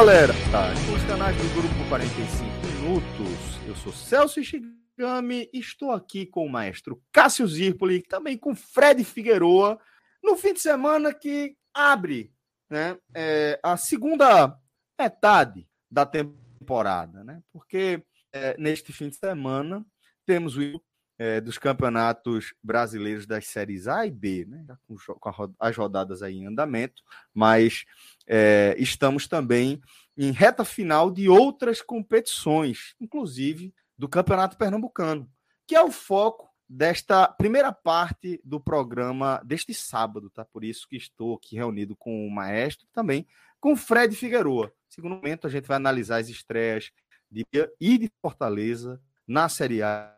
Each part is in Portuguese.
Galera, tá, os canais do Grupo 45 Minutos, eu sou Celso Ishigami e estou aqui com o maestro Cássio Zirpoli, também com Fred Figueroa, no fim de semana que abre né, é, a segunda metade da temporada, né? Porque é, neste fim de semana temos o é, dos campeonatos brasileiros das séries A e B, né? com, com as rodadas aí em andamento, mas é, estamos também em reta final de outras competições, inclusive do Campeonato Pernambucano, que é o foco desta primeira parte do programa deste sábado, tá? Por isso que estou aqui reunido com o maestro também com Fred Figueroa. Segundo momento, a gente vai analisar as estreias de e de Fortaleza na Série A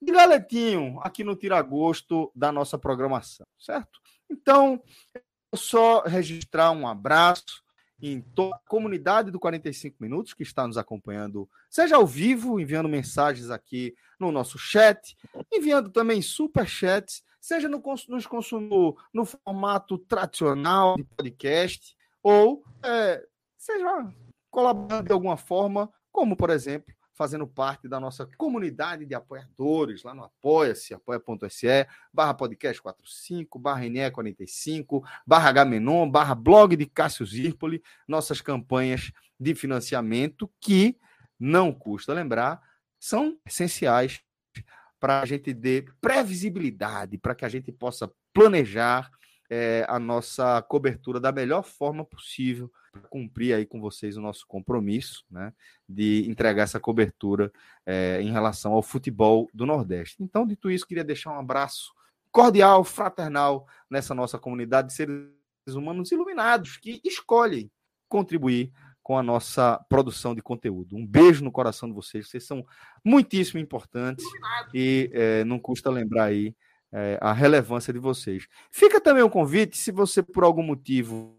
de galetinho aqui no Tiragosto da nossa programação, certo? Então, só registrar um abraço em toda a comunidade do 45 Minutos que está nos acompanhando, seja ao vivo, enviando mensagens aqui no nosso chat, enviando também super chats, seja no, nos consumo no formato tradicional de podcast, ou é, seja colaborando de alguma forma, como por exemplo fazendo parte da nossa comunidade de apoiadores lá no Apoia-se, apoia.se, barra podcast 45, barra NE45, barra Gamenon, barra blog de Cássio Zirpoli, nossas campanhas de financiamento que, não custa lembrar, são essenciais para a gente ter previsibilidade, para que a gente possa planejar é, a nossa cobertura da melhor forma possível para cumprir aí com vocês o nosso compromisso, né, de entregar essa cobertura é, em relação ao futebol do Nordeste. Então, dito isso, queria deixar um abraço cordial, fraternal nessa nossa comunidade de seres humanos iluminados que escolhem contribuir com a nossa produção de conteúdo. Um beijo no coração de vocês, vocês são muitíssimo importantes e é, não custa lembrar aí é, a relevância de vocês. Fica também o um convite, se você por algum motivo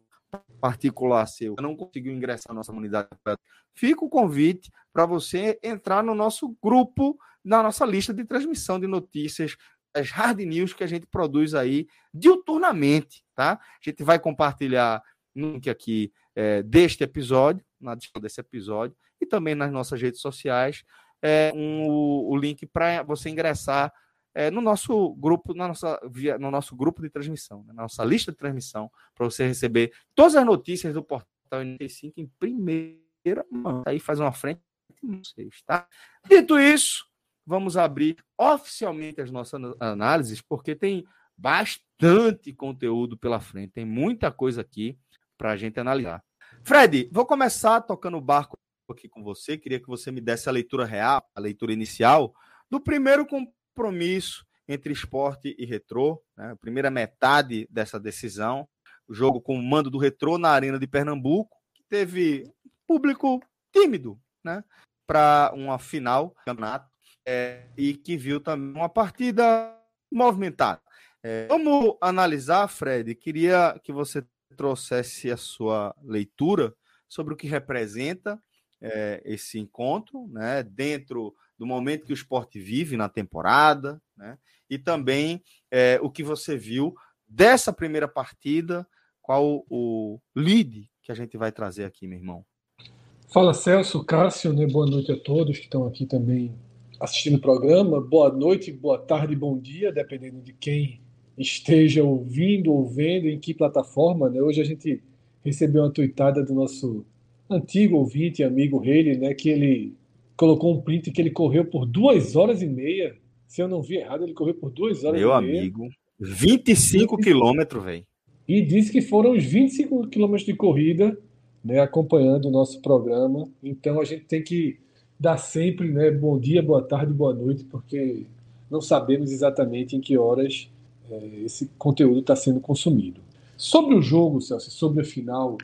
particular seu não conseguiu ingressar na nossa comunidade, fica o convite para você entrar no nosso grupo, na nossa lista de transmissão de notícias, as hard news que a gente produz aí diuturnamente, tá? A gente vai compartilhar no link aqui é, deste episódio, na descrição desse episódio, e também nas nossas redes sociais, é, um, o link para você ingressar é, no nosso grupo, na nossa, via, no nosso grupo de transmissão, né, na nossa lista de transmissão, para você receber todas as notícias do Portal 95 em primeira mão. Aí faz uma frente com vocês, tá? Dito isso, vamos abrir oficialmente as nossas análises, porque tem bastante conteúdo pela frente, tem muita coisa aqui para a gente analisar. Fred, vou começar tocando o barco aqui com você. Queria que você me desse a leitura real, a leitura inicial do primeiro compromisso entre esporte e retrô, né? primeira metade dessa decisão, o jogo com o mando do retrô na Arena de Pernambuco, que teve público tímido né? para uma final do campeonato é, e que viu também uma partida movimentada. É, vamos analisar, Fred? Queria que você trouxesse a sua leitura sobre o que representa é, esse encontro, né, dentro do momento que o esporte vive na temporada, né? E também é, o que você viu dessa primeira partida, qual o lead que a gente vai trazer aqui, meu irmão. Fala Celso, Cássio, né? Boa noite a todos que estão aqui também assistindo o programa. Boa noite, boa tarde, bom dia, dependendo de quem esteja ouvindo ou vendo, em que plataforma. Né? Hoje a gente recebeu uma tuitada do nosso antigo ouvinte e amigo Reile, né? Que ele colocou um print que ele correu por duas horas e meia. Se eu não vi errado, ele correu por duas horas Meu e meia. amigo. 25 quilômetros, velho. E disse que foram os 25 quilômetros de corrida, né, acompanhando o nosso programa. Então a gente tem que dar sempre, né, bom dia, boa tarde, boa noite, porque não sabemos exatamente em que horas é, esse conteúdo está sendo consumido. Sobre o jogo, Celso, sobre a final,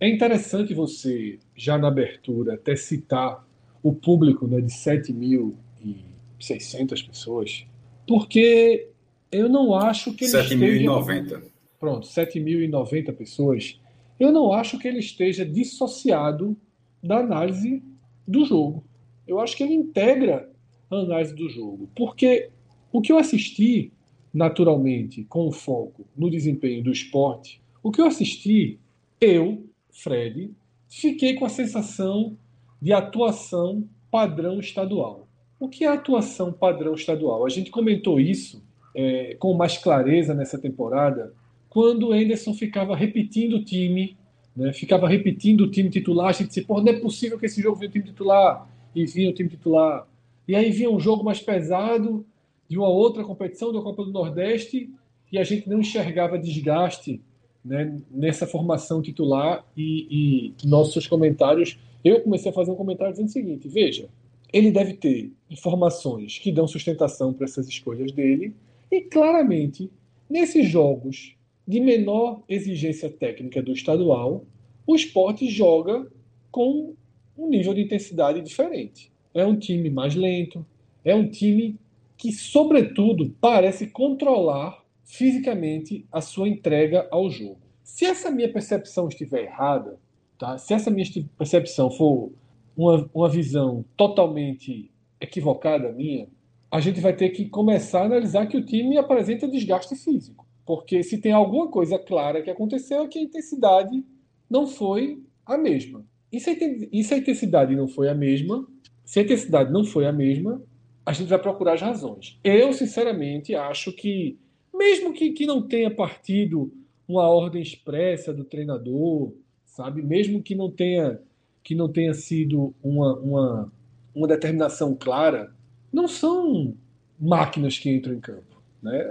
é interessante você, já na abertura, até citar o público né, de 7.600 pessoas, porque eu não acho que ele 7.090. Esteja... Pronto, 7.090 pessoas. Eu não acho que ele esteja dissociado da análise do jogo. Eu acho que ele integra a análise do jogo. Porque o que eu assisti, naturalmente, com o foco no desempenho do esporte, o que eu assisti, eu, Fred, fiquei com a sensação de atuação padrão estadual. O que é atuação padrão estadual? A gente comentou isso é, com mais clareza nessa temporada quando o Anderson ficava repetindo o time, né, ficava repetindo o time titular. A gente disse, pô, não é possível que esse jogo venha o time titular. E vinha o time titular. E aí vinha um jogo mais pesado de uma outra competição, da Copa do Nordeste, e a gente não enxergava desgaste né, nessa formação titular. E, e nossos comentários eu comecei a fazer um comentário dizendo o seguinte: veja, ele deve ter informações que dão sustentação para essas escolhas dele, e claramente, nesses jogos de menor exigência técnica do estadual, o esporte joga com um nível de intensidade diferente. É um time mais lento, é um time que, sobretudo, parece controlar fisicamente a sua entrega ao jogo. Se essa minha percepção estiver errada, Tá? Se essa minha percepção for uma, uma visão totalmente equivocada minha, a gente vai ter que começar a analisar que o time apresenta desgaste físico. Porque se tem alguma coisa clara que aconteceu é que a intensidade não foi a mesma. E se a, intensidade não foi a mesma, se a intensidade não foi a mesma, a gente vai procurar as razões. Eu, sinceramente, acho que, mesmo que, que não tenha partido uma ordem expressa do treinador, sabe? Mesmo que não tenha que não tenha sido uma, uma, uma determinação clara, não são máquinas que entram em campo, né?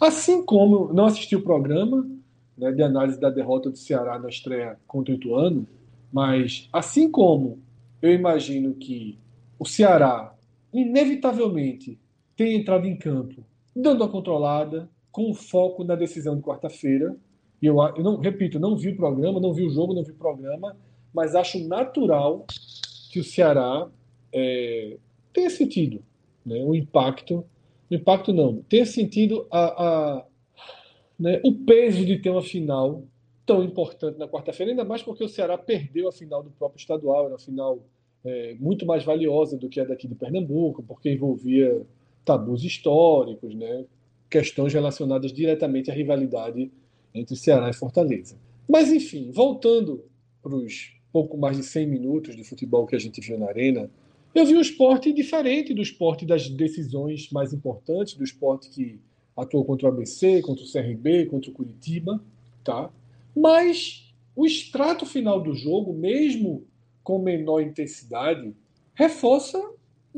Assim como não assisti o programa né, de análise da derrota do Ceará na estreia contra o Ituano, mas assim como eu imagino que o Ceará inevitavelmente tem entrado em campo dando a controlada, com foco na decisão de quarta-feira, eu, eu não, repito, não vi o programa, não vi o jogo, não vi o programa, mas acho natural que o Ceará é, tenha sentido né, o impacto. O impacto não, tenha sentido a, a né, o peso de ter uma final tão importante na quarta-feira, ainda mais porque o Ceará perdeu a final do próprio estadual, era uma final é, muito mais valiosa do que a daqui de Pernambuco, porque envolvia tabus históricos, né, questões relacionadas diretamente à rivalidade entre Ceará e Fortaleza. Mas, enfim, voltando para os pouco mais de 100 minutos de futebol que a gente viu na Arena, eu vi um esporte diferente do esporte das decisões mais importantes, do esporte que atuou contra o ABC, contra o CRB, contra o Curitiba, tá? Mas o extrato final do jogo, mesmo com menor intensidade, reforça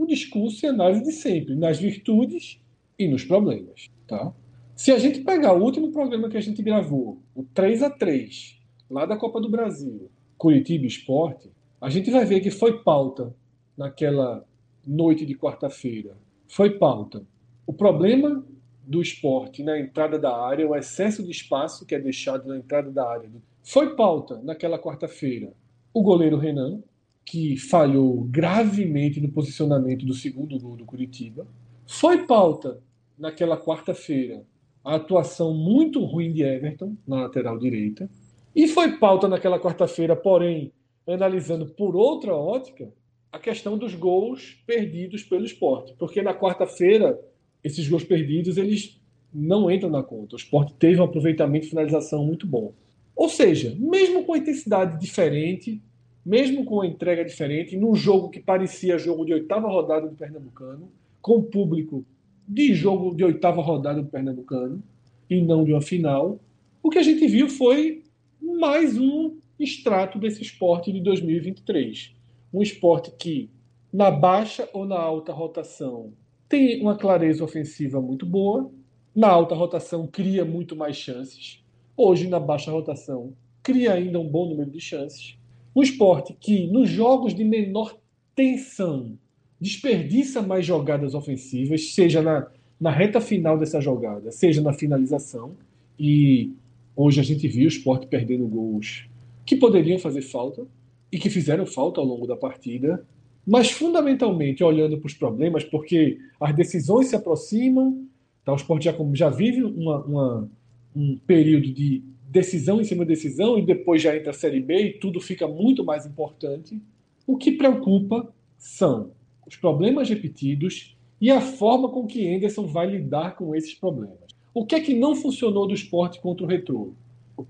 o discurso e análise de sempre, nas virtudes e nos problemas, tá? Se a gente pegar o último programa que a gente gravou, o 3 a 3 lá da Copa do Brasil, Curitiba Esporte, a gente vai ver que foi pauta naquela noite de quarta-feira. Foi pauta. O problema do esporte na entrada da área, o excesso de espaço que é deixado na entrada da área. Foi pauta naquela quarta-feira. O goleiro Renan, que falhou gravemente no posicionamento do segundo gol do Curitiba. Foi pauta naquela quarta-feira a atuação muito ruim de Everton na lateral direita. E foi pauta naquela quarta-feira, porém, analisando por outra ótica, a questão dos gols perdidos pelo esporte. Porque na quarta-feira, esses gols perdidos, eles não entram na conta. O esporte teve um aproveitamento e finalização muito bom. Ou seja, mesmo com a intensidade diferente, mesmo com a entrega diferente, num jogo que parecia jogo de oitava rodada do Pernambucano, com público de jogo de oitava rodada do Pernambucano e não de uma final, o que a gente viu foi mais um extrato desse esporte de 2023. Um esporte que, na baixa ou na alta rotação, tem uma clareza ofensiva muito boa, na alta rotação cria muito mais chances. Hoje, na baixa rotação, cria ainda um bom número de chances. Um esporte que, nos jogos de menor tensão, desperdiça mais jogadas ofensivas, seja na, na reta final dessa jogada, seja na finalização. E hoje a gente viu o esporte perdendo gols que poderiam fazer falta e que fizeram falta ao longo da partida, mas fundamentalmente olhando para os problemas, porque as decisões se aproximam, tá? o esporte já, já vive uma, uma, um período de decisão em cima de decisão e depois já entra a Série B e tudo fica muito mais importante. O que preocupa são os problemas repetidos e a forma com que Anderson vai lidar com esses problemas. O que é que não funcionou do esporte contra o Retrô?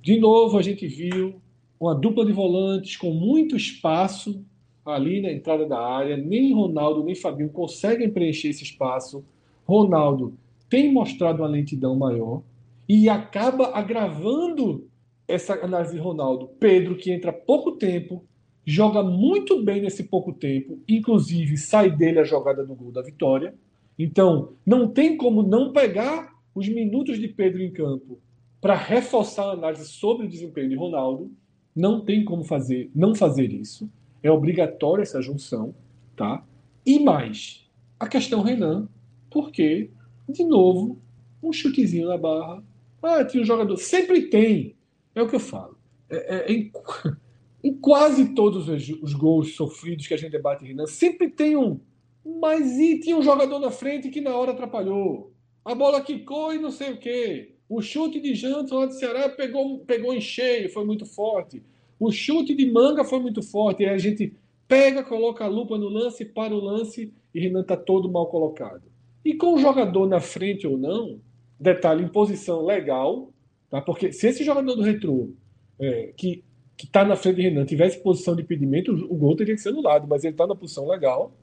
De novo, a gente viu uma dupla de volantes com muito espaço ali na entrada da área. Nem Ronaldo nem Fabinho conseguem preencher esse espaço. Ronaldo tem mostrado uma lentidão maior e acaba agravando essa análise de Ronaldo. Pedro, que entra pouco tempo, joga muito bem nesse pouco tempo, inclusive sai dele a jogada do gol da vitória. Então, não tem como não pegar os minutos de Pedro em campo para reforçar a análise sobre o desempenho de Ronaldo. Não tem como fazer, não fazer isso. É obrigatória essa junção, tá? E mais, a questão Renan, porque, de novo, um chutezinho na barra. Ah, tinha um jogador. Sempre tem. É o que eu falo. É, é, é em quase todos os, os, gols sofridos que a gente debate, Renan, sempre tem um. Mas e tinha um jogador na frente que na hora atrapalhou. A bola quicou e não sei o quê. O chute de Janto lá do Ceará pegou, pegou em cheio, foi muito forte. O chute de manga foi muito forte. E a gente pega, coloca a lupa no lance, para o lance e Renan está todo mal colocado. E com o jogador na frente ou não, detalhe em posição legal, tá? porque se esse jogador do retrô, é, que que está na frente de Renan tivesse posição de impedimento, o gol teria que ser anulado, mas ele está na posição legal.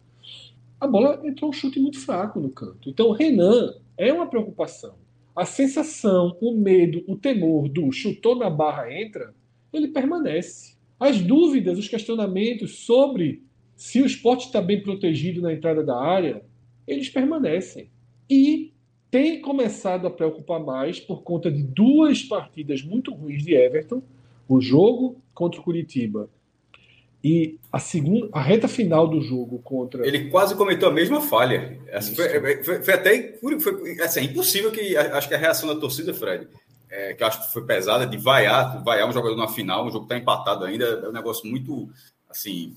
A bola entrou um chute muito fraco no canto. Então, Renan é uma preocupação. A sensação, o medo, o temor do chutou na barra entra, ele permanece. As dúvidas, os questionamentos sobre se o esporte está bem protegido na entrada da área, eles permanecem. E tem começado a preocupar mais por conta de duas partidas muito ruins de Everton o jogo contra o Curitiba e a segunda, a reta final do jogo contra. Ele quase cometeu a mesma falha. Foi, foi, foi, até foi, assim, é impossível que. Acho que a reação da torcida, Fred, é, que acho que foi pesada, de vaiar, vaiar um jogador na final, um jogo está empatado ainda, é um negócio muito assim.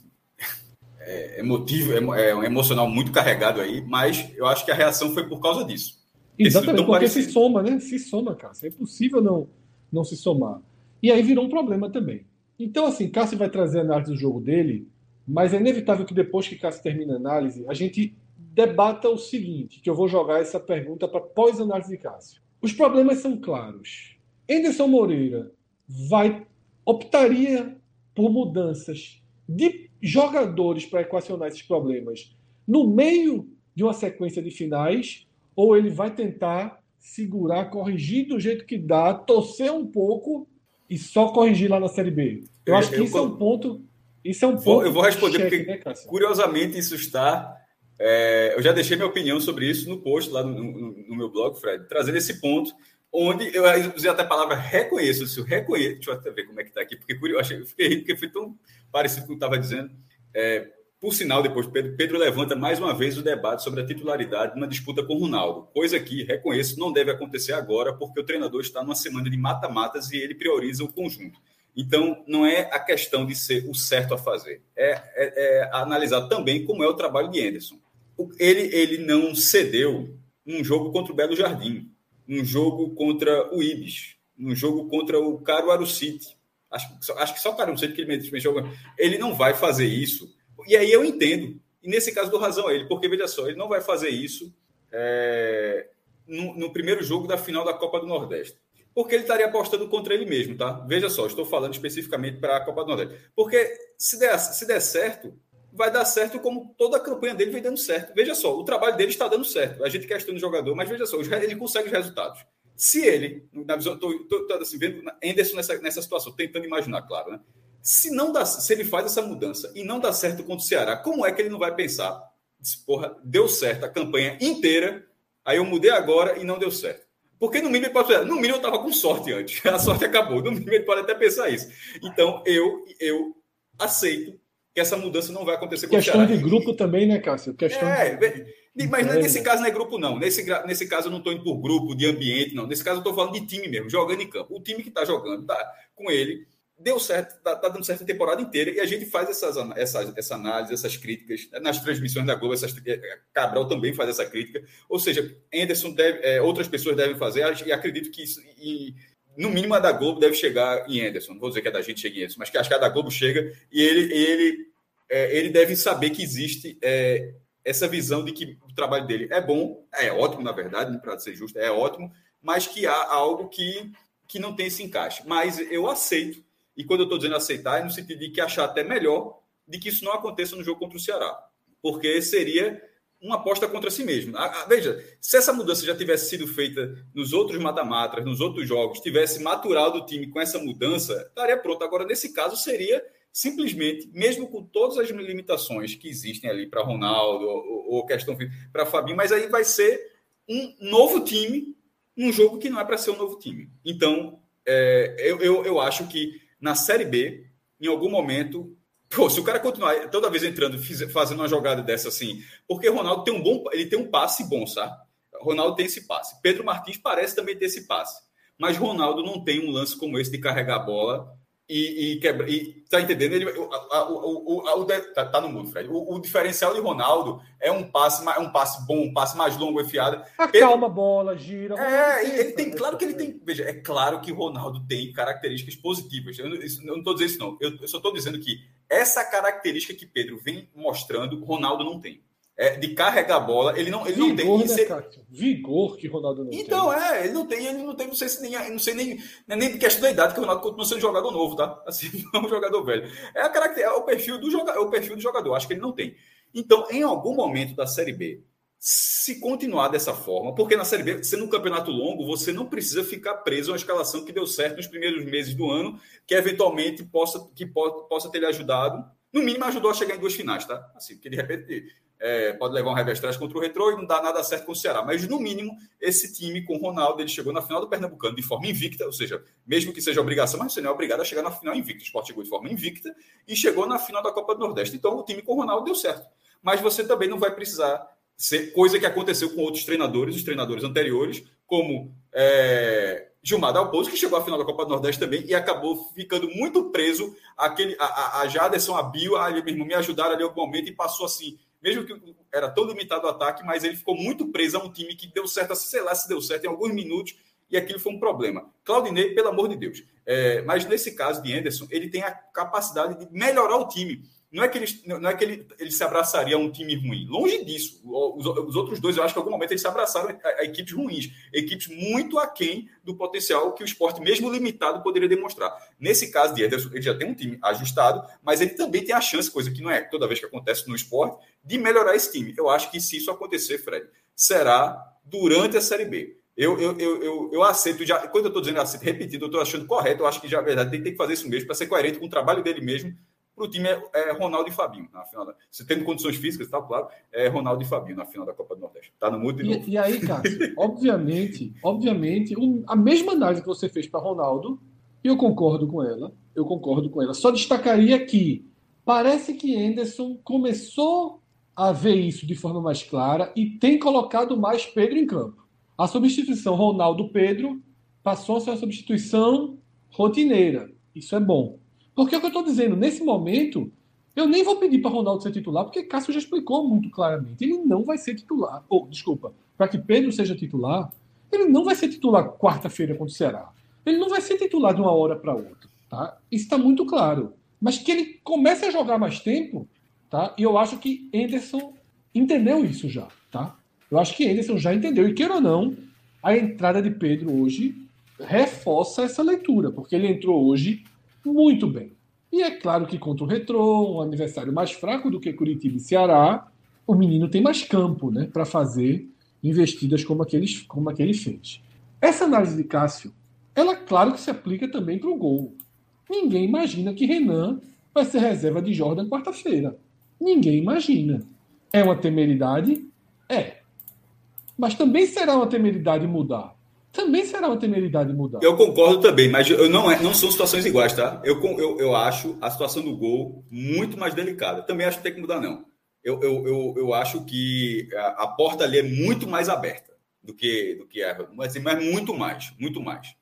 É, emotivo, é, é um emocional muito carregado aí, mas eu acho que a reação foi por causa disso. Exatamente, porque parecido. se soma, né? Se soma, cara. É impossível não, não se somar. E aí virou um problema também. Então, assim, Cássio vai trazer a análise do jogo dele, mas é inevitável que depois que Cássio termina a análise, a gente debata o seguinte, que eu vou jogar essa pergunta para pós-análise de Cássio. Os problemas são claros. Anderson Moreira vai optaria por mudanças de jogadores para equacionar esses problemas no meio de uma sequência de finais, ou ele vai tentar segurar, corrigir do jeito que dá, torcer um pouco e só corrigir lá na Série B. Eu acho que eu, isso eu, é um ponto. Isso é um vou, ponto. Eu vou responder, chefe, porque, né, curiosamente, isso está. É, eu já deixei minha opinião sobre isso no post lá no, no, no, meu blog, Fred, trazendo esse ponto, onde eu usei até a palavra reconheço. Se eu reconheço, deixa eu até ver como é que está aqui, porque eu, achei, eu fiquei rico, porque foi tão parecido com o que eu estava dizendo. É, por sinal, depois Pedro, Pedro levanta mais uma vez o debate sobre a titularidade na disputa com Ronaldo, coisa que, reconheço, não deve acontecer agora, porque o treinador está numa semana de mata-matas e ele prioriza o conjunto. Então, não é a questão de ser o certo a fazer, é, é, é analisar também como é o trabalho de Anderson. Ele, ele não cedeu num jogo contra o Belo Jardim, num jogo contra o Ibis, num jogo contra o Caruaru City. Acho, acho que só o Caruaru City que ele mexeu. Ele não vai fazer isso e aí eu entendo. E nesse caso dou razão a ele, porque veja só, ele não vai fazer isso é, no, no, primeiro jogo da final da Copa do Nordeste. Porque ele estaria apostando contra ele mesmo, tá? Veja só, estou falando especificamente para a Copa do Nordeste. Porque se der, se der certo, vai dar certo como toda a campanha dele vem dando certo. Veja só, o trabalho dele está dando certo. A gente questiona o jogador, mas veja só, ele consegue os resultados. Se ele, na visão, estou assim, vendo Anderson nessa, nessa situação, tentando imaginar, claro, né? Se não dá, se ele faz essa mudança e não dá certo contra o Ceará, como é que ele não vai pensar? Diz, porra, deu certo a campanha inteira, aí eu mudei agora e não deu certo. Porque no mínimo ele pode no mínimo eu estava com sorte antes. A sorte acabou. No mínimo ele pode até pensar isso. Então eu, eu aceito que essa mudança não vai acontecer com Questão de grupo também, né, Cássio? Questão é, de... mas é, nesse caso não é grupo, não. Nesse, nesse caso eu não estou indo por grupo, de ambiente, não. Nesse caso eu estou falando de time mesmo, jogando em campo. O time que está jogando, tá com ele, deu certo, está tá dando certo a temporada inteira e a gente faz essas, essas, essa análise, essas críticas nas transmissões da Globo. Essas, é, Cabral também faz essa crítica. Ou seja, Anderson deve, é, outras pessoas devem fazer e acredito que isso, e, no mínimo a da Globo deve chegar em Anderson. Não vou dizer que a da gente chegue em Anderson, mas que acho que a da Globo chega e ele, ele, é, ele deve saber que existe é, essa visão de que o trabalho dele é bom, é ótimo, na verdade, para ser justo, é ótimo, mas que há algo que, que não tem esse encaixe. Mas eu aceito e quando eu estou dizendo aceitar, é no sentido de que achar até melhor de que isso não aconteça no jogo contra o Ceará. Porque seria uma aposta contra si mesmo. veja, se essa mudança já tivesse sido feita nos outros mata-matas, nos outros jogos, tivesse maturado o time com essa mudança, estaria pronto. Agora, nesse caso, seria simplesmente, mesmo com todas as limitações que existem ali para Ronaldo ou, ou questão para Fabinho, mas aí vai ser um novo time num jogo que não é para ser um novo time. Então, é, eu, eu, eu acho que na Série B, em algum momento. Pô, se o cara continuar toda vez entrando, fazendo uma jogada dessa assim, porque Ronaldo tem um bom, ele tem um passe bom, sabe? Ronaldo tem esse passe. Pedro Martins parece também ter esse passe. Mas Ronaldo não tem um lance como esse de carregar a bola e, e quebra. E, tá entendendo? Ele, o, o, o, o tá, tá, no mundo, Fred. O, diferencial de Ronaldo é um passe, é um passe bom, um passe mais longo, enfiado. Acalma a bola, gira. É, ele tem, claro que ele tem. Veja, é claro que Ronaldo tem características positivas. Eu, isso, eu não estou dizendo isso, não. Eu, eu só estou dizendo que essa característica que Pedro vem mostrando, Ronaldo não tem é, de carregar a bola, ele não, ele Vigor, não tem. Né, ser... Vigor que Ronaldo não então, tem. Então, é, ele não tem, ele não tem, não sei se nem, não sei nem, é nem de questão da idade, que o Ronaldo continua sendo jogador novo, tá? Assim, não é um jogador velho. É, a é o perfil do jogador, é o perfil do jogador, acho que ele não tem. Então, em algum momento da Série B, se continuar dessa forma, porque na Série B, sendo um campeonato longo, você não precisa ficar preso a uma escalação que deu certo nos primeiros meses do ano, que eventualmente possa, que possa ter lhe ajudado. No mínimo, ajudou a chegar em duas finais, tá? Assim, porque de repente é, pode levar um revés contra o Retrô e não dá nada certo com o Ceará. Mas, no mínimo, esse time com o Ronaldo, ele chegou na final do Pernambucano de forma invicta, ou seja, mesmo que seja obrigação, mas você não é obrigado a chegar na final invicta. O Sport chegou de forma invicta e chegou na final da Copa do Nordeste. Então, o time com o Ronaldo deu certo. Mas você também não vai precisar ser coisa que aconteceu com outros treinadores, os treinadores anteriores, como é, Gilmar Dalpozo, que chegou à final da Copa do Nordeste também e acabou ficando muito preso àquele, a, a, a Jaderson, a a, mesmo me ajudaram ali em algum momento e passou assim mesmo que era tão limitado o ataque, mas ele ficou muito preso a um time que deu certo, sei lá se deu certo em alguns minutos, e aquilo foi um problema. Claudinei, pelo amor de Deus. É, mas nesse caso de Anderson, ele tem a capacidade de melhorar o time. Não é que, ele, não é que ele, ele se abraçaria a um time ruim. Longe disso. Os, os outros dois, eu acho que em algum momento eles se abraçaram a, a, equipes ruins. Equipes muito aquém do potencial que o esporte, mesmo limitado, poderia demonstrar. Nesse caso de Ederson, ele já tem um time ajustado, mas ele também tem a chance, coisa que não é toda vez que acontece no esporte, de melhorar esse time. Eu acho que se isso acontecer, Fred, será durante a Série B. Eu, eu, eu, eu, eu aceito, já, quando eu estou dizendo aceito repetido, eu estou achando correto, eu acho que já é verdade, tem, tem que fazer isso mesmo, para ser coerente com o trabalho dele mesmo, para o time é, é, Ronaldo e Fabinho na final. Da, se tendo condições físicas, tá claro, é Ronaldo e Fabinho na final da Copa do Nordeste. Tá no mudo e, e aí, Cássio, obviamente, obviamente, um, a mesma análise que você fez para Ronaldo, eu concordo com ela, eu concordo com ela. Só destacaria que parece que Anderson começou a ver isso de forma mais clara e tem colocado mais Pedro em campo. A substituição Ronaldo-Pedro passou a ser uma substituição rotineira. Isso é bom. Porque é o que eu estou dizendo, nesse momento, eu nem vou pedir para Ronaldo ser titular, porque Cássio já explicou muito claramente. Ele não vai ser titular. Ou, oh, desculpa, para que Pedro seja titular, ele não vai ser titular quarta-feira contra o Ceará. Ele não vai ser titular de uma hora para outra. Tá? Isso está muito claro. Mas que ele comece a jogar mais tempo, tá? E eu acho que Anderson entendeu isso já, tá? Eu acho que Anderson já entendeu. E queira ou não, a entrada de Pedro hoje reforça essa leitura, porque ele entrou hoje muito bem. E é claro que contra o Retrô, um adversário mais fraco do que Curitiba e Ceará, o menino tem mais campo né, para fazer investidas como aquele, como aquele fez. Essa análise de Cássio, ela claro que se aplica também para o gol. Ninguém imagina que Renan vai ser reserva de Jordan quarta-feira. Ninguém imagina. É uma temeridade? É. Mas também será uma temeridade mudar. Também será uma temeridade mudar. Eu concordo também, mas eu não, é, não são situações iguais, tá? Eu, eu, eu acho a situação do gol muito mais delicada. Também acho que tem que mudar, não. Eu, eu, eu, eu acho que a, a porta ali é muito mais aberta do que, do que a. Mas, mas muito mais, muito mais.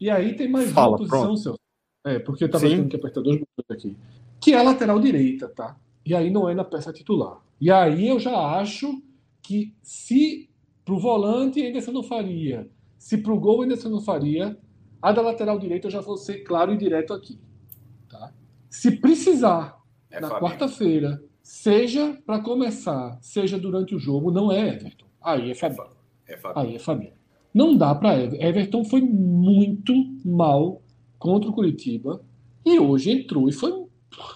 E aí tem mais Fala, uma posição, seu. É, porque eu estava tendo que apertar dois botões aqui. Que é a lateral direita, tá? E aí não é na peça titular. E aí eu já acho que se para o volante ainda você não faria, se para o gol ainda você não faria, a da lateral direita eu já vou ser claro e direto aqui. Tá? Se precisar, é na quarta-feira, seja para começar, seja durante o jogo, não é Everton. Aí é Fabinho. É Aí é Fabinho. Não dá para Everton. Everton foi muito mal contra o Curitiba e hoje entrou e foi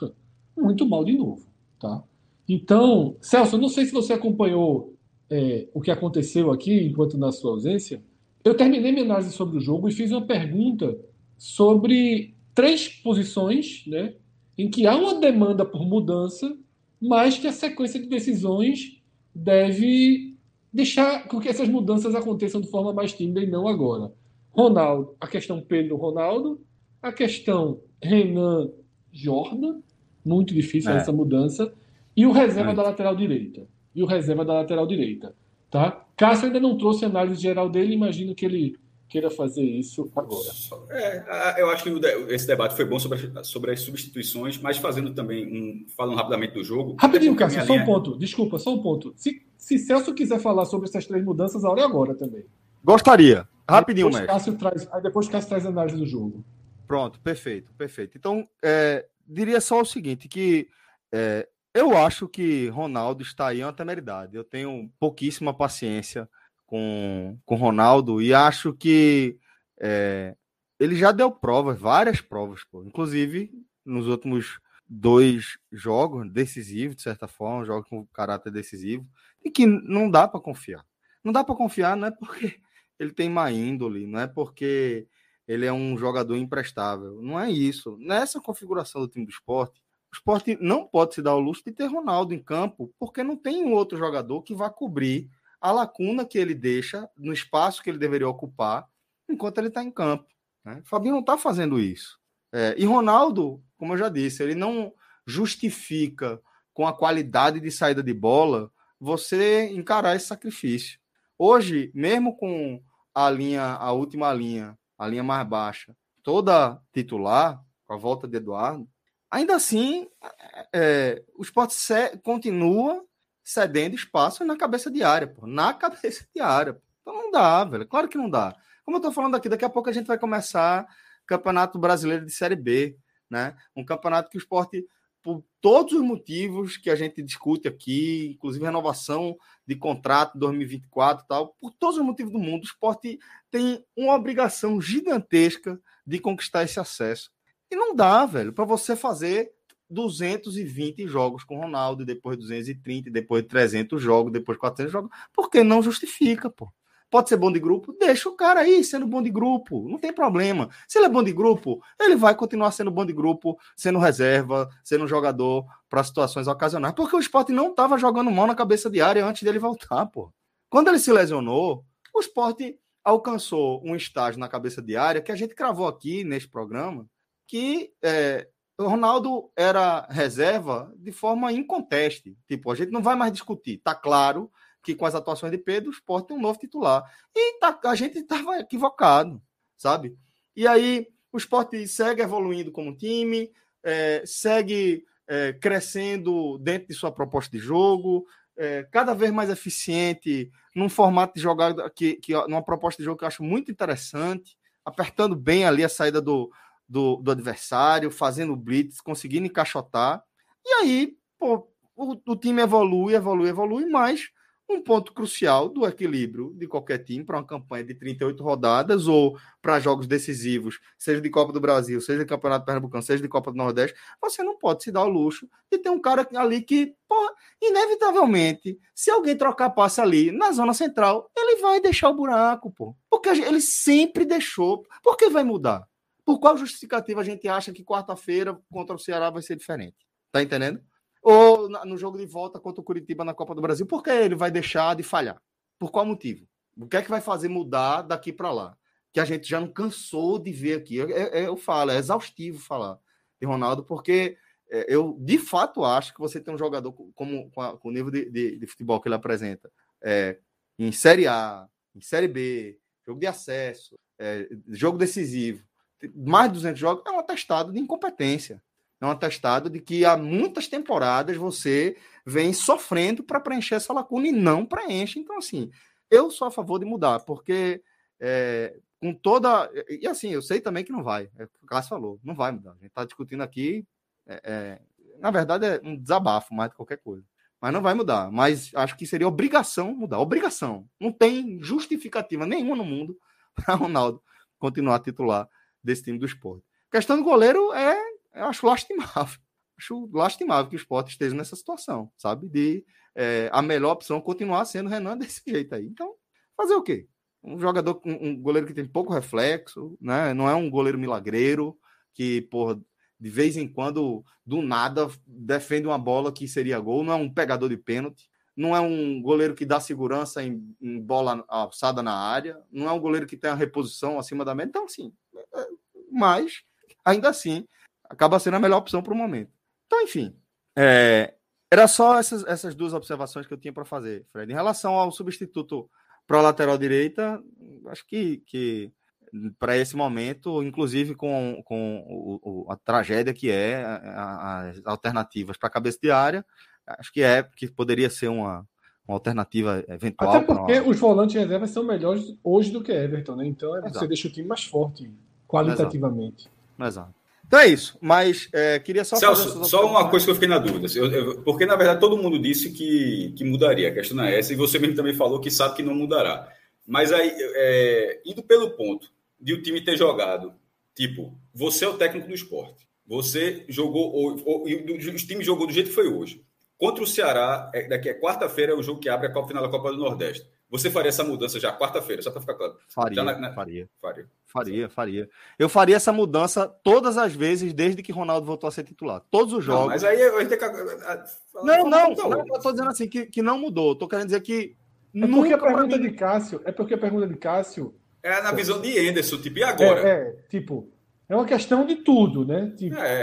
muito mal de novo. Tá? Então, Celso, eu não sei se você acompanhou é, o que aconteceu aqui enquanto na sua ausência. Eu terminei minha análise sobre o jogo e fiz uma pergunta sobre três posições, né, em que há uma demanda por mudança, mas que a sequência de decisões deve deixar com que essas mudanças aconteçam de forma mais tímida e não agora. Ronaldo, a questão Pedro Ronaldo, a questão Renan Jordan, muito difícil é. essa mudança, e o reserva é. da lateral direita. E o reserva da lateral direita. Tá? Cássio ainda não trouxe a análise geral dele, imagino que ele queira fazer isso agora. É, eu acho que esse debate foi bom sobre, sobre as substituições, mas fazendo também um. falando rapidamente do jogo. Rapidinho, Cássio, só um ponto. Desculpa, só um ponto. Se, se Celso quiser falar sobre essas três mudanças, a hora é agora também. Gostaria. Rapidinho, depois Cássio traz, aí depois Cássio traz a análise do jogo. Pronto, perfeito, perfeito. Então, é, diria só o seguinte: que é, eu acho que Ronaldo está aí uma temeridade. Eu tenho pouquíssima paciência com, com Ronaldo e acho que é, ele já deu provas, várias provas, pô. inclusive nos últimos dois jogos decisivos, de certa forma, jogos com caráter decisivo, e que não dá para confiar. Não dá para confiar, não é porque ele tem má índole, não é porque ele é um jogador imprestável. Não é isso. Nessa configuração do time do esporte, o esporte não pode se dar o luxo de ter Ronaldo em campo, porque não tem um outro jogador que vá cobrir a lacuna que ele deixa no espaço que ele deveria ocupar enquanto ele está em campo. Né? Fabinho não está fazendo isso. É, e Ronaldo, como eu já disse, ele não justifica com a qualidade de saída de bola você encarar esse sacrifício. Hoje, mesmo com a linha, a última linha, a linha mais baixa, toda titular, com a volta de Eduardo, Ainda assim, é, o esporte continua cedendo espaço na cabeça de área, pô. Na cabeça de área. Então não dá, velho. Claro que não dá. Como eu tô falando aqui, daqui a pouco a gente vai começar Campeonato Brasileiro de Série B, né? Um campeonato que o esporte, por todos os motivos que a gente discute aqui, inclusive renovação de contrato 2024 e tal, por todos os motivos do mundo, o esporte tem uma obrigação gigantesca de conquistar esse acesso. E não dá, velho, para você fazer 220 jogos com Ronaldo, depois 230, depois 300 jogos, depois 400 jogos, porque não justifica, pô. Pode ser bom de grupo? Deixa o cara aí sendo bom de grupo, não tem problema. Se ele é bom de grupo, ele vai continuar sendo bom de grupo, sendo reserva, sendo jogador para situações ocasionais, porque o esporte não estava jogando mal na cabeça de área antes dele voltar, pô. Quando ele se lesionou, o esporte alcançou um estágio na cabeça de área que a gente cravou aqui neste programa, que é, o Ronaldo era reserva de forma inconteste. Tipo, a gente não vai mais discutir. Tá claro que com as atuações de Pedro, o Sport tem um novo titular. E tá, a gente estava equivocado, sabe? E aí o Sport segue evoluindo como time, é, segue é, crescendo dentro de sua proposta de jogo, é, cada vez mais eficiente, num formato de jogada que, que numa proposta de jogo que eu acho muito interessante, apertando bem ali a saída do, do, do adversário, fazendo blitz, conseguindo encaixotar. E aí, pô, o, o time evolui, evolui, evolui, mas um ponto crucial do equilíbrio de qualquer time para uma campanha de 38 rodadas ou para jogos decisivos, seja de Copa do Brasil, seja de Campeonato Pernambucano, seja de Copa do Nordeste, você não pode se dar o luxo de ter um cara ali que, pô, inevitavelmente, se alguém trocar passe ali na zona central, ele vai deixar o buraco, pô. Porque ele sempre deixou. Por que vai mudar? Por qual justificativa a gente acha que quarta-feira contra o Ceará vai ser diferente? Tá entendendo? Ou no jogo de volta contra o Curitiba na Copa do Brasil, por que ele vai deixar de falhar? Por qual motivo? O que é que vai fazer mudar daqui para lá? Que a gente já não cansou de ver aqui. Eu, eu falo, é exaustivo falar de Ronaldo, porque é, eu de fato acho que você tem um jogador como, com, a, com o nível de, de, de, futebol que ele apresenta é, em Série A, em Série B, jogo de acesso, é, jogo decisivo, mais de 200 jogos, é um atestado de incompetência. É um atestado de que há muitas temporadas você vem sofrendo para preencher essa lacuna e não preenche. Então, assim, eu sou a favor de mudar, porque é, com toda. E assim, eu sei também que não vai. É o Cássio falou, não vai mudar. A gente está discutindo aqui. É, é, na verdade, é um desabafo mais do que qualquer coisa. Mas não vai mudar. Mas acho que seria obrigação mudar. Obrigação. Não tem justificativa nenhuma no mundo para Ronaldo continuar titular desse time do esporte. A questão do goleiro é, eu acho lastimável. Acho lastimável que o esporte esteja nessa situação, sabe? De é, a melhor opção continuar sendo Renan desse jeito aí. Então, fazer o quê? Um jogador, um, um goleiro que tem pouco reflexo, né? Não é um goleiro milagreiro que, porra, de vez em quando, do nada, defende uma bola que seria gol, não é um pegador de pênalti, não é um goleiro que dá segurança em, em bola alçada na área, não é um goleiro que tem a reposição acima da média. Então, é, mas ainda assim acaba sendo a melhor opção para o momento. Então, enfim, é, era só essas, essas duas observações que eu tinha para fazer, Fred. Em relação ao substituto para a lateral direita, acho que, que para esse momento, inclusive com, com o, o, a tragédia que é as alternativas para a cabeça de área, acho que é que poderia ser uma, uma alternativa eventual. Até porque uma... os volantes reservas são melhores hoje do que Everton, né? Então é você deixa o time mais forte qualitativamente. Exato. Exato. Então é isso, mas é, queria só. Celso, só uma coisa que eu fiquei na dúvida. Eu, eu, porque, na verdade, todo mundo disse que, que mudaria. A questão é essa, e você mesmo também falou que sabe que não mudará. Mas aí, é, indo pelo ponto de o time ter jogado, tipo, você é o técnico do esporte. Você jogou, ou, ou, o time jogou do jeito que foi hoje. Contra o Ceará, é, daqui a quarta-feira é o jogo que abre a Copa Final da Copa do Nordeste. Você faria essa mudança já quarta-feira, só para ficar claro? Faria, na, na... faria, faria. Faria, faria. Eu faria essa mudança todas as vezes desde que Ronaldo voltou a ser titular. Todos os jogos. Não, mas aí gente tem que. Não, não, não, eu tô dizendo assim que, que não mudou. Tô querendo dizer que. É porque a pergunta mim... de Cássio. É porque a pergunta de Cássio. É na visão de Anderson, tipo, e agora? É, é tipo, é uma questão de tudo, né? Tipo, é.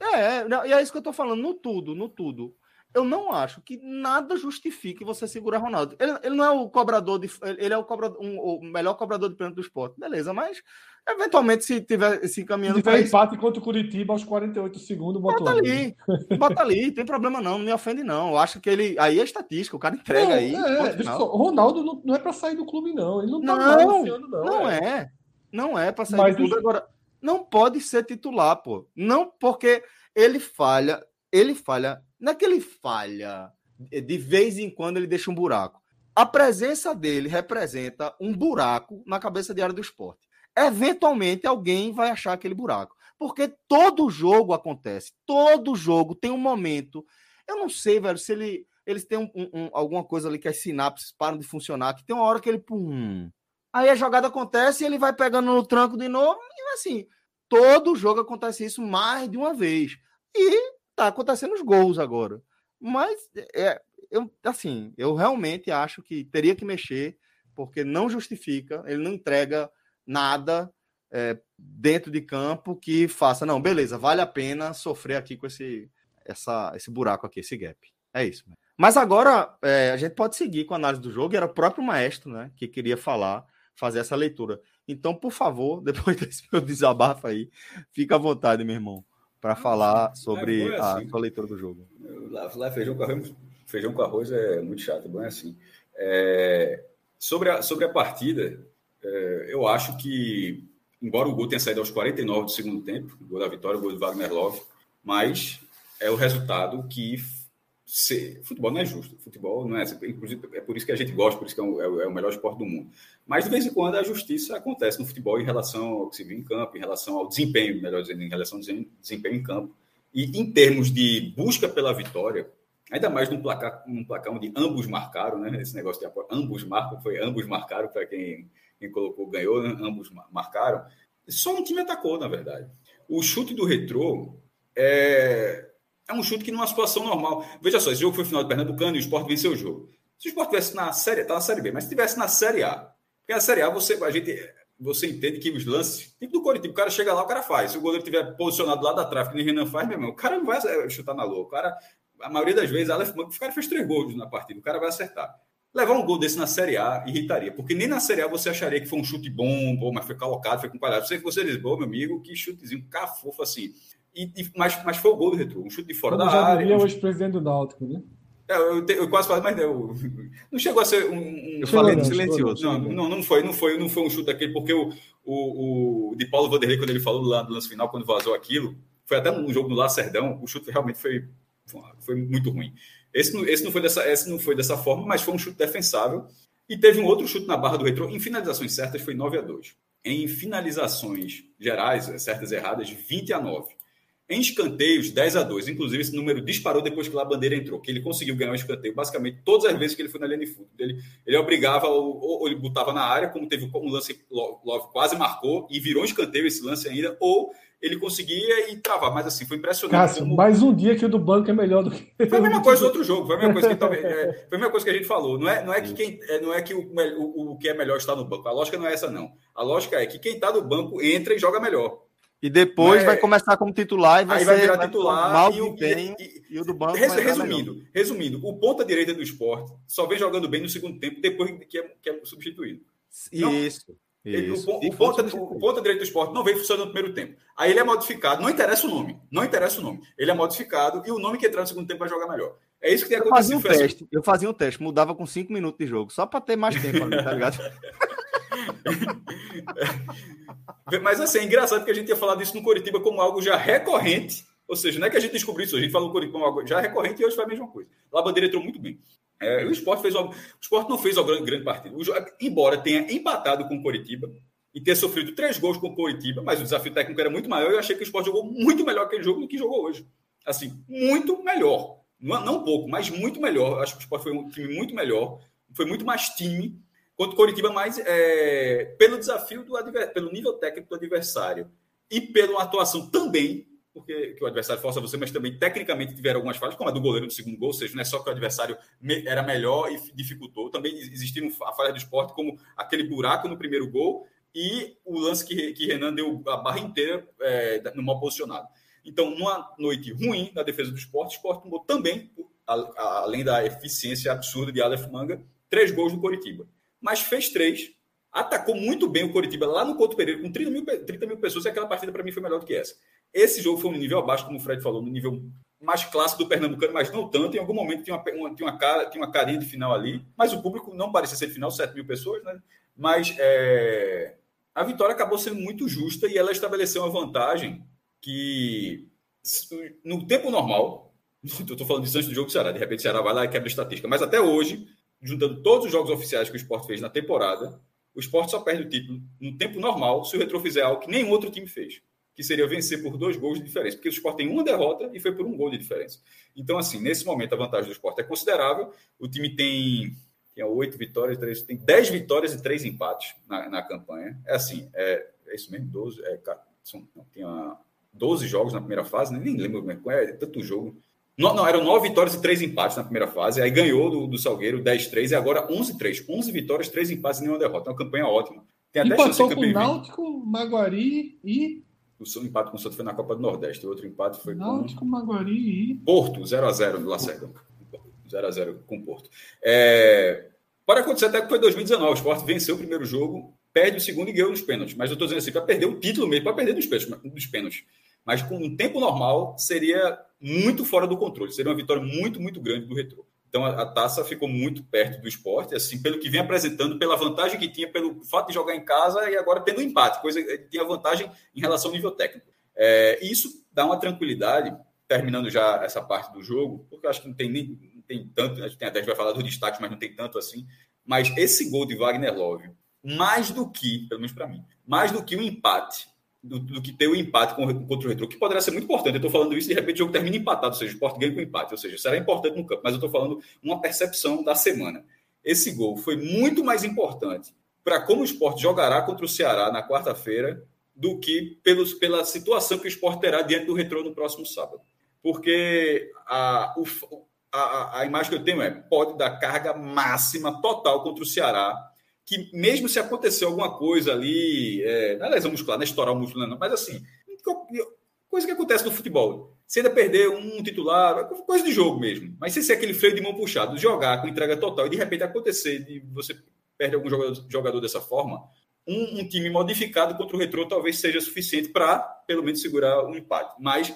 É, é, e é isso que eu tô falando, no tudo, no tudo eu não acho que nada justifique você segurar Ronaldo. Ele, ele não é o cobrador de. Ele é o, cobrador, um, o melhor cobrador de pênalti do esporte. Beleza, mas eventualmente, se tiver se encaminhando. Se tiver empate contra o Curitiba aos 48 segundos, bota, bota ali. bota ali, tem problema não, não me ofende não. Eu acho que ele. Aí é estatística, o cara entrega não, aí. É, só, Ronaldo não, não é para sair do clube, não. Ele não tá não, ano, não. Não é. é. Não é para sair mas do clube. Agora, não pode ser titular, pô. Não porque ele falha. Ele falha não é falha, de vez em quando ele deixa um buraco. A presença dele representa um buraco na cabeça de área do esporte. Eventualmente alguém vai achar aquele buraco. Porque todo jogo acontece. Todo jogo tem um momento. Eu não sei, velho, se ele, eles têm um, um, alguma coisa ali que as sinapses param de funcionar, que tem uma hora que ele. Pum, aí a jogada acontece e ele vai pegando no tranco de novo. E assim, todo jogo acontece isso mais de uma vez. E tá acontecendo os gols agora. Mas, é, eu, assim, eu realmente acho que teria que mexer, porque não justifica, ele não entrega nada é, dentro de campo que faça, não, beleza, vale a pena sofrer aqui com esse, essa, esse buraco aqui, esse gap. É isso. Mas agora é, a gente pode seguir com a análise do jogo, e era o próprio maestro né, que queria falar, fazer essa leitura. Então, por favor, depois desse meu desabafo aí, fica à vontade, meu irmão para falar sobre é a assim. sua leitura do jogo. Lá, lá feijão, com arroz, feijão com arroz é muito chato, bom é assim. É, sobre, a, sobre a partida, é, eu acho que, embora o gol tenha saído aos 49 do segundo tempo, o gol da vitória, o gol do Wagner Love, mas é o resultado que ser, futebol não é justo. Futebol não é. Inclusive, é por isso que a gente gosta, por isso que é o, é o, melhor esporte do mundo. Mas de vez em quando a justiça acontece no futebol em relação ao que se viu em campo, em relação ao desempenho, melhor dizendo, em relação ao desempenho em campo. E em termos de busca pela vitória, ainda mais num placar, num placar onde ambos marcaram, né? Esse negócio de ambos marcam, foi ambos marcaram para quem, quem colocou ganhou, né? ambos marcaram. Só um time atacou, na verdade. O chute do retrô é, é um chute que numa situação normal. Veja só, esse jogo foi final do Pernambucano e o Sport venceu o jogo. Se o esporte tivesse na série, tá na série B, mas se tivesse na série A, porque na série A você, a gente, você entende que os lances, tipo do Coritiba, o cara chega lá, o cara faz. Se o goleiro estiver posicionado lá da trave, que nem Renan faz, meu irmão, o cara não vai chutar na lua. O cara, a maioria das vezes, o cara fez três gols na partida, o cara vai acertar. Levar um gol desse na Série A irritaria, porque nem na Série A você acharia que foi um chute bom, bom mas foi colocado, foi com qualidade. Você você diz, bom, meu amigo, que chutezinho cafofo assim. E, e, mas, mas foi o gol do retrô, um chute de fora Como da já área. Diria um... hoje presidente do Náutico, né? É, eu, te, eu, quase falei, mas não, não chegou a ser um. um... Eu falei no silencioso. Não, não, não foi, não foi, não foi um chute daquele, porque o, o, o de Paulo Vanderlei, quando ele falou lá no lance final, quando vazou aquilo, foi até no jogo do Lacerdão, o chute realmente foi, foi muito ruim. Esse, esse, não foi dessa, esse não foi dessa forma, mas foi um chute defensável. E teve um outro chute na barra do retrô. Em finalizações certas, foi 9 a 2. Em finalizações gerais, certas e erradas, 20 a 9. Em escanteios, 10 a 2. Inclusive, esse número disparou depois que a bandeira entrou, que ele conseguiu ganhar o escanteio basicamente todas as vezes que ele foi na linha de fundo. Ele, ele obrigava, ou, ou ele botava na área, como teve um lance, Love quase marcou e virou um escanteio esse lance ainda, ou ele conseguia e travar. Mas assim, foi impressionante. Cássio, como... mais um dia que o do banco é melhor do que. Foi a mesma coisa do outro jogo, foi a mesma coisa que, talvez, é, foi a mesma coisa que a gente falou. Não é, não é que, quem, é, não é que o, o, o que é melhor está no banco. A lógica não é essa, não. A lógica é que quem está no banco entra e joga melhor. E depois é... vai começar como titular e vai, aí vai virar titular mal e o, e, e, e, o do banco. resumindo, resumindo, o ponta direita do esporte só vem jogando bem no segundo tempo depois que é, que é substituído. Isso. Ele, o, o, ponta, o ponta direito do esporte não veio funcionando no primeiro tempo. Aí ele é modificado, não interessa o nome, não interessa o nome. Ele é modificado e o nome que entrar no segundo tempo vai jogar melhor. É isso que tem acontecido. Eu fazia um teste, eu fazia um teste, mudava com cinco minutos de jogo, só para ter mais tempo ali, tá ligado? Mas assim, é engraçado porque a gente tinha falado isso no Coritiba como algo já recorrente. Ou seja, não é que a gente descobriu isso, a gente falou no Coritiba como algo já recorrente e hoje foi a mesma coisa. Lá a bandeira entrou muito bem. É, o esporte fez o, o esporte não fez uma grande, grande partida. O, embora tenha empatado com o Coritiba e ter sofrido três gols com o Coritiba, mas o desafio técnico era muito maior, eu achei que o esporte jogou muito melhor aquele jogo do que jogou hoje. Assim, muito melhor. Não, não pouco, mas muito melhor. Acho que o esporte foi um time muito melhor, foi muito mais time contra o Coritiba, mas é, pelo desafio do pelo nível técnico do adversário e pela atuação também, porque o adversário força você, mas também tecnicamente tiveram algumas falhas, como a do goleiro do segundo gol, ou seja, não é só que o adversário era melhor e dificultou, também existiram a falha do esporte, como aquele buraco no primeiro gol e o lance que, que Renan deu a barra inteira é, no mal posicionado. Então, numa noite ruim na defesa do esporte, o esporte tomou também, além da eficiência absurda de Aleph Manga, três gols no Coritiba mas fez três. Atacou muito bem o Coritiba lá no Couto Pereira, com 30 mil, 30 mil pessoas, e aquela partida para mim foi melhor do que essa. Esse jogo foi um nível abaixo, como o Fred falou, no nível mais clássico do Pernambucano, mas não tanto. Em algum momento tinha uma, tinha uma, cara, tinha uma carinha de final ali, mas o público não parecia ser final, 7 mil pessoas, né? Mas é, a vitória acabou sendo muito justa e ela estabeleceu uma vantagem que, no tempo normal, estou falando de antes do jogo do Ceará, de repente o Ceará vai lá e quebra estatística, mas até hoje, juntando todos os jogos oficiais que o esporte fez na temporada, o esporte só perde o título no tempo normal se o Retro fizer algo que nenhum outro time fez, que seria vencer por dois gols de diferença, porque o esporte tem uma derrota e foi por um gol de diferença. Então, assim, nesse momento a vantagem do esporte é considerável. O time tem, oito vitórias, três, tem dez vitórias e três empates na, na campanha. É assim, é, é isso mesmo, 12, é, são, tinha 12 jogos na primeira fase, nem lembro como é, é tanto jogo. Não, não, eram nove vitórias e três empates na primeira fase. Aí ganhou do, do Salgueiro 10-3 e agora 11-3. 11 vitórias, três empates e nenhuma derrota. É uma campanha ótima. Tem até Empatou com o Náutico, Maguari e. O seu empate com o Santos foi na Copa do Nordeste. O outro empate foi Náutico, com. Maguari e. Porto, 0x0 no Lacerda. 0x0 com o Porto. É... Para acontecer até que foi 2019. O Sport venceu o primeiro jogo, perde o segundo e ganhou nos pênaltis. Mas eu estou dizendo assim, para perder o título mesmo, para perder nos pênaltis. Mas com um tempo normal, seria muito fora do controle. Seria uma vitória muito, muito grande do Retrô. Então a, a, taça ficou muito perto do esporte, assim, pelo que vem apresentando, pela vantagem que tinha, pelo fato de jogar em casa e agora tendo empate, coisa que tinha vantagem em relação ao nível técnico. É, isso dá uma tranquilidade, terminando já essa parte do jogo, porque eu acho que não tem nem não tem tanto, a gente, até a gente vai falar do destaque, mas não tem tanto assim. Mas esse gol de Wagner Love, mais do que, pelo menos para mim, mais do que um empate do, do, que ter o empate com, contra o Retro, que poderia ser muito importante. Eu estou falando isso de repente o jogo termina empatado, ou seja, o esporte ganha com empate, ou seja, será importante no campo, mas eu estou falando uma percepção da semana. Esse gol foi muito mais importante para como o esporte jogará contra o Ceará na quarta-feira do que pelos, pela situação que o esporte terá diante do Retro no próximo sábado. Porque a, o, a, a imagem que eu tenho é: pode dar carga máxima total contra o Ceará. Que mesmo se acontecer alguma coisa ali, é, não é lesão muscular, não é estourar o músculo, não, mas assim, coisa que acontece no futebol. Se ainda perder um titular, é coisa de jogo mesmo. Mas se ser aquele freio de mão puxado, jogar com entrega total e de repente acontecer de você perde algum jogador, jogador dessa forma, um, um, time modificado contra o retrô talvez seja suficiente para, pelo menos, segurar um empate. Mas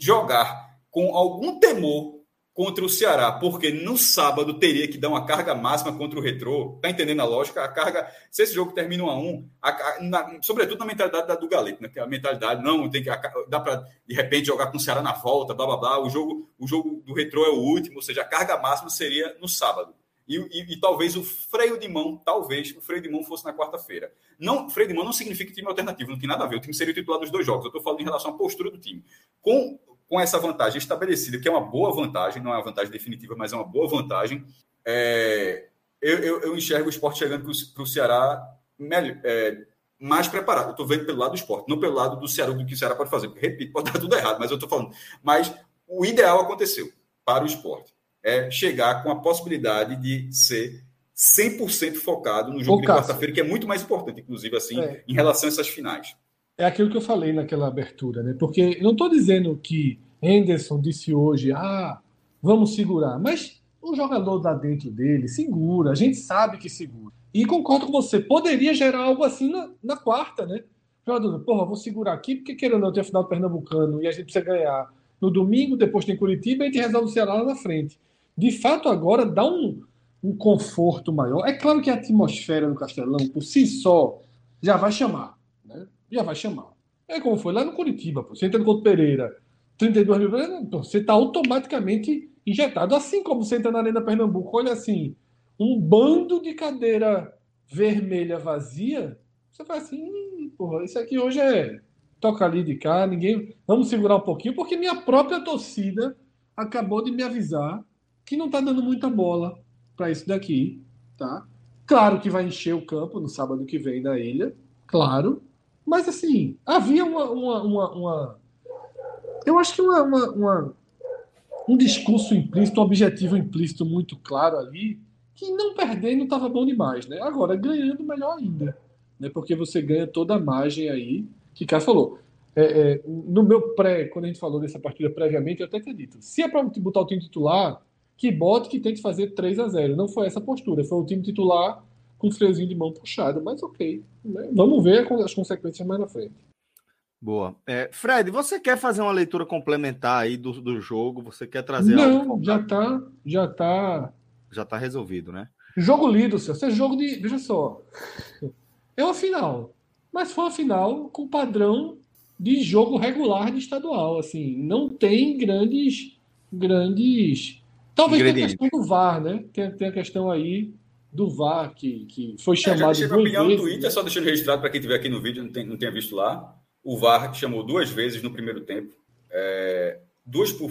jogar com algum temor contra o Ceará, porque no sábado teria que dar uma carga máxima contra o Retrô. Tá entendendo a lógica? A carga, se esse jogo termina 1 a 1, a, na, sobretudo na mentalidade da, do Galeto, né? Que é a mentalidade não tem que dá para de repente jogar com o Ceará na volta, blá blá blá. O jogo, o jogo do Retrô é o último, ou seja, a carga máxima seria no sábado. E, e, e, talvez o freio de mão, talvez o freio de mão fosse na quarta-feira. Não, freio de mão não significa time alternativo, não tem nada a ver. O time seria o titular dos dois jogos. Eu estou falando em relação à postura do time. Com com essa vantagem estabelecida, que é uma boa vantagem, não é uma vantagem definitiva, mas é uma boa vantagem, é, eu, eu, eu, enxergo o esporte chegando para o Ceará melhor, é, mais preparado. Eu estou vendo pelo lado do esporte, não pelo lado do Ceará, do que o Ceará pode fazer. Porque, repito, pode dar tudo errado, mas eu estou falando. Mas o ideal aconteceu para o esporte. É chegar com a possibilidade de ser 100% focado no jogo Ô, de quarta-feira, que é muito mais importante, inclusive, assim, é. em relação a essas finais é aquilo que eu falei naquela abertura, né? Porque eu não estou dizendo que Henderson disse hoje, ah, vamos segurar, mas o jogador lá dentro dele segura, a gente sabe que segura. E concordo com você, poderia gerar algo assim na, na quarta, né? Jogador, porra, vou segurar aqui, porque querendo não ter final do Pernambucano e a gente precisa ganhar no domingo, depois tem Curitiba e a gente resolve o Ceará lá na frente. De fato, agora dá um, um conforto maior. É claro que a atmosfera do Castelão, por si só, já vai chamar já vai chamar. É como foi lá no Curitiba, pô. Você entra no Couto Pereira, 32 mil, você está automaticamente injetado. Assim como você entra na Arena Pernambuco, olha assim, um bando de cadeira vermelha vazia, você fala assim, porra, isso aqui hoje é toca ali de cá, ninguém. Vamos segurar um pouquinho, porque minha própria torcida acabou de me avisar que não está dando muita bola para isso daqui, tá? Claro que vai encher o campo no sábado que vem na ilha, claro. Mas, assim, havia uma. uma, uma, uma eu acho que uma, uma, um discurso implícito, um objetivo implícito muito claro ali, que não perdendo estava bom demais, né? Agora, ganhando, melhor ainda. Né? Porque você ganha toda a margem aí, que Cássio falou. É, é, no meu pré, quando a gente falou dessa partida previamente, eu até acredito. Se é para botar o time titular, que bote que tem que fazer 3 a 0 Não foi essa postura, foi o time titular com o freiozinho de mão puxado, mas ok. Né? Vamos ver as consequências mais na frente. Boa. É, Fred, você quer fazer uma leitura complementar aí do, do jogo? Você quer trazer Não, algo? já tá, já tá. Já tá resolvido, né? Jogo lido, seu. Esse é jogo de. Veja só. É uma final. Mas foi uma final com padrão de jogo regular de estadual. Assim, não tem grandes. grandes. Talvez tenha a questão do VAR, né? Tem, tem a questão aí do VAR, que, que foi chamado. É, já duas vezes, no Twitter, né? só deixando registrado para quem estiver aqui no vídeo, não, tem, não tenha visto lá. O VAR chamou duas vezes no primeiro tempo. É, duas por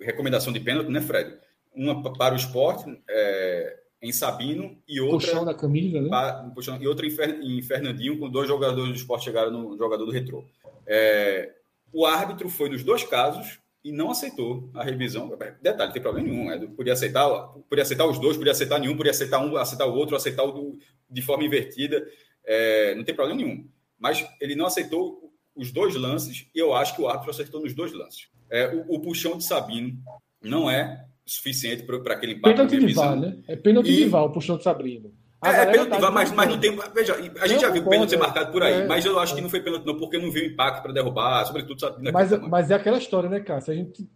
recomendação de pênalti, né, Fred? Uma para o esporte, é, em Sabino, e outra. Puxão da camisa, né? Para, puxão, e outra em, Fernandinho, com dois jogadores do esporte chegaram no jogador do retrô. É, o árbitro foi nos dois casos e não aceitou a revisão. Detalhe, não tem problema nenhum. Né? Podia aceitar, podia aceitar os dois, podia aceitar nenhum, podia aceitar um, aceitar o outro, aceitar o de forma invertida. É, não tem problema nenhum. Mas ele não aceitou os dois lances e eu acho que o árbitro acertou nos dois lances. É, o, o puxão de Sabino não é suficiente para aquele impacto pênalti de VAR, né? É pênalti e... de VAR o puxão de Sabino. A é, é pênalti, tá mas, mas não tem. Veja, a gente já viu pênalti ser marcado por aí, é, mas eu acho que não foi pênalti, não, porque não viu impacto para derrubar, sobretudo. Sabe, mas, mas é aquela história, né, Cássio? A gente,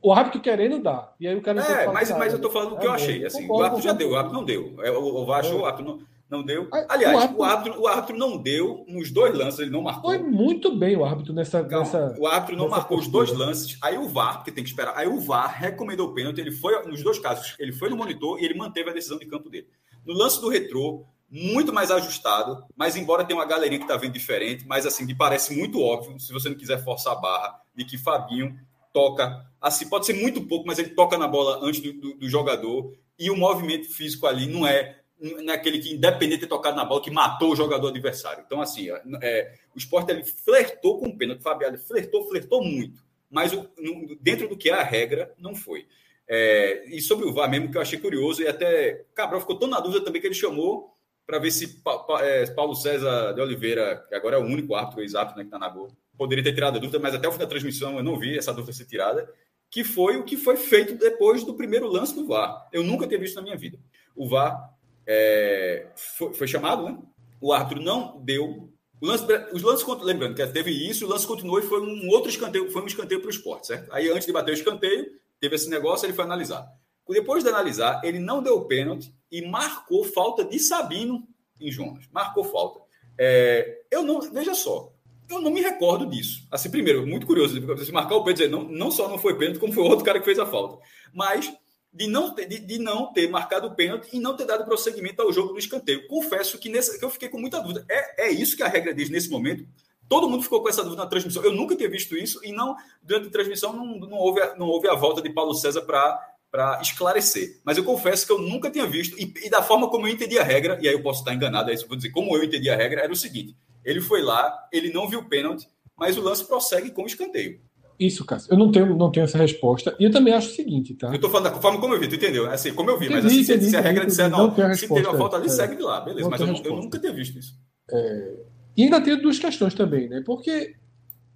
o árbitro querendo dá. E aí o cara É, mas, mas eu tô falando o que eu achei. Assim, o árbitro já deu, o árbitro não deu. É, o, o VAR achou, o árbitro não. Não deu. Aliás, o árbitro, o árbitro, o árbitro, não deu nos dois lances, ele não marcou. Foi muito bem o árbitro nessa. Calma, nessa o árbitro não marcou postura. os dois lances. Aí o VAR, porque tem que esperar. Aí o VAR recomendou o pênalti. Ele foi, nos dois casos, ele foi no monitor e ele manteve a decisão de campo dele. No lance do retrô, muito mais ajustado, mas embora tenha uma galerinha que está vendo diferente, mas assim, me parece muito óbvio, se você não quiser forçar a barra, de que Fabinho toca, assim, pode ser muito pouco, mas ele toca na bola antes do, do, do jogador, e o movimento físico ali não é naquele que, independente de ter tocado na bola, que matou o jogador adversário. Então, assim, é, o esporte ele flertou com o pênalti, o Fabiano flertou, flertou muito, mas o, no, dentro do que é a regra, não foi. É, e sobre o VAR mesmo, que eu achei curioso, e até Cabral ficou tão na dúvida também que ele chamou para ver se pa, pa, é, Paulo César de Oliveira, que agora é o único árbitro ex-árbitro né, que está na boa, poderia ter tirado a dúvida, mas até o fim da transmissão eu não vi essa dúvida ser tirada, que foi o que foi feito depois do primeiro lance do VAR. Eu nunca tinha visto na minha vida. O VAR é, foi, foi, chamado, né? O árbitro não deu. Lance, os lances, lembrando que teve isso, o lance continuou e foi um outro escanteio, foi um escanteio para o esporte, certo? Aí antes de bater o escanteio, teve esse negócio, ele foi analisar. Depois de analisar, ele não deu pênalti e marcou falta de Sabino em Jonas. Marcou falta. É, eu não, veja só, eu não me recordo disso. Assim, primeiro, muito curioso, você marcar o pênalti, não, não só não foi pênalti, como foi outro cara que fez a falta. Mas de não ter, de, de não ter marcado o pênalti e não ter dado prosseguimento ao jogo do escanteio. Confesso que, nesse, que eu fiquei com muita dúvida. É, é isso que a regra diz nesse momento. Todo mundo ficou com essa dúvida na transmissão. Eu nunca tinha visto isso e não durante a transmissão não, não, houve, a, não houve a volta de Paulo César para esclarecer. Mas eu confesso que eu nunca tinha visto, e, e, da forma como eu entendi a regra, e aí eu posso estar enganado, aí eu vou dizer como eu entendi a regra, era o seguinte: ele foi lá, ele não viu o pênalti, mas o lance prossegue com o escanteio. Isso, Cássio. Eu não tenho, não tenho essa resposta. E eu também acho o seguinte, tá? Eu estou falando da forma como eu vi, tu entendeu? Assim, como eu vi, entendi, mas assim, entendi, se, a regra disser, não, não se teve uma falta ali, é, segue de lá, beleza. Mas eu, eu, nunca tinha visto isso. É... E ainda tem duas questões também, né? Porque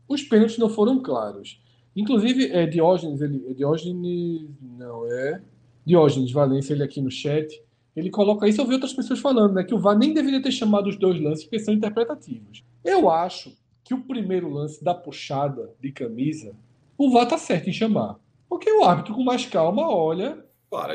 os pênaltis não foram claros. Inclusive, é, Diógenes, ele, é Diógenes, não é? Diógenes Valência, ele aqui no chat, ele coloca isso, eu vi outras pessoas falando, né? Que o VAR nem deveria ter chamado os dois lances, porque são interpretativos. Eu acho que o primeiro lance da puxada de camisa, o VAR tá certo em chamar. Porque o árbitro, com mais calma, olha. Para.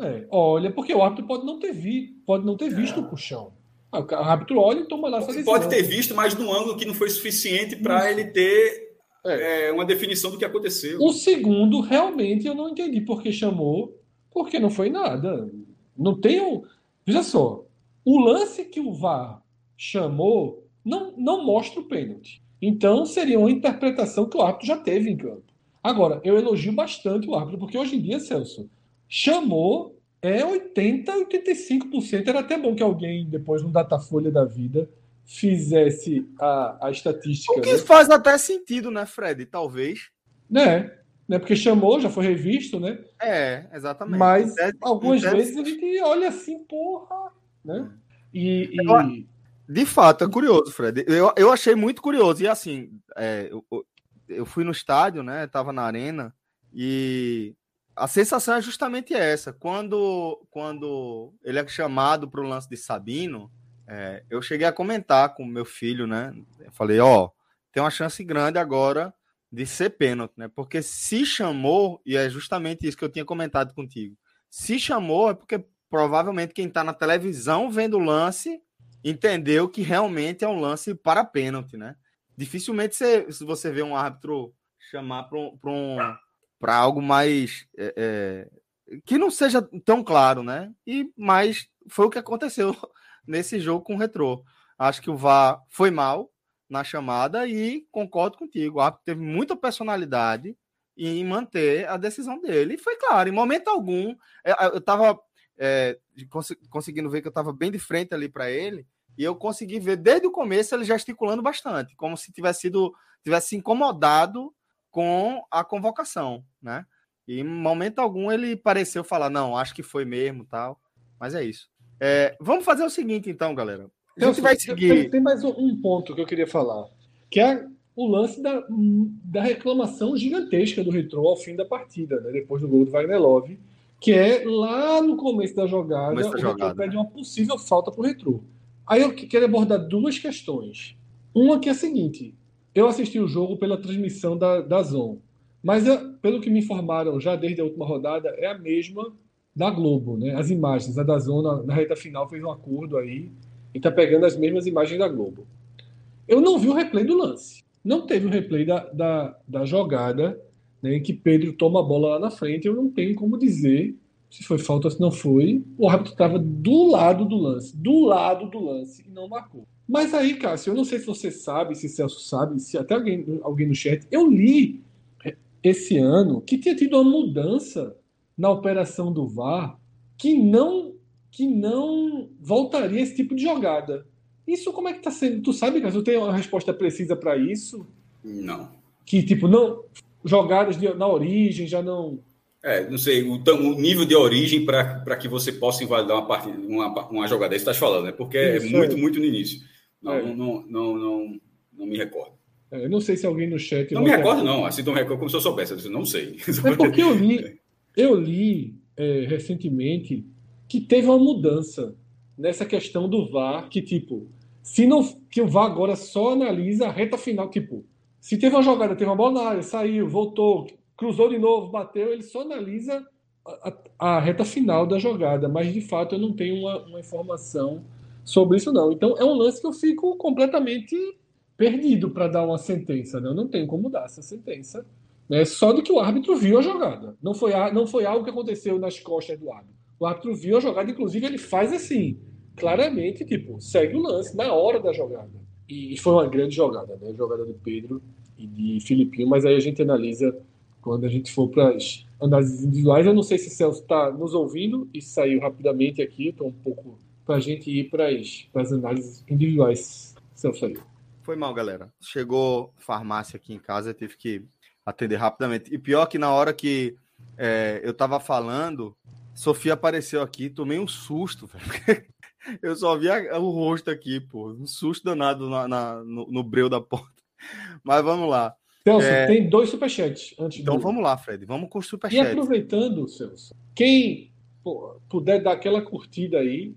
É, olha, porque o árbitro pode não ter, vi, pode não ter visto é. o puxão. Ah, o árbitro olha e toma lá essa decisão. Pode ter visto, mas no ângulo que não foi suficiente para ele ter é. é. uma definição do que aconteceu. O segundo, realmente, eu não entendi porque chamou, porque não foi nada. Não tem um. Veja só, o lance que o VAR chamou não, não mostra o pênalti. Então, seria uma interpretação que o árbitro já teve em campo. Agora, eu elogio bastante o árbitro, porque hoje em dia, Celso, chamou é 80, 85%. Era até bom que alguém, depois no Datafolha da vida, fizesse a, a estatística. O que né? faz até sentido, né, Fred? Talvez. Né? né? Porque chamou, já foi revisto, né? É, exatamente. Mas algumas vezes a gente olha assim, porra, né? E, e... De fato, é curioso, Fred. Eu, eu achei muito curioso. E assim, é, eu, eu fui no estádio, né? Tava na arena e a sensação é justamente essa. Quando, quando ele é chamado para o lance de Sabino, é, eu cheguei a comentar com meu filho, né? Eu falei, ó, tem uma chance grande agora de ser pênalti, né? Porque se chamou, e é justamente isso que eu tinha comentado contigo, se chamou é porque provavelmente quem está na televisão vendo o lance entendeu que realmente é um lance para pênalti, né? Dificilmente você, você vê um árbitro chamar para um, um, algo mais é, é, que não seja tão claro, né? E mas foi o que aconteceu nesse jogo com o Retrô. Acho que o VAR foi mal na chamada e concordo contigo. O teve muita personalidade em manter a decisão dele. E foi claro, em momento algum, é, eu estava é, conseguindo ver que eu estava bem de frente ali para ele, e eu consegui ver desde o começo ele gesticulando bastante, como se tivesse sido tivesse incomodado com a convocação, né? E em momento algum ele pareceu falar, não, acho que foi mesmo, tal. Mas é isso. É, vamos fazer o seguinte, então, galera. A gente vai seguir. Tem mais um ponto que eu queria falar, que é o lance da, da reclamação gigantesca do Retrô ao fim da partida, né? depois do gol do Wagner Love, que é lá no começo da jogada, começo da o jogada, pede uma possível falta para o Retrô. Aí eu quero abordar duas questões. Uma que é a seguinte: eu assisti o jogo pela transmissão da, da Zon, mas eu, pelo que me informaram já desde a última rodada, é a mesma da Globo, né? As imagens, a da Zona na reta final fez um acordo aí e tá pegando as mesmas imagens da Globo. Eu não vi o replay do lance. Não teve o replay da, da, da jogada né, em que Pedro toma a bola lá na frente. Eu não tenho como dizer se foi falta ou se não foi. O árbitro estava do lado do lance, do lado do lance e não marcou. Mas aí, Cássio, eu não sei se você sabe, se Celso sabe, se até alguém, alguém no chat, eu li esse ano que tinha tido uma mudança na operação do VAR que não que não voltaria esse tipo de jogada. Isso como é que está sendo? Tu sabe, Cássio, tem uma resposta precisa para isso? Não. Que tipo não jogadas de, na origem já não É, não sei, o, o nível de origem para que você possa invalidar uma, partida, uma, uma jogada. Isso que está falando, né? Porque é isso, é muito, é. muito no início. Não, é. não, não, não, não, me recordo. É, eu não sei se alguém no chat. Não me recordo, não. Assim, não recordo como se eu soubesse. Eu não sei. É porque eu li, eu li é, recentemente que teve uma mudança nessa questão do VAR, que tipo, se não que o VAR agora só analisa a reta final, tipo, se teve uma jogada, teve uma bola na área, saiu, voltou, cruzou de novo, bateu, ele só analisa a, a, a reta final da jogada, mas de fato eu não tenho uma, uma, informação sobre isso não. Então é um lance que eu fico completamente perdido para dar uma sentença, né? eu não tenho como dar essa sentença. Né? Só de que o árbitro viu a jogada. Não foi, não foi algo que aconteceu nas costas do árbitro. O árbitro viu a jogada, inclusive ele faz assim, claramente, tipo, segue o lance na hora da jogada. E, foi uma grande jogada, né? Jogada de Pedro e de Filipinho, mas aí a gente analisa quando a gente for para as análises individuais. Eu não sei se o Celso está nos ouvindo e saiu rapidamente aqui, estou um pouco para a gente ir para as, análises individuais. Celso. Foi mal, galera. Chegou farmácia aqui em casa, eu tive que atender rapidamente. E pior que na hora que é, eu tava falando, Sofia apareceu aqui, tomei um susto, velho. Eu só vi o rosto aqui, pô. Um susto danado na, na no, no, breu da porta. Mas vamos lá. Celso, é... tem dois superchats antes Então do... vamos lá, Fred. Vamos com os superchats. E aproveitando, Celso, quem pô, puder dar aquela curtida aí.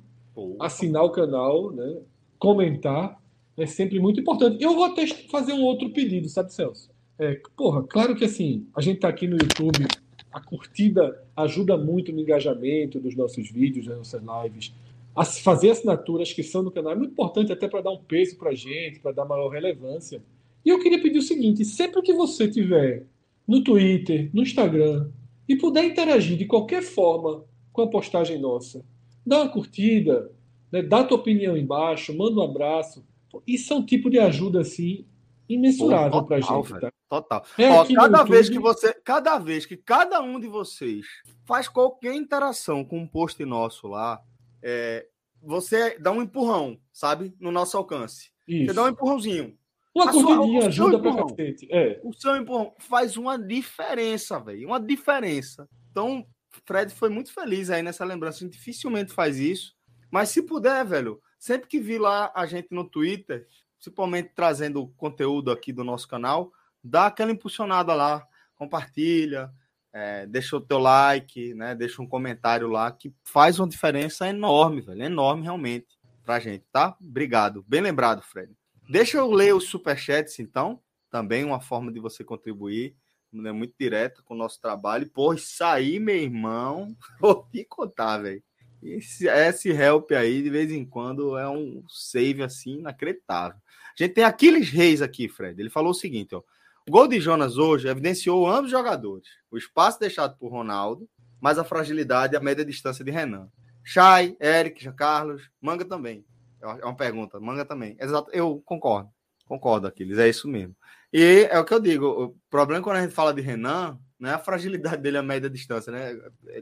Assinar o canal, né? Comentar, é sempre muito importante. Eu vou até fazer um outro pedido, sabe, Celso? É, porra, claro que assim, a gente tá aqui no YouTube, a curtida ajuda muito no engajamento dos nossos vídeos, das nossas lives. A fazer assinaturas que são do canal é muito importante até para dar um peso para a gente, para dar maior relevância. E eu queria pedir o seguinte: sempre que você tiver no Twitter, no Instagram e puder interagir de qualquer forma com a postagem nossa, dá uma curtida, né, dá tua opinião embaixo, manda um abraço. Isso é um tipo de ajuda assim imensurável para a gente. Tá? Total. É Ó, cada vez que você, cada vez que cada um de vocês faz qualquer interação com um post nosso lá, é, você dá um empurrão, sabe, no nosso alcance. Isso. Você dá um empurrãozinho. Uma curtidinha ajuda para cacete. É. O seu empurrão faz uma diferença, velho. Uma diferença. Então, Fred foi muito feliz aí nessa lembrança. A gente dificilmente faz isso. Mas se puder, velho, sempre que vir lá a gente no Twitter, principalmente trazendo conteúdo aqui do nosso canal, dá aquela impulsionada lá, compartilha, é, deixa o teu like, né? Deixa um comentário lá que faz uma diferença enorme, velho, enorme realmente pra gente, tá? Obrigado, bem lembrado, Fred. Deixa eu ler os superchats, então, também uma forma de você contribuir, é muito direta com o nosso trabalho. Pô, aí, meu irmão, vou te contar, velho. Esse, esse help aí, de vez em quando, é um save assim inacreditável. A gente tem Aquiles Reis aqui, Fred. Ele falou o seguinte: ó. O gol de Jonas hoje evidenciou ambos os jogadores. O espaço deixado por Ronaldo, mas a fragilidade e a média distância de Renan. Chay, Eric, Carlos, Manga também. É uma pergunta. Manga também. Exato. Eu concordo. Concordo, Aquiles. É isso mesmo. E é o que eu digo. O problema quando a gente fala de Renan não é a fragilidade dele a média distância, né?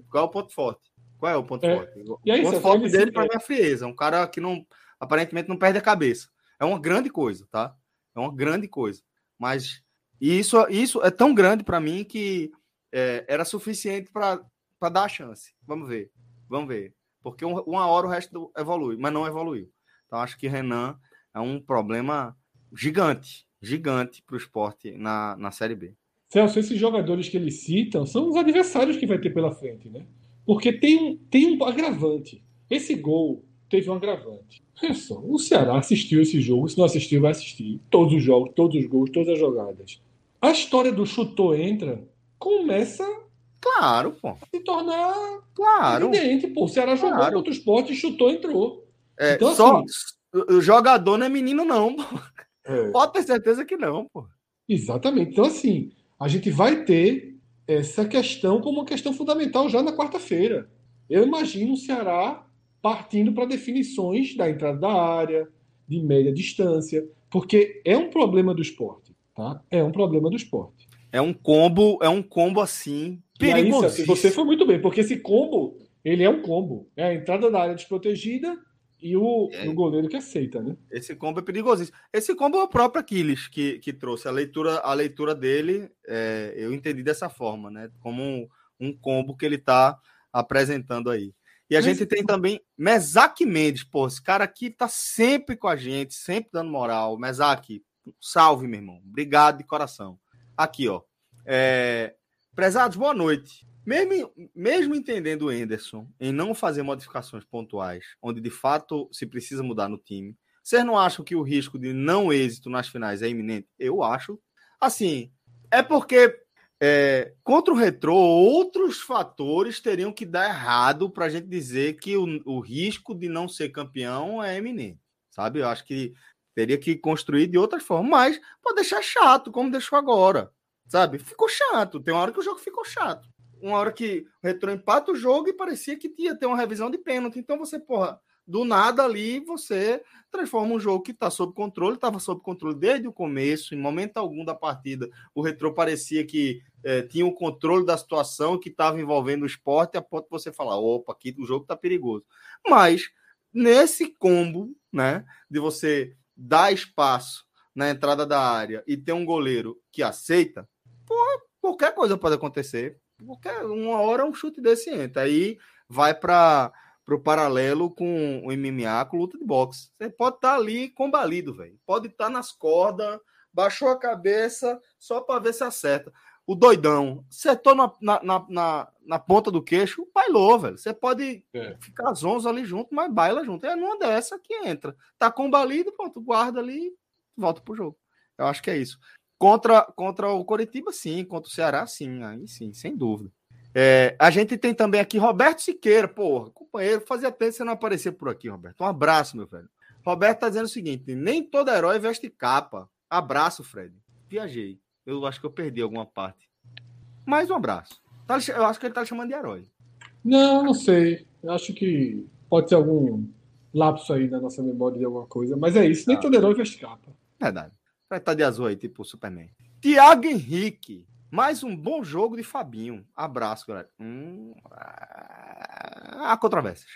Qual é o ponto forte? Qual é o ponto é. forte? E aí, o ponto forte dele, para mim, é a frieza. Um cara que não, aparentemente não perde a cabeça. É uma grande coisa, tá? É uma grande coisa. Mas isso, isso é tão grande para mim que é, era suficiente para dar a chance. Vamos ver. Vamos ver. Porque uma hora o resto evolui, mas não evoluiu. Então acho que Renan é um problema gigante, gigante para o esporte na, na Série B. Celso, esses jogadores que eles citam são os adversários que vai ter pela frente, né? Porque tem um, tem um agravante. Esse gol teve um agravante. Olha só, o Ceará assistiu esse jogo, se não assistiu, vai assistir. Todos os jogos, todos os gols, todas as jogadas. A história do chutou entra começa claro, pô. a se tornar claro. evidente. Pô, o Ceará claro. jogou contra o esporte, chutou, entrou. É, então, só assim, o jogador não é menino, não. É. Pode ter certeza que não, pô. Exatamente. Então, assim, a gente vai ter essa questão como uma questão fundamental já na quarta-feira. Eu imagino o Ceará partindo para definições da entrada da área, de média distância, porque é um problema do esporte, tá? É um problema do esporte. É um combo, é um combo assim perigoso. Você foi muito bem, porque esse combo, ele é um combo. É a entrada da área desprotegida e o, é. o goleiro que aceita, né? Esse combo é perigosíssimo. Esse combo é o próprio Aquiles que, que trouxe. A leitura, a leitura dele, é, eu entendi dessa forma, né? Como um combo que ele está apresentando aí. E a Mas... gente tem também Mesaque Mendes, pô, esse cara aqui tá sempre com a gente, sempre dando moral. Mesaque, salve, meu irmão. Obrigado de coração. Aqui, ó. É... Prezados, boa noite. Mesmo, mesmo entendendo o Enderson em não fazer modificações pontuais, onde de fato se precisa mudar no time, vocês não acham que o risco de não êxito nas finais é iminente? Eu acho. Assim, é porque é, contra o retrô, outros fatores teriam que dar errado para a gente dizer que o, o, risco de não ser campeão é eminente, sabe? Eu acho que teria que construir de outras formas, mas pode deixar chato, como deixou agora, sabe? Ficou chato. Tem uma hora que o jogo ficou chato. Uma hora que o retrô empata o jogo e parecia que ia ter uma revisão de pênalti. Então você, porra, do nada ali você transforma um jogo que está sob controle, estava sob controle desde o começo, em momento algum da partida, o Retrô parecia que é, tinha o controle da situação, que estava envolvendo o esporte, a ponto de você falar, opa, aqui o jogo está perigoso. Mas, nesse combo, né, de você dar espaço na entrada da área e ter um goleiro que aceita, porra, qualquer coisa pode acontecer. Qualquer, uma hora um chute desse entra. Aí vai para para o paralelo com o MMA, com luta de boxe. Você pode estar tá ali combalido, velho. Pode estar tá nas cordas, baixou a cabeça só para ver se acerta. O doidão acertou na, na, na, na, ponta do queixo, bailou, velho. Você pode é. ficar zonzo ali junto, mas baila junto. É numa dessa que entra. Tá combalido, pronto, guarda ali volta pro jogo. Eu acho que é isso. Contra, contra o Coritiba, sim. Contra o Ceará, sim. Aí sim, sem dúvida. É, a gente tem também aqui Roberto Siqueira, porra, companheiro, fazia tempo que você não aparecer por aqui, Roberto. Um abraço, meu velho. Roberto tá dizendo o seguinte: nem todo herói veste capa. Abraço, Fred. Viajei. Eu acho que eu perdi alguma parte. Mais um abraço. Tá eu acho que ele tá chamando de herói. Não, não sei. Eu acho que pode ter algum lapso aí na nossa memória de alguma coisa. Mas é isso, nem ah. todo herói veste capa. Verdade. Vai estar de azul aí, tipo Superman. Tiago Henrique. Mais um bom jogo de Fabinho. Abraço, galera. Hum, há controvérsias.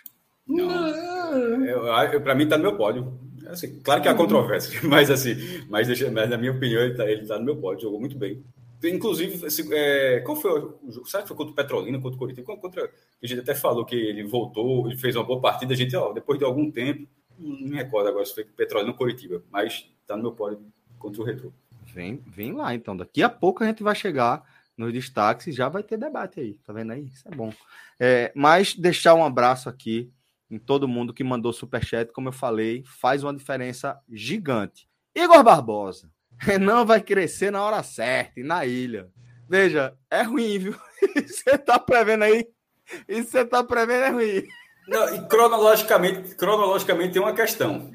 Para mim, tá no meu pódio. Assim, claro que há controvérsias, mas assim, mas, deixa, mas na minha opinião, ele tá, ele tá no meu pódio, jogou muito bem. Inclusive, assim, é, qual foi o jogo? Será que foi contra o Petrolina, contra o Coritiba? Contra, a gente até falou que ele voltou, ele fez uma boa partida. A gente, ó, depois de algum tempo, não me recordo agora se foi Petrolina ou Coritiba, mas tá no meu pódio contra o Retro. Vem, vem lá, então. Daqui a pouco a gente vai chegar nos destaques e já vai ter debate aí. Tá vendo aí? Isso é bom. É, mas deixar um abraço aqui em todo mundo que mandou superchat, como eu falei, faz uma diferença gigante. Igor Barbosa, Renan vai crescer na hora certa e na ilha. Veja, é ruim, viu? Você tá prevendo aí? Isso você tá prevendo é ruim. Não, e cronologicamente, cronologicamente tem uma questão.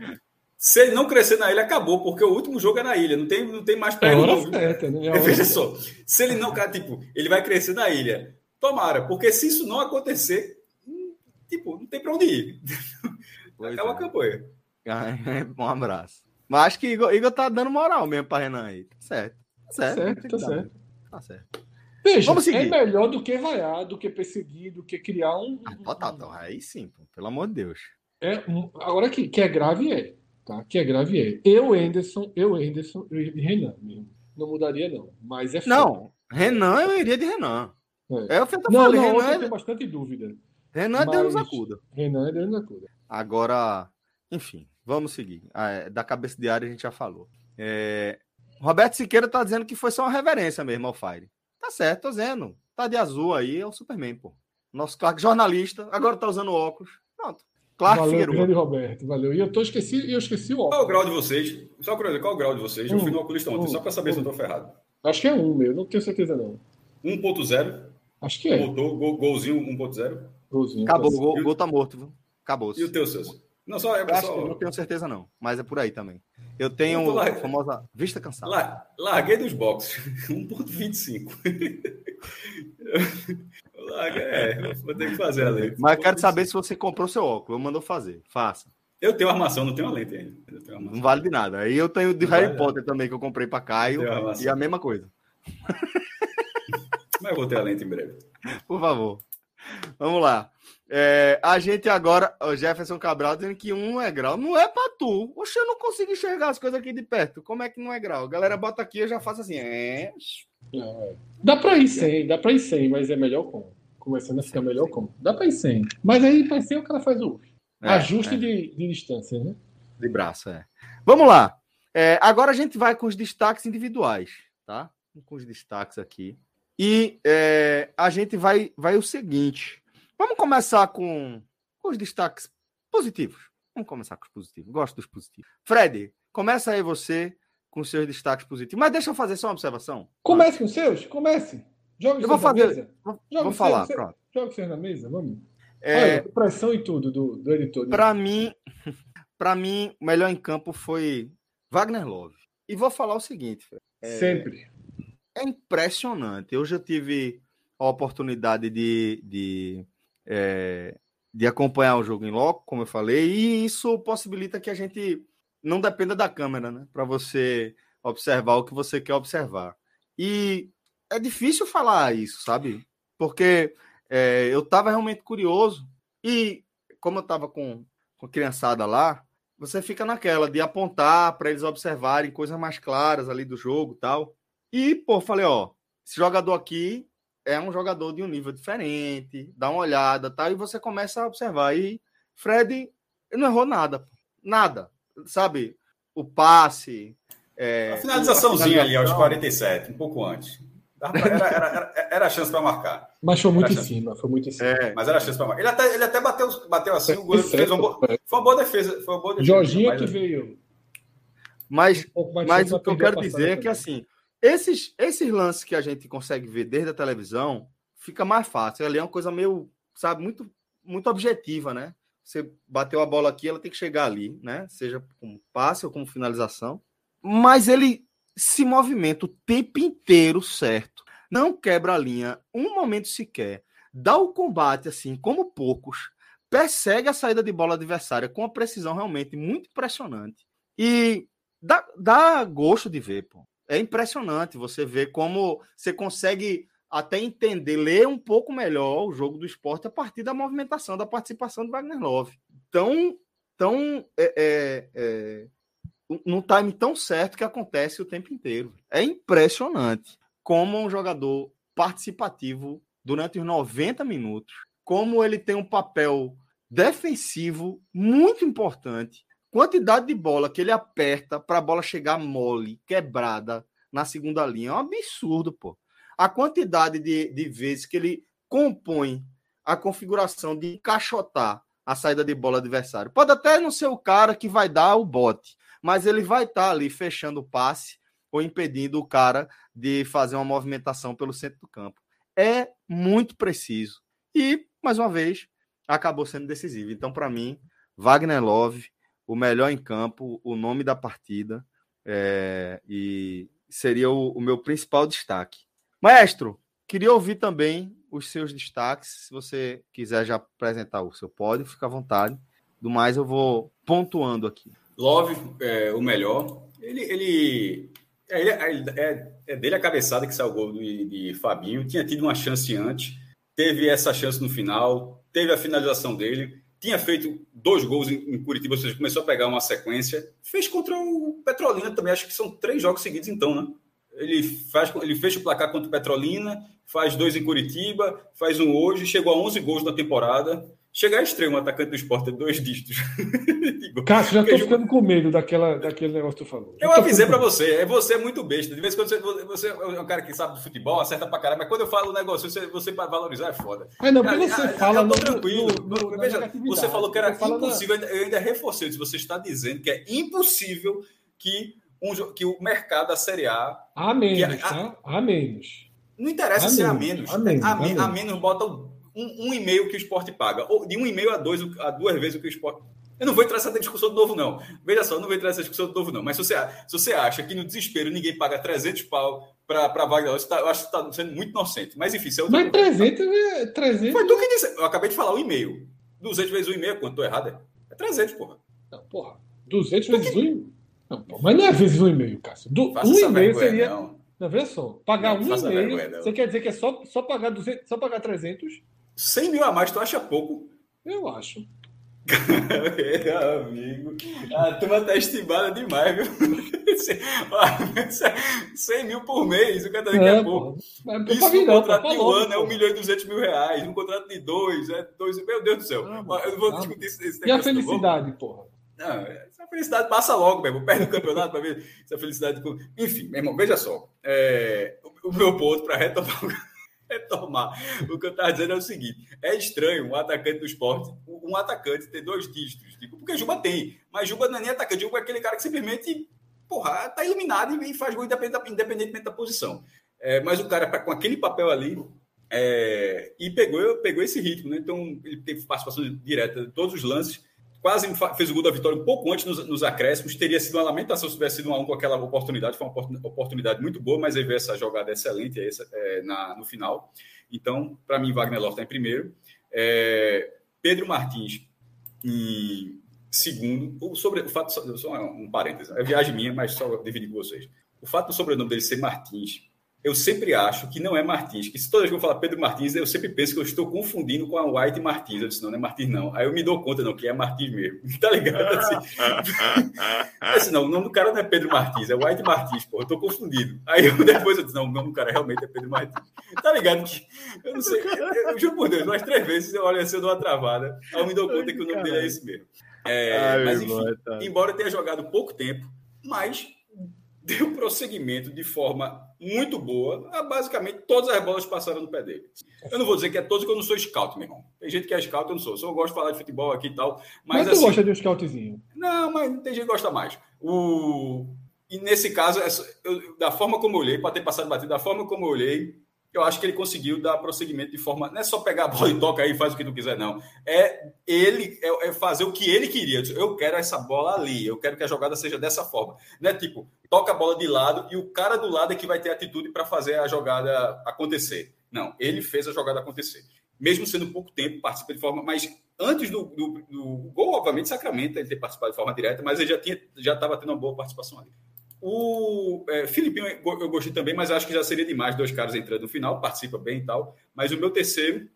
Se ele não crescer na ilha, acabou, porque o último jogo é na ilha, não tem, não tem mais perto. É certa, né? É Veja só, se ele não, tipo, ele vai crescer na ilha. Tomara, porque se isso não acontecer, hum, tipo, não tem para onde ir. Pois Acaba é. a campanha. Um abraço. Mas acho que Igor, Igor tá dando moral mesmo para Renan aí. Tá certo. Tá certo, certo, tá, certo. tá certo. Veja, Vamos seguir. é melhor do que vaiar, do que perseguir, do que criar um. Ah, total, total. Aí sim, pô, pelo amor de Deus. É, agora que, que é grave é tá? Que é grave é. Eu, Anderson, eu, Anderson, eu iria de Renan mesmo. Não mudaria, não. Mas é Não, Renan, eu iria de Renan. É, é o que eu não, falei. Não, Renan é... tem bastante dúvida. Renan é Deus nos acuda. Renan é Deus nos acuda. Agora, enfim, vamos seguir. Ah, é, da cabeça de área a gente já falou. É... Roberto Siqueira tá dizendo que foi só uma reverência mesmo ao Fire. Tá certo, tô dizendo. Tá de azul aí, é o Superman, pô. Nosso Clark jornalista, agora tá usando óculos. Pronto. Claro, valeu, Figueiredo. grande Roberto, valeu. E eu tô esqueci, eu esqueci o óculos. Qual é o grau de vocês? Só curiosidade, qual é o grau de vocês? Um, eu fui no oculista ontem, um, só para saber um. se eu tô ferrado. Acho que é um, meu, não tenho certeza não. 1.0? Acho que é. Voltou, gol, golzinho 1.0? Golzinho. Acabou, o gol, gol tá morto, viu? Acabou. E o teu, Celso? Não, só é eu acho, não tenho certeza não, mas é por aí também. Eu tenho eu a famosa vista cansada. La... Larguei dos boxes, 1.25. é, vou ter que fazer a lente. Mas quero saber se você comprou seu óculos. Eu mandou fazer. Faça. Eu tenho armação, não tenho a lente ainda. Não vale de nada. Aí eu tenho de não Harry vale Potter nada. também, que eu comprei para Caio. E a mesma coisa. Mas eu vou ter a lente em breve. Por favor. Vamos lá. É, a gente agora, o Jefferson Cabral dizendo que um é grau. Não é pra tu. Oxe, eu não consigo enxergar as coisas aqui de perto. Como é que não é grau? A galera bota aqui, eu já faço assim. É... Dá pra ir sem, dá pra ir sem, mas é melhor com. Começando a ficar melhor como. Dá para ir sem. Mas aí para sem o cara faz o é, ajuste é. De, de distância, né? De braço, é. Vamos lá. É, agora a gente vai com os destaques individuais, tá? Com os destaques aqui. E é, a gente vai, vai o seguinte. Vamos começar com, com os destaques positivos. Vamos começar com os positivos. Gosto dos positivos. Fred, começa aí você com seus destaques positivos. Mas deixa eu fazer só uma observação. Comece com os seus, comece. Joga eu vou fazer. Mesa. Vou, vou falar, seu, pronto. Joga os seus na mesa, vamos. É... Olha, pressão e tudo do, do editor. Para mim, para mim, o melhor em campo foi Wagner Love. E vou falar o seguinte, é... sempre. É impressionante. Hoje eu tive a oportunidade de, de é, de acompanhar o jogo em loco, como eu falei, e isso possibilita que a gente não dependa da câmera, né? Para você observar o que você quer observar. E é difícil falar isso, sabe? Porque é, eu estava realmente curioso e, como eu estava com, com a criançada lá, você fica naquela de apontar para eles observarem coisas mais claras ali do jogo tal. E, pô, falei, ó, esse jogador aqui é um jogador de um nível diferente, dá uma olhada, tá? E você começa a observar. E Fred não errou nada, nada, sabe? O passe. É, a finalizaçãozinha ali aos 47, um pouco antes. Era, era, era, a chance para marcar. Mas foi muito em cima, foi muito em cima. É, mas era a chance para marcar. Ele até, ele até bateu, bateu assim, o goleiro fez uma boa, foi uma boa defesa. Foi uma boa defesa Jorginho mas, que veio. Mas, um mas o que eu quero dizer é que assim, esses, esses lances que a gente consegue ver desde a televisão, fica mais fácil. Ali é uma coisa meio, sabe, muito, muito objetiva, né? Você bateu a bola aqui, ela tem que chegar ali, né? Seja como passe ou como finalização. Mas ele se movimenta o tempo inteiro certo. Não quebra a linha um momento sequer. Dá o combate assim, como poucos. Persegue a saída de bola adversária com uma precisão realmente muito impressionante. E dá, dá gosto de ver, pô é impressionante você ver como você consegue até entender, ler um pouco melhor o jogo do esporte a partir da movimentação, da participação do Wagner Love. Tão, tão é, é, é, num time tão certo que acontece o tempo inteiro. É impressionante como um jogador participativo durante os 90 minutos, como ele tem um papel defensivo muito importante quantidade de bola que ele aperta para a bola chegar mole, quebrada na segunda linha é um absurdo, pô. A quantidade de, de vezes que ele compõe a configuração de encaixotar a saída de bola adversário. Pode até não ser o cara que vai dar o bote, mas ele vai estar tá ali fechando o passe ou impedindo o cara de fazer uma movimentação pelo centro do campo. É muito preciso. E, mais uma vez, acabou sendo decisivo. Então, para mim, Wagner Love o melhor em campo, o nome da partida, é, e seria o, o, meu principal destaque. Maestro, queria ouvir também os seus destaques. Se você quiser já apresentar o seu pódio, fica à vontade. Do mais, eu vou pontuando aqui. Love, é, o melhor. Ele, ele, é, é, é, dele a cabeçada que saiu o gol de, de Fabinho. Tinha tido uma chance antes, teve essa chance no final, teve a finalização dele tinha feito dois gols em, Curitiba, ou seja, começou a pegar uma sequência. Fez contra o Petrolina também, acho que são três jogos seguidos, então, né? Ele, faz, ele fecha o placar contra o Petrolina, faz dois em Curitiba, faz um hoje, chegou a 11 gols na temporada. Chegar extremo, atacante do esporte, dois dígitos. Cássio, já estou ficando com medo daquela, daquele negócio que tu falou. Eu, eu avisei para você, é você é muito besta. De vez em quando você, você é um cara que sabe do futebol, acerta pra caramba, mas quando eu falo o negócio, você, você para valorizar é foda. Mas não, porque você fala no, tranquilo. No, no, veja, você falou que era impossível, eu ainda reforcei se você está dizendo que é impossível que, um, que o mercado, a Série A. A menos, a, tá? A menos. Não interessa a se é a menos. A menos, a, a menos. A menos bota um, um e-mail que o esporte paga. Ou de um e-mail a dois, a duas vezes o que o esporte. Eu não vou entrar nessa discussão de novo, não. Veja só, eu não vou entrar nessa discussão de novo, não. Mas se você, se você acha que no desespero ninguém paga 300 pau para a vaga, tá, eu acho que está sendo muito inocente. Mas enfim, se é Mas 300 é 300. Foi tu que disse. Eu acabei de falar o e-mail. 200 vezes o e-mail, quanto? Estou errado? É? é 300, porra. Não, porra. 200 vezes o e-mail? Não, porra, mas não é vezes o e-mail, Cássio. Do, um e-mail seria. Não. não, veja só. Pagar não, um e-mail. Você quer dizer que é só, só, pagar 200, só pagar 300? 100 mil a mais, tu acha pouco? Eu acho. Meu amigo, a turma tá estimada demais, viu? 100 mil por mês, o cara daqui é, a pouco. É Isso no contrato de um ano é 1 milhão e 200 mil reais, no contrato de dois é dois. Meu Deus do céu. Ah, eu não vou discutir esse E a felicidade, porra? Não, essa felicidade passa logo, meu irmão. Perde o campeonato para ver essa felicidade. Enfim, meu irmão, veja só. É, o meu ponto para retomar retomar. O que eu estava dizendo é o seguinte: é estranho um atacante do esporte, um atacante ter dois dígitos. Tipo, porque Juba tem, mas Juba não é nem atacante, Juba é aquele cara que simplesmente, porra, tá iluminado e faz gol independentemente da posição. É, mas o cara, com aquele papel ali, é, e pegou, pegou esse ritmo, né? Então, ele teve participação direta em todos os lances quase fez o gol da vitória um pouco antes nos, nos acréscimos. Teria sido uma lamentação se tivesse sido um a um com aquela oportunidade. Foi uma oportunidade muito boa, mas aí veio essa jogada excelente essa, é, na, no final. Então, para mim, Wagner Love está em primeiro. É, Pedro Martins em segundo. Sobre o fato, só um parênteses, é viagem minha, mas só dividir com vocês. O fato do sobrenome dele ser Martins eu sempre acho que não é Martins, que se toda vez que eu falar Pedro Martins, eu sempre penso que eu estou confundindo com a White Martins. Eu disse, não, não é Martins, não. Aí eu me dou conta, não, que é Martins mesmo. Tá ligado? Assim, não, o nome do cara não é Pedro Martins, é White Martins, pô, eu estou confundido. Aí eu, depois eu disse, não, o nome do cara realmente é Pedro Martins. Tá ligado? Que, eu não sei, eu, eu juro por Deus, umas três vezes eu olho assim, eu dou uma travada, aí eu me dou conta que o nome dele é esse mesmo. É, Ai, mas enfim, tá. embora tenha jogado pouco tempo, mas deu prosseguimento de forma muito boa basicamente todas as bolas passaram no pé dele. Eu não vou dizer que é todos, porque eu não sou scout, meu irmão. Tem gente que é scout, eu não sou. Eu só gosto de falar de futebol aqui e tal. Mas, mas tu assim, gosta de um scoutzinho? Não, mas tem gente que gosta mais. O... E nesse caso, eu, da forma como eu olhei, para ter passado batido, da forma como eu olhei, eu acho que ele conseguiu dar prosseguimento de forma. Não é só pegar a bola e toca aí faz o que tu quiser, não. É ele é, é, fazer o que ele queria. Eu quero essa bola ali, eu quero que a jogada seja dessa forma. Não é tipo, toca a bola de lado e o cara do lado é que vai ter atitude para fazer a jogada acontecer. Não, ele fez a jogada acontecer. Mesmo sendo pouco tempo, participa de forma. Mas antes do, do, do gol, obviamente, Sacramento, ele ter participado de forma direta, mas ele já tinha já estava tendo uma boa participação ali. O é, Filipinho eu gostei também, mas acho que já seria demais dois caras entrando no final, participa bem e tal. Mas o meu terceiro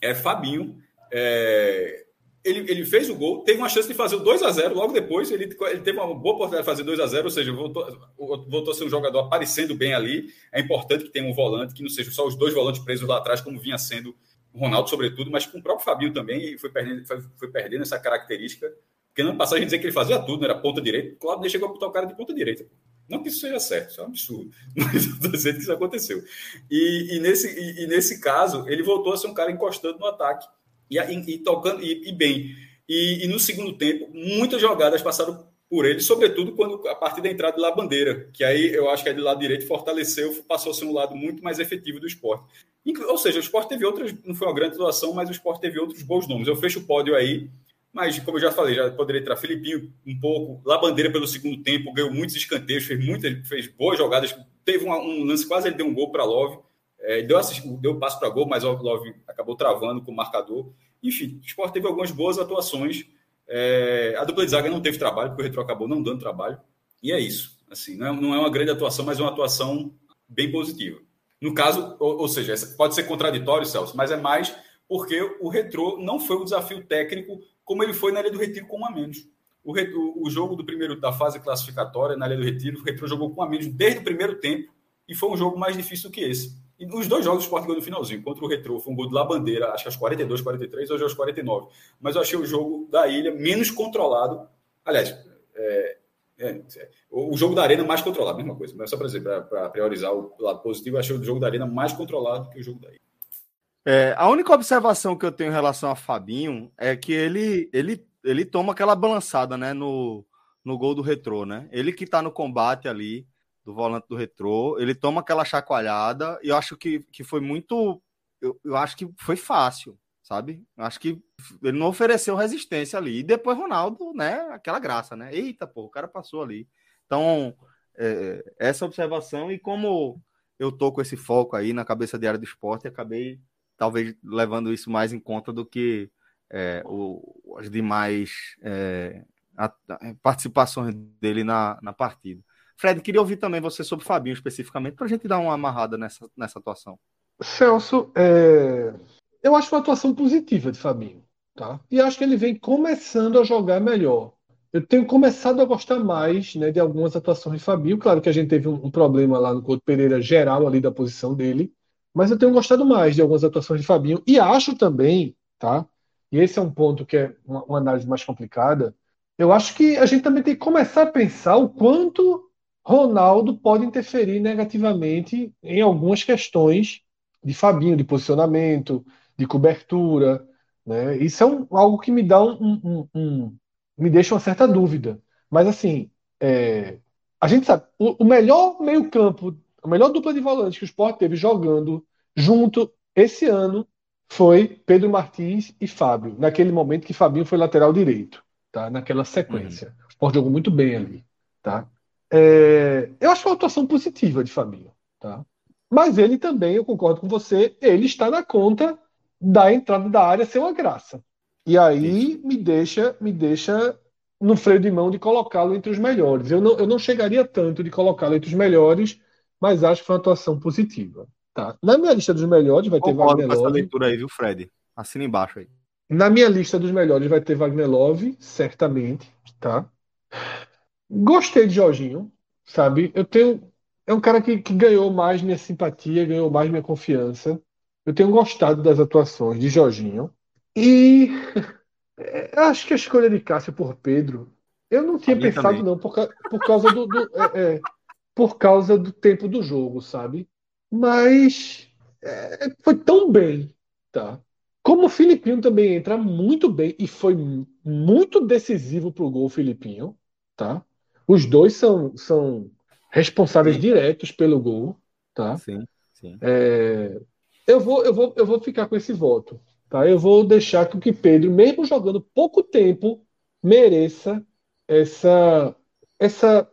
é Fabinho. É, ele, ele fez o gol, teve uma chance de fazer o 2 a 0 logo depois. Ele, ele teve uma boa oportunidade de fazer 2 a 0 ou seja, voltou, voltou a ser um jogador aparecendo bem ali. É importante que tenha um volante, que não seja só os dois volantes presos lá atrás, como vinha sendo o Ronaldo, sobretudo, mas com o próprio Fabinho também, foi perdendo, foi, foi perdendo essa característica. Porque no ano passado a gente dizia que ele fazia tudo, né? era ponta direita. Claro, ele chegou a botar o cara de ponta direita. Não que isso seja certo, isso é um absurdo, mas eu estou dizendo que isso aconteceu. E, e nesse, e, e, nesse caso, ele voltou a ser um cara encostando no ataque e, e tocando e, bem. E, no segundo tempo, muitas jogadas passaram por ele, sobretudo quando a partir da entrada da bandeira, que aí eu acho que é do lado direito fortaleceu, passou a ser um lado muito mais efetivo do esporte. Ou seja, o esporte teve outras, não foi uma grande atuação, mas o esporte teve outros bons nomes. Eu fecho o pódio aí mas, como eu já falei, já poderia entrar Filipinho um pouco. Lá Bandeira pelo segundo tempo, ganhou muitos escanteios, fez muitas, fez boas jogadas. Teve um, um lance, quase ele deu um gol para Love. É, deu, deu passo para gol, mas o Love acabou travando com o marcador. Enfim, o Sport teve algumas boas atuações. É, a dupla de zaga não teve trabalho, porque o Retro acabou não dando trabalho. E é isso. Assim, não é, não é uma grande atuação, mas é uma atuação bem positiva. No caso, ou, ou seja, pode ser contraditório, Celso, mas é mais porque o Retro não foi um desafio técnico como ele foi na Ilha do Retiro com um a menos. O, o, jogo do primeiro da fase classificatória na Ilha do Retiro, o Retro jogou com um a menos desde o primeiro tempo e foi um jogo mais difícil que esse. E os dois jogos o Sport no finalzinho. Contra o Retro foi um gol de La Bandeira, acho que aos 42, 43, hoje aos 49. Mas eu achei o jogo da Ilha menos controlado. Aliás, é, é, o jogo da Arena mais controlado, mesma coisa. Mas só para dizer, para priorizar o lado positivo, eu achei o jogo da Arena mais controlado que o jogo da Ilha. É, a única observação que eu tenho em relação a Fabinho é que ele, ele, ele toma aquela balançada né, no, no gol do retrô, né? Ele que tá no combate ali, do volante do retrô, ele toma aquela chacoalhada e eu acho que, que foi muito. Eu, eu acho que foi fácil, sabe? Eu acho que ele não ofereceu resistência ali. E depois Ronaldo, né? Aquela graça, né? Eita, pô, o cara passou ali. Então, é, essa observação, e como eu tô com esse foco aí na cabeça diária do esporte, acabei talvez levando isso mais em conta do que é, o, as demais é, a, a participações dele na, na partida. Fred, queria ouvir também você sobre o Fabinho especificamente, para a gente dar uma amarrada nessa, nessa atuação. Celso, é... eu acho uma atuação positiva de Fabinho. tá? E acho que ele vem começando a jogar melhor. Eu tenho começado a gostar mais né, de algumas atuações de Fabinho. Claro que a gente teve um, um problema lá no Couto Pereira geral ali da posição dele, mas eu tenho gostado mais de algumas atuações de Fabinho. E acho também, tá? E esse é um ponto que é uma, uma análise mais complicada. Eu acho que a gente também tem que começar a pensar o quanto Ronaldo pode interferir negativamente em algumas questões de Fabinho, de posicionamento, de cobertura. Né? Isso é um, algo que me dá um, um, me deixa uma certa dúvida. Mas assim, é, a gente sabe, o, o melhor meio-campo, a melhor dupla de volantes que o Sport teve jogando junto esse ano foi Pedro Martins e Fábio, naquele momento que Fabinho foi lateral direito, tá? Naquela sequência. Uhum. O Sport jogou muito bem ali, tá? É, eu acho é uma atuação positiva de Fabinho, tá? Mas ele também, eu concordo com você, ele está na conta da entrada da área ser uma graça. E aí me deixa, me deixa no freio de mão de colocá-lo entre os melhores. Eu não, eu não chegaria tanto de colocá-lo entre os melhores, mas acho que foi uma atuação positiva. Tá. Na minha lista dos melhores vai ter Wagner Love. leitura aí, viu, Fred? Assina embaixo aí. Na minha lista dos melhores vai ter Wagner Love, certamente, tá? Gostei de Jorginho, sabe? Eu tenho é um cara que, que ganhou mais minha simpatia, ganhou mais minha confiança. Eu tenho gostado das atuações de Jorginho. E é, acho que a escolha de Cássio por Pedro, eu não tinha pensado, também. não, por, por causa do, do é, é, por causa do tempo do jogo, sabe? Mas é, foi tão bem, tá? Como o Filipinho também entra muito bem e foi muito decisivo pro gol, Filipinho, tá? Os dois são, são responsáveis sim. diretos pelo gol, tá? Sim, sim. É, eu vou, eu vou, eu vou ficar com esse voto, tá? Eu vou deixar que o que Pedro, mesmo jogando pouco tempo, mereça essa essa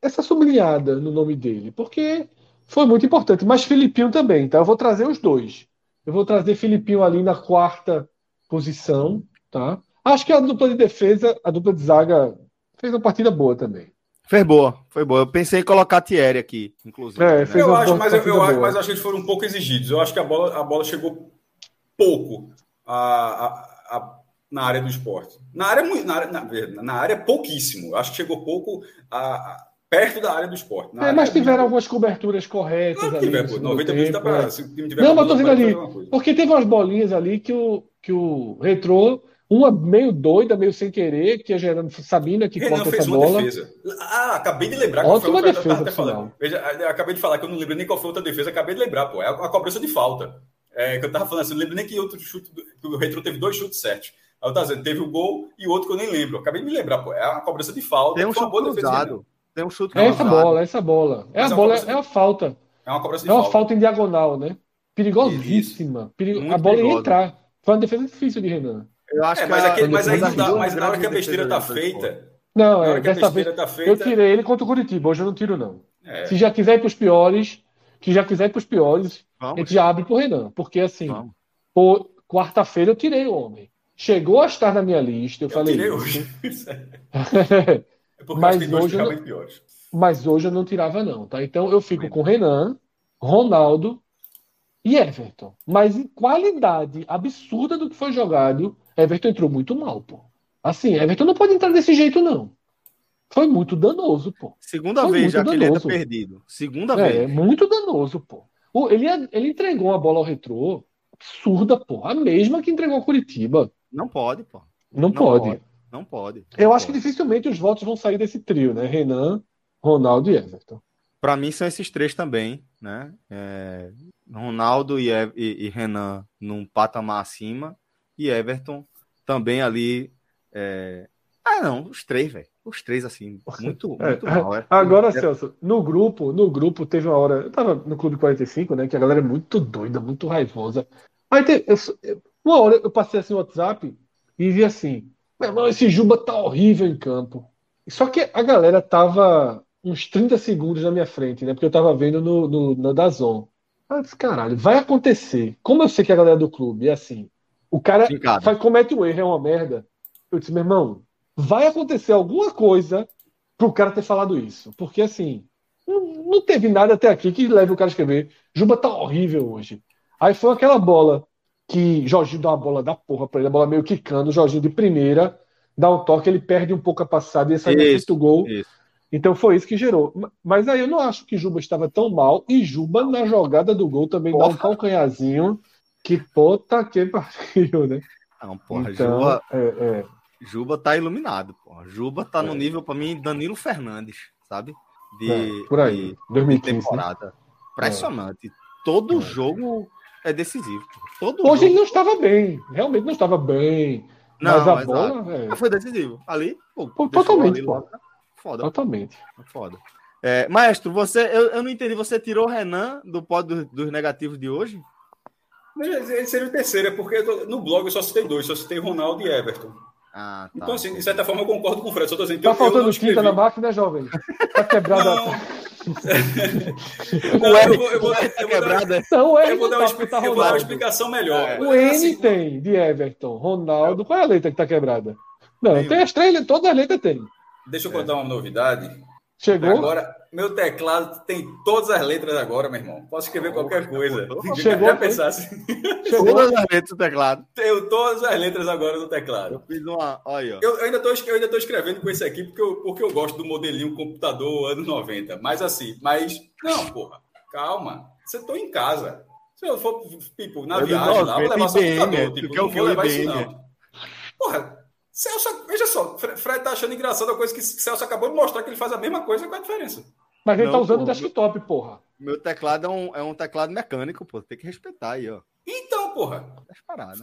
essa sublinhada no nome dele, porque foi muito importante. Mas Filipinho também, tá? Eu vou trazer os dois. Eu vou trazer Filipinho ali na quarta posição, tá? Acho que a dupla de defesa, a dupla de zaga fez uma partida boa também. Foi boa, foi boa. Eu pensei em colocar Thierry aqui, inclusive. É, né? Eu acho, mas eu, eu acho, mas acho que eles foram um pouco exigidos. Eu acho que a bola, a bola chegou pouco a, a, a, na área do esporte. Na área, na área, na, na área pouquíssimo. Eu acho que chegou pouco a, perto da área do esporte. É, mas tiveram muito... algumas coberturas corretas. Claro ali, tiver, pô, 90 minutos dá para. Se o time tiver Não, mas tô dizendo ali. Porque teve umas bolinhas ali que o, que o Retrô. Uma meio doida, meio sem querer, que a Gerando Sabina que Renan fez essa uma bola. defesa. Ah, acabei de lembrar Ótima foi defesa, falando. Veja, acabei de falar que eu não lembro nem qual foi outra defesa, acabei de lembrar, pô. É a, a cobrança de falta. É, que eu tava falando assim, não lembro nem que outro chute, que o Retro teve dois chutes certos. Aí eu tava dizendo, teve o gol e o outro que eu nem lembro. Acabei de me lembrar, pô. É a cobrança de falta. Tem um chute cruzado. Tem um chute é essa bola, essa bola. É Mas a bola, é a falta. É uma cobrança de É uma falta, falta em diagonal, né? Perigosíssima. Perigo... A bola ia entrar. Foi uma defesa difícil de Renan. Eu acho é, mas, aquele, mas aí não dá, mas na hora que a besteira tá feita. Não, é, dessa vez tá feita... eu tirei ele contra o Curitiba, hoje eu não tiro, não. É. Se já quiser ir para os piores, que já quiser ir para os piores, Vamos. a gente já abre pro Renan. Porque assim, quarta-feira eu tirei o homem. Chegou a estar na minha lista, eu, eu falei. Tirei hoje. É mas hoje não, piores. Mas hoje eu não tirava, não, tá? Então eu fico com Renan, Ronaldo e Everton. Mas em qualidade absurda do que foi jogado, Everton entrou muito mal, pô. Assim, Everton não pode entrar desse jeito, não. Foi muito danoso, pô. Segunda Foi vez já danoso. que ele entra perdido. Segunda é, vez. É, muito danoso, pô. Ele, ele entregou uma bola ao retrô absurda, pô. A mesma que entregou ao Curitiba. Não pode, pô. Não, não pode. pode. Não pode. Não Eu pode. acho que dificilmente os votos vão sair desse trio, né? Renan, Ronaldo e Everton. Para mim são esses três também, né? É, Ronaldo e, e, e Renan num patamar acima e Everton também ali. É... Ah, não, os três, velho. Os três, assim, muito, é, muito mal. É. Agora, Celso, no grupo, no grupo teve uma hora. Eu tava no Clube 45, né? Que a galera é muito doida, muito raivosa. Aí teve, eu, uma hora eu passei assim no WhatsApp e vi assim: meu irmão, esse Juba tá horrível em campo. Só que a galera tava uns 30 segundos na minha frente, né? Porque eu tava vendo no, no, no Dazon. Eu disse, caralho, vai acontecer. Como eu sei que a galera do clube é assim, o cara faz, comete um erro, é uma merda. Eu disse, meu irmão, vai acontecer alguma coisa pro cara ter falado isso. Porque assim, não, não teve nada até aqui que leve o cara a escrever. Juba tá horrível hoje. Aí foi aquela bola que Jorginho dá uma bola da porra pra ele, a bola meio quicando, Jorginho de primeira, dá um toque, ele perde um pouco a passada e sai do gol. Isso. Então foi isso que gerou. Mas aí eu não acho que Juba estava tão mal. E Juba, na jogada do gol, também porra. dá um calcanhazinho que puta que pariu, né? Não, porra, então, Juba, é, é. Juba tá iluminado, porra. Juba tá é. no nível, para mim, Danilo Fernandes, sabe? De, é, por aí, de, 2015, de né? temporada. Né? Impressionante. Todo é. jogo é decisivo. Todo Hoje jogo... ele não estava bem, realmente não estava bem. Não, mas a bola. É... Foi decisivo. Ali, pô, pô totalmente. Ali, pô. Foda. Totalmente. Foda. É, maestro, você, eu, eu não entendi. Você tirou o Renan do pódio dos negativos de hoje? Ele seria o terceiro, é porque no blog eu só citei dois, só citei Ronaldo e Everton. Ah, tá. Então, assim, de certa forma, eu concordo com o Fred. Só tô dizendo tá faltando tinta na máquina, jovem? Tá quebrada. Não. não, eu vou, eu vou, eu vou dar, então, eu vou dar uma, tá eu vou dar uma explicação melhor. O N assim, tem de Everton, Ronaldo. Qual é a letra que tá quebrada? Não, tem, tem as três, todas as letras tem. Deixa eu contar é. uma novidade. Chegou? Agora, meu teclado tem todas as letras agora, meu irmão. Posso escrever qualquer coisa. Chegou? Já pensasse. Chegou todas as letras do teclado. Tenho todas as letras agora no teclado. Eu fiz uma. Olha, eu, eu, ainda tô, eu ainda tô escrevendo com esse aqui porque eu, porque eu gosto do modelinho computador anos 90. Mas assim, mas. Não, porra. Calma. Você tô em casa. Se eu for, tipo, na viagem lá, vou levar só computador. Tipo, não vou levar isso, não. Porra, Celso, veja só, Fred tá achando engraçado a coisa que Celso acabou de mostrar que ele faz a mesma coisa com a diferença. Mas ele tá não, tá usando o desktop, porra. Meu teclado é um, é um teclado mecânico, pô. Tem que respeitar aí, ó. Então, porra.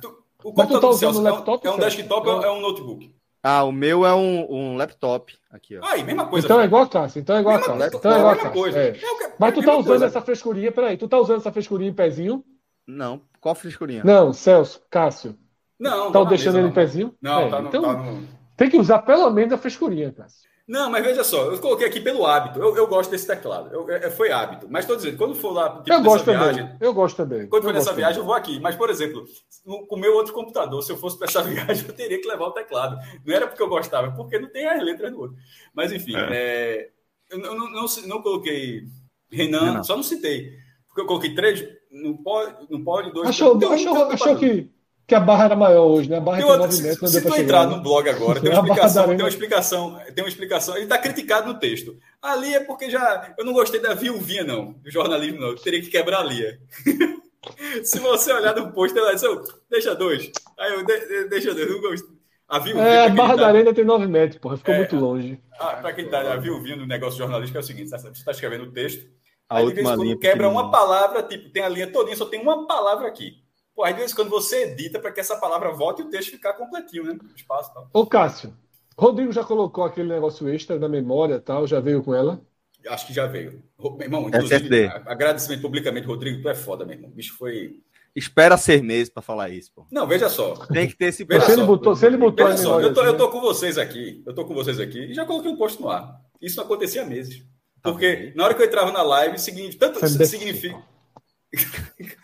Tu, o Mas tu tá usando o laptop? É um, é um desktop ou é um notebook? Ah, o meu é um, um laptop. Aqui, ó. Aí, mesma coisa. Então é igual a Cássio. Então é igual a Cássio. Então é igual a Cássio. É. Mas tu tá usando coisa. essa frescurinha, peraí. Tu tá usando essa frescurinha em pezinho? Não. Qual frescurinha? Não, Celso, Cássio. Não. Tá deixando ele em pezinho? Não, é, tá, no, então... tá no... Tem que usar pelo menos a frescurinha, Cássio. Não, mas veja só, eu coloquei aqui pelo hábito. Eu, eu gosto desse teclado. Eu, é, foi hábito. Mas estou dizendo, quando for lá. Tipo, eu gosto viagem, também. Eu gosto também. Quando for nessa viagem, eu vou aqui. Mas, por exemplo, com o meu outro computador, se eu fosse para essa viagem, eu teria que levar o teclado. Não era porque eu gostava, é porque não tem as letras no outro. Mas, enfim, é. É, eu não, não, não, não, coloquei Renan, não. só não citei. Porque eu coloquei três, não pode, não pode dois. Achou, achou, achou que que a barra era maior hoje, né? A barra tem movimento, se, se tu entrar no blog agora, tem uma explicação, tem uma explicação, tem uma explicação. Ele está criticado no texto. Ali é porque já eu não gostei da viuvinha, não, do jornalismo, não. Eu teria que quebrar a linha. se você olhar no post, ela diz, oh, deixa dois. Aí eu de, deixa dois, não gosto. A viuvinha. É, a barra tá... da arena tem 9 metros, porra, ficou é, muito longe. Para quem tá a viuvinha no negócio jornalístico é o seguinte: você está escrevendo o texto, a aí de vez em quando quebra uma palavra, tipo, tem a linha todinha, só tem uma palavra aqui. Pô, aí de vez em quando você edita para que essa palavra volte e o texto ficar completinho, né? O espaço tal. Ô, Cássio, Rodrigo já colocou aquele negócio extra da memória tal, já veio com ela? Acho que já veio. Meu irmão, inclusive, agradecimento publicamente, Rodrigo, tu é foda, meu irmão. O bicho foi. Espera ser meses para falar isso, pô. Não, veja só. Tem que ter esse veja se, ele botou, se ele botou veja só, eu tô, eu tô com vocês aqui. Eu tô com vocês aqui e já coloquei um post no ar. Isso não acontecia há meses. Tá Porque na hora que eu entrava na live, seguinte, tanto significa.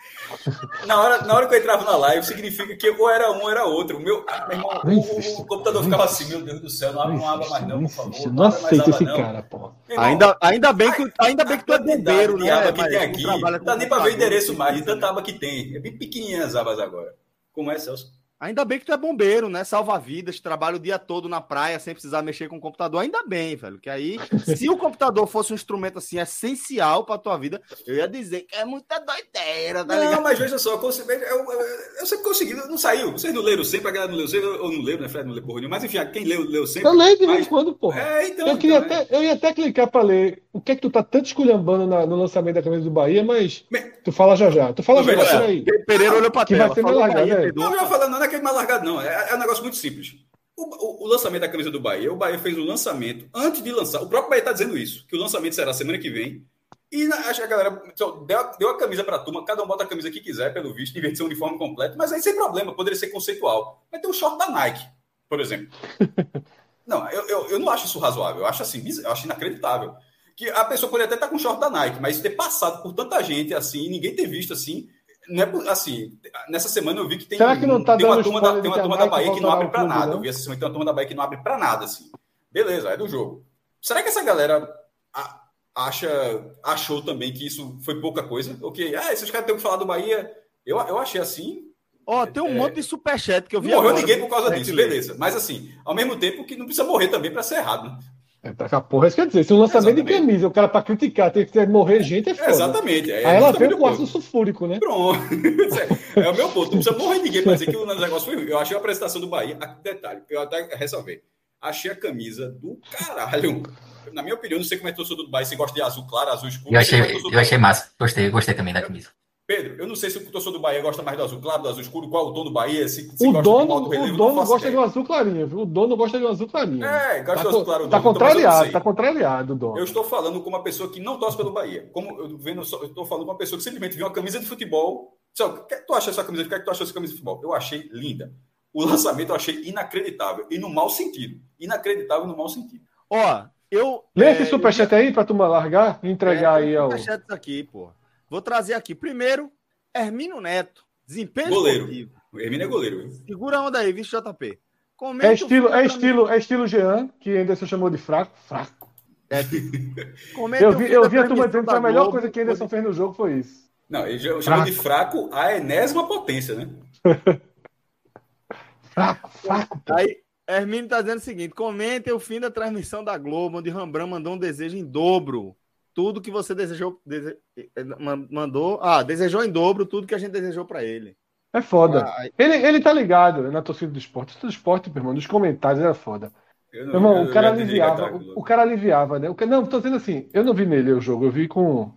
Na hora, na hora que eu entrava na live, significa que ou era um ou era outro. O meu, meu irmão, o, o, computador ficava assim, meu Deus do céu, não abre, não abre mais não, por favor. Não, não aceita esse não. cara, pô. Ainda, ainda, bem que, ainda bem que tu é bombeiro, né? aba que tem aqui, não dá nem para ver o endereço mais, de tanta aba que tem. É bem pequenininha as abas agora. Como é, Celso? Ainda bem que tu é bombeiro, né? Salva vidas, trabalha o dia todo na praia sem precisar mexer com o computador. Ainda bem, velho. Que aí, se o computador fosse um instrumento assim essencial pra tua vida, eu ia dizer que é muita doideira, tá Não, ligado? mas veja só, eu, consegui, eu, eu, eu, sempre consegui, não saiu. Vocês não leram sempre, a galera não leu sempre, ou não leram, né? Fred não leu porra nenhuma. Mas enfim, quem leu, leu sempre. Eu leio de vez em quando, porra. É, então. Eu, queria então, até, é. eu ia até clicar pra ler o que é que tu tá tanto esculhambando na, no lançamento da camisa do Bahia, mas Me... tu fala já já. Tu fala já já. Aí. Pereira olhou pra que tela. vai ser mais largado, né? Não, não, falando, não é que é mais largado, não. É, é um negócio muito simples. O, o, o, lançamento da camisa do Bahia, o Bahia fez o lançamento antes de lançar. O próprio Bahia está dizendo isso, que o lançamento será semana que vem. E na, acho que a galera deu, deu a camisa para a turma, cada um bota a camisa que quiser, pelo visto, em vez de ser um uniforme completo, mas aí sem problema, poderia ser conceitual. Mas tem um short da Nike, por exemplo. não, eu, eu, eu, não acho isso razoável, eu acho assim, eu acho inacreditável. Que a pessoa poderia até estar com o short da Nike, mas ter passado por tanta gente assim, ninguém ter visto assim, não é assim, nessa semana eu vi que tem, Será que não tá tem uma turma, da, tem uma turma da Bahia que não abre para nada. Eu vi essa semana tem uma turma da Bahia que não abre para nada, assim. Beleza, é do jogo. Será que essa galera acha, achou também que isso foi pouca coisa? Ok, ah, esses caras têm que falar do Bahia. Eu, eu achei assim, Ó, oh, tem um é... monte de superchat que eu vi. Não morreu ninguém por causa disso, beleza. Mas assim, ao mesmo tempo que não precisa morrer também para ser errado. É, pra porra, isso quer dizer, se um lançamento Exatamente. de camisa, o cara para criticar tem que morrer gente, é foda. Exatamente. É, Aí ela vem com ácido sulfúrico, né? Pronto. É, é, o meu ponto. Não precisa morrer ninguém para dizer que o negócio foi. Eu achei a apresentação do Bahia. Detalhe, eu até ressalvei. Achei a camisa do caralho. Na minha opinião, não sei como é torcedor do Bahia, se gosta de azul claro, azul escuro. Eu achei, eu achei massa. Gostei, gostei também da camisa. Pedro, eu não sei se o torcedor do Bahia gosta mais do azul claro, do azul escuro, qual o tom do Bahia, se, se o dono, do relevo, o dono gosta de um azul clarinho, viu? O dono gosta de um azul clarinho. É, gosta tá, do azul claro. Tá contrariado, tá contrariado o dono. Eu estou falando com uma pessoa que não torce pelo Bahia. Como eu vendo, eu estou falando com uma pessoa que simplesmente viu uma camisa de futebol. o que, é que tu acha dessa camisa? O que é que tu acha dessa camisa de futebol? Eu achei linda. O lançamento eu achei inacreditável. E no mau sentido. Inacreditável no mau sentido. Ó, eu. Lê é, esse superchat eu... aí pra tu largar e entregar é, aí ao. Superchat aqui, pô. Vou trazer aqui. Primeiro, Hermínio Neto. Desempenho goleiro. Esportivo. Hermínio é goleiro. Viu? Segura a onda aí, vixe JP. Comenta é estilo, é estilo, é estilo Jean, que Anderson chamou de fraco. Fraco. É. eu vi, eu vi a turma dizendo que a melhor Globo, coisa que Anderson fez no jogo foi isso. Não, ele chamou de fraco a enésima potência, né? fraco, fraco. Pô. Aí, Hermínio tá dizendo o seguinte: comentem o fim da transmissão da Globo, onde Rambran mandou um desejo em dobro tudo que você desejou, dese, eh, mandou, ah, desejou em dobro tudo que a gente desejou para ele. É foda. Ah, ele, ele tá ligado na torcida do esporte. Do esporte, meu irmão, nos comentários era foda. Não, irmão, o cara aliviava. O, o, cara aliviava, né? O, não, tô dizendo assim, eu não vi nele o jogo, eu vi com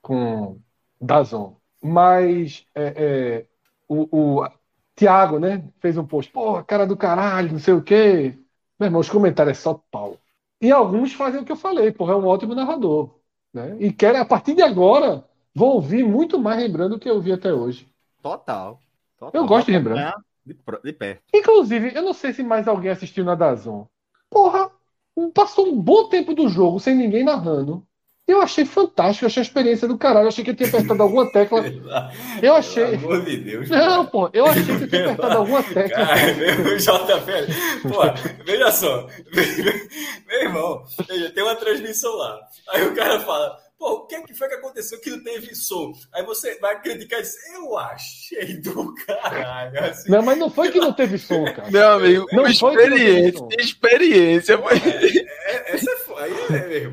com Dazon. Mas é, é, o, o Thiago, né, fez um post, pô, cara do caralho, não sei o quê. Meu irmão, os comentários é só pau. E alguns fazem o que eu falei, porra, é um ótimo narrador. Né? E querem, a partir de agora, vão ouvir muito mais Rembrandt do que eu vi até hoje. Total. Total. Eu gosto de Rembrandt. De, de pé. Inclusive, eu não sei se mais alguém assistiu na Dazon. Porra, passou um bom tempo do jogo sem ninguém narrando. Eu achei fantástico, eu achei a experiência do caralho. Eu achei que eu tinha apertado alguma tecla. Eu achei. Pelo amor de Deus. Não, pô, eu achei que eu tinha apertado alguma tecla. Cara, meu JP, pô, veja só. Meu irmão, veja, tem uma transmissão lá. Aí o cara fala. Pô, o que, é que foi que aconteceu que não teve som? Aí você vai criticar e diz, eu achei do caralho. Assim. Não, mas não foi que não teve som, cara. Meu amigo, não experiência, experiência. É, é, foi, é, irmão.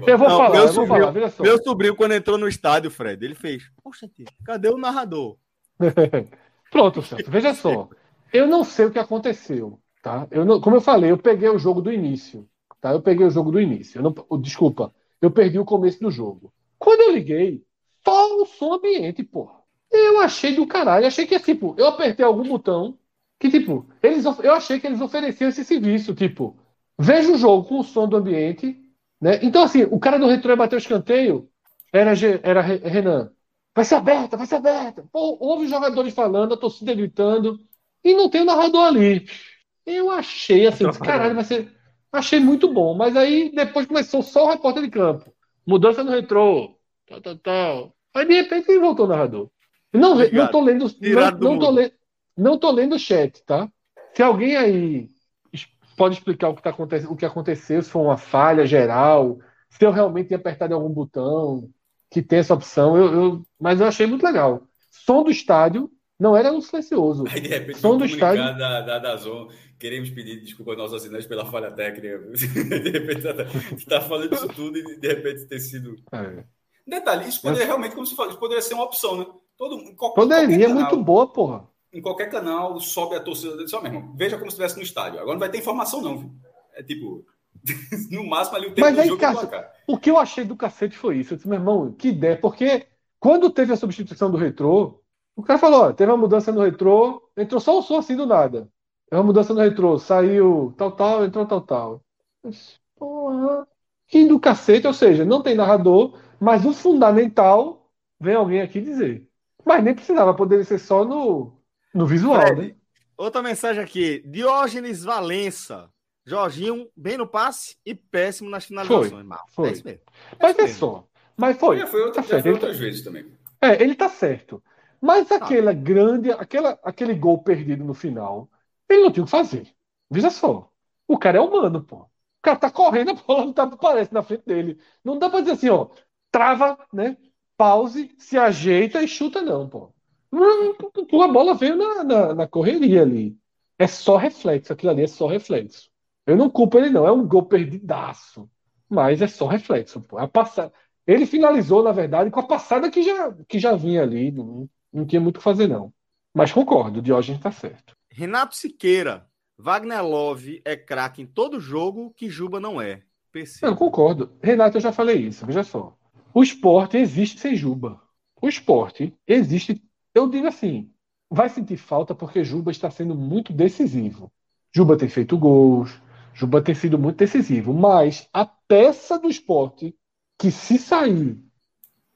Eu vou não, falar, meu eu vou sobrinho, falar, só. Meu sobrinho, quando entrou no estádio, Fred, ele fez, poxa, tia, cadê o narrador? Pronto, Celso, veja só. Eu não sei o que aconteceu, tá? Eu não, como eu falei, eu peguei o jogo do início, tá? Eu peguei o jogo do início. Eu não, desculpa, eu perdi o começo do jogo. Quando eu liguei, só o som ambiente, porra. Eu achei do caralho. Achei que, tipo, eu apertei algum botão que, tipo, eles, eu achei que eles ofereciam esse serviço, tipo, veja o jogo com o som do ambiente, né? Então, assim, o cara do retrô bateu o escanteio, era, era Renan. Vai ser aberta, vai ser aberta. Pô, houve jogadores falando, a torcida gritando, e não tem o narrador ali. Eu achei assim, caralho, vai ser. Achei muito bom, mas aí depois começou só o repórter de campo. Mudança no retrô, tal, tal, tal. Aí de repente ele voltou o narrador. Não, não tô lendo. Não, não, tô lendo não tô lendo o chat, tá? Se alguém aí pode explicar o que, tá acontecendo, o que aconteceu, se foi uma falha geral, se eu realmente tinha apertado algum botão que tem essa opção, eu, eu, mas eu achei muito legal. Som do estádio não era no silencioso. Aí, de repente, som do estádio da, da, da Zon, queremos pedir desculpa aos nossos assinantes pela falha técnica. de repente, está tá falando isso tudo e de repente ter sido. É. Detalhe, isso poderia realmente, como você falou, isso poderia ser uma opção, né? Todo, qualquer, poderia, canal, muito boa, porra. Em qualquer canal, sobe a torcida dele, só mesmo. Veja como se estivesse no estádio. Agora não vai ter informação, não, viu? É tipo, no máximo ali o tempo Mas aí, do jogo cara, O que eu achei do cacete foi isso. Eu disse, meu irmão, que ideia, porque quando teve a substituição do retrô, o cara falou: ó, teve uma mudança no retrô, entrou só o som assim do nada. É uma mudança no retrô, saiu tal, tal, entrou tal, tal. Porra, que do cacete, ou seja, não tem narrador, mas o fundamental vem alguém aqui dizer. Mas nem precisava, poderia ser só no, no visual, Fred, né? Outra mensagem aqui, Diógenes Valença. Jorginho, bem no passe e péssimo nas finalizações. Foi, Mal. foi. É isso mesmo. É mas é só. Mas foi. Já foi, outra, tá já foi outras tá... vezes também. É, ele tá certo. Mas tá. aquela grande, aquela, aquele gol perdido no final, ele não tinha o que fazer. Veja só. O cara é humano, pô. O cara tá correndo, a bola não tá, aparece na frente dele. Não dá pra dizer assim, ó, trava, né? Pause, se ajeita e chuta, não, pô. A bola veio na, na, na, correria ali. É só reflexo, aquilo ali é só reflexo. Eu não culpo ele, não. É um gol perdidaço. Mas é só reflexo. Pô. A passada... Ele finalizou, na verdade, com a passada que já, que já vinha ali. Não, não tinha muito o que fazer, não. Mas concordo, o Diógenes está certo. Renato Siqueira. Wagner Love é craque em todo jogo que Juba não é. Perceba. Eu concordo. Renato, eu já falei isso. Veja só. O esporte existe sem Juba. O esporte existe. Eu digo assim: vai sentir falta porque Juba está sendo muito decisivo. Juba tem feito gols, Juba tem sido muito decisivo. Mas a peça do esporte, que se sair,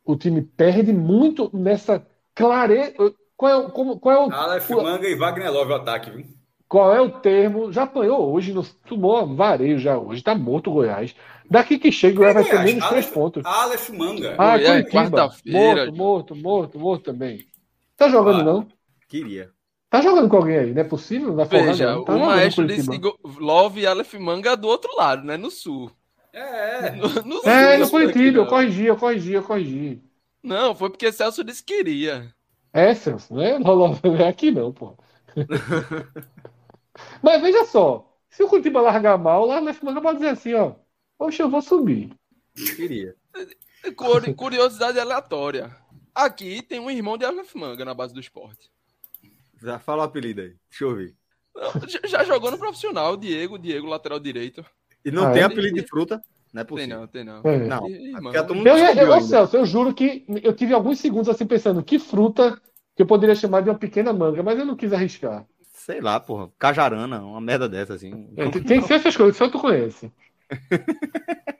o time perde muito nessa clareza. Qual é, como, qual é o. Aleph Manga e Wagner Love o ataque, viu? Qual é o termo? Já apanhou hoje, no, tomou vareio já hoje, tá morto o Goiás. Daqui que chega, o Goiás vai ter menos três pontos. Aleph Manga. Ah, Goiás, quarta-feira. Morto, morto, morto, morto também. Tá jogando, ah, não? Queria. Tá jogando com alguém aí, não é possível? Não Veja, não. Tá o maestro disse Love e Aleph Manga do outro lado, né? No sul. É, no, no sul, é, no Curitiba, eu corrigi, eu corrigi, eu corrigi. Não, foi porque Celso disse que queria. É, Celso, não é, não é aqui não, pô. Mas veja só, se o Curitiba largar mal, lá na semana pode dizer assim, ó. Poxa, eu vou subir. Queria. Curiosidade aleatória. Aqui tem um irmão de Aleph Manga na base do esporte. Já fala o apelido aí. Deixa eu ver. Já jogou no profissional, Diego, Diego, lateral direito. E não ah, tem é? apelido de fruta? Não é possível. Tem não, tem não. É. Não. Eu, eu, eu, Celso, eu juro que eu tive alguns segundos assim pensando que fruta que eu poderia chamar de uma pequena manga, mas eu não quis arriscar. Sei lá, porra. Cajarana, uma merda dessa, assim. É, tem, tem essas coisas, só tu conhece.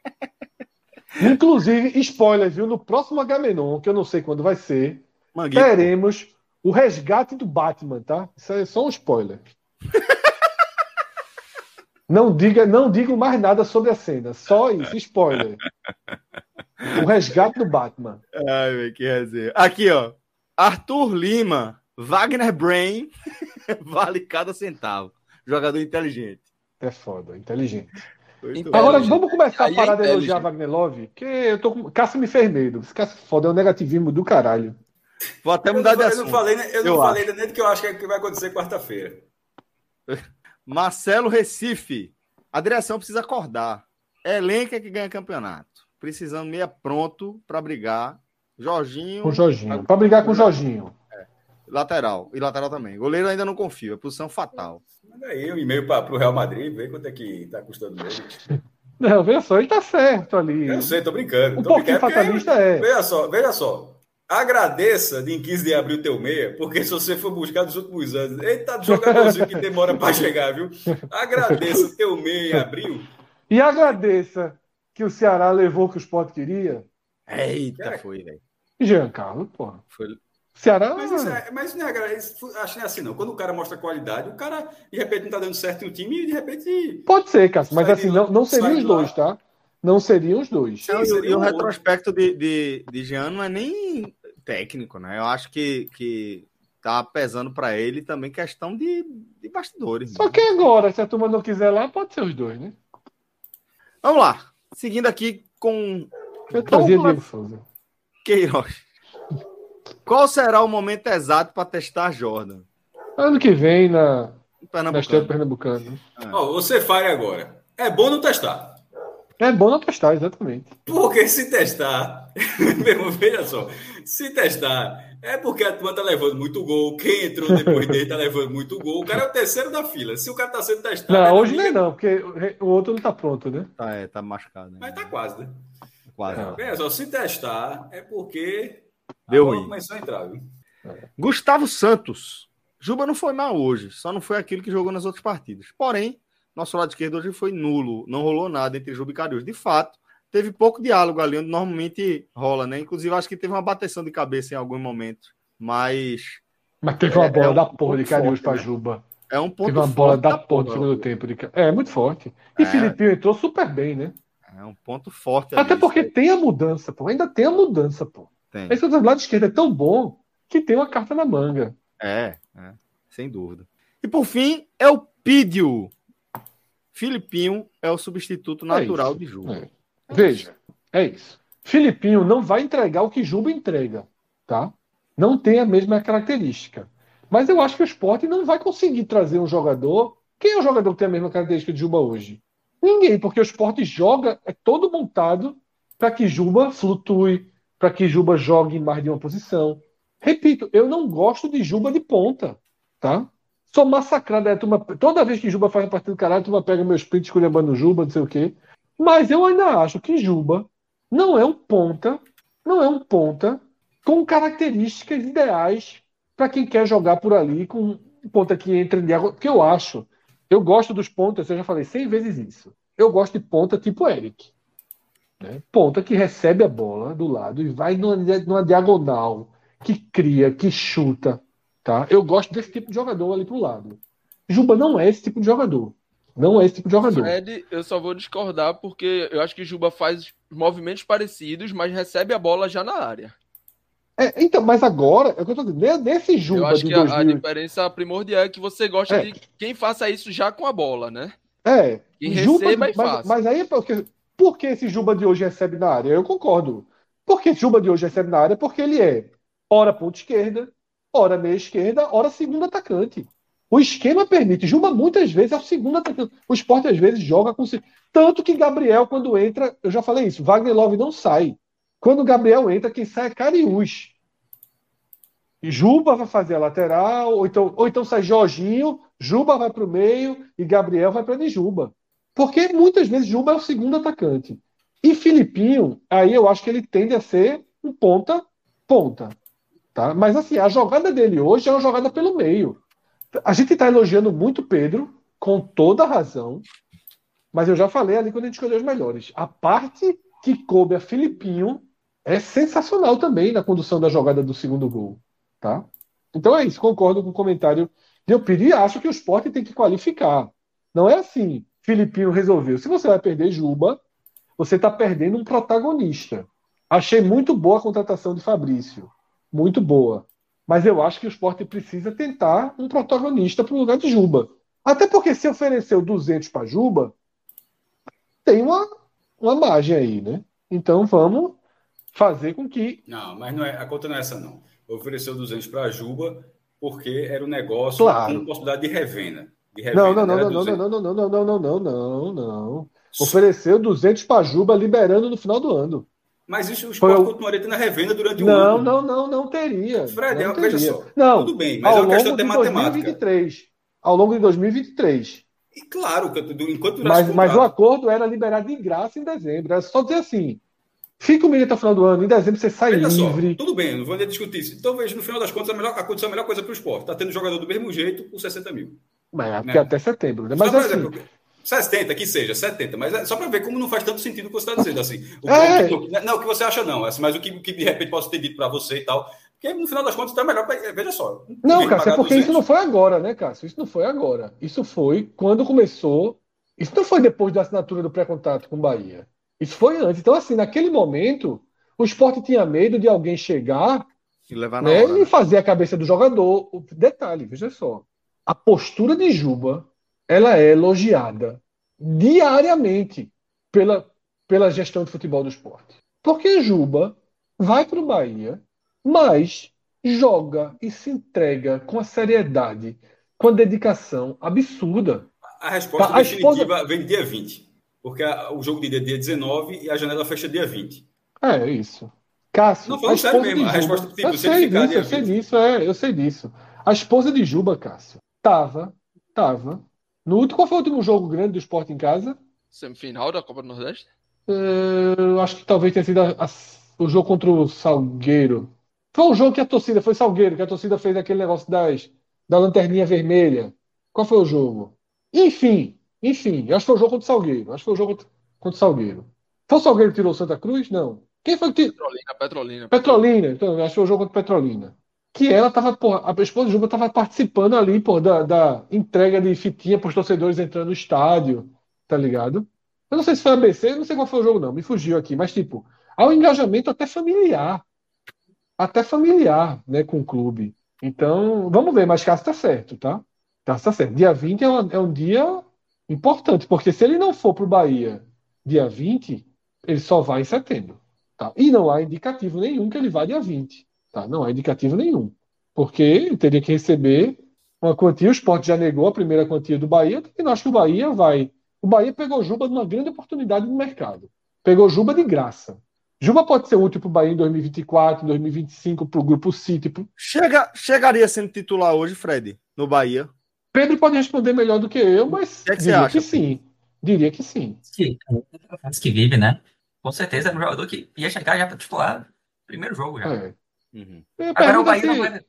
Inclusive, spoiler, viu? No próximo Agamenon, que eu não sei quando vai ser, Manguito. teremos o resgate do Batman, tá? Isso é só um spoiler. não diga, não digo mais nada sobre a cena, só isso, spoiler. O resgate do Batman. Ai, que resenha. Aqui, ó. Arthur Lima, Wagner Brain vale cada centavo. Jogador inteligente. É foda, inteligente. Muito Agora, vamos começar a parar é de elogiar Wagner Love, que eu tô com. Cássio me fez medo. Esse Cássio foda, é um negativismo do caralho. Vou até mudar de assunto. Eu não falei, eu não falei ainda nem do que eu acho que vai acontecer quarta-feira. Marcelo Recife. A direção precisa acordar. Elenco é que ganha campeonato. Precisando meia pronto para brigar. Jorginho. Com Jorginho. Para brigar com o Jorginho. Lateral. E lateral também. Goleiro ainda não confio. É posição fatal. Manda aí um e-mail para o Real Madrid, vê quanto é que está custando ele. Não, veja só, ele tá certo ali. Eu sei, tô brincando. Um tô pouquinho brincando, fatalista porque, é. Veja só, veja só. Agradeça de em 15 de abril teu meia, porque se você for buscar nos últimos anos, ele tá jogadorzinho que demora para chegar, viu? Agradeça teu meia em abril. E agradeça que o Ceará levou o que o Sport queria. Eita, é. foi, velho. Jean Carlos, porra. Foi, Ceará. Mas, isso é, mas não é, acho que é assim, não. Quando o cara mostra qualidade, o cara de repente não tá dando certo em um time e de repente. Pode ser, Cássio, mas assim, não, não seriam os dois, tá? Não seriam os dois. Sim, e o retrospecto de, de, de Jean não é nem técnico, né? Eu acho que, que tá pesando para ele também questão de, de bastidores. Só né? que agora, se a turma não quiser lá, pode ser os dois, né? Vamos lá. Seguindo aqui com. Eu trazia Diego Souza. Queiroz. Qual será o momento exato para testar Jordan? Ano que vem na, na Estreia Pernambucano. Ah. Oh, você faz agora. É bom não testar. É bom não testar, exatamente. Porque se testar, veja só, se testar, é porque a turma tá levando muito gol. Quem entrou depois dele tá levando muito gol. O cara é o terceiro da fila. Se o cara tá sendo testado. Não, hoje não é não, porque o outro não tá pronto, né? Tá, é, tá machucado. Né? Mas tá quase, né? Quase. É. Veja só, se testar, é porque Deu ruim. Começou a entrar, viu? Gustavo Santos. Juba não foi mal hoje, só não foi aquilo que jogou nas outras partidas. Porém, nosso lado esquerdo hoje foi nulo, não rolou nada entre Juba e Cariús. De fato, teve pouco diálogo ali, onde normalmente rola, né? Inclusive, acho que teve uma bateção de cabeça em algum momento, mas. Mas teve uma é, bola é um da porra de Cariús para né? Juba. É um ponto Teve uma bola da porra no segundo tempo. De... É, muito forte. E é. Filipinho entrou super bem, né? É um ponto forte. Até ali, porque tem a mudança, pô. Ainda tem a mudança, pô. Tem. Esse outro lado esquerdo é tão bom que tem uma carta na manga. É, é sem dúvida. E por fim, é o Pídio. Filipinho é o substituto é natural é de Juba. É. Veja, é isso. Filipinho não vai entregar o que Juba entrega, tá? não tem a mesma característica. Mas eu acho que o esporte não vai conseguir trazer um jogador. Quem é o jogador que tem a mesma característica de Juba hoje? Ninguém, porque o esporte joga, é todo montado para que Juba flutue, para que Juba jogue em mais de uma posição. Repito, eu não gosto de Juba de ponta, tá? Sou massacrado. É, turma, toda vez que Juba faz a partida do caralho, turma pega meus prints escolhendo Juba, não sei o quê. Mas eu ainda acho que Juba não é um ponta, não é um ponta com características ideais para quem quer jogar por ali com um ponta que entra em diagonal. Porque eu acho, eu gosto dos pontas, eu já falei 100 vezes isso. Eu gosto de ponta tipo Eric. Né? Ponta que recebe a bola do lado e vai numa, numa diagonal, que cria, que chuta. Tá? Eu gosto desse tipo de jogador ali pro lado. Juba não é esse tipo de jogador. Não é esse tipo de jogador. Fred, eu só vou discordar porque eu acho que Juba faz movimentos parecidos, mas recebe a bola já na área. É, então, mas agora, é o que eu tô dizendo, nesse Juba eu acho que 2000... a, diferença primordial é que você gosta É. de quem faça isso já com a bola, né? É, Quem Juba, receba e mas, faça. mas aí é porque, por que esse Juba de hoje recebe na área? Eu concordo. Porque esse Juba de hoje recebe na área porque ele é ora ponta esquerda, ora meia esquerda, ora segundo atacante. O esquema permite. Juba muitas vezes é o segundo atacante. O esporte às vezes joga com. Tanto que Gabriel, quando entra, eu já falei isso, Wagner Love não sai. Quando Gabriel entra, quem sai é Cariús. Juba vai fazer a lateral, ou então, ou então sai Jorginho, Juba vai para o meio e Gabriel vai para Juba. Porque muitas vezes Juba é o segundo atacante. E Filipinho, aí eu acho que ele tende a ser um ponta, ponta. Tá? Mas assim, a jogada dele hoje é uma jogada pelo meio. A gente está elogiando muito Pedro, com toda razão, mas eu já falei ali quando a gente escolheu os melhores. A parte que coube a Filipinho é sensacional também na condução da jogada do segundo gol. Tá? Então é isso, concordo com o comentário de Eupídio e acho que o esporte tem que qualificar. Não é assim, Filipinho resolveu. Se você vai perder Juba, você está perdendo um protagonista. Achei muito boa a contratação de Fabrício. Muito boa. Mas eu acho que o esporte precisa tentar um protagonista para o lugar de Juba. Até porque se ofereceu 200 para Juba, tem uma, uma margem aí, né? Então vamos fazer com que. Não, mas não é, a conta não é essa, não. Ofereceu 200 para Juba porque era um negócio Claro. com possibilidade de revenda. Não, não, não, não, não, 200. não, não, não, não, não, não, não, não, não. Ofereceu 200 para Juba, liberando no final do ano. Mas isso o Foi o- continuaria tendo a revenda durante um Não, ano. não, não, não teria. Fred, não veja teria. só. Não, Tudo bem, mas ao é uma questão de de matemática. 2023. Ao longo de 2023. E claro, enquanto Mas, o mas o acordo era liberado de graça em dezembro. Era só dizer assim: fica o menino até o final do ano, em dezembro você sai Veja só, livre. tudo bem, não vou nem discutir isso. Então, veja, no final das contas, a, melhor, a condição é a melhor coisa para o esporte. Está tendo jogador do mesmo jeito por 60 mil. Mas Né? porque até setembro. Né? Mas só assim, exemplo, 60, que seja, 70, mas é só para ver como não faz tanto sentido o que você está dizendo. Assim, o, É. que- o não, o que você acha não, assim, mas o que, que de repente posso ter dito para você e tal. Porque no final das contas está melhor. pra- Veja só. Não, Cássio, é porque isso 200, não foi agora, né, Cássio? Isso não foi agora. Isso foi quando começou. Isso não foi depois da assinatura do pré-contrato com o Bahia. Isso foi antes. Então, assim, naquele momento, o esporte tinha medo de alguém chegar E levar na né, hora. e fazer a cabeça do jogador. O detalhe, veja só. A postura de Juba, ela é elogiada diariamente pela, pela gestão de futebol do esporte. Porque Juba vai para o Bahia, mas joga e se entrega com a seriedade, com a dedicação absurda. A resposta Tá, a definitiva vem dia 20. Porque a- o jogo de dia é dia 19 e a janela fecha dia 20. É, isso. Cássio, Não, a falando sério esposa mesmo, de a Juba, resposta, tipo, eu sei disso, eu sei disso, é, eu sei disso. A esposa de Juba, Cássio, tava, tava, no último, qual foi o último jogo grande do esporte em casa? Semifinal da Copa do Nordeste? Eu acho que talvez tenha sido a- a- o jogo contra o Salgueiro. Foi um jogo que a torcida, foi Salgueiro, que a torcida fez aquele negócio das, da lanterninha vermelha. Qual foi o jogo? Enfim, enfim, acho que foi o jogo contra o Salgueiro. Acho que foi o jogo contra, o Salgueiro. Foi o Salgueiro que tirou o Santa Cruz? Não. Quem foi que tirou? Petrolina, Petrolina. Petrolina, então, acho que foi o jogo contra Petrolina. Que ela tava, porra, a esposa Juba tava participando ali, pô, da, da entrega de fitinha para os torcedores entrando no estádio, tá ligado? Eu não sei se foi ABC, não sei qual foi o jogo, não, me fugiu aqui, mas tipo, há um engajamento até familiar. Até familiar, né, com o clube. Então, vamos ver, mas Cássio tá certo, tá? Cássio tá certo. Dia 20 é, uma- é um dia importante, porque se ele não for pro Bahia dia 20, ele só vai em setembro. Tá? E não há indicativo nenhum que ele vá dia 20. Tá? Tá? Não há indicativo nenhum. Porque ele teria que receber uma quantia, o esporte já negou a primeira quantia do Bahia, e não acho que o Bahia vai. O Bahia pegou Juba numa grande oportunidade no mercado. Pegou Juba de graça. Juba pode ser útil para o Bahia em 2024, 2025, para o Grupo City. Pro... Chega, chegaria sendo titular hoje, Fred, no Bahia? Pedro pode responder melhor do que eu, mas que é que diria acha, que sim. Diria que sim. Sim, antes que vive, né? Com certeza era um jogador que ia chegar já para titular primeiro jogo já. É. Uhum. Agora o Bahia não vai...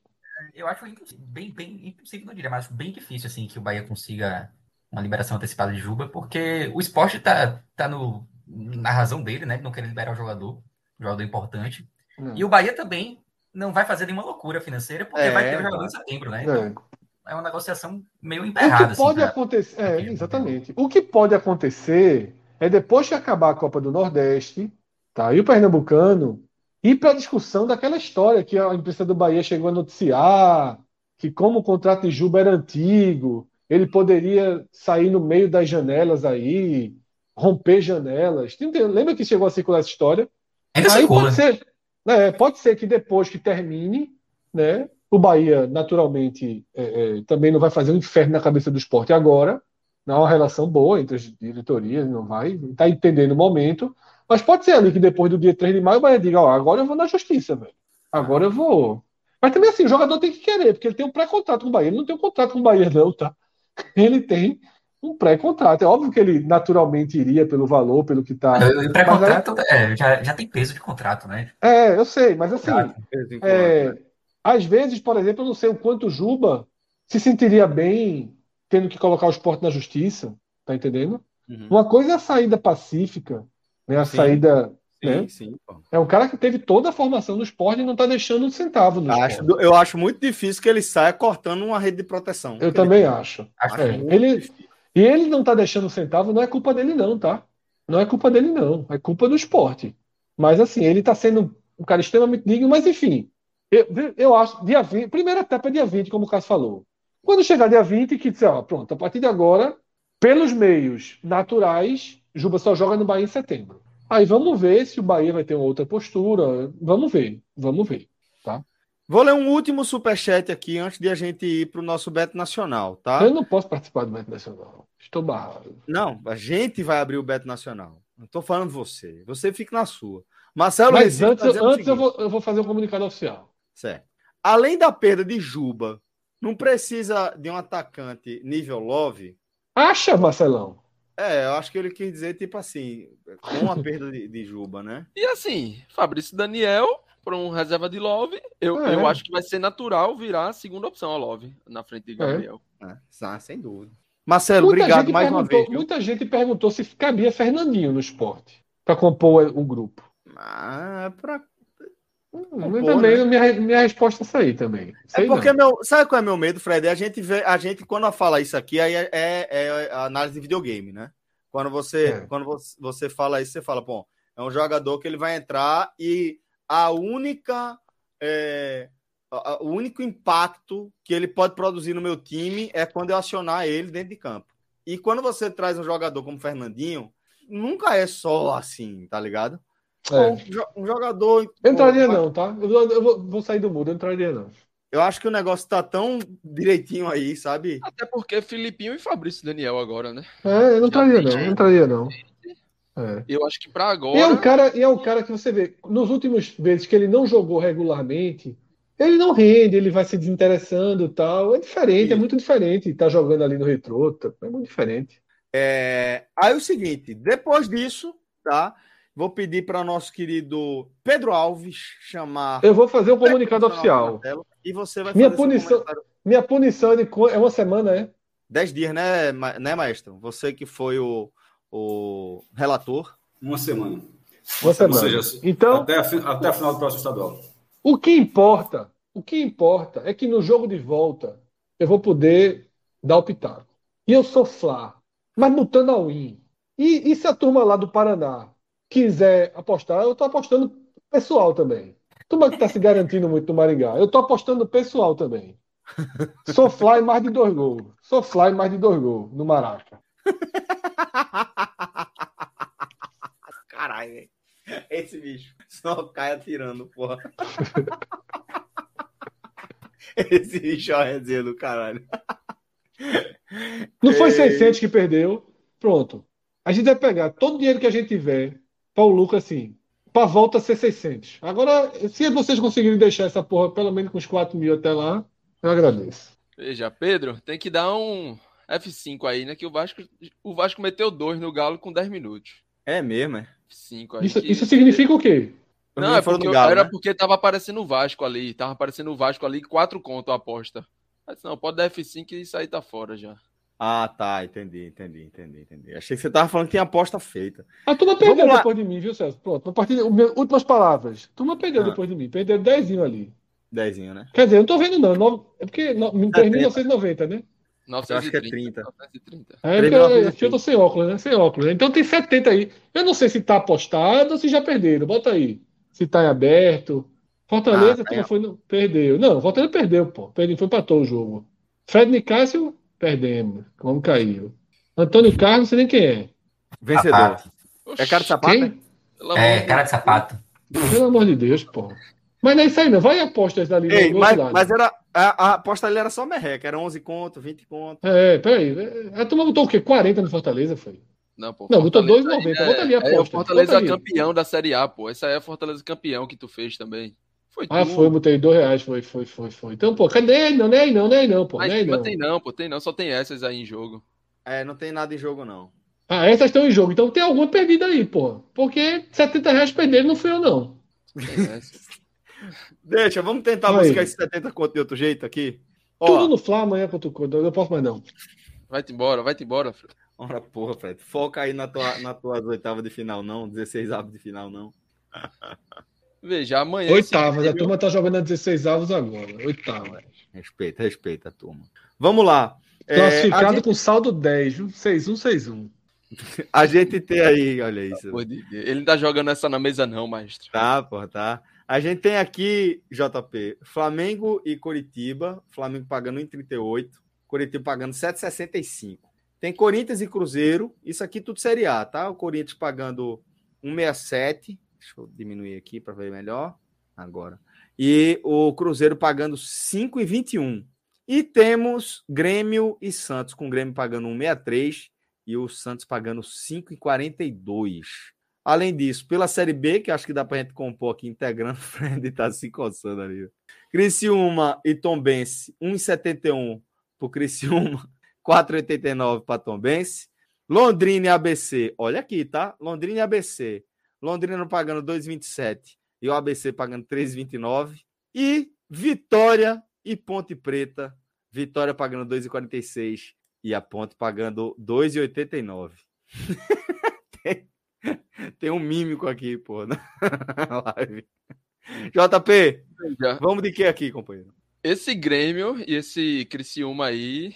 Eu acho bem, bem impossível, não diria, mas bem difícil assim que o Bahia consiga uma liberação antecipada de Juba, porque o esporte tá, tá no, na razão dele, né? De não querer liberar o jogador, um jogador importante. Não. E o Bahia também não vai fazer nenhuma loucura financeira, porque É, vai ter o jogador em setembro, né? Então, É. é uma negociação meio O emperrada. que assim, pode pra- acontecer, é, exatamente. O que pode acontecer é depois que acabar a Copa do Nordeste, tá? E o Pernambucano ir para a discussão daquela história que a imprensa do Bahia chegou a noticiar, que como o contrato de Juba era antigo, ele poderia sair no meio das janelas aí, romper janelas. Lembra que chegou a circular essa história? Ainda Aí circula. pode ser, né, pode ser que depois que termine, né, o Bahia naturalmente é, é, também não vai fazer um inferno na cabeça do esporte agora. Não há uma relação boa entre as diretorias, não vai, está entendendo o momento. Mas pode ser ali que depois do dia 3 de maio o Bahia diga, ó, agora eu vou na justiça, velho. Agora eu vou. Mas também assim, o jogador tem que querer, porque ele tem um pré-contrato com o Bahia. Ele não tem um contrato com o Bahia, não, tá? Ele tem um pré-contrato. É óbvio que ele naturalmente iria pelo valor, pelo que tá. O pré-contrato é, já, já tem peso de contrato, né? É, eu sei, mas assim, É, é, às vezes, por exemplo, eu não sei o quanto o Juba se sentiria bem tendo que colocar o esporte na justiça, tá entendendo? Uhum. Uma coisa é a saída pacífica, né? A Sim. saída, né? Sim, sim, pô. É um cara que teve toda a formação no esporte e não tá deixando um centavo no Acho, esporte. eu acho muito difícil que ele saia cortando uma rede de proteção. Eu também acho. Acho É, ele- difícil. E ele não tá deixando um centavo, não é culpa dele não, tá? Não é culpa dele não, é culpa do esporte. Mas assim, ele tá sendo um cara extremamente digno, mas enfim, eu, eu acho, dia 20, primeira etapa é dia 20, como o Cássio falou. Quando chegar dia 20, que dizer, ó, pronto, a partir de agora, pelos meios naturais, Juba só joga no Bahia em setembro. Aí vamos ver se o Bahia vai ter uma outra postura, vamos ver, vamos ver. Vou ler um último superchat aqui antes de a gente ir para o nosso Beto Nacional, tá? Eu não posso participar do Beto Nacional, estou barrado. Não, a gente vai abrir o Beto Nacional. Não tô falando você. Você fica na sua. Marcelo Mas Recife antes, tá antes eu, vou, eu vou fazer um comunicado oficial. Certo. Além da perda de Juba, não precisa de um atacante nível Love? Acha, Marcelão? É, eu acho que ele quis dizer, tipo assim, com a perda de, de Juba, né? E assim, Fabrício Daniel para um reserva de Love, eu, É. eu acho que vai ser natural virar a segunda opção a Love na frente de Gabriel. É, ah, sem dúvida. Marcelo, Muita obrigado mais uma vez. viu? Muita gente perguntou se cabia Fernandinho no esporte para compor o grupo. Ah, pra... Também né? minha, minha resposta é essa aí também. É Sei porque não. meu, sabe qual é meu medo, Fred? A gente vê, a gente quando fala isso aqui, aí é, é, é análise de videogame, né? Quando você, É. quando você, você fala isso, você fala, bom, é um jogador que ele vai entrar e a única, é, o único impacto que ele pode produzir no meu time é quando eu acionar ele dentro de campo. E quando você traz um jogador como Fernandinho, nunca é só assim, tá ligado? É. Um, jo- um jogador. Eu entraria pô, não, tá? Eu, vou- eu vou, vou sair do mundo, eu entraria não. Eu acho que o negócio tá tão direitinho aí, sabe? Até porque Filipinho e Fabrício Daniel agora, né? É, eu não entraria não, eu entraria não. É. Eu acho que para agora. E é um cara, e é um cara que você vê, nos últimos vezes que ele não jogou regularmente, ele não rende, ele vai se desinteressando e tal. É diferente, é Isso. muito diferente. Tá jogando ali no retrô, tá- é muito diferente. É, aí o seguinte, depois disso, tá? Vou pedir para nosso querido Pedro Alves chamar. Eu vou fazer um comunicado oficial. tela, E você vai Minha punição-. Minha punição é é uma semana, é? Dez dias, né, ma- né, maestro? Você que foi o, o relator. Uma semana. Uma Ou semana. seja, Então, até a, até a final do próximo estadual. o que importa, o que importa é que no jogo de volta eu vou poder dar o pitaco. E eu sou Flá, mas botando a win. E, e se a turma lá do Paraná quiser apostar, eu tô apostando pessoal também. Turma que tá se garantindo muito no Maringá. Eu tô apostando pessoal também. Sou fly mais de dois gols. Sou fly mais de dois gols no Maraca. Caralho, velho. Esse bicho só cai atirando, porra. Esse Jorrezinho do caralho. Não foi 600 que perdeu. Pronto. A gente vai pegar todo o dinheiro que a gente tiver para o lucro assim, para volta ser 600. Agora, se vocês conseguirem deixar essa porra pelo menos com os 4 mil até lá, eu agradeço. Veja, Pedro, tem que dar um F5 aí, né? Que o Vasco, o Vasco meteu dois no Galo com 10 minutos. É mesmo, é? F5 aí. Isso, que- isso significa o quê? Não, é porque do Galo, era né? porque tava aparecendo o Vasco ali. Tava aparecendo o Vasco ali, quatro conto a aposta. Mas não, pode dar F5 e aí tá fora já. Ah, tá. Entendi, entendi, entendi, entendi. Achei que você tava falando que tinha aposta feita. A turma perdeu Vamos lá. depois de mim, viu, Celso? Pronto, a partir de, o meu- últimas palavras. A turma perdeu Ah. depois de mim. Perdeu 10 ali. Dezinho, né? Quer dizer, eu não tô vendo, não. Nove- É porque no- me termina 70. 1990, né? Eu acho que é 30. 930. É porque Três eu, tô sem óculos, né? Sem óculos. né? Então tem 70 aí. Eu não sei se tá apostado ou se já perderam. Bota aí. Se tá em aberto. Fortaleza, Ah, tá tu não em- foi, no- perdeu. Não, Fortaleza perdeu, pô. Perdeu, foi empatou o jogo. Fred Nicásio, perdemos. Como caiu. Antônio Carlos, não sei nem quem é. Vencedor. Sapato. É cara de sapato? Quem? É, de cara de sapato. Pelo amor de Deus, pô. Mas não é isso aí, não. Vai e aposta essa ali do Ei, mas, mas era, a, a aposta ali era só merreca. Era 11 conto, 20 conto. É, peraí. A turma botou o quê? 40 no Fortaleza, foi? Não, pô. Não, botou Fortaleza 2,90. aí Bota ali a É, é o aposta. Fortaleza Bota ali. campeão da Série A, pô. Essa aí é a Fortaleza campeão que tu fez também. Foi Ah, foi, botei dois reais, foi, foi, foi, foi. Então, pô, cadê? Não, nem não, nem não, pô, Mas, nem não. tem não, pô. Tem não. Só tem essas aí em jogo. É, não tem nada em jogo, não. Ah, essas estão em jogo, então tem alguma perdida aí, pô. Porque 70 reais perderam não fui eu, não. Deixa, vamos tentar Aí. buscar esses 70 conto de outro jeito aqui. Tudo Ó, no Fla amanhã contra o Coro, eu não posso mais não. Vai-te embora, vai-te embora, Fred. ora porra, Fred. Foca aí na tua, na tuas oitavas de final, não. 16 avos de final, não. Veja, amanhã. Oitavas, esse a turma tá jogando a 16 avos agora. Oitavas. Respeita, respeita a turma. Vamos lá. É, Classificado a, gente, com saldo 10, viu? 6-1, 6-1. a gente tem aí, olha isso. Pô, Ele não tá jogando essa na mesa, não, maestro. Tá, porra, tá. A gente tem aqui, JP, Flamengo e Coritiba. Flamengo pagando 1,38. Coritiba pagando 7,65. Tem Corinthians e Cruzeiro. Isso aqui tudo Série A, tá? O Corinthians pagando 1,67. Deixa eu diminuir aqui para ver melhor. Agora. E o Cruzeiro pagando 5,21. E temos Grêmio e Santos, com o Grêmio pagando 1,63 e o Santos pagando 5,42. Além disso, pela Série B, que acho que dá pra gente compor aqui, integrando, o Fred tá se coçando ali. Criciúma e Tombense, 1,71 pro Criciúma, 4,89 para Tombense. Londrina e ABC, olha aqui, tá? Londrina e ABC. Londrina pagando 2,27 e o ABC pagando 3,29. E Vitória e Ponte Preta. Vitória pagando 2,46 e a Ponte pagando 2,89. tem, tem um mímico aqui, pô, na live. JP, Já. vamos de que aqui, companheiro? Esse Grêmio e esse Criciúma aí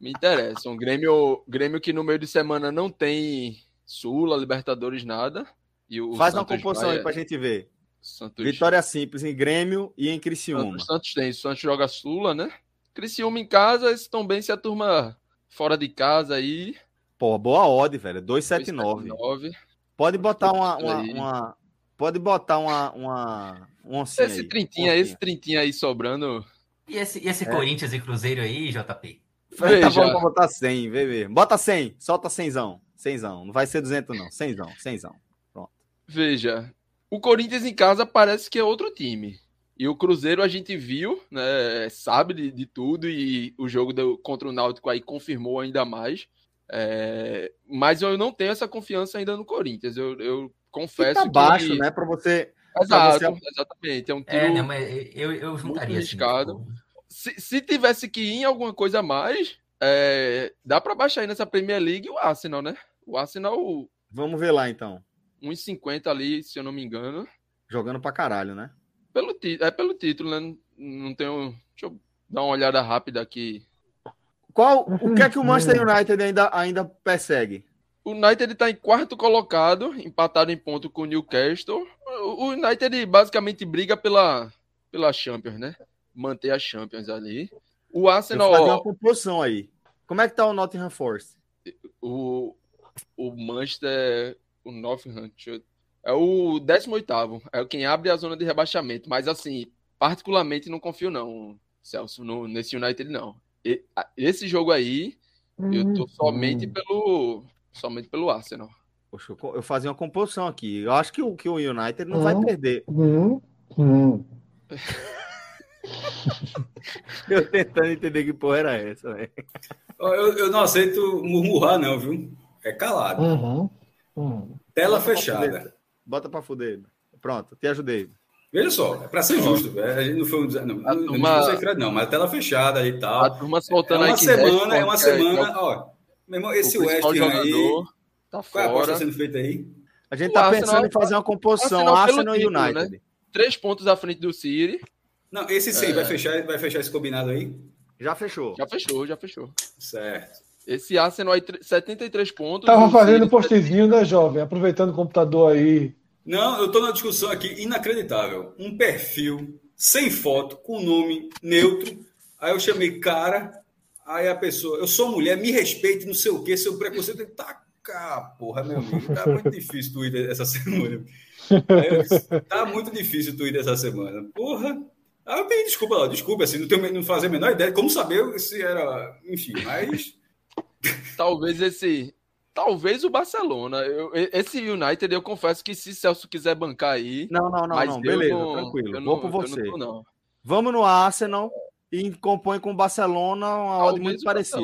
me interessam. Grêmio, Grêmio que no meio de semana não tem Sula, Libertadores, nada. E o Faz uma Santos composição vai- aí pra gente ver. Santos, Vitória simples em Grêmio e em Criciúma. Santos, Santos tem, o Santos joga Sula, né? Criciúma em casa, esse também se a turma fora de casa aí. Pô, boa odd, velho. 279. 279. Pode botar uma, uma, uma- Pode botar uma. uma um Esse aí. trintinha, Oncinha. esse trintinha aí sobrando. E esse, e esse É. Corinthians e Cruzeiro aí, JP? Tá Veja. falando pra botar 100, vê mesmo. Bota 100, solta 100. 100. Não vai ser 200, não. 100. 100. Veja, o Corinthians em casa parece que é outro time. E o Cruzeiro a gente viu, né? Sabe de, de tudo e o jogo do- contra o Náutico aí confirmou ainda mais. É, mas eu não tenho essa confiança ainda no Corinthians. Eu, eu confesso baixo, que. né? Pra você. Exato, pra você- exatamente. É um tiro. É, né, mas eu, eu juntaria assim. tipo, se, se tivesse que ir em alguma coisa a mais, é, dá pra baixar aí nessa Premier League o Arsenal, né? O Arsenal, Vamos ver lá então. 1,50 ali, se eu não me engano. Jogando pra caralho, né? Pelo é pelo título, né? Não, tenho. Deixa eu dar uma olhada rápida aqui. Qual, o que é que o Manchester United ainda, ainda persegue? O United está em quarto colocado, empatado em ponto com o Newcastle. O United basicamente briga pela, pela Champions, né? Manter a Champions ali. O Arsenal, fazer uma composição aí. Como é que tá o Nottingham Forest? o, o Manchester, o Nottingham, eu- é o 18º, é quem abre a zona de rebaixamento, mas assim, particularmente não confio não, Celso, no, nesse United não. E, esse jogo aí, eu tô somente hum. pelo somente pelo Arsenal. Poxa, eu fazia uma composição aqui. Eu acho que o, que o United não hum, vai perder. Hum, hum. eu tentando entender que porra era essa, velho. Eu, eu, não aceito murmurar, não, viu? É calado. Uhum. Uhum. Tela Bota fechada. Pra Bota pra fuder. Pronto, te ajudei. Veja só, é pra ser justo, a gente não foi um. Não, não, turma, não, não, mas tela fechada e tal. A turma soltando é uma semana, é uma semana, ó. Meu irmão, esse West aí. Tá Qual é a aposta sendo feita aí? A gente o tá Arsenal, pensando em fazer uma composição Arsenal, Arsenal e United. Né? Três pontos à frente do City. Não, esse sim, é... vai, fechar, vai fechar esse combinado aí? Já fechou. Já fechou, já fechou. Certo. Esse Arsenal aí, 73 pontos. Tava fazendo postzinho, né, jovem? Aproveitando o computador aí. Não, eu tô na discussão aqui, inacreditável. Um perfil sem foto, com nome neutro. Aí eu chamei cara, aí a pessoa, eu sou mulher, me respeite, não sei o quê, seu preconceito. Tá cá, porra, meu amigo. Tá muito difícil o Twitter essa semana. Tá muito difícil o Twitter essa semana. Porra. Ah, eu pedi desculpa lá, desculpa, assim, não, tenho, não fazia a menor ideia de como saber se era. Enfim, mas. Talvez esse. Talvez o Barcelona. Eu, esse United, eu confesso que se Celso quiser bancar aí. Não, não, não, não. beleza, não, tranquilo. Eu Vou não, por você. Não tô, Vamos no Arsenal e compõe com o Barcelona uma odd muito parecida.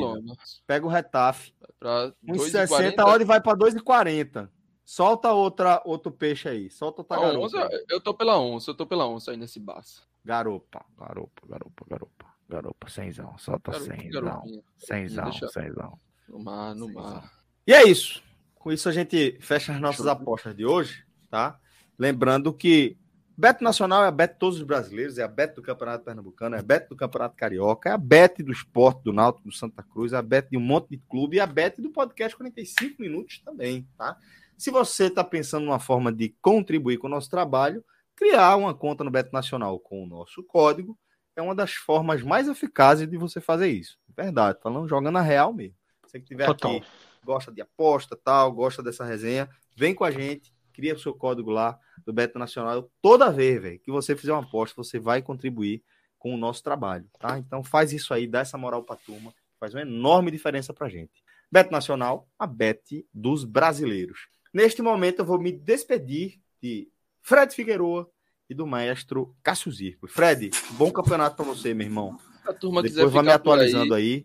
Pega o Retafe. 1,60, a odd vai para 2,40. Solta outra, outro peixe aí. Solta outra garopa. eu tô pela onça, eu tô pela onça aí nesse Barça. Garopa, garopa, garopa, garopa. Garopa, cenzão. Solta cenzão. Cenzão, cenzão. No mar, no mar. E é isso. Com isso a gente fecha as nossas apostas de hoje, tá? Lembrando que Beto Nacional é a Beto de todos os brasileiros, é a Beto do Campeonato Pernambucano, é a Beto do Campeonato Carioca, é a Beto do Esporte, do Náutico, do Santa Cruz, é a Beto de um monte de clube e a Beto do podcast 45 minutos também, tá? Se você está pensando numa forma de contribuir com o nosso trabalho, criar uma conta no Beto Nacional com o nosso código é uma das formas mais eficazes de você fazer isso. Verdade, falando jogando a real mesmo. Você que tiver aqui, gosta de aposta, tal, gosta dessa resenha, vem com a gente, cria o seu código lá do Beto Nacional. Toda vez, velho, que você fizer uma aposta, você vai contribuir com o nosso trabalho, tá? Então faz isso aí, dá essa moral pra turma, faz uma enorme diferença pra gente. Beto Nacional, a Bet dos brasileiros. Neste momento eu vou me despedir de Fred Figueroa e do maestro Cássio Zirco. Fred, bom campeonato para você, meu irmão. A turma Depois vai me atualizando aí.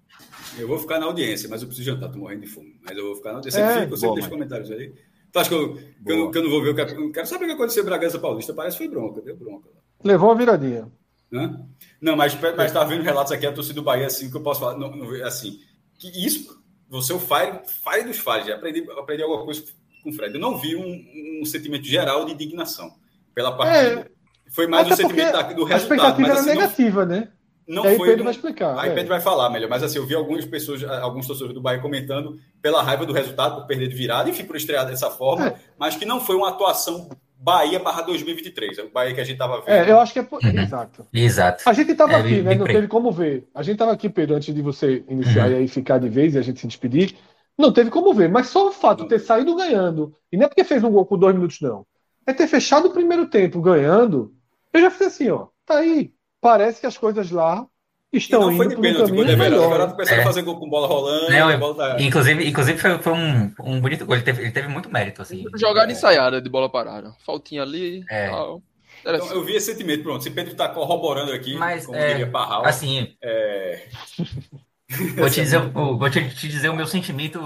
aí. Eu vou ficar na audiência, mas eu preciso jantar, tô morrendo de fome. Mas eu vou ficar na audiência. É, você deixa comentários aí. Tu acha que eu, que eu, que eu, não vou ver o que. Eu quero saber o que aconteceu em Bragança Paulista. Parece que foi bronca, deu bronca. Levou uma viradinha. Hã? Não, mas, mas tá vendo relatos aqui, a torcida do Bahia, assim, que eu posso falar. Não, não, assim, que isso, você é o fire, fire dos fires. Aprendi, aprendi alguma coisa com o Fred. Eu não vi um, um sentimento geral de indignação pela partida. É, foi mais o sentimento do resultado. A expectativa mas, assim, era negativa, não, né? Não aí foi. Pedro vai explicar. Aí é. Pedro vai falar melhor. Mas assim, eu vi algumas pessoas, alguns torcedores do Bahia comentando pela raiva do resultado, por perder de virada, enfim, por estrear dessa forma, é. mas que não foi uma atuação Bahia barra 2023, é o Bahia que a gente estava vendo. É, eu acho que é. Por... Uhum. Exato. Exato. A gente estava é, aqui, né? Não teve como ver. A gente estava aqui, Pedro, antes de você iniciar uhum. e aí ficar de vez e a gente se despedir. Não teve como ver, mas só o fato de ter saído ganhando, e não é porque fez um gol com dois minutos, não. É ter fechado o primeiro tempo ganhando. Eu já fiz assim, ó. Tá aí. Parece que as coisas lá estão não indo foi de pênalti, um melhor. Agora começou é. a fazer gol com bola rolando. Não, bola tá... Inclusive, inclusive foi, foi um, um bonito gol. Ele teve, ele teve muito mérito, assim. Jogada é. ensaiada de bola parada. Faltinha ali. É. Tal. Então, eu vi esse sentimento, pronto. Se Pedro está corroborando aqui, Mas, como é, diria Parral. Assim. É... Vou te, dizer, vou te dizer o meu sentimento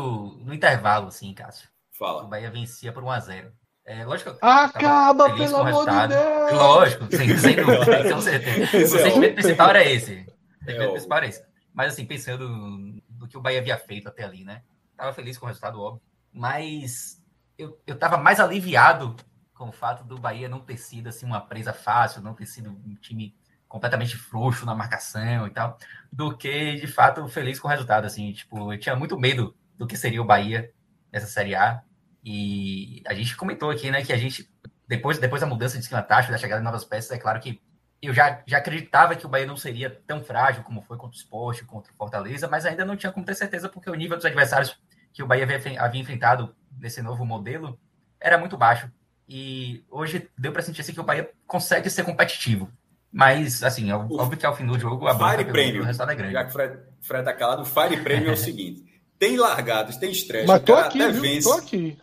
no intervalo, assim, Cássio. Fala. O Bahia vencia por 1x0. É, lógico Acaba, pelo amor de Deus! Lógico, sem, sem dúvida, com certeza. O sentimento principal era esse. O sentimento é principal era esse. Mas, assim, pensando no que o Bahia havia feito até ali, né? Tava feliz com o resultado, óbvio. Mas eu, eu tava mais aliviado com o fato do Bahia não ter sido, assim, uma presa fácil, não ter sido um time completamente frouxo na marcação e tal, do que de fato feliz com o resultado. Assim, tipo, eu tinha muito medo do que seria o Bahia nessa Série A. E a gente comentou aqui, né, que a gente, depois, depois da mudança de esquema tático, da chegada de novas peças, é claro que eu já, já acreditava que o Bahia não seria tão frágil como foi contra o Sport, contra o Fortaleza, mas ainda não tinha como ter certeza, porque o nível dos adversários que o Bahia havia, havia enfrentado nesse novo modelo era muito baixo. E hoje deu para sentir assim, que o Bahia consegue ser competitivo Mas, assim, é óbvio que ao fim do jogo a Fire Premium, o resultado é grande. Já que o Fred, Fred tá calado, o Fire Premium é o seguinte: tem largados, tem estresse, Mas tô aqui, viu? vence. Tô aqui.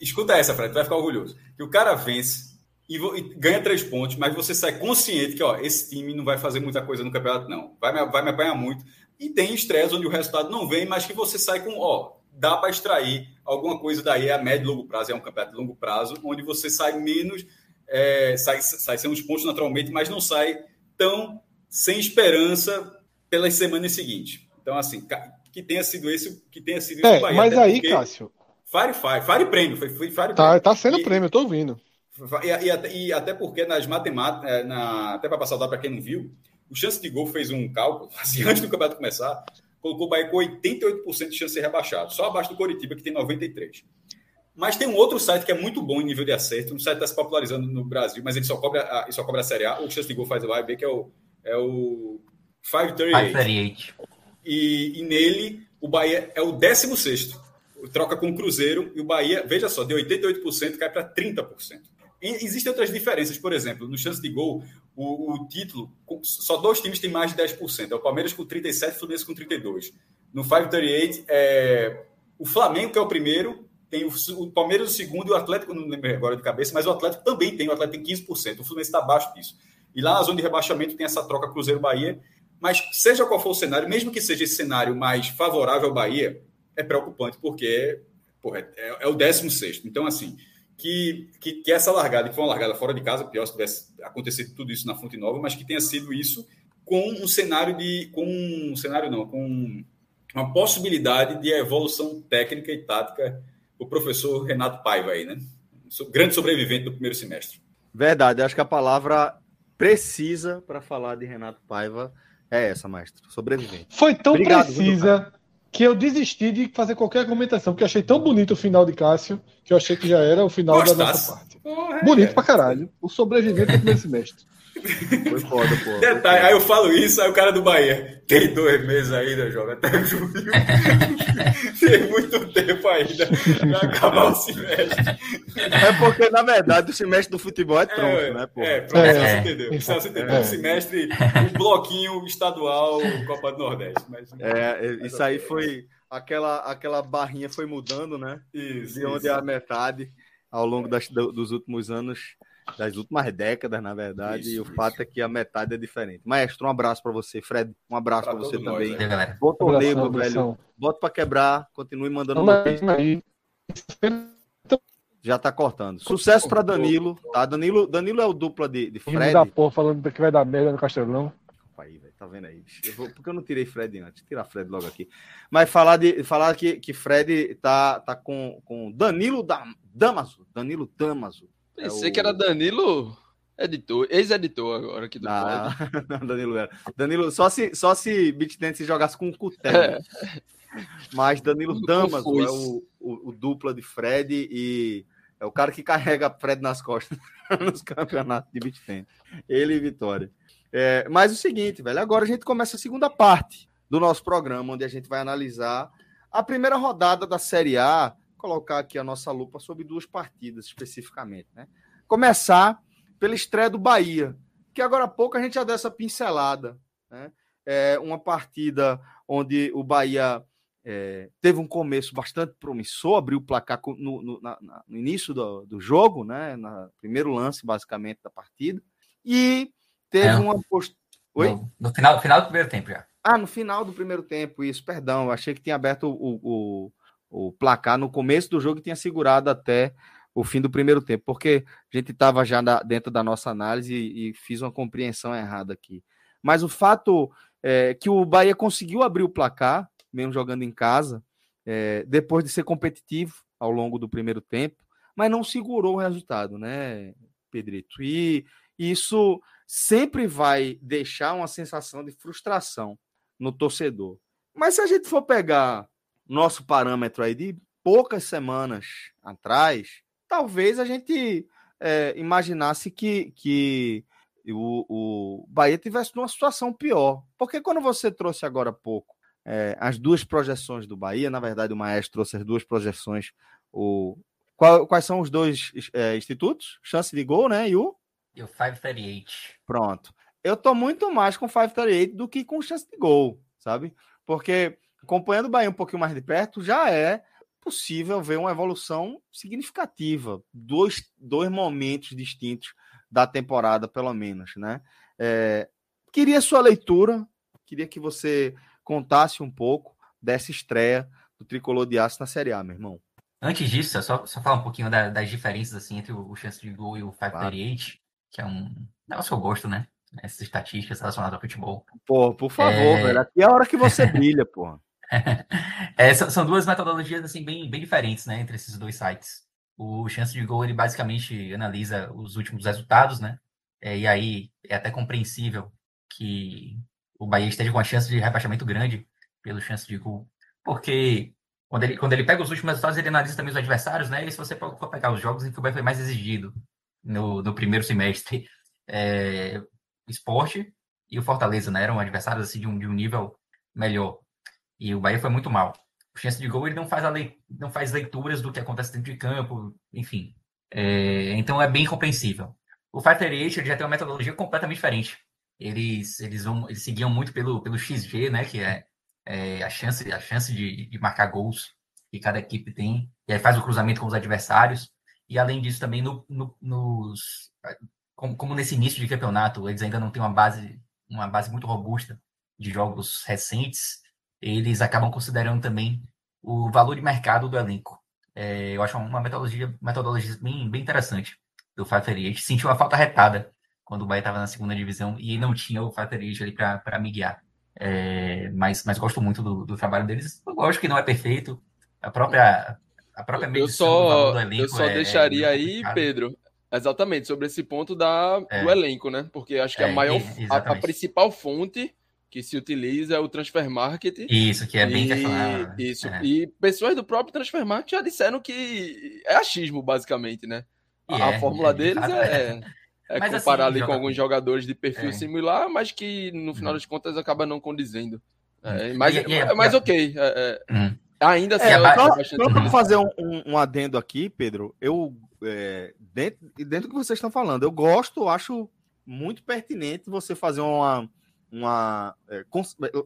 Escuta essa, Fred, tu vai ficar orgulhoso. Que o cara vence e, e, ganha três pontos, mas você sai consciente que ó, esse time não vai fazer muita coisa no campeonato, não. Vai me, vai me apanhar muito. E tem estresse onde o resultado não vem, mas que você sai com, ó, dá para extrair alguma coisa daí a médio e longo prazo, é um campeonato de longo prazo, onde você sai menos, é, sai, sai sem os pontos naturalmente, mas não sai tão sem esperança pelas semanas seguintes. Então, assim, que tenha sido esse, que tenha sido é, Bahia, Mas aí, Cássio. Fire Fire, Fire Prêmio, foi, foi Fire tá, Tá sendo e, prêmio, eu tô ouvindo. E, e, e, até porque nas matemáticas, é, na, até para passar para quem não viu, o Chance de Gol fez um cálculo, assim, antes do campeonato começar, colocou o Bahia com 88% de chance de ser rebaixado, só abaixo do Coritiba, que tem 93%. Mas tem um outro site que é muito bom em nível de acerto, um site está se popularizando no Brasil, mas ele só cobra a, ele só cobra a Série A, o Chance de Gol faz o A e B, que é o, é o 538. 538. E, e nele, o Bahia é o 16 troca com o Cruzeiro, e o Bahia, veja só, de 88% cai para 30%. E existem outras diferenças, por exemplo, no chance de gol, o, o, título, só dois times têm mais de 10%. É o Palmeiras com 37% e o Fluminense com 32%. No 538, é, o Flamengo, que é o primeiro, tem o, o, Palmeiras o segundo e o Atlético, não lembro agora de cabeça, mas o Atlético também tem, o Atlético tem 15%. O Fluminense está abaixo disso. E lá na zona de rebaixamento tem essa troca Cruzeiro-Bahia. Mas seja qual for o cenário, mesmo que seja esse cenário mais favorável ao Bahia, é preocupante, porque porra, é, é o 16. Então, assim, que, que, que, essa largada, que foi uma largada fora de casa, pior se tivesse acontecido tudo isso na Fonte Nova, mas que tenha sido isso com um cenário de. com um cenário não, com uma possibilidade de evolução técnica e tática o professor Renato Paiva aí, né? Grande sobrevivente do primeiro semestre. Verdade, acho que a palavra precisa para falar de Renato Paiva é essa, mestre. Sobrevivente. Foi tão Obrigado, precisa que eu desisti de fazer qualquer argumentação, porque achei tão bonito o final de Cássio, que eu achei que já era o final Gostasse. da nossa parte. Porra, bonito é. pra caralho. O sobrevivente do primeiro semestre. Foi foda, pô. Detalhe, aí eu falo isso, aí o cara do Bahia. Tem dois meses ainda, joga até julho. Tem muito tempo ainda pra acabar o semestre. É porque, na verdade, o semestre do futebol é tronco, é, né, pô? É, pronto, é, você entendeu. Você entendeu. É. O semestre, um bloquinho estadual, Copa do Nordeste. Mas, é, isso aí foi. Aquela, aquela barrinha foi mudando, né? Isso. De onde isso. é a metade ao longo das, dos últimos anos das últimas décadas, na verdade, isso, e o isso. fato é que a metade é diferente. Maestro, um abraço para você. Fred, um abraço para você também. Nós, né? Bota o meu velho. Bota para quebrar, continue mandando notícias. Já tá cortando. Sucesso para Danilo, tá? Danilo, Danilo é o dupla de, de Fred. da porra falando que vai dar merda no Castelão. Aí, véio, tá vendo aí? Eu vou, porque eu não tirei Fred antes? Tirar Fred logo aqui. Mas falar de falar que, que Fred tá, tá com, com Danilo da, Damaso, Danilo Damaso, Pensei é o... que era Danilo editor, ex-editor agora aqui do ah, Danilo era. Danilo, só se, só se BitTent se jogasse com o Cutel. É. Mas Danilo Damas é o, o, o, dupla de Fred e é o cara que carrega Fred nas costas nos campeonatos de BitTent. Ele e Vitória. É, mas o seguinte, velho, agora a gente começa a segunda parte do nosso programa, onde a gente vai analisar a primeira rodada da Série A colocar aqui a nossa lupa sobre duas partidas especificamente. Né? Começar pela estreia do Bahia, que agora há pouco a gente já deu essa pincelada. Né? É uma partida onde o Bahia é, teve um começo bastante promissor, abriu o placar no, no, na, no início do, do, jogo, né? no primeiro lance, basicamente, da partida, e teve é, uma postura. Oi? No, no, final, final do primeiro tempo já. Ah, no final do primeiro tempo, isso, perdão, achei que tinha aberto o, o, o placar no começo do jogo e tinha segurado até o fim do primeiro tempo, porque a gente estava já na, dentro da nossa análise e, e, fiz uma compreensão errada aqui. Mas o fato é que o Bahia conseguiu abrir o placar, mesmo jogando em casa, é, depois de ser competitivo ao longo do primeiro tempo, mas não segurou o resultado, né, Pedrito? E isso sempre vai deixar uma sensação de frustração no torcedor. Mas se a gente for pegar nosso parâmetro aí de poucas semanas atrás, talvez a gente é, imaginasse que, que o, o Bahia tivesse numa situação pior. Porque quando você trouxe agora há pouco é, as duas projeções do Bahia, na verdade o Maestro trouxe as duas projeções, o, qual, quais são os dois é, institutos? Chance de gol, né? E o? E o 538. Pronto. eu tô muito mais com 538 do que com chance de gol, sabe? Porque acompanhando o Bahia um pouquinho mais de perto, já é possível ver uma evolução significativa. Dois, dois momentos distintos da temporada, pelo menos, né? É, queria sua leitura, queria que você contasse um pouco dessa estreia do Tricolor de Aço na Série A, meu irmão. Antes disso, só, só falar um pouquinho da, das diferenças assim, entre o, o chance de gol e o 538, claro. que é um negócio que eu gosto, né? Essas estatísticas relacionadas ao futebol. Pô, por favor, é... velho. Aqui é a hora que você brilha, pô. É, são, são, duas metodologias assim bem, bem diferentes, né, entre esses dois sites. O chance de gol ele basicamente analisa os últimos resultados, né? É, e aí é até compreensível que o Bahia esteja com uma chance de rebaixamento grande pelo chance de gol, porque quando ele, quando ele pega os últimos resultados, ele analisa também os adversários, né? E se você for pegar os jogos em que o Bahia foi mais exigido no, no primeiro semestre, é, esporte e o Fortaleza, né? Eram adversários assim, de, um, de um nível melhor. E o Bahia foi muito mal. O chance de gol ele não faz, a não faz leituras do que acontece dentro de campo, enfim. É, então é bem compreensível. O Fighter 8 ele já tem uma metodologia completamente diferente. Eles, eles, vão, eles seguiam muito pelo, pelo XG, né? Que é, é a chance, a chance de, de marcar gols que cada equipe tem. E aí faz o cruzamento com os adversários. E além disso, também no, no, nos. Como, como, nesse início de campeonato, eles ainda não têm uma base, uma base muito robusta de jogos recentes eles acabam considerando também o valor de mercado do elenco. É, eu acho uma metodologia, metodologia bem, bem interessante do Fateriete. Senti uma falta retada quando o Bahia estava na segunda divisão e não tinha o Fateriete ali para me guiar. É, mas, mas gosto muito do, do trabalho deles. Eu gosto que não é perfeito. A própria, a própria medição eu só, do elenco Eu só é, deixaria é aí, Pedro, exatamente, sobre esse ponto da, do é. elenco, né? Porque acho que a é, maior, a, a, principal fonte que se utiliza o transfer market. Isso, que é bem questionável. Isso. É. E pessoas do próprio transfer market já disseram que é achismo, basicamente, né? A, é, fórmula é, deles é, é assim, comparar assim, ali com alguns jogadores de perfil é. similar, mas que no final uhum. das contas acaba não condizendo. É, uhum. mas, e, e, mas ok. Uhum. Ainda assim, é, só, só para fazer um, um, um, adendo aqui, Pedro, eu dentro, dentro do que vocês estão falando, eu gosto, acho muito pertinente você fazer uma uma é,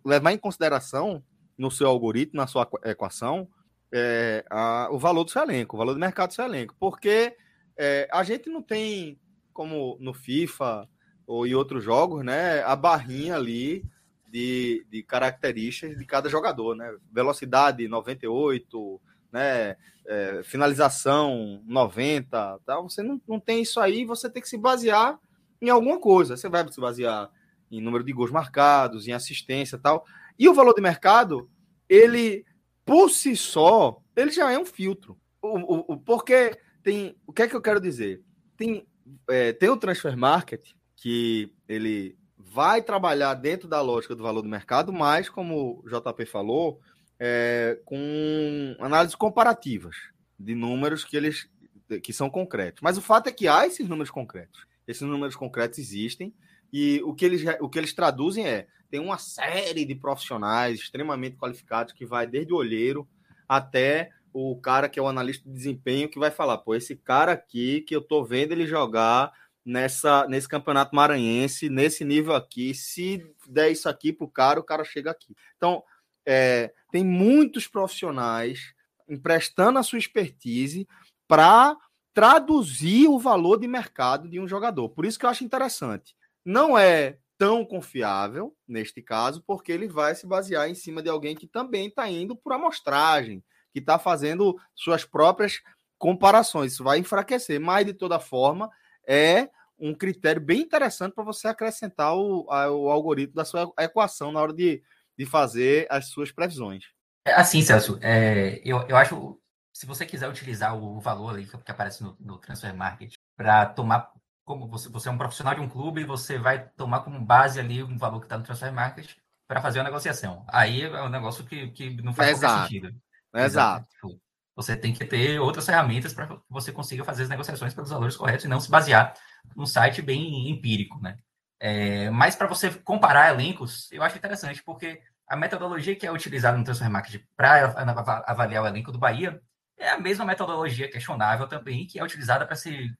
levar em consideração no seu algoritmo, na sua equação, é, a, o valor do seu elenco, o valor do mercado do seu elenco, porque é, a gente não tem, como no FIFA ou em outros jogos, né, a barrinha ali de, de características de cada jogador, né? Velocidade 98, né? É, finalização 90, tá? Você não, não tem isso aí, você tem que se basear em alguma coisa. Você vai se basear em número de gols marcados, em assistência tal. E o valor de mercado, ele, por si só, ele já é um filtro. O, o, o porque tem. O que é que eu quero dizer? Tem, é, tem o transfer market, que ele vai trabalhar dentro da lógica do valor do mercado, mas, como o JP falou, é, com análises comparativas de números que eles que são concretos. Mas o fato é que há esses números concretos. Esses números concretos existem e o que eles, o que eles traduzem é: tem uma série de profissionais extremamente qualificados que vai desde o olheiro até o cara que é o analista de desempenho que vai falar, pô, esse cara aqui que eu tô vendo ele jogar nessa nesse campeonato maranhense, nesse nível aqui, se der isso aqui pro cara, o cara chega aqui. Então, é, tem muitos profissionais emprestando a sua expertise para traduzir o valor de mercado de um jogador. Por isso que eu acho interessante não é tão confiável neste caso, porque ele vai se basear em cima de alguém que também está indo por amostragem, que está fazendo suas próprias comparações. Isso vai enfraquecer, mas de toda forma é um critério bem interessante para você acrescentar o, a, o algoritmo da sua equação na hora de, de fazer as suas previsões. É assim, Celso, é, eu, eu acho se você quiser utilizar o valor ali que aparece no, no Transfer Market para tomar como você, você é um profissional de um clube, você vai tomar como base ali um valor que está no transfer market para fazer a negociação. Aí é um negócio que, que não faz Exato. sentido. Exato. Tipo, você tem que ter outras ferramentas para que você consiga fazer as negociações pelos valores corretos e não se basear num site bem empírico, né? É, mas para você comparar elencos, eu acho interessante, porque a metodologia que é utilizada no Transfer Market para avaliar o elenco do Bahia é a mesma metodologia questionável também que é utilizada para se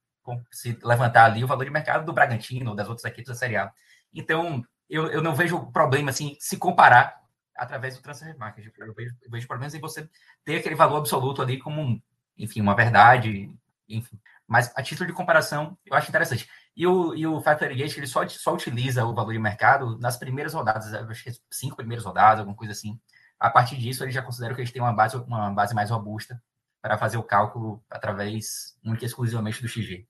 se levantar ali o valor de mercado do Bragantino ou das outras equipes da Série A. Então, eu, eu não vejo problema assim se comparar através do transfer market. Eu vejo, eu vejo problemas em você ter aquele valor absoluto ali como, enfim, uma verdade, enfim. Mas a título de comparação, eu acho interessante. E o, e o Factory Gate, ele só, só utiliza o valor de mercado nas primeiras rodadas, acho que cinco primeiras rodadas, alguma coisa assim. A partir disso, ele já considera que eles têm uma base, uma base mais robusta para fazer o cálculo através única e exclusivamente do XG.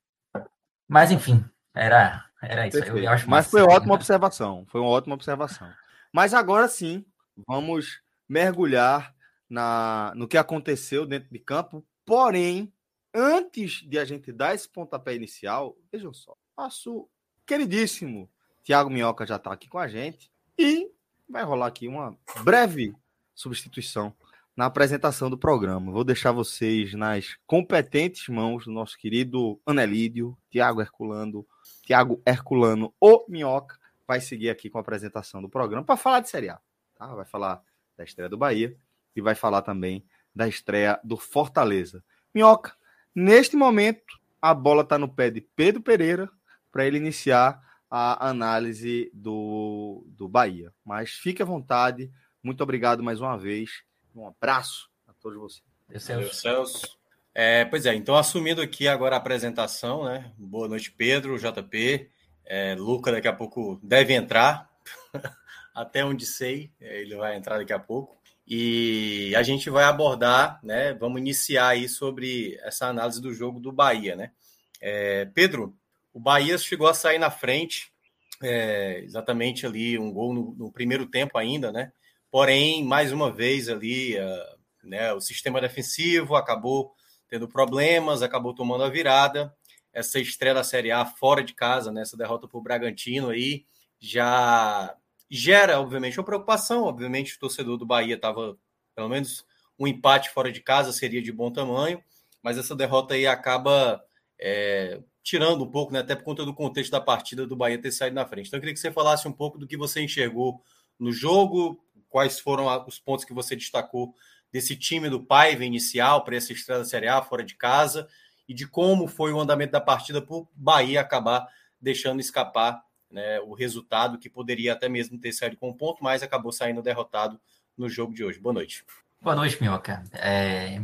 Mas, enfim, era, era isso. Eu, eu Mas foi uma ótima observação. Foi uma ótima observação. Mas agora sim, vamos mergulhar na, no que aconteceu dentro de campo. Porém, antes de a gente dar esse pontapé inicial, vejam só, nosso queridíssimo Tiago Minhoca já está aqui com a gente e vai rolar aqui uma breve substituição na apresentação do programa. Vou deixar vocês nas competentes mãos do nosso querido Anelídio, Tiago Herculano, Tiago Herculano, o Minhoca, vai seguir aqui com a apresentação do programa para falar de Série A. Tá? Vai falar da estreia do Bahia e vai falar também da estreia do Fortaleza. Minhoca, neste momento, a bola está no pé de Pedro Pereira para ele iniciar a análise do, do Bahia. Mas fique à vontade. Muito obrigado mais uma vez um abraço a todos vocês. Valeu, Celso. É, pois é, então assumindo aqui agora a apresentação, né? Boa noite, Pedro, JP. É, Luca daqui a pouco deve entrar, até onde sei, é, ele vai entrar daqui a pouco. E a gente vai abordar, né? Vamos iniciar aí sobre essa análise do jogo do Bahia, né? É, Pedro, o Bahia chegou a sair na frente, é, exatamente ali, um gol no, no primeiro tempo ainda, né? Porém, mais uma vez ali, uh, né, o sistema defensivo acabou tendo problemas, acabou tomando a virada. Essa estreia da Série A fora de casa, nessa né, derrota para o Bragantino aí, já gera, obviamente, uma preocupação. Obviamente, o torcedor do Bahia estava, pelo menos, um empate fora de casa seria de bom tamanho, mas essa derrota aí acaba é, tirando um pouco, né, até por conta do contexto da partida do Bahia ter saído na frente. Então, eu queria que você falasse um pouco do que você enxergou no jogo, quais foram os pontos que você destacou desse time do Paiva inicial para essa estreia da Série A fora de casa e de como foi o andamento da partida para o Bahia acabar deixando escapar né, o resultado que poderia até mesmo ter saído com um ponto, mas acabou saindo derrotado no jogo de hoje. Boa noite. Boa noite, Minhoca. É...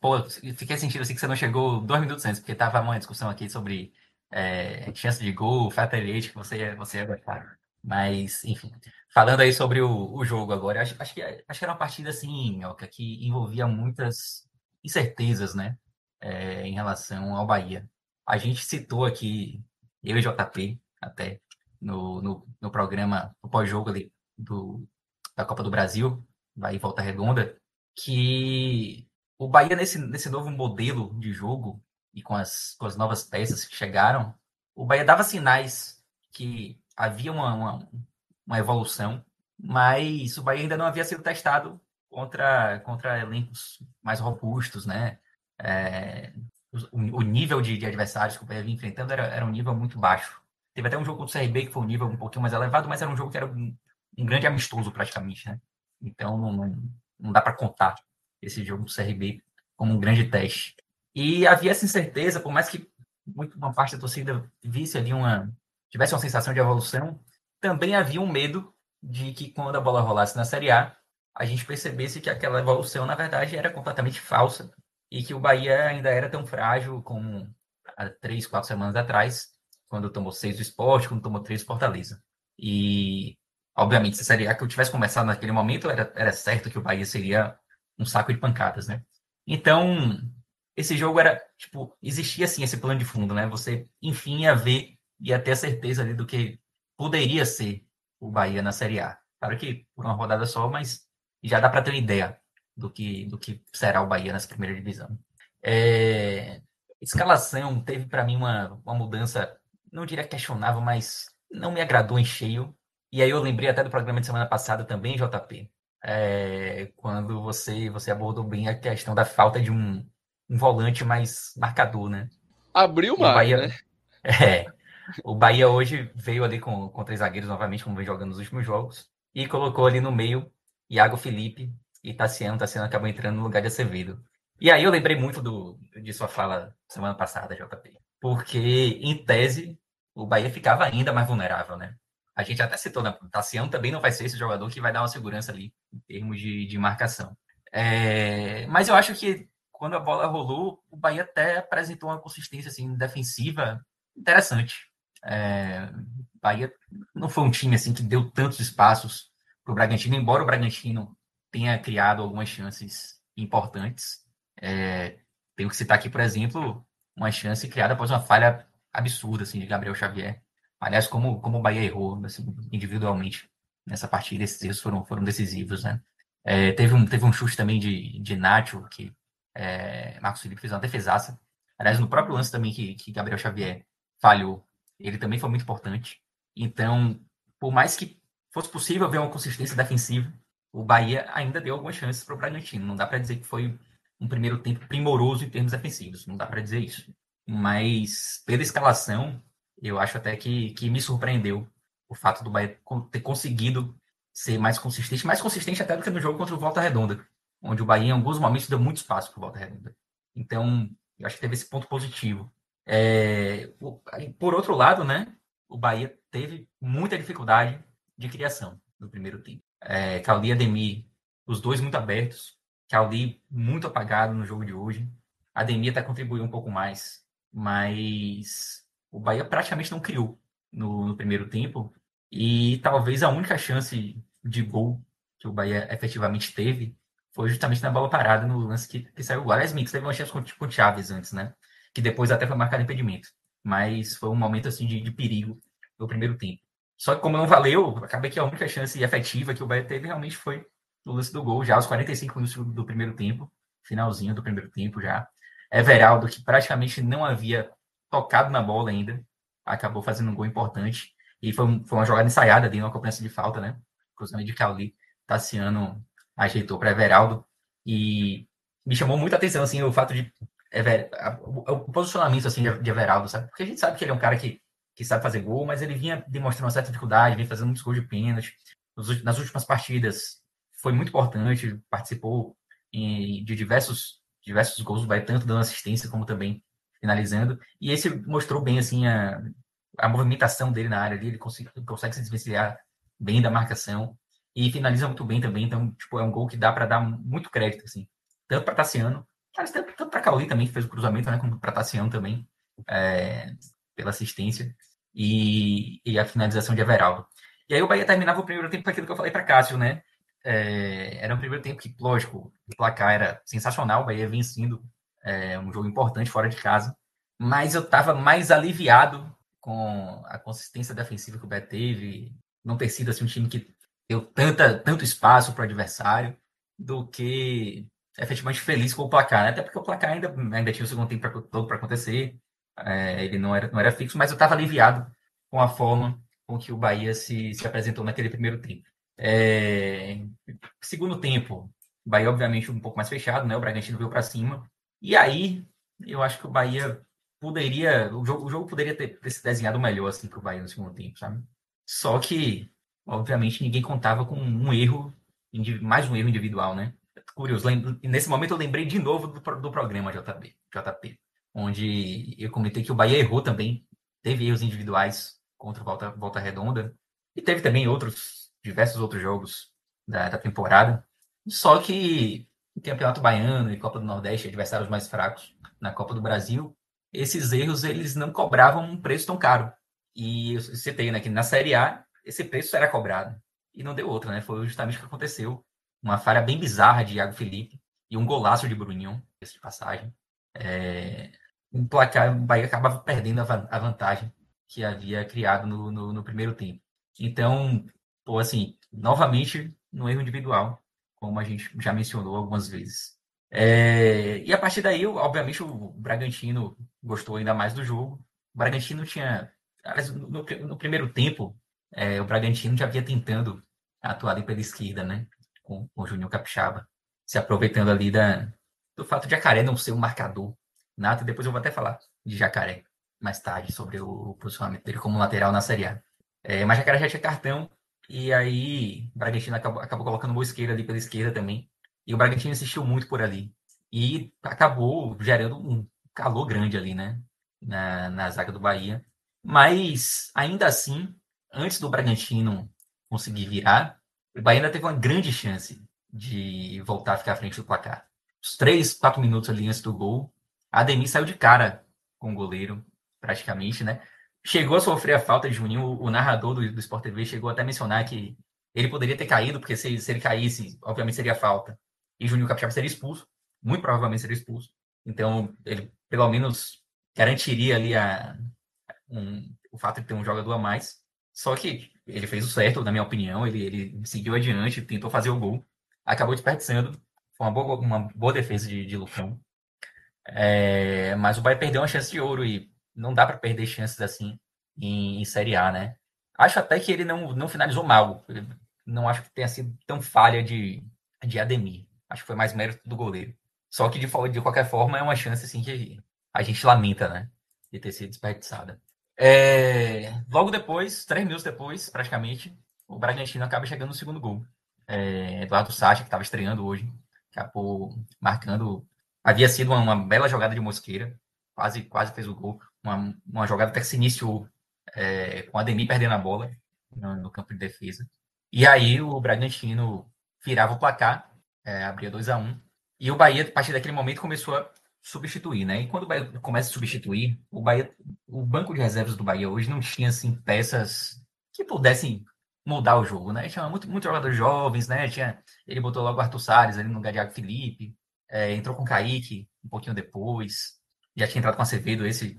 Pô, fiquei sentindo assim que você não chegou dois minutos antes, porque estava uma discussão aqui sobre é, chance de gol, fatality, que você, você ia gostar. Mas, enfim, falando aí sobre o, o jogo agora, acho, acho, que, acho que era uma partida assim, que envolvia muitas incertezas, né? É, em relação ao Bahia. A gente citou aqui, eu e JP, até, no, no, no programa, no pós-jogo ali do, da Copa do Brasil, Bahia e Volta Redonda, que o Bahia, nesse, nesse novo modelo de jogo e com as, com as novas peças que chegaram, o Bahia dava sinais que havia uma, uma, uma, evolução, mas o Bahia ainda não havia sido testado contra, contra elencos mais robustos, né? É, o, o, nível de, de, adversários que o Bahia vinha enfrentando era, era um nível muito baixo. Teve até um jogo contra o CRB que foi um nível um pouquinho mais elevado, mas era um jogo que era um, um grande amistoso praticamente, né? Então não, não, não dá para contar esse jogo do CRB como um grande teste. E havia essa incerteza, por mais que muito uma parte da torcida visse ali uma, tivesse uma sensação de evolução, também havia um medo de que quando a bola rolasse na Série A, a gente percebesse que aquela evolução, na verdade, era completamente falsa e que o Bahia ainda era tão frágil como há três, quatro semanas atrás, quando tomou seis do esporte, quando tomou três do Fortaleza. E, obviamente, se a Série A que eu tivesse começado naquele momento, era, era certo que o Bahia seria um saco de pancadas, né? Então, esse jogo era, tipo, existia, assim, esse plano de fundo, né? Você, enfim, ia ver ia ter a certeza ali do que poderia ser o Bahia na Série A. Claro que por uma rodada só, mas já dá para ter uma ideia do que, do que será o Bahia nessa primeira divisão. É... Escalação teve para mim uma, uma mudança, não diria questionável, mas não me agradou em cheio. E aí eu lembrei até do programa de semana passada também, JP, é... quando você, você abordou bem a questão da falta de um, um volante mais marcador, né? Abriu mais, Bahia... né? É, o Bahia hoje veio ali com, com três zagueiros novamente, como vem jogando nos últimos jogos, e colocou ali no meio Iago Felipe e Tassiano. Tassiano acabou entrando no lugar de Acevedo. E aí eu lembrei muito do, de sua fala semana passada, JP. Porque, em tese, o Bahia ficava ainda mais vulnerável, né? A gente até citou, né? Tassiano também não vai ser esse jogador que vai dar uma segurança ali em termos de, de marcação. É, mas eu acho que quando a bola rolou, o Bahia até apresentou uma consistência assim, defensiva interessante. É, Bahia não foi um time assim que deu tantos espaços para o Bragantino, embora o Bragantino tenha criado algumas chances importantes. É, tenho que citar aqui, por exemplo, uma chance criada após uma falha absurda assim, de Gabriel Xavier. Aliás, como, como o Bahia errou assim, individualmente nessa partida, esses erros foram, foram decisivos. Né? É, teve, um, teve um chute também de, de Nacho, que é, Marcos Felipe fez uma defesaça. Aliás, no próprio lance também que, que Gabriel Xavier falhou, ele também foi muito importante. Então, por mais que fosse possível ver uma consistência defensiva, o Bahia ainda deu algumas chances para o Bragantino. Não dá para dizer que foi um primeiro tempo primoroso em termos defensivos, não dá para dizer isso. Mas, pela escalação, eu acho até que, que me surpreendeu o fato do Bahia ter conseguido ser mais consistente, mais consistente até do que no jogo contra o Volta Redonda, onde o Bahia em alguns momentos deu muito espaço para o Volta Redonda. Então, eu acho que teve esse ponto positivo. É, por outro lado, né, o Bahia teve muita dificuldade de criação no primeiro tempo. É, e Ademir, os dois muito abertos. Caldi muito apagado no jogo de hoje. Ademir até contribuiu um pouco mais, mas o Bahia praticamente não criou no, no primeiro tempo. E talvez a única chance de gol que o Bahia efetivamente teve foi justamente na bola parada, no lance que, que saiu o. Aliás, Mix teve uma chance com, com o Chaves antes, né? Que depois até foi marcado impedimento. Mas foi um momento assim de, de perigo no primeiro tempo. Só que como não valeu, acabei que a única chance efetiva que o Bahia teve realmente foi no lance do gol, já aos 45 minutos do primeiro tempo, finalzinho do primeiro tempo já. Everaldo, que praticamente não havia tocado na bola ainda, acabou fazendo um gol importante. E foi, foi uma jogada ensaiada ali, uma cobrança de falta, né? Cruzamento de Cauli, Tassiano ajeitou para Everaldo. E me chamou muita atenção, assim, o fato de. Ever, o, o, posicionamento, assim, de, de Everaldo, sabe? Porque a gente sabe que ele é um cara que que sabe fazer gol, mas ele vinha demonstrando uma certa dificuldade, vinha fazendo muitos gols de pênalti. Nas últimas partidas foi muito importante, participou em, de diversos, diversos gols, vai tanto dando assistência como também finalizando. E esse mostrou bem assim a, a movimentação dele na área, ali, ele consegue, consegue se desvencilhar bem da marcação e finaliza muito bem também. Então, tipo, é um gol que dá para dar muito crédito, assim, tanto para Tassiano, tanto, tanto para Cauli também, que fez o cruzamento, né, como para Tassiano também, é, pela assistência e, e a finalização de Everaldo. E aí o Bahia terminava o primeiro tempo com aquilo que eu falei para Cássio, né? É, era um primeiro tempo que, lógico, o placar era sensacional, o Bahia vencendo é, um jogo importante fora de casa, mas eu estava mais aliviado com a consistência defensiva que o Bahia teve, não ter sido assim, um time que deu tanta, tanto espaço para o adversário, do que efetivamente feliz com o placar, né? até porque o placar ainda, ainda tinha o segundo tempo pra, todo para acontecer, é, ele não era, não era fixo, mas eu estava aliviado com a forma com que o Bahia se, se apresentou naquele primeiro tempo. É, segundo tempo, o Bahia, obviamente, um pouco mais fechado, né? O Bragantino veio para cima. E aí, eu acho que o Bahia poderia. O jogo, o jogo poderia ter, ter se desenhado melhor assim, para o Bahia no segundo tempo, sabe? Só que, obviamente, ninguém contava com um erro, mais um erro individual, né? Curioso, nesse momento eu lembrei de novo do, do programa JB, JP onde eu comentei que o Bahia errou também, teve erros individuais contra o Volta, Volta Redonda, e teve também outros, diversos outros jogos da, da temporada. Só que o Campeonato Baiano e Copa do Nordeste, adversários mais fracos na Copa do Brasil, esses erros eles não cobravam um preço tão caro. E eu citei né, que na Série A esse preço era cobrado. E não deu outra, né? Foi justamente o que aconteceu. Uma falha bem bizarra de Iago Felipe e um golaço de Brunhão, esse de passagem. É, um placar, o Bahia acabava perdendo a, vantagem que havia criado no, no, no, primeiro tempo. Então, pô, assim, novamente, no erro individual, como a gente já mencionou algumas vezes. É, e a partir daí, obviamente, o Bragantino gostou ainda mais do jogo. O Bragantino tinha. No, no primeiro tempo, é, o Bragantino já havia tentando atuar ali pela esquerda, né? Com, o Júnior Capixaba, se aproveitando ali da, do fato de Jacaré não ser um marcador nato. Depois eu vou até falar de Jacaré mais tarde, sobre o posicionamento dele como lateral na Série A. É, mas Jacaré já tinha cartão, e aí o Bragantino acabou, acabou colocando o Mosqueira ali pela esquerda também. E o Bragantino insistiu muito por ali. E acabou gerando um calor grande ali, né? Na, na zaga do Bahia. Mas, ainda assim, antes do Bragantino conseguir virar, o Bahia ainda teve uma grande chance de voltar a ficar à frente do placar. Os três, quatro minutos ali antes do gol, a Ademir saiu de cara com o goleiro, praticamente, né? Chegou a sofrer a falta de Juninho, o narrador do, do Sport TV chegou até a mencionar que ele poderia ter caído, porque se, se ele caísse, obviamente seria falta. E Juninho Capixaba seria expulso, muito provavelmente seria expulso. Então, ele pelo menos garantiria ali a, um, o fato de ter um jogador a mais. Só que ele fez o certo, na minha opinião, ele, ele seguiu adiante, tentou fazer o gol, acabou desperdiçando. Foi uma boa, uma boa defesa de, de Lucão. É, mas o Bahia perdeu uma chance de ouro e não dá para perder chances assim em, em, Série A, né? Acho até que ele não, não finalizou mal. Não acho que tenha sido tão falha de, de Ademir. Acho que foi mais mérito do goleiro. Só que de, de qualquer forma é uma chance assim que a gente lamenta, né? De ter sido desperdiçada. É, logo depois, três minutos depois, praticamente, o Bragantino acaba chegando no segundo gol. É, Eduardo Sacha, que estava estreando hoje, acabou marcando. Havia sido uma, uma, bela jogada de Mosqueira, quase, quase fez o gol. Uma, uma jogada até que se iniciou é, com a Ademir perdendo a bola no, no, campo de defesa. E aí o Bragantino virava o placar, é, abria 2 a 1 um, e o Bahia, a partir daquele momento, começou a substituir, né? E quando o Bahia começa a substituir, o Bahia, o banco de reservas do Bahia hoje não tinha assim peças que pudessem mudar o jogo, né? Tinha muito, muito jogadores jovens, né? Tinha, ele botou logo o Arthur Salles ali no lugar de Felipe, é, entrou com o Kaique um pouquinho depois, já tinha entrado com o Acevedo, esse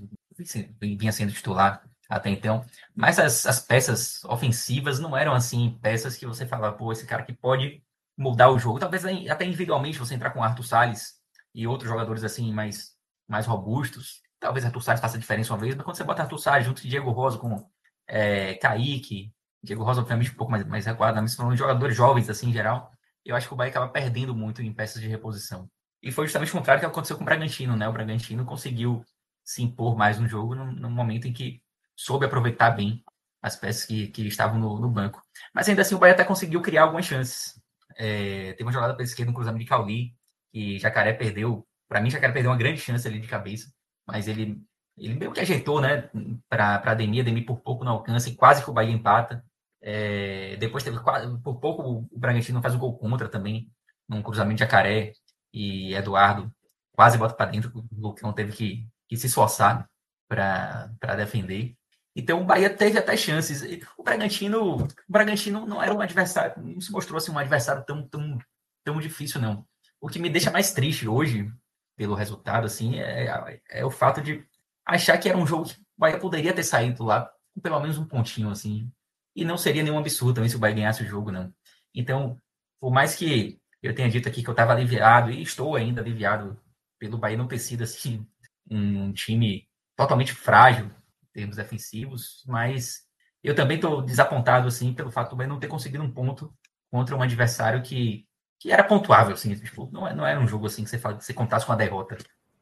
vinha sendo titular até então. Mas as, as peças ofensivas não eram assim peças que você falava, pô, esse cara que pode mudar o jogo. Talvez até individualmente você entrar com o Arthur Salles e outros jogadores assim mais, mais robustos. Talvez Arthur Salles faça diferença uma vez, mas quando você bota Arthur Salles junto de Diego Rosa com é, Kaique, Diego Rosa obviamente um pouco mais, mais recuado, né? mas falando de jogadores jovens assim em geral, eu acho que o Bahia acaba perdendo muito em peças de reposição. E foi justamente o contrário que aconteceu com o Bragantino, né? O Bragantino conseguiu se impor mais no jogo no, no momento em que soube aproveitar bem as peças que, que estavam no, no, banco. Mas ainda assim o Bahia até conseguiu criar algumas chances. É, teve uma jogada pela esquerda no cruzamento de Cauli, que Jacaré perdeu. Para mim, Jacaré perdeu uma grande chance ali de cabeça, mas ele, ele meio que ajeitou, né, para Ademir. Ademir por pouco não alcança e quase que o Bahia empata. É, depois teve por pouco o Bragantino faz o gol contra também, num cruzamento de Jacaré e Eduardo quase bota para dentro. O Lucão teve que, que se esforçar para defender. Então o Bahia teve até chances. O Bragantino, o Bragantino não era um adversário, não se mostrou assim um adversário tão, tão, tão difícil, não. O que me deixa mais triste hoje, pelo resultado, assim, é, é o fato de achar que era um jogo que o Bahia poderia ter saído lá com pelo menos um pontinho, assim. E não seria nenhum absurdo também se o Bahia ganhasse o jogo, não. Então, por mais que eu tenha dito aqui que eu estava aliviado, e estou ainda aliviado pelo Bahia não ter sido, assim, um time totalmente frágil em termos defensivos, mas eu também estou desapontado, assim, pelo fato do Bahia não ter conseguido um ponto contra um adversário que que era pontuável, assim, tipo, não, é, não era um jogo assim que você, fala, que você contasse com a derrota.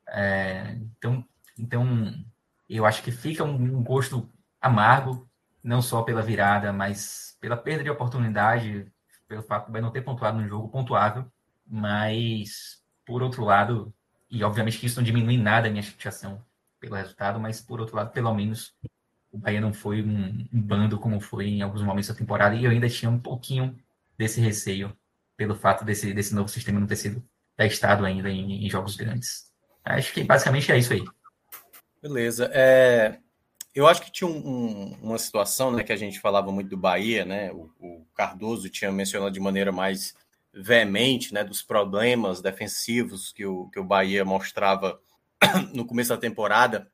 É, então, então, eu acho que fica um, um, gosto amargo, não só pela virada, mas pela perda de oportunidade, pelo fato de não ter pontuado no jogo pontuável, mas, por outro lado, e obviamente que isso não diminui nada a minha chateação pelo resultado, mas, por outro lado, pelo menos, o Bahia não foi um bando como foi em alguns momentos da temporada, e eu ainda tinha um pouquinho desse receio pelo fato desse, desse novo sistema não ter sido testado ainda em, em jogos grandes. Acho que basicamente é isso aí. Beleza. É, eu acho que tinha um, um, uma situação né, que a gente falava muito do Bahia, né? O, o, Cardoso tinha mencionado de maneira mais veemente né, dos problemas defensivos que o, que o Bahia mostrava no começo da temporada.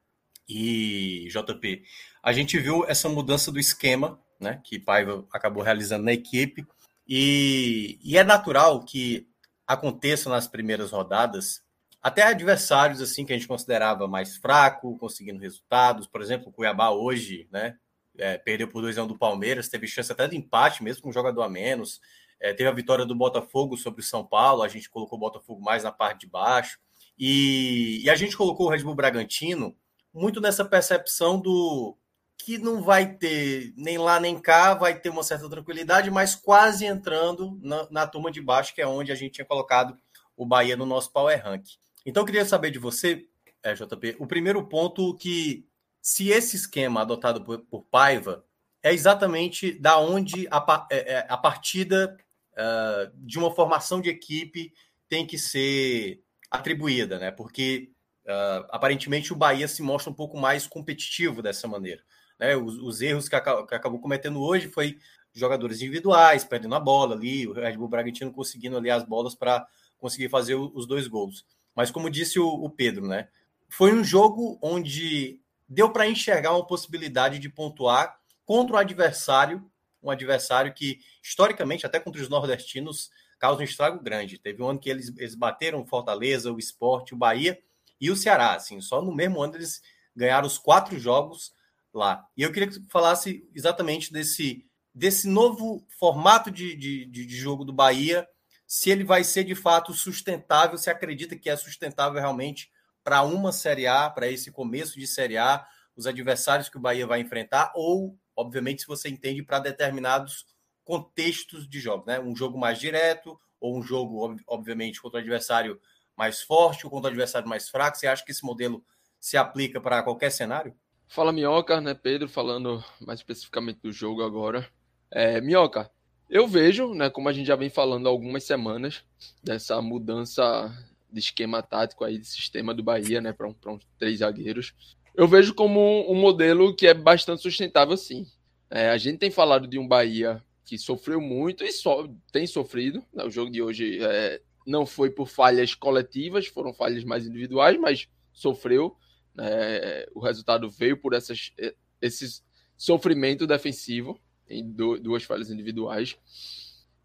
E JP, a gente viu essa mudança do esquema né, que Paiva acabou realizando na equipe e, e é natural que aconteça nas primeiras rodadas até adversários assim que a gente considerava mais fraco, conseguindo resultados. Por exemplo, o Cuiabá hoje, né? É, perdeu por 2 a 1 do Palmeiras, teve chance até de empate, mesmo com um jogador a menos. É, teve a vitória do Botafogo sobre o São Paulo, a gente colocou o Botafogo mais na parte de baixo. E, e a gente colocou o Red Bull Bragantino muito nessa percepção do que não vai ter nem lá nem cá, vai ter uma certa tranquilidade, mas quase entrando na, na turma de baixo, que é onde a gente tinha colocado o Bahia no nosso Power Rank. Então, eu queria saber de você, é, JP, o primeiro ponto que, se esse esquema adotado por, por Paiva, é exatamente da onde a, é, é, a partida uh, de uma formação de equipe tem que ser atribuída, né? Porque uh, aparentemente o Bahia se mostra um pouco mais competitivo dessa maneira. Né? Os, os erros que, acabou, que acabou cometendo hoje foi jogadores individuais perdendo a bola ali, o Red Bull Bragantino conseguindo ali as bolas para conseguir fazer os dois gols. Mas como disse o, o Pedro, né? Foi um jogo onde deu para enxergar uma possibilidade de pontuar contra o adversário, um adversário que, historicamente, até contra os nordestinos, causa um estrago grande. Teve um ano que eles, eles bateram Fortaleza, o Esporte, o Bahia e o Ceará. Assim, só no mesmo ano eles ganharam os quatro jogos lá. E eu queria que falasse exatamente desse, desse novo formato de, de, de jogo do Bahia, se ele vai ser de fato sustentável, se acredita que é sustentável realmente para uma Série A, para esse começo de Série A, os adversários que o Bahia vai enfrentar, ou, obviamente, se você entende para determinados contextos de jogo, né? Um jogo mais direto, ou um jogo, obviamente, contra o adversário mais forte ou contra o adversário mais fraco. Você acha que esse modelo se aplica para qualquer cenário? Fala Minhoca, né, Pedro? Falando mais especificamente do jogo agora. É, Minhoca, eu vejo, né, como a gente já vem falando há algumas semanas, dessa mudança de esquema tático aí, de sistema do Bahia, né, para um, um, três zagueiros. Eu vejo como um, um modelo que é bastante sustentável, sim. É, a gente tem falado de um Bahia que sofreu muito e só tem sofrido. Né, o jogo de hoje é, não foi por falhas coletivas, foram falhas mais individuais, mas sofreu. Né, o resultado veio por essas, esse sofrimento defensivo em duas falhas individuais.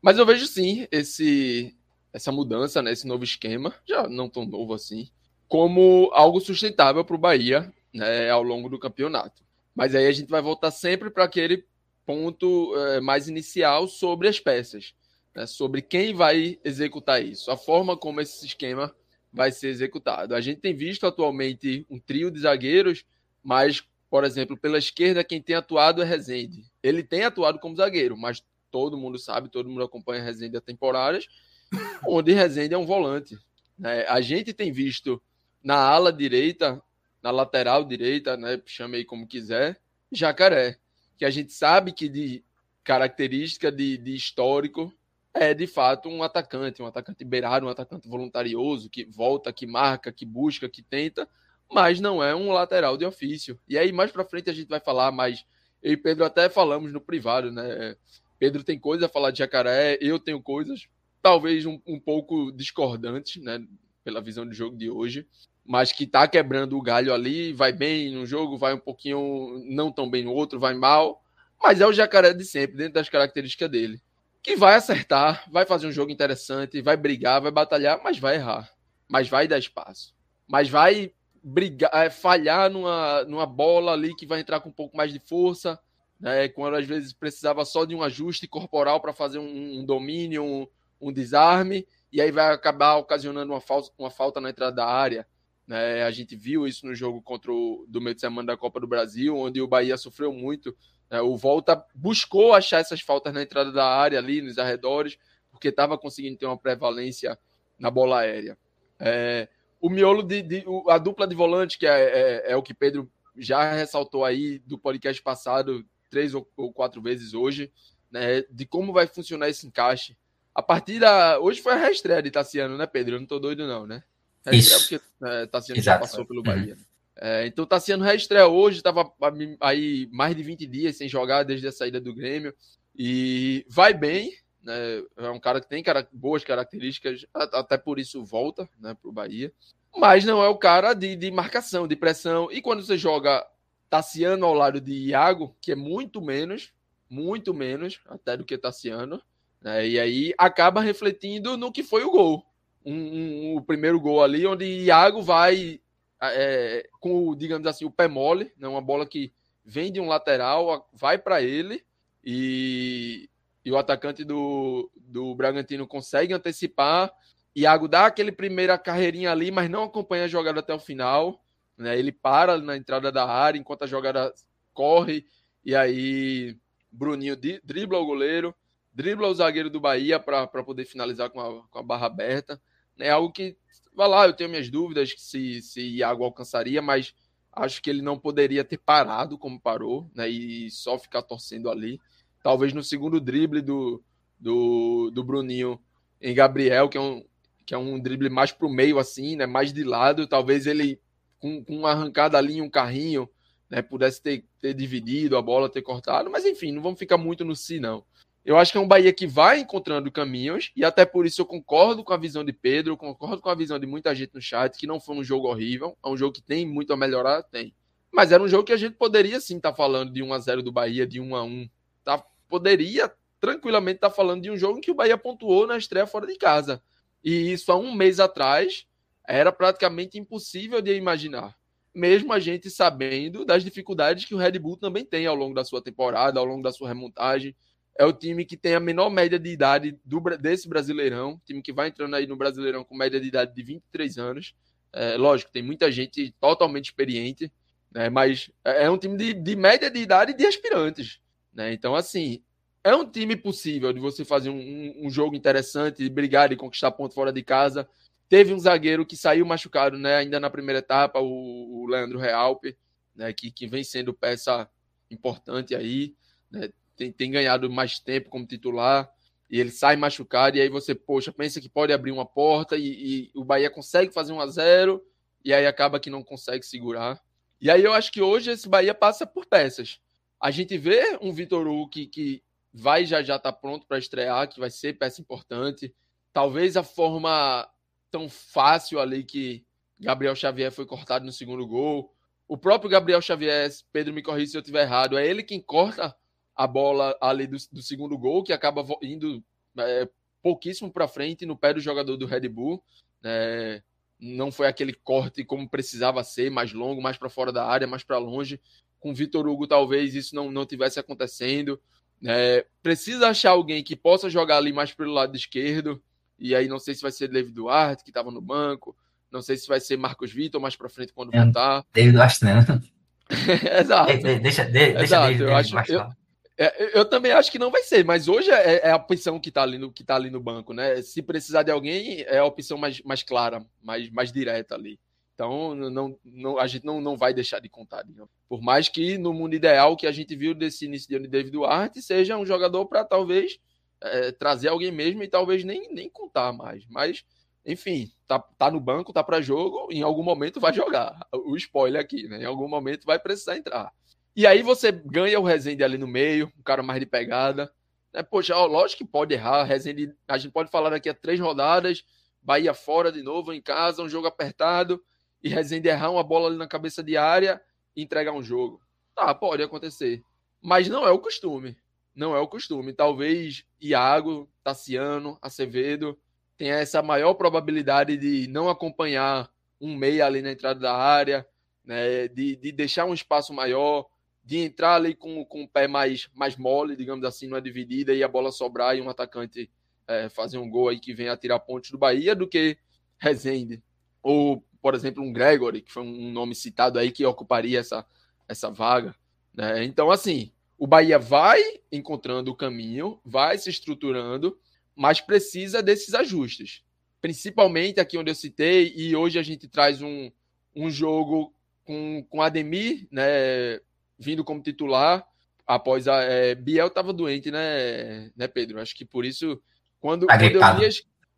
Mas eu vejo sim esse essa mudança, né, esse novo esquema, já não tão novo assim, como algo sustentável para o Bahia né, ao longo do campeonato. Mas aí a gente vai voltar sempre para aquele ponto é, mais inicial sobre as peças, né, sobre quem vai executar isso, a forma como esse esquema vai ser executado. A gente tem visto atualmente um trio de zagueiros, mas, por exemplo, pela esquerda, quem tem atuado é Rezende. Ele tem atuado como zagueiro, mas todo mundo sabe, todo mundo acompanha Rezende há temporadas, onde Rezende é um volante. Né? A gente tem visto na ala direita, na lateral direita, né? chame aí como quiser, Jacaré, que a gente sabe que de característica de, de histórico é de fato um atacante, um atacante beirado, um atacante voluntarioso, que volta, que marca, que busca, que tenta, mas não é um lateral de ofício. E aí mais para frente a gente vai falar mais. Eu e Pedro até falamos no privado, né? Pedro tem coisa a falar de Jacaré, eu tenho coisas talvez um, um pouco discordante, né, pela visão do jogo de hoje, mas que tá quebrando o galho ali, vai bem no jogo, vai um pouquinho não tão bem no outro, vai mal, mas é o jacaré de sempre, dentro das características dele. Que vai acertar, vai fazer um jogo interessante, vai brigar, vai batalhar, mas vai errar. Mas vai dar espaço. Mas vai brigar, é, falhar numa, numa bola ali que vai entrar com um pouco mais de força, né? Quando às vezes precisava só de um ajuste corporal para fazer um, um domínio, um, um desarme, e aí vai acabar ocasionando uma falta, uma falta na entrada da área. Né? A gente viu isso no jogo contra o do meio de semana da Copa do Brasil, onde o Bahia sofreu muito. Né? O Volta buscou achar essas faltas na entrada da área, ali nos arredores, porque estava conseguindo ter uma prevalência na bola aérea. É, o miolo de, de, a dupla de volante, que é, é, é, o que Pedro já ressaltou aí do podcast passado, três ou, ou quatro vezes hoje, né, de como vai funcionar esse encaixe a partir da. Hoje foi a reestreia de Tassiano, né, Pedro? Eu não tô doido, não, né? Reestreia Isso. porque é, Tassiano já passou pelo Bahia. Uhum. É, então, Tassiano reestreia hoje, estava aí mais de 20 dias sem jogar desde a saída do Grêmio. E vai bem, né? É um cara que tem cara, boas características, até por isso volta né, para o Bahia. Mas não é o cara de, de marcação, de pressão. E quando você joga Tassiano ao lado de Iago, que é muito menos, muito menos até do que Tassiano, né? E aí acaba refletindo no que foi o gol. Um, um, o primeiro gol ali, onde Iago vai é, com, digamos assim, o pé mole, né? uma bola que vem de um lateral, vai para ele e, e, o atacante do, do Bragantino consegue antecipar. Iago dá aquele primeira carreirinha ali, mas não acompanha a jogada até o final. Né? Ele para na entrada da área enquanto a jogada corre e aí Bruninho dribla o goleiro dribla o zagueiro do Bahia para poder finalizar com a, com a barra aberta. É algo que, vai lá, eu tenho minhas dúvidas se, se Iago alcançaria, mas Acho que ele não poderia ter parado como parou, né? E só ficar torcendo ali. Talvez no segundo drible do, do, do Bruninho em Gabriel, que é um, que é um drible mais para o meio, assim, né? Mais de lado. Talvez ele, com, com uma arrancada ali, um carrinho, né? Pudesse ter, ter dividido a bola, ter cortado. Mas enfim, não vamos ficar muito no si, não. Eu acho que é um Bahia que vai encontrando caminhos, e até por isso eu concordo com a visão de Pedro, concordo com a visão de muita gente no chat, que não foi um jogo horrível, é um jogo que tem muito a melhorar, tem. Mas era um jogo que a gente poderia sim estar tá falando de 1 a 0 do Bahia, de 1 a 1 tá? Poderia tranquilamente estar tá falando de um jogo em que o Bahia pontuou na estreia fora de casa. E isso há um mês atrás era praticamente impossível de imaginar. Mesmo a gente sabendo das dificuldades que o Red Bull também tem ao longo da sua temporada, ao longo da sua remontagem. É o time que tem a menor média de idade do, desse Brasileirão, time que vai entrando aí no Brasileirão com média de idade de 23 anos. É, lógico, tem muita gente totalmente experiente, né, mas é, é um time de, de média de idade de aspirantes. Né? Então, assim, é um time possível de você fazer um, um, jogo interessante, de brigar e conquistar ponto fora de casa. Teve um zagueiro que saiu machucado, né? Ainda na primeira etapa, o, o Leandro Realpe, né? Que, que vem sendo peça importante aí, né? Tem, tem ganhado mais tempo como titular e ele sai machucado, e aí você, poxa, pensa que pode abrir uma porta e, e, o Bahia consegue fazer um a zero e aí acaba que não consegue segurar. E aí eu acho que hoje esse Bahia passa por peças. A gente vê um Vitor Hugo que, que vai já já tá pronto para estrear, que vai ser peça importante. Talvez a forma tão fácil ali que Gabriel Xavier foi cortado no segundo gol. O próprio Gabriel Xavier, Pedro me corrija se eu estiver errado, é ele quem corta a bola ali do, do segundo gol, que acaba indo é, pouquíssimo para frente no pé do jogador do Red Bull. É, não foi aquele corte como precisava ser, mais longo, mais para fora da área, mais para longe. Com Vitor Hugo, talvez isso não, não tivesse acontecendo. É, precisa achar alguém que possa jogar ali mais pelo lado esquerdo. E aí não sei se vai ser David Duarte, que estava no banco. Não sei se vai ser Marcos Vitor mais para frente quando é, voltar. David Duarte não. Exato. De, deixa, de, deixa Exato. David, eu, acho, eu, é, eu, também acho que não vai ser, mas hoje é, é a opção que está ali, no, que tá ali no banco, né? Se precisar de alguém, é a opção mais, mais clara, mais, mais direta ali. Então, não, não, a gente não, não vai deixar de contar. Digamos. Por mais que no mundo ideal que a gente viu desse início de ano de David Duarte seja um jogador para talvez é, trazer alguém mesmo e talvez nem, nem contar mais. Mas, enfim, tá, tá no banco, tá para jogo, em algum momento vai jogar. O spoiler aqui, né? Em algum momento vai precisar entrar. E aí você ganha o Rezende ali no meio, um cara mais de pegada. É, poxa, ó, lógico que pode errar. Rezende, a gente pode falar daqui a três rodadas, Bahia fora de novo, em casa, um jogo apertado e Rezende errar uma bola ali na cabeça de área e entregar um jogo. Tá, pode acontecer. Mas não é o costume. Não é o costume. Talvez Iago, Tassiano, Acevedo tenha essa maior probabilidade de não acompanhar um meia ali na entrada da área, né, de, de deixar um espaço maior, de entrar ali com, com o pé mais, mais mole, digamos assim, numa dividida e a bola sobrar e um atacante é, fazer um gol aí que venha tirar pontos do Bahia do que Rezende. Ou por exemplo, um Gregory, que foi um nome citado aí que ocuparia essa, essa vaga. Né? Então, assim, o Bahia vai encontrando o caminho, vai se estruturando, mas precisa desses ajustes. Principalmente aqui onde eu citei, e hoje a gente traz um, um jogo com, com Ademir né, vindo como titular, após a. É, Biel estava doente, né, né, Pedro? Acho que por isso, quando, quando, eu vi a,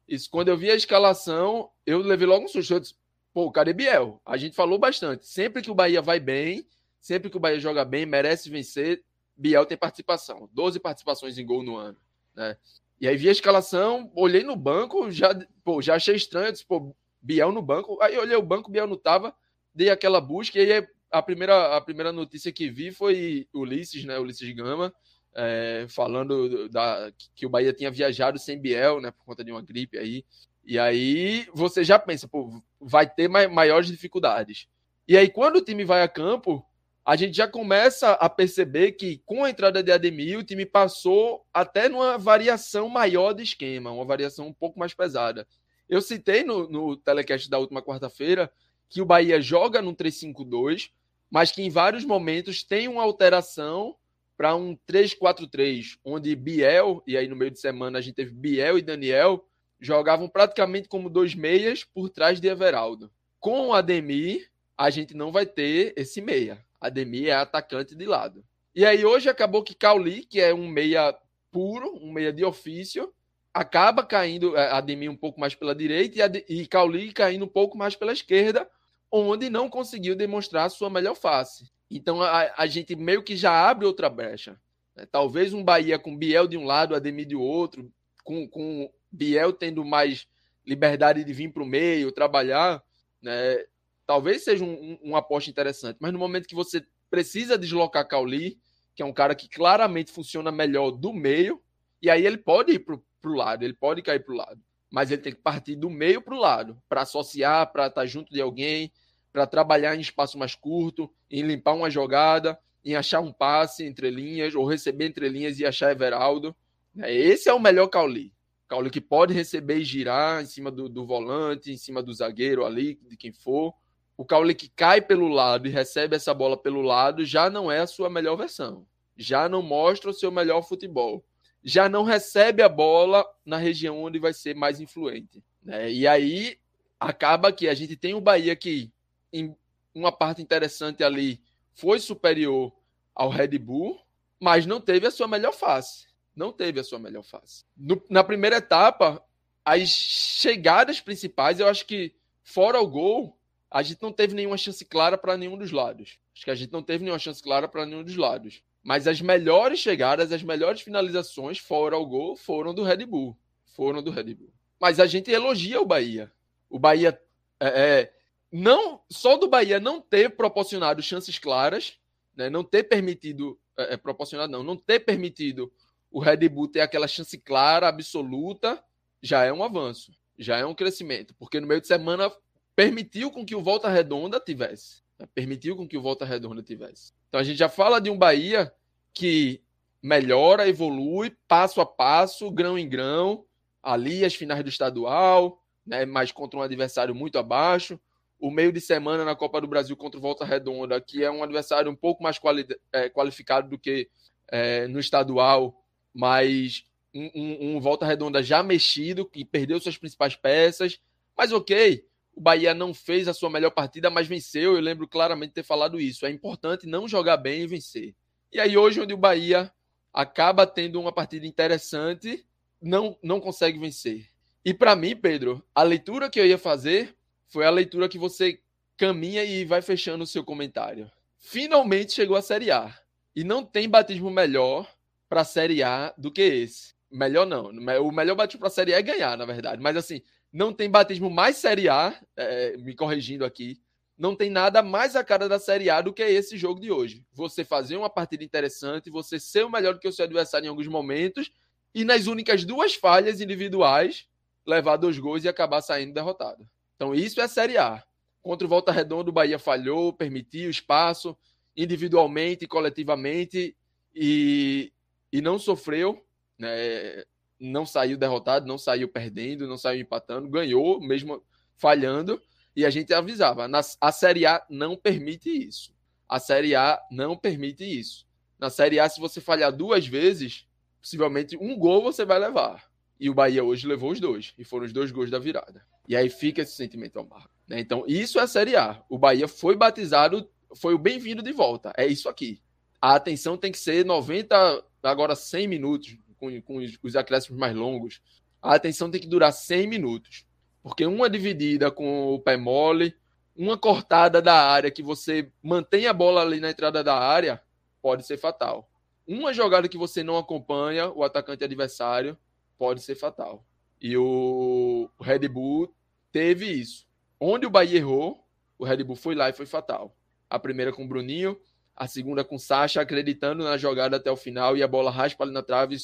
isso, quando eu vi a escalação, eu levei logo um susto. Eu disse, Pô, cadê Biel? A gente falou bastante. Sempre que o Bahia vai bem, sempre que o Bahia joga bem, merece vencer, Biel tem participação. 12 participações em gol no ano. Né? E aí vi a escalação, olhei no banco, já, pô, já achei estranho, disse, pô, Biel no banco. Aí olhei o banco, Biel não tava, dei aquela busca, e aí a primeira, a primeira notícia que vi foi Ulisses, né? Ulisses Gama, é, falando da, que o Bahia tinha viajado sem Biel, né? Por conta de uma gripe aí. E aí você já pensa, pô, vai ter maiores dificuldades. E aí, quando o time vai a campo, a gente já começa a perceber que, com a entrada de Ademir, o time passou até numa variação maior de esquema, uma variação um pouco mais pesada. Eu citei no, no telecast da última quarta-feira que o Bahia joga no 3-5-2, mas que em vários momentos tem uma alteração para um 3-4-3, onde Biel, e aí no meio de semana a gente teve Biel e Daniel, jogavam praticamente como dois meias por trás de Everaldo. Com o Ademir, a gente não vai ter esse meia. Ademir é atacante de lado. E aí hoje acabou que Cauli, que é um meia puro, um meia de ofício, acaba caindo é, Ademir um pouco mais pela direita e, e Cauli caindo um pouco mais pela esquerda, onde não conseguiu demonstrar sua melhor face. Então a, a gente meio que já abre outra brecha. Né? Talvez um Bahia com Biel de um lado, Ademir de outro, com, com Biel tendo mais liberdade de vir para o meio, trabalhar, né? talvez seja um, um, uma aposta interessante. Mas no momento que você precisa deslocar Cauli, que é um cara que claramente funciona melhor do meio, e aí ele pode ir para o lado, ele pode cair para o lado. Mas ele tem que partir do meio para o lado, para associar, para estar tá junto de alguém, para trabalhar em espaço mais curto, em limpar uma jogada, em achar um passe entre linhas, ou receber entre linhas e achar Everaldo. É, esse é o melhor Cauli. Cauli que pode receber e girar em cima do, do volante, em cima do zagueiro ali, de quem for. O Cauli que cai pelo lado e recebe essa bola pelo lado já não é a sua melhor versão. Já não mostra o seu melhor futebol. Já não recebe a bola na região onde vai ser mais influente. Né? E aí acaba que a gente tem o Bahia que em uma parte interessante ali, foi superior ao Red Bull, mas não teve a sua melhor face. Não teve a sua melhor face. No, na primeira etapa, as chegadas principais, eu acho que, fora o gol, a gente não teve nenhuma chance clara para nenhum dos lados. Acho que a gente não teve nenhuma chance clara para nenhum dos lados. Mas as melhores chegadas, as melhores finalizações, fora o gol, foram do Red Bull. Foram do Red Bull. Mas a gente elogia o Bahia. O Bahia é, é não só do Bahia não ter proporcionado chances claras, né, não ter permitido é, é, proporcionado não, não ter permitido o Red Bull ter aquela chance clara, absoluta, já é um avanço, já é um crescimento, porque no meio de semana permitiu com que o Volta Redonda tivesse, né, permitiu com que o Volta Redonda tivesse. Então a gente já fala de um Bahia que melhora, evolui passo a passo, grão em grão, ali as finais do estadual, né, mas contra um adversário muito abaixo o meio de semana na Copa do Brasil contra o Volta Redonda, que é um adversário um pouco mais quali é, qualificado do que é, no estadual, mas um, um, um, Volta Redonda já mexido, que perdeu suas principais peças. Mas ok, o Bahia não fez a sua melhor partida, mas venceu. Eu lembro claramente ter falado isso. É importante não jogar bem e vencer. E aí, hoje, onde o Bahia acaba tendo uma partida interessante, não, não consegue vencer. E para mim, Pedro, a leitura que eu ia fazer foi a leitura que você caminha e vai fechando o seu comentário. Finalmente chegou a Série A. E não tem batismo melhor para a Série A do que esse. Melhor não. O melhor batismo para a Série A é ganhar, na verdade. Mas assim, não tem batismo mais Série A, é, me corrigindo aqui, não tem nada mais a cara da Série A do que esse jogo de hoje. Você fazer uma partida interessante, você ser o melhor do que o seu adversário em alguns momentos e nas únicas duas falhas individuais levar dois gols e acabar saindo derrotado. Então, isso é Série A. Contra o Volta Redonda, o Bahia falhou, permitiu espaço individualmente coletivamente e, e não sofreu, né? Não saiu derrotado, não saiu perdendo, não saiu empatando, ganhou mesmo falhando. E a gente avisava: a Série A não permite isso. A Série A não permite isso. Na Série A, se você falhar duas vezes, possivelmente um gol você vai levar. E o Bahia hoje levou os dois, e foram os dois gols da virada. E aí fica esse sentimento amargo. Né? Então, isso é a Série A. O Bahia foi batizado, foi o bem-vindo de volta. É isso aqui. A atenção tem que ser 90, agora 100 minutos, com, com os acréscimos mais longos. A atenção tem que durar 100 minutos. Porque uma dividida com o pé mole, uma cortada da área que você mantém a bola ali na entrada da área, pode ser fatal. Uma jogada que você não acompanha o atacante adversário pode ser fatal. E o Red Bull teve isso. Onde o Bahia errou, o Red Bull foi lá e foi fatal. A primeira com o Bruninho, a segunda com o Sacha, acreditando na jogada até o final e a bola raspa ali na trave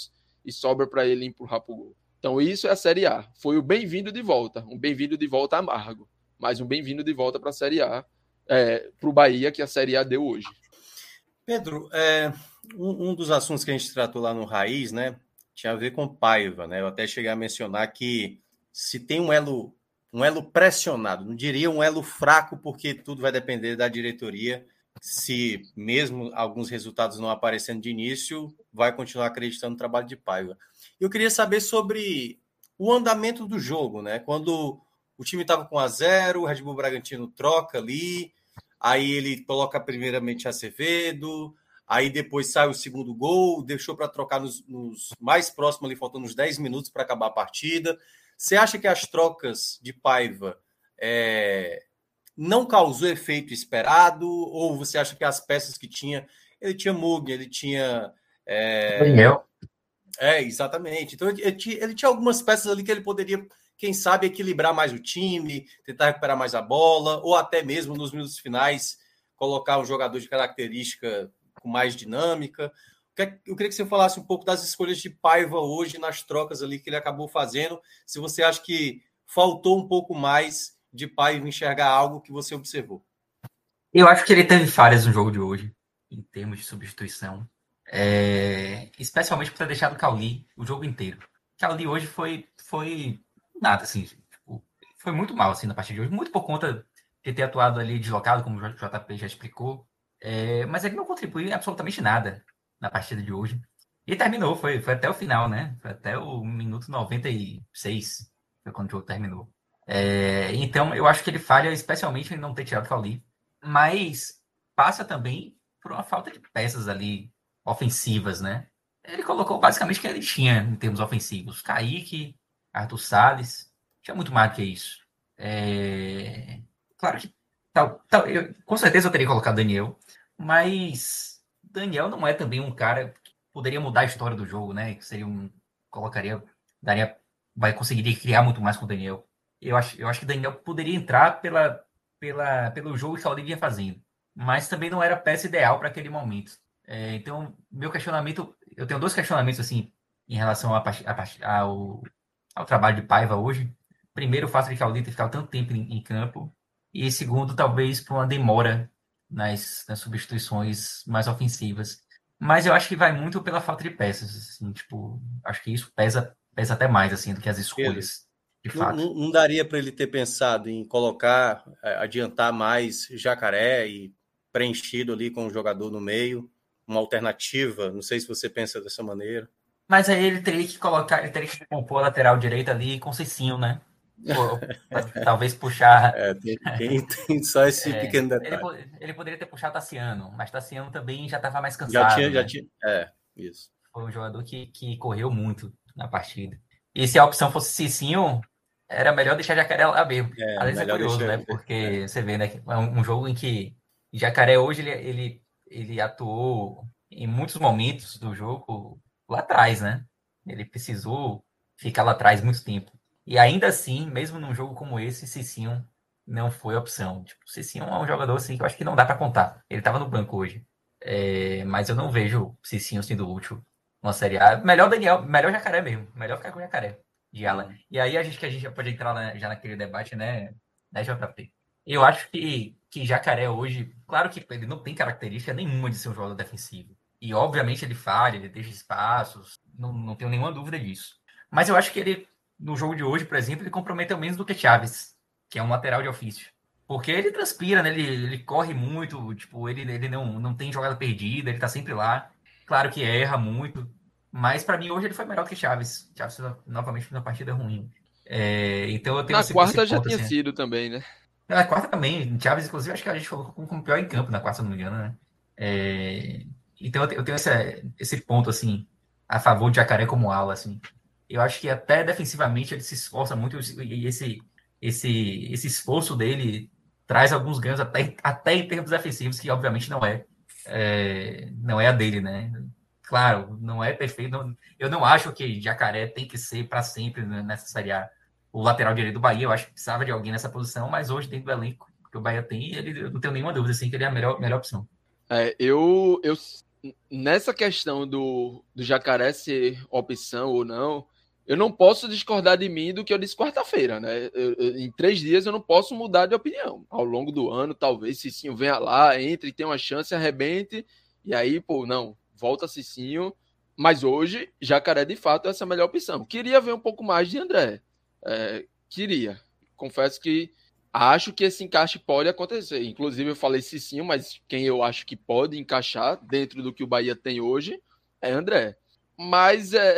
e sobra para ele empurrar para o gol. Então isso é a Série A. Foi o bem-vindo de volta, um bem-vindo de volta amargo, mas um bem-vindo de volta para a Série A, é, para o Bahia que a Série A deu hoje. Pedro, é, um, um, dos assuntos que a gente tratou lá no Raiz, né, tinha a ver com Paiva, né? Eu até cheguei a mencionar que se tem um elo um elo pressionado, não diria um elo fraco, porque tudo vai depender da diretoria. Se mesmo alguns resultados não aparecendo de início, vai continuar acreditando no trabalho de Paiva. Eu queria saber sobre o andamento do jogo, né? Quando o time estava com a zero, o Red Bull Bragantino troca ali, aí ele coloca primeiramente Acevedo, aí depois sai o segundo gol, deixou para trocar nos, nos, mais próximos ali, faltando uns 10 minutos para acabar a partida. Você acha que as trocas de Paiva é, não causou efeito esperado? Ou você acha que as peças que tinha. Ele tinha Mug, ele tinha. É, Daniel. É, exatamente. Então ele, ele tinha algumas peças ali que ele poderia quem sabe equilibrar mais o time, tentar recuperar mais a bola, ou até mesmo nos minutos finais colocar um jogador de característica com mais dinâmica. Eu queria que você falasse um pouco das escolhas de Paiva hoje nas trocas ali que ele acabou fazendo. Se você acha que faltou um pouco mais de Paiva enxergar algo que você observou. Eu acho que ele teve falhas no jogo de hoje, em termos de substituição. É... Especialmente por ter deixado o Cauli o jogo inteiro. O Cauli hoje foi, foi nada, assim. Tipo, foi muito mal, assim, na partida de hoje. Muito por conta de ter atuado ali deslocado, como o JP já explicou. É, mas ele não contribuiu absolutamente nada na partida de hoje. E terminou, foi, foi até o final, né? Foi até o minuto 96, foi quando o jogo terminou. É, então, eu acho que ele falha especialmente em não ter tirado o. Mas passa também por uma falta de peças ali ofensivas, né? Ele colocou basicamente o que ele tinha em termos ofensivos. Kaique, Arthur Salles, tinha muito mais do que isso. É... Claro que tal, tal, eu, com certeza eu teria colocado Daniel, mas Daniel não é também um cara que poderia mudar a história do jogo, né? Que seria um. Colocaria. Daria, vai conseguiria criar muito mais com o Daniel. Eu acho, eu acho que Daniel poderia entrar pela, pela, pelo jogo que o vinha fazendo, mas também não era a peça ideal para aquele momento. É, então, meu questionamento, eu tenho dois questionamentos assim em relação a, a, ao, ao trabalho de Paiva hoje. Primeiro, o fato de ter ficado tanto tempo em, em campo. E segundo, talvez por uma demora nas, nas, substituições mais ofensivas. Mas eu acho que vai muito pela falta de peças. Assim, tipo, acho que isso pesa, pesa até mais assim, do que as escolhas. De fato. Não, não daria para ele ter pensado em colocar, é, adiantar mais Jacaré e preenchido ali com o jogador no meio, uma alternativa. Não sei se você pensa dessa maneira. Mas aí ele teria que colocar, ele teria que compor a lateral direita ali com Cicinho, né? talvez puxar. É, tem, tem, tem, só esse é, pequeno detalhe. Ele, ele, poderia ter puxado Tassiano, mas Tassiano também já estava mais cansado. Já tinha, né? já tinha. É, isso. Foi um jogador que, que correu muito na partida. E se a opção fosse Cicinho, era melhor deixar Jacaré lá mesmo. É, Às vezes é curioso, deixar... né? Porque é. você vê, né? É um, jogo em que Jacaré hoje ele, ele, ele atuou em muitos momentos do jogo lá atrás, né? Ele precisou ficar lá atrás muito tempo. E ainda assim, mesmo num jogo como esse, Cicinho não foi opção. Tipo, Cicinho é um jogador assim que eu acho que não dá para contar. Ele estava no banco hoje. É, mas eu não vejo Cicinho sendo útil uma Série A. Melhor Daniel, melhor Jacaré mesmo. Melhor ficar com Jacaré de Alan. E aí a gente que a gente já pode entrar na, já naquele debate, né, né, JP? Eu acho que, que Jacaré hoje, claro que ele não tem característica nenhuma de ser um jogador defensivo. E obviamente ele falha, ele deixa espaços, não, não tenho nenhuma dúvida disso. Mas eu acho que ele, no jogo de hoje, por exemplo, ele comprometeu menos do que Chaves, que é um lateral de ofício. Porque ele transpira, né? ele, ele corre muito, tipo, ele, ele não, não tem jogada perdida, ele tá sempre lá. Claro que erra muito, mas para mim hoje ele foi melhor que Chaves. Chaves novamente uma partida ruim. É, então eu tenho Na esse, quarta esse já tinha assim. sido também, né? Na quarta também. Chaves, inclusive, acho que a gente falou como pior em campo na quarta, se não me engano, né? É, então eu tenho esse, esse ponto, assim, a favor de Jacaré como ala, assim. Eu acho que até defensivamente ele se esforça muito e esse, esse, esse esforço dele traz alguns ganhos até, até em termos defensivos, que obviamente não é, é não é a dele, né? Claro, não é perfeito. Não, eu não acho que Jacaré tem que ser para sempre nessa Série A. O lateral direito do Bahia, eu acho que precisava de alguém nessa posição, mas hoje, dentro do elenco que o Bahia tem, ele, eu não tenho nenhuma dúvida assim, que ele é a melhor, melhor opção. É, eu, eu nessa questão do, do jacaré ser opção ou não, eu não posso discordar de mim do que eu disse quarta-feira, né? Eu, eu, em três dias eu não posso mudar de opinião. Ao longo do ano, talvez Cicinho venha lá, entre, tenha uma chance, arrebente, e aí, pô, não, volta Cicinho. Mas hoje, Jacaré de fato é essa melhor opção. Queria ver um pouco mais de André. É, queria. Confesso que acho que esse encaixe pode acontecer. Inclusive, eu falei Cicinho, mas quem eu acho que pode encaixar dentro do que o Bahia tem hoje é André. Mas é,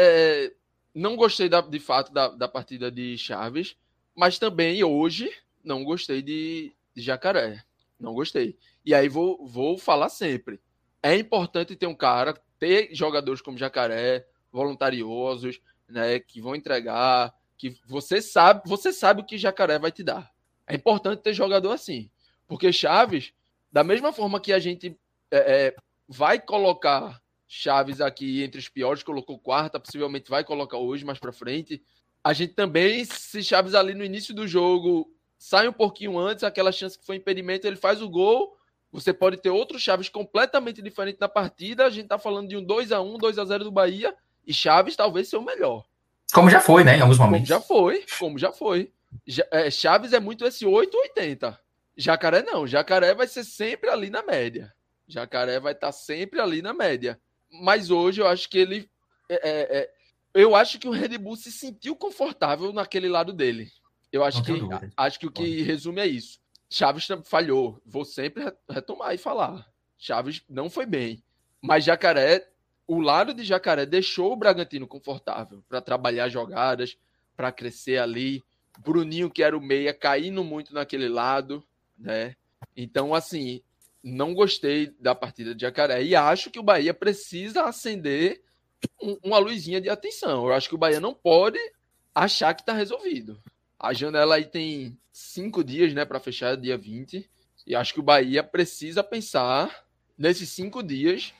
é, não gostei da, de fato da, da partida de Chaves, mas também hoje não gostei de, de Jacaré. Não gostei. E aí vou, vou falar sempre. É importante ter um cara, ter jogadores como Jacaré, voluntariosos, né, que vão entregar, que você sabe, você sabe o que Jacaré vai te dar. É importante ter jogador assim, porque Chaves, da mesma forma que a gente é, é, vai colocar Chaves aqui entre os piores, colocou quarta, possivelmente vai colocar hoje mais para frente. A gente também, se Chaves ali no início do jogo sai um pouquinho antes, aquela chance que foi impedimento, ele faz o gol. Você pode ter outro Chaves completamente diferente na partida. A gente tá falando de um 2 a 1 2 a 0 do Bahia. E Chaves talvez seja o melhor. Como já foi, né? Em alguns momentos. Como já foi, como já foi. Já, é, Chaves é muito esse 880. Jacaré não. Jacaré vai ser sempre ali na média. Jacaré vai estar tá sempre ali na média. Mas hoje eu acho que ele. É, é, é eu acho que o Red Bull se sentiu confortável naquele lado dele. Eu acho que acho que o que resume é isso. Chaves falhou. Vou sempre retomar e falar. Chaves não foi bem. Mas Jacaré, o lado de Jacaré deixou o Bragantino confortável para trabalhar jogadas, para crescer ali. Bruninho, que era o meia, caindo muito naquele lado, né? Então, assim, não gostei da partida de Jacaré e acho que o Bahia precisa acender um, uma luzinha de atenção. Eu acho que o Bahia não pode achar que está resolvido. A janela aí tem cinco dias, né, para fechar dia 20. E acho que o Bahia precisa pensar nesses cinco dias,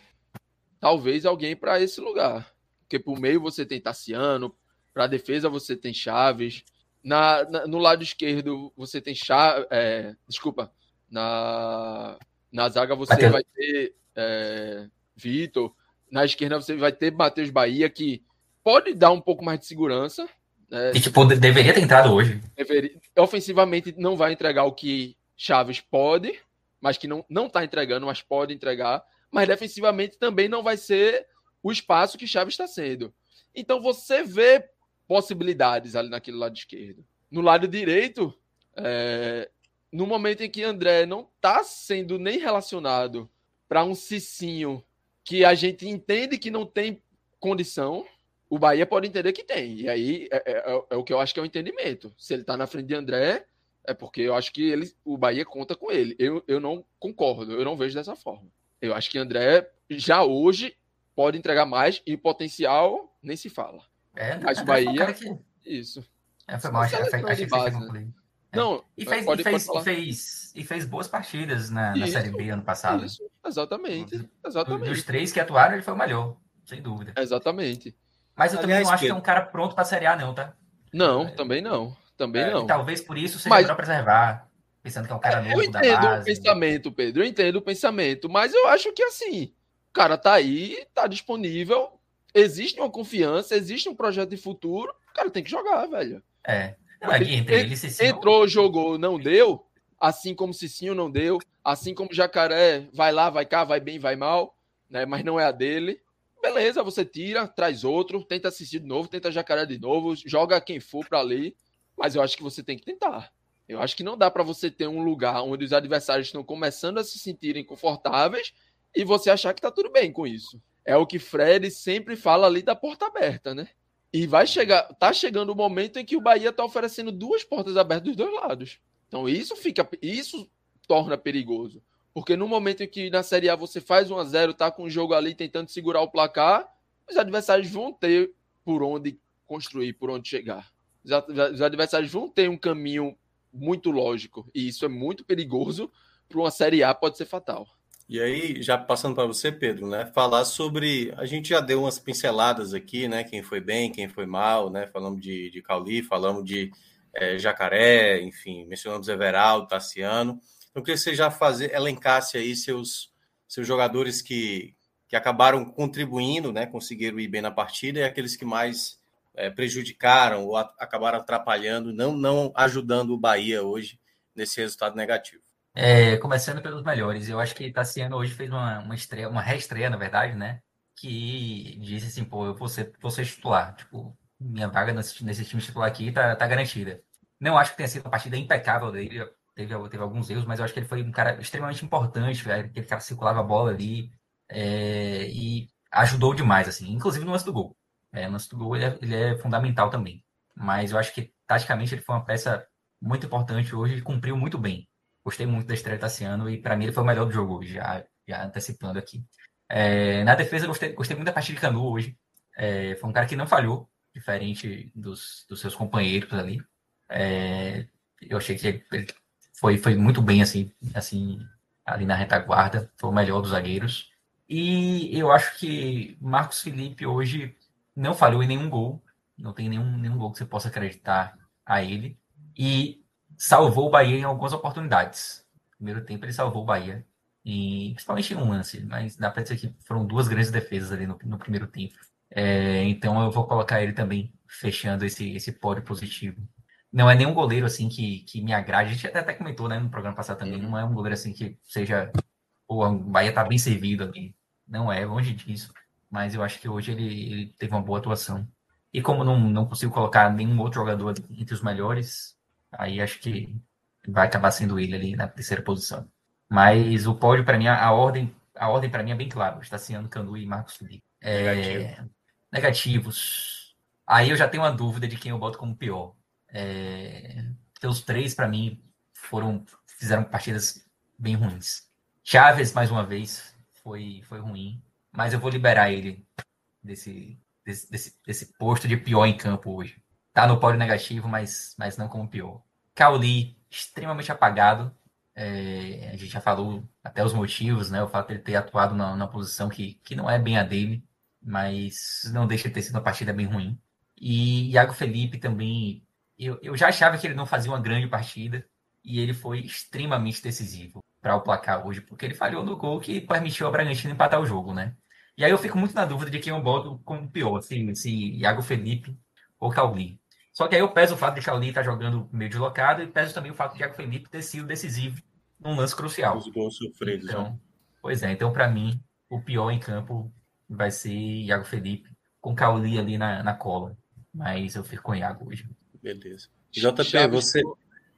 talvez alguém para esse lugar. Porque por meio você tem Tassiano, para a defesa você tem Chaves, na, na, no lado esquerdo você tem Chaves, é, desculpa, na, na zaga você vai ter é, Vitor, na esquerda você vai ter Matheus Bahia, que pode dar um pouco mais de segurança, é, e tipo, deveria ter entrado hoje. Deveria, ofensivamente não vai entregar o que Chaves pode, mas que não, não tá entregando, mas pode entregar. Mas defensivamente também não vai ser o espaço que Chaves está sendo. Então você vê possibilidades ali naquele lado esquerdo. No lado direito, é, no momento em que André não está sendo nem relacionado para um Cicinho que a gente entende que não tem condição, o Bahia pode entender que tem. E aí é, é, é, é o que eu acho que é o entendimento. Se ele está na frente de André, é porque eu acho que ele, o Bahia conta com ele. Eu, eu não concordo, eu não vejo dessa forma. Eu acho que André já hoje pode entregar mais e potencial nem se fala. É, Mas o Bahia. Que... Isso. É, foi mal, acho, que base, né? Não, e fez, pode, e, fez, e, fez, e fez boas partidas na, na Série B ano passado. Isso, exatamente. exatamente. Dos três que atuaram, ele foi o melhor, sem dúvida. Exatamente. Mas eu Aliás, também não acho Pedro. que é um cara pronto para Série A, não, tá? Não, é, também não. Também é, não. talvez por isso seja mas... melhor preservar. Pensando que é um cara novo eu entendo o pensamento, Pedro. Eu entendo o pensamento. Mas eu acho que assim, o cara tá aí, tá disponível. Existe uma confiança, existe um projeto de futuro. O cara tem que jogar, velho. É. Não, é entre ele Cicinho... Entrou, jogou, não deu. Assim como Cicinho não deu. Assim como Jacaré vai lá, vai cá, vai bem, vai mal. Né? Mas não é a dele. Beleza, você tira, traz outro, tenta assistir de novo, tenta jacaré de novo, joga quem for para ali, mas eu acho que você tem que tentar. Eu acho que não dá para você ter um lugar onde os adversários estão começando a se sentirem confortáveis e você achar que tá tudo bem com isso. É o que Fred sempre fala ali da porta aberta, né? E vai chegar, tá chegando o momento em que o Bahia tá oferecendo duas portas abertas dos dois lados. Então isso fica, isso torna perigoso. Porque no momento em que na Série A você faz 1 a 0 tá com o jogo ali tentando segurar o placar, os adversários vão ter por onde construir, por onde chegar. Os adversários vão ter um caminho muito lógico. E isso é muito perigoso para uma Série A, pode ser fatal. E aí, já passando para você, Pedro, né? Falar sobre. A gente já deu umas pinceladas aqui, né? Quem foi bem, quem foi mal, né? Falamos de, de Cauli, falamos de é, Jacaré, enfim, mencionamos Everaldo, Tassiano. Eu queria que você já fazer, elencasse aí seus, seus jogadores que, que acabaram contribuindo, né, conseguiram ir bem na partida, e aqueles que mais é, prejudicaram ou a, acabaram atrapalhando, não, não ajudando o Bahia hoje nesse resultado negativo. É, começando pelos melhores, eu acho que Tassiano hoje fez uma, uma estreia, uma reestreia, na verdade, né? Que disse assim, pô, eu vou ser, vou ser titular. Tipo, minha vaga nesse, nesse time titular aqui tá, tá garantida. Não acho que tenha sido uma partida impecável dele teve, teve alguns erros, mas eu acho que ele foi um cara extremamente importante, velho. Aquele cara circulava a bola ali é, e ajudou demais, assim, inclusive no lance do gol. É, no lance do gol ele é, ele é, fundamental também. Mas eu acho que, taticamente, ele foi uma peça muito importante hoje e cumpriu muito bem. Gostei muito da estreia do Tassiano e para mim ele foi o melhor do jogo já, já antecipando aqui. É, na defesa, gostei, gostei muito da partida de Canu hoje. É, foi um cara que não falhou, diferente dos, dos seus companheiros ali. É, eu achei que ele foi, foi muito bem assim, assim ali na retaguarda, foi o melhor dos zagueiros. E eu acho que Marcos Felipe hoje não falhou em nenhum gol, não tem nenhum, nenhum gol que você possa acreditar a ele. E salvou o Bahia em algumas oportunidades. Primeiro tempo ele salvou o Bahia, principalmente em um lance, mas dá para dizer que foram duas grandes defesas ali no, no primeiro tempo. É, então eu vou colocar ele também fechando esse, esse pódio positivo. Não é nenhum goleiro assim que, que me agrade. A gente até, até comentou né, no programa passado também. Não é um goleiro assim que seja. Pô, o Bahia tá bem servido ali. Não é, longe disso. Mas eu acho que hoje ele, ele teve uma boa atuação. E como não, não consigo colocar nenhum outro jogador entre os melhores, aí acho que vai acabar sendo ele ali na terceira posição. Mas o pódio, para mim, a ordem, a ordem para mim é bem clara. Estaciano, Canu e Marcos Felipe. É... Negativo. Negativos. Aí eu já tenho uma dúvida de quem eu boto como pior. É... Os três, para mim, foram fizeram partidas bem ruins. Chaves, mais uma vez, foi, foi ruim. Mas eu vou liberar ele desse, desse, desse, desse posto de pior em campo hoje. Tá no pódio negativo, mas, mas não como pior. Cauli, extremamente apagado. É, a gente já falou até os motivos, né? O fato de ele ter atuado na, na posição que, que não é bem a dele, mas não deixa de ter sido uma partida bem ruim. E Iago Felipe também, eu, eu já achava que ele não fazia uma grande partida, e ele foi extremamente decisivo para o placar hoje, porque ele falhou no gol que permitiu ao Bragantino empatar o jogo, né? E aí eu fico muito na dúvida de quem eu boto como pior, se, se Iago Felipe ou Cauli. Só que aí eu peso o fato de Cauli estar tá jogando meio deslocado e peso também o fato de Iago Felipe ter sido decisivo num lance crucial. Os gols sofridos. Então, né? Pois é, então para mim o pior em campo vai ser Iago Felipe, com Cauli ali na, na cola. Mas eu fico com Iago hoje. Beleza. JP, Chaves, você.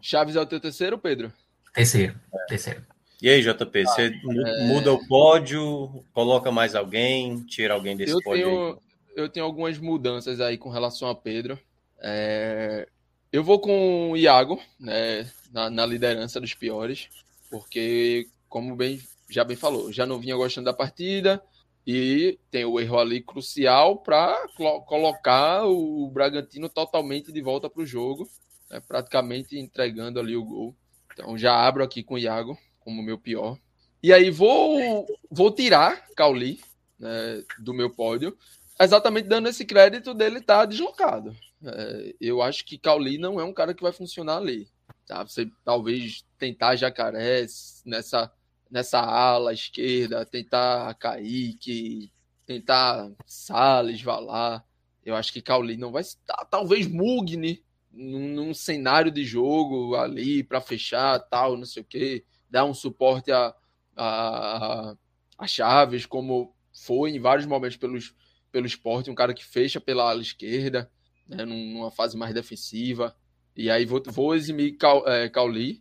Chaves é o teu terceiro, Pedro? Terceiro, é. terceiro. E aí, JP, você é... muda o pódio, coloca mais alguém, tira alguém desse eu pódio? Tenho, eu tenho algumas mudanças aí com relação a Pedro. É... Eu vou com o Iago, né, na, na, liderança dos piores, porque, como bem já bem falou, já não vinha gostando da partida e tem o erro ali crucial para colocar o Bragantino totalmente de volta para o jogo, né, praticamente entregando ali o gol. Então já abro aqui com o Iago como meu pior. E aí vou, vou tirar Cauli né, do meu pódio, exatamente dando esse crédito dele estar tá deslocado. É, eu acho que Cauli não é um cara que vai funcionar ali. Tá? Você talvez tentar Jacaré nessa, nessa ala esquerda, tentar Kaique, tentar Salles, Valar. Eu acho que Cauli não vai estar. Talvez Mugni num, num cenário de jogo ali para fechar, tal, não sei o quê dar um suporte a, a, a Chaves, como foi em vários momentos pelos, pelo esporte, um cara que fecha pela ala esquerda, né, numa fase mais defensiva. E aí vou, vou eximir Cal, é, Cauli,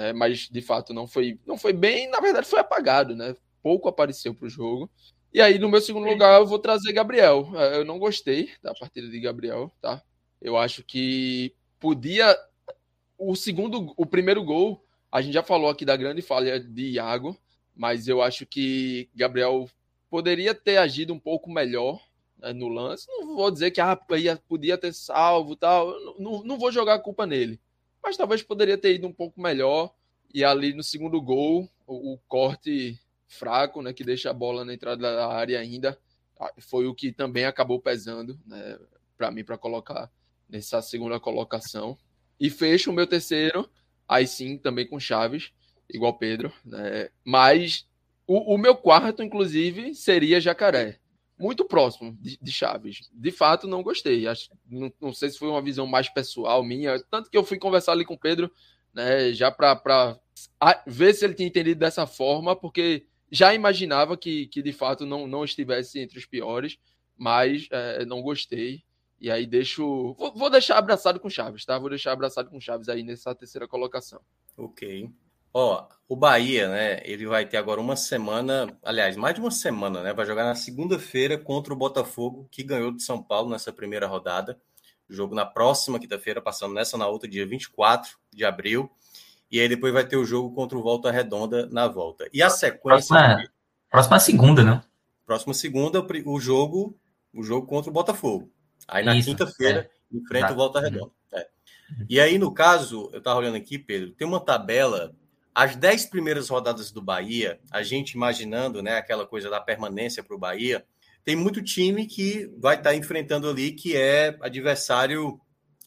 né, mas de fato não foi, não foi bem, na verdade foi apagado, né? Pouco apareceu para o jogo. E aí, no meu segundo lugar, eu vou trazer Gabriel. É, eu não gostei da partida de Gabriel, tá? Eu acho que podia. O segundo, o primeiro gol a gente já falou aqui da grande falha de Iago, mas eu acho que Gabriel poderia ter agido um pouco melhor né, no lance. Não vou dizer que ah, podia ter salvo tal. Não, não vou jogar a culpa nele. Mas talvez poderia ter ido um pouco melhor. E ali no segundo gol, o, o corte fraco, né, que deixa a bola na entrada da área ainda, foi o que também acabou pesando né, para mim para colocar nessa segunda colocação. E fecho o meu terceiro aí sim também com Chaves, igual Pedro, né? Mas o, o meu quarto, inclusive, seria Jacaré. Muito próximo de, de Chaves. De fato, não gostei. Acho, não, não, sei se foi uma visão mais pessoal minha. Tanto que eu fui conversar ali com o Pedro, né, já para ver se ele tinha entendido dessa forma, porque já imaginava que, que de fato não, não estivesse entre os piores, mas é, não gostei. E aí deixo. Vou, vou, deixar abraçado com Chaves, tá? Vou deixar abraçado com Chaves aí nessa terceira colocação. Ok. Ó, o Bahia, né? Ele vai ter agora uma semana, aliás, mais de uma semana, né? Vai jogar na segunda-feira contra o Botafogo, que ganhou de São Paulo nessa primeira rodada. jogo na próxima quinta-feira, passando nessa na outra, dia 24 de abril. E aí depois vai ter o jogo contra o Volta Redonda na volta. E a sequência. Próxima, próxima segunda, né? Próxima segunda, o jogo, o jogo contra o Botafogo. Aí na quinta-feira, é. enfrenta Exato. o Volta Redonda. É. E aí, no caso, eu estava olhando aqui, Pedro, tem uma tabela. As dez primeiras rodadas do Bahia, a gente imaginando né, aquela coisa da permanência para o Bahia, tem muito time que vai estar tá enfrentando ali que é adversário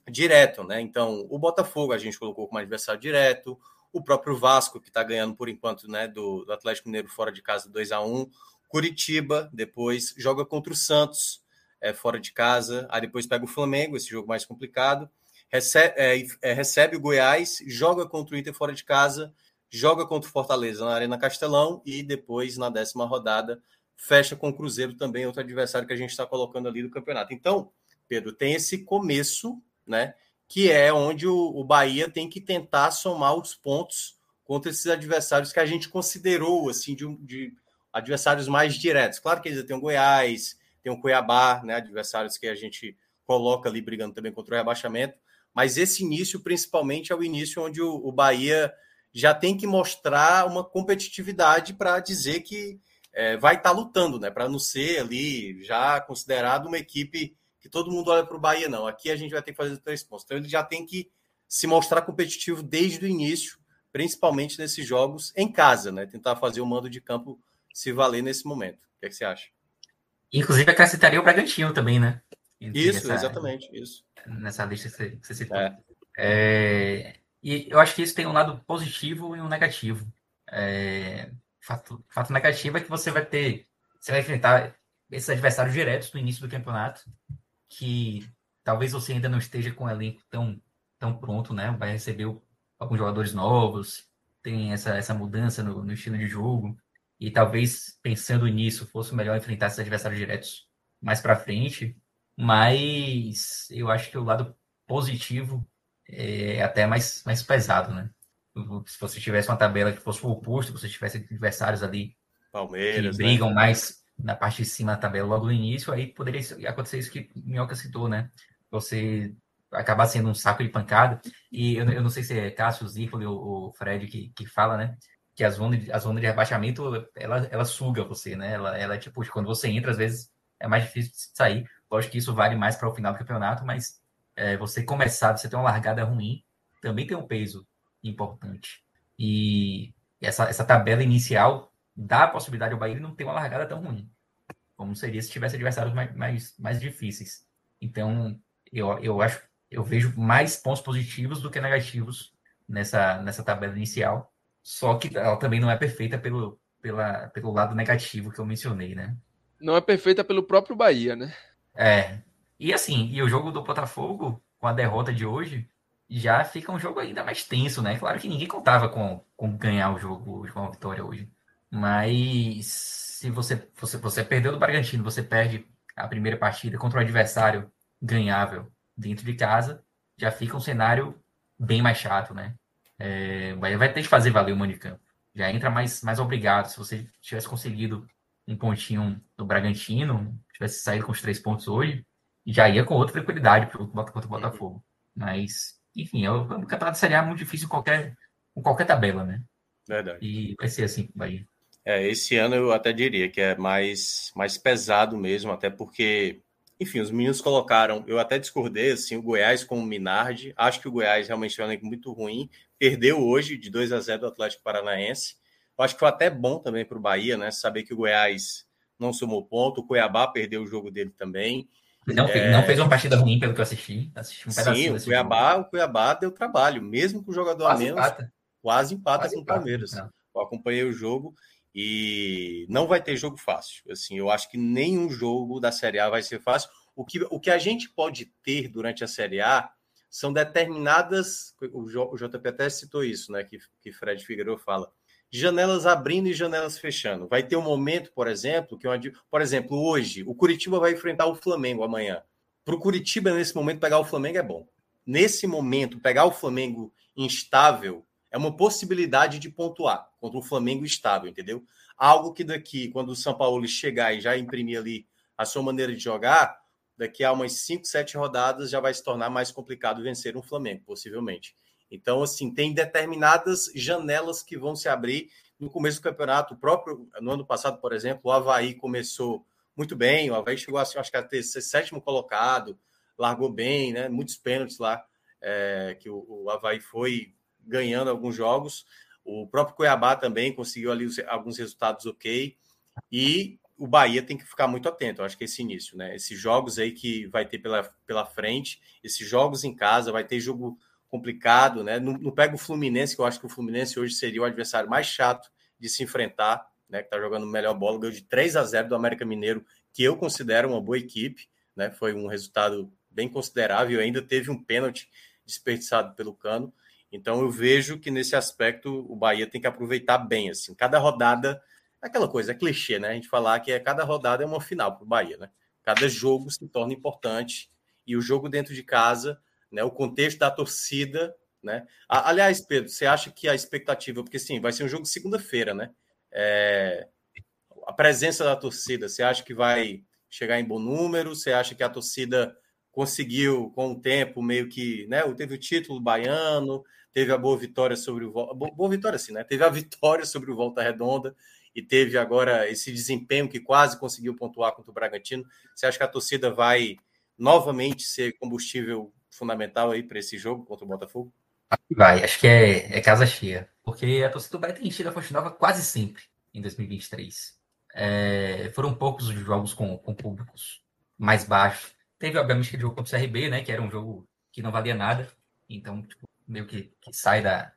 direto, né? Então, o Botafogo a gente colocou como adversário direto, o próprio Vasco, que está ganhando por enquanto, né, do, do, Atlético Mineiro fora de casa 2 a 1 Curitiba, depois joga contra o Santos é, fora de casa, aí depois pega o Flamengo, esse jogo mais complicado, recebe, é, é, recebe o Goiás, joga contra o Inter fora de casa, joga contra o Fortaleza na Arena Castelão e depois, na décima rodada, fecha com o Cruzeiro também, outro adversário que a gente está colocando ali do campeonato. Então, Pedro, tem esse começo, né? Que é onde o, o Bahia tem que tentar somar os pontos contra esses adversários que a gente considerou assim de, de adversários mais diretos. Claro que ainda tem o Goiás, tem o Cuiabá, né? Adversários que a gente coloca ali brigando também contra o rebaixamento. Mas esse início, principalmente, é o início onde o, o Bahia já tem que mostrar uma competitividade para dizer que é, vai estar tá lutando, né? Para não ser ali já considerado uma equipe que todo mundo olha para o Bahia, não. Aqui a gente vai ter que fazer três pontos. Então ele já tem que se mostrar competitivo desde o início, principalmente nesses jogos em casa, né? Tentar fazer o mando de campo se valer nesse momento. O que, é que você acha? Inclusive acrescentaria o Bragantino também, né? Isso, exatamente, isso. Nessa lista que você, que você citou. É. É, e eu acho que isso tem um lado positivo e um negativo. É, fato, fato negativo é que você vai ter. Você vai enfrentar esses adversários diretos no início do campeonato, que talvez você ainda não esteja com o elenco tão, tão pronto, né? Vai receber alguns jogadores novos, tem essa, essa mudança no, no estilo de jogo. E talvez pensando nisso fosse melhor enfrentar esses adversários diretos mais para frente. Mas eu acho que o lado positivo é até mais, mais pesado, né? se você tivesse uma tabela que fosse o oposto, você tivesse adversários ali Palmeiras, que brigam né? mais na parte de cima da tabela logo no início, aí poderia acontecer isso que o Minhoca citou, né? Você acabar sendo um saco de pancada. E eu, eu não sei se é Cássio, Zirpoli ou o Fred que, que fala, né? Que a zona, de, a zona de rebaixamento, ela, ela suga você, né? Ela, ela, tipo, quando você entra, às vezes é mais difícil de sair. Lógico que isso vale mais para o final do campeonato, mas é, você começar, você ter uma largada ruim, também tem um peso importante. E essa, essa tabela inicial dá a possibilidade ao Bahia não ter uma largada tão ruim, como seria se tivesse adversários mais, mais, mais difíceis. Então, eu, eu acho, eu vejo mais pontos positivos do que negativos nessa, nessa tabela inicial. Só que ela também não é perfeita pelo, pela, pelo lado negativo que eu mencionei, né? Não é perfeita pelo próprio Bahia, né? É. E assim, e o jogo do Botafogo, com a derrota de hoje, já fica um jogo ainda mais tenso, né? Claro que ninguém contava com, com ganhar o jogo com a vitória hoje. Mas se você, você, você perdeu do Bragantino, você perde a primeira partida contra um adversário ganhável dentro de casa, já fica um cenário bem mais chato, né? É, vai ter que fazer valer o Manicampo. Já entra mais, mais obrigado. Se você tivesse conseguido um pontinho no Bragantino, tivesse saído com os três pontos hoje, já ia com outra tranquilidade para o Botafogo. Mas enfim, é o, o campeonato Série A é muito difícil em qualquer, em qualquer tabela, né? Verdade. E vai ser assim, Bahia. É, esse ano eu até diria que é mais, mais pesado mesmo, até porque, enfim, os meninos colocaram, eu até discordei, assim, o Goiás com o Minardi, acho que o Goiás realmente é um elenco muito ruim, perdeu hoje de 2 a 0 do Atlético Paranaense, eu acho que foi até bom também para o Bahia, né, saber que o Goiás não somou ponto, o Cuiabá perdeu o jogo dele também, não, é... não fez uma partida ruim, pelo que eu assisti. assisti um Sim, o Cuiabá, o Cuiabá deu trabalho, mesmo com o jogador quase a menos. Empata. Quase empata quase com o Palmeiras. Eu acompanhei o jogo e não vai ter jogo fácil. Assim, eu acho que nenhum jogo da Série A vai ser fácil. O que, o que a gente pode ter durante a Série A são determinadas. O, o JP até citou isso, né? Que, que Fred Figueiredo fala janelas abrindo e janelas fechando. Vai ter um momento, por exemplo, que uma, por exemplo, hoje o Curitiba vai enfrentar o Flamengo amanhã. Para o Curitiba nesse momento pegar o Flamengo é bom. Nesse momento pegar o Flamengo instável é uma possibilidade de pontuar contra o Flamengo estável, entendeu? Algo que daqui, quando o São Paulo chegar e já imprimir ali a sua maneira de jogar, daqui a umas 5, 7 rodadas já vai se tornar mais complicado vencer um Flamengo, possivelmente. Então, assim, tem determinadas janelas que vão se abrir no começo do campeonato. O próprio, no ano passado, por exemplo, o Havaí começou muito bem, o Havaí chegou, acho que a ter sétimo colocado, largou bem, né? Muitos pênaltis lá, é, que o, o Havaí foi ganhando alguns jogos. O próprio Cuiabá também conseguiu ali alguns resultados ok. E o Bahia tem que ficar muito atento, eu acho que é esse início, né? Esses jogos aí que vai ter pela, pela frente, esses jogos em casa, vai ter jogo complicado, né? Não, não pega o Fluminense, que eu acho que o Fluminense hoje seria o adversário mais chato de se enfrentar, né? Que tá jogando melhor bola, ganhou de 3 a 0 do América Mineiro, que eu considero uma boa equipe, né? Foi um resultado bem considerável, ainda teve um pênalti desperdiçado pelo Cano. Então eu vejo que nesse aspecto o Bahia tem que aproveitar bem, assim, cada rodada aquela coisa, é clichê, né? A gente falar que é, cada rodada é uma final para o Bahia, né? Cada jogo se torna importante e o jogo dentro de casa, né? O contexto da torcida, né? Aliás, Pedro, você acha que a expectativa, porque sim, vai ser um jogo segunda-feira, né? É... A presença da torcida, você acha que vai chegar em bom número? Você acha que a torcida conseguiu, com o tempo, meio que, né? Teve o título baiano, teve a boa vitória sobre o boa vitória, sim, né? Teve a vitória sobre o Volta Redonda e teve agora esse desempenho que quase conseguiu pontuar contra o Bragantino. Você acha que a torcida vai novamente ser combustível fundamental aí para esse jogo contra o Botafogo? Vai, acho que é, é casa cheia, porque a torcida vai ter enchido a Fonte Nova quase sempre em 2023. É, foram poucos os jogos com, com públicos mais baixos. Teve, obviamente, aquele jogo contra o CRB, né, que era um jogo que não valia nada, então, tipo, meio que, que sai da,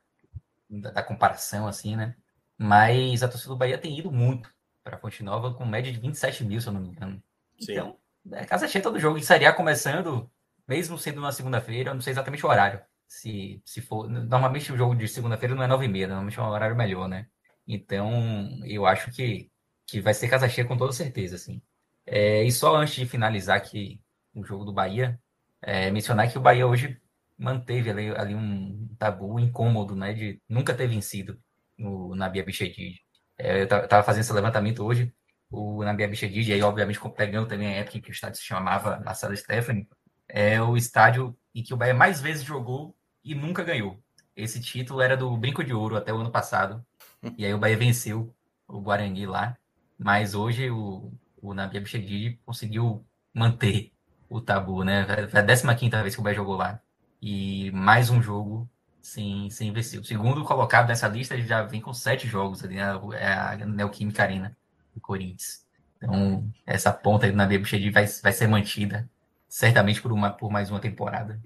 da, da comparação, assim, né? Mas a torcida do Bahia tem ido muito para a Fonte Nova, com média de 27 mil, se eu não me engano. Sim. Então, é casa cheia todo jogo. E Série A começando, mesmo sendo na segunda-feira, eu não sei exatamente o horário. Se, se for. Normalmente o jogo de segunda-feira não é 9 e meia, normalmente é um horário melhor, né? Então, eu acho que, que vai ser casa cheia com toda certeza, assim. É, e só antes de finalizar aqui o jogo do Bahia, é, mencionar que o Bahia hoje manteve ali, ali um tabu incômodo, né? De nunca ter vencido no Nabi Abichedid. É, eu tava fazendo esse levantamento hoje, o Nabi Abichedid, aí obviamente pegando também a época em que o estádio se chamava Marcelo Stephanie, é o estádio em que o Bahia mais vezes jogou e nunca ganhou. Esse título era do Brinco de Ouro até o ano passado, e aí o Bahia venceu o Guarani lá, mas hoje o, o Nabi Abichedid conseguiu manter o tabu, né? Foi a 15 vez que o Bahia jogou lá. E mais um jogo sem, sem vencer. O segundo colocado nessa lista já vem com sete jogos ali, né? é a Neoquímica Arena do Corinthians. Então, essa ponta aí do Nabi Buchedi vai, vai ser mantida, certamente por, uma, por mais uma temporada.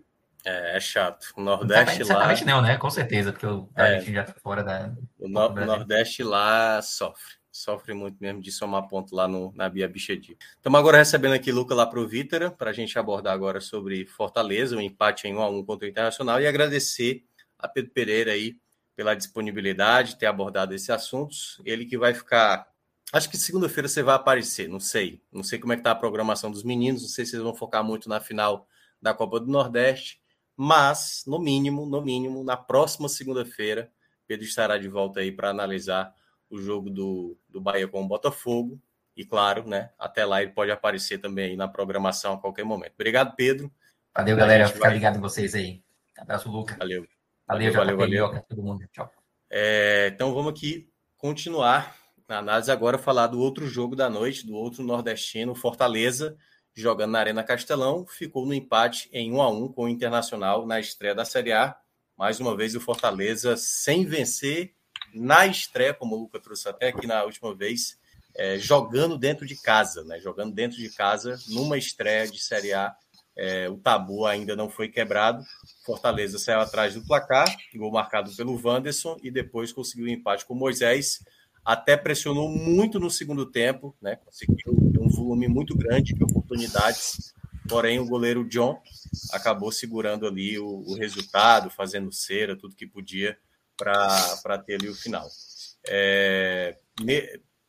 É, é chato. O Nordeste certamente, lá. Certamente não, né? Com certeza, porque o é. já tá fora da. O, no, o Nordeste lá sofre. Sofre muito mesmo de somar ponto lá no, na Bia Bichedi. Estamos agora recebendo aqui Luca lá para a gente abordar agora sobre Fortaleza, o um empate em 1 a 1 contra o Internacional, e agradecer a Pedro Pereira aí pela disponibilidade, ter abordado esses assuntos. Ele que vai ficar. Acho que segunda-feira você vai aparecer, não sei. Não sei como é que tá a programação dos meninos, não sei se eles vão focar muito na final da Copa do Nordeste, mas, no mínimo, no mínimo, na próxima segunda-feira, Pedro estará de volta aí para analisar o jogo do, do Bahia com o Botafogo. E claro, né? Até lá ele pode aparecer também aí na programação a qualquer momento. Obrigado, Pedro. Valeu, galera. Fica vai... ligado em vocês aí. Abraço, Luca. Valeu. Valeu, valeu, valeu. valeu. Todo mundo. Tchau. É, então vamos aqui continuar na análise agora, falar do outro jogo da noite, do outro nordestino, Fortaleza, jogando na Arena Castelão, ficou no empate em 1 a 1 com o Internacional na estreia da Série A. Mais uma vez o Fortaleza sem vencer na estreia, como o Luca trouxe até aqui na última vez, é, jogando dentro de casa, né? Jogando dentro de casa numa estreia de Série A é, o tabu ainda não foi quebrado. Fortaleza saiu atrás do placar, gol marcado pelo Wanderson e depois conseguiu o um empate com o Moisés. Até pressionou muito no segundo tempo, né? Conseguiu um volume muito grande de oportunidades. Porém, o goleiro John acabou segurando ali o, o resultado, fazendo cera, tudo que podia para ter ali o final. É,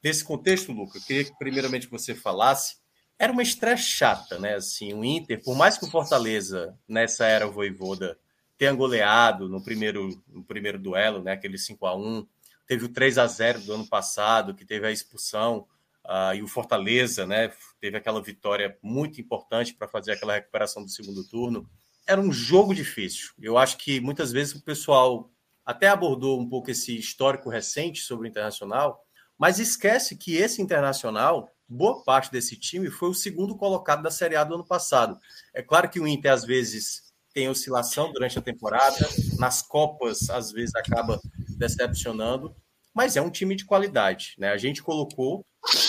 nesse contexto, Luca, eu queria que primeiramente você falasse era uma estreia chata, né? Assim, o Inter, por mais que o Fortaleza, nessa era Voivoda, tenha goleado no primeiro, no primeiro duelo, né? Aquele 5 a 1 teve o 3 a 0 do ano passado, que teve a expulsão, uh, e o Fortaleza, né? Teve aquela vitória muito importante para fazer aquela recuperação do segundo turno. era um jogo difícil. Eu acho que muitas vezes o pessoal até abordou um pouco esse histórico recente sobre o Internacional, mas esquece que esse Internacional, boa parte desse time, foi o segundo colocado da Série A do ano passado. É claro que o Inter, às vezes, tem oscilação durante a temporada, nas Copas, às vezes, acaba decepcionando, mas é um time de qualidade. Né? A gente colocou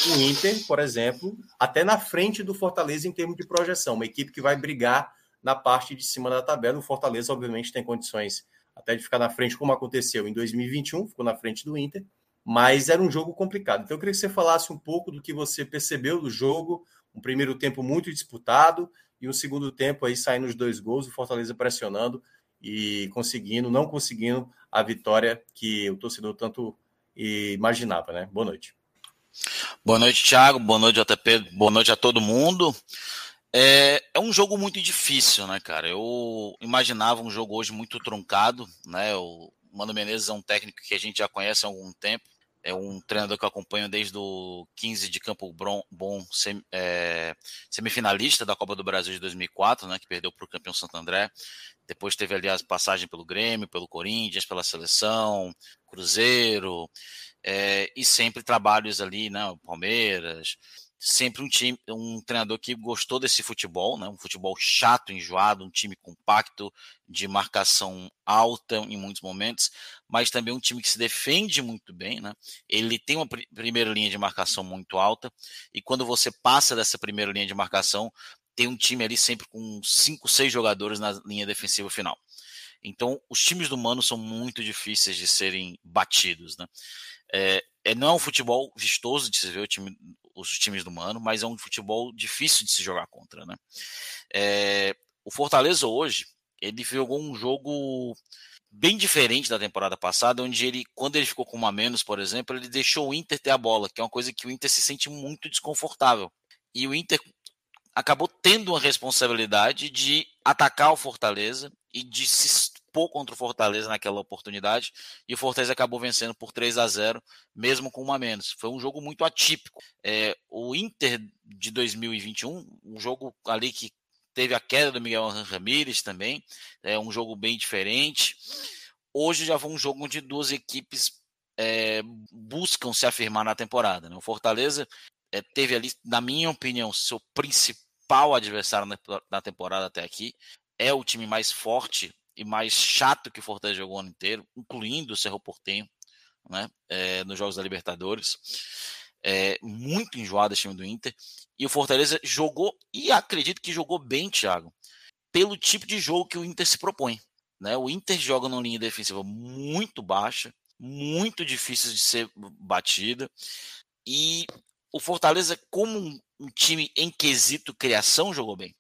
o Inter, por exemplo, até na frente do Fortaleza em termos de projeção, uma equipe que vai brigar na parte de cima da tabela. O Fortaleza, obviamente, tem condições até de ficar na frente, como aconteceu em 2021, ficou na frente do Inter, mas era um jogo complicado. Então eu queria que você falasse um pouco do que você percebeu do jogo, um primeiro tempo muito disputado e um segundo tempo aí saindo os dois gols, o Fortaleza pressionando e conseguindo, não conseguindo a vitória que o torcedor tanto imaginava, né? Boa noite. Boa noite, Thiago. Boa noite, JP. Boa noite a todo mundo. É, é, um jogo muito difícil, né, cara? Eu imaginava um jogo hoje muito truncado, né? O Mano Menezes é um técnico que a gente já conhece há algum tempo. É um treinador que eu acompanho desde o 15 de Campo Bom, sem, é, semifinalista da Copa do Brasil de 2004, né? Que perdeu para o campeão Santo André. Depois teve, aliás, passagem pelo Grêmio, pelo Corinthians, pela seleção, Cruzeiro, é, e sempre trabalhos ali, né? Palmeiras, sempre um time, um treinador que gostou desse futebol, né? Um futebol chato, enjoado, um time compacto, de marcação alta em muitos momentos, mas também um time que se defende muito bem, né? Ele tem uma pr primeira linha de marcação muito alta e quando você passa dessa primeira linha de marcação, tem um time ali sempre com cinco, seis jogadores na linha defensiva final. Então, os times do Mano são muito difíceis de serem batidos, né? É, é, não é um futebol vistoso de se ver time, os times do Mano, mas é um futebol difícil de se jogar contra, né? É, o Fortaleza hoje, ele jogou um jogo bem diferente da temporada passada, onde ele, quando ele ficou com uma menos, por exemplo, ele deixou o Inter ter a bola, que é uma coisa que o Inter se sente muito desconfortável. E o Inter acabou tendo uma responsabilidade de atacar o Fortaleza e de se expor contra o Fortaleza naquela oportunidade. E o Fortaleza acabou vencendo por 3 a 0 mesmo com uma menos. Foi um jogo muito atípico. É, o Inter de 2021, um jogo ali que teve a queda do Miguel Ramírez também, é um jogo bem diferente. Hoje já foi um jogo onde duas equipes é, buscam se afirmar na temporada. Né? O Fortaleza é, teve ali, na minha opinião, seu principal adversário na, na, temporada até aqui. É o time mais forte e mais chato que o Fortaleza jogou o ano inteiro, incluindo o Cerro Portenho, né, é, nos Jogos da Libertadores. É, muito enjoado esse time do Inter. E o Fortaleza jogou, e acredito que jogou bem, Thiago, pelo tipo de jogo que o Inter se propõe. Né? O Inter joga numa linha defensiva muito baixa, muito difícil de ser batida. E o Fortaleza, como um, um time em quesito criação, jogou bem.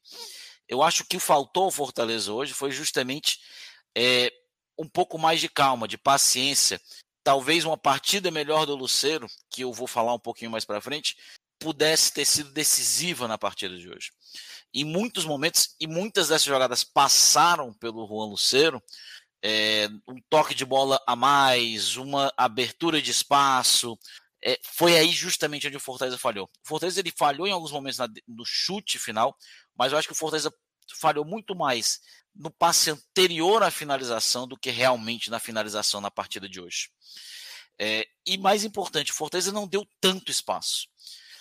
Eu acho que faltou ao Fortaleza hoje foi justamente é, um pouco mais de calma, de paciência. Talvez uma partida melhor do Luceiro, que eu vou falar um pouquinho mais para frente, pudesse ter sido decisiva na partida de hoje. Em muitos momentos, e muitas dessas jogadas passaram pelo Juan Luceiro, é, um toque de bola a mais, uma abertura de espaço, é, foi aí justamente onde o Fortaleza falhou. O Fortaleza ele falhou em alguns momentos na, no chute final, mas eu acho que o Fortaleza falhou muito mais no passe anterior à finalização do que realmente na finalização na partida de hoje. É, e mais importante, o Fortaleza não deu tanto espaço.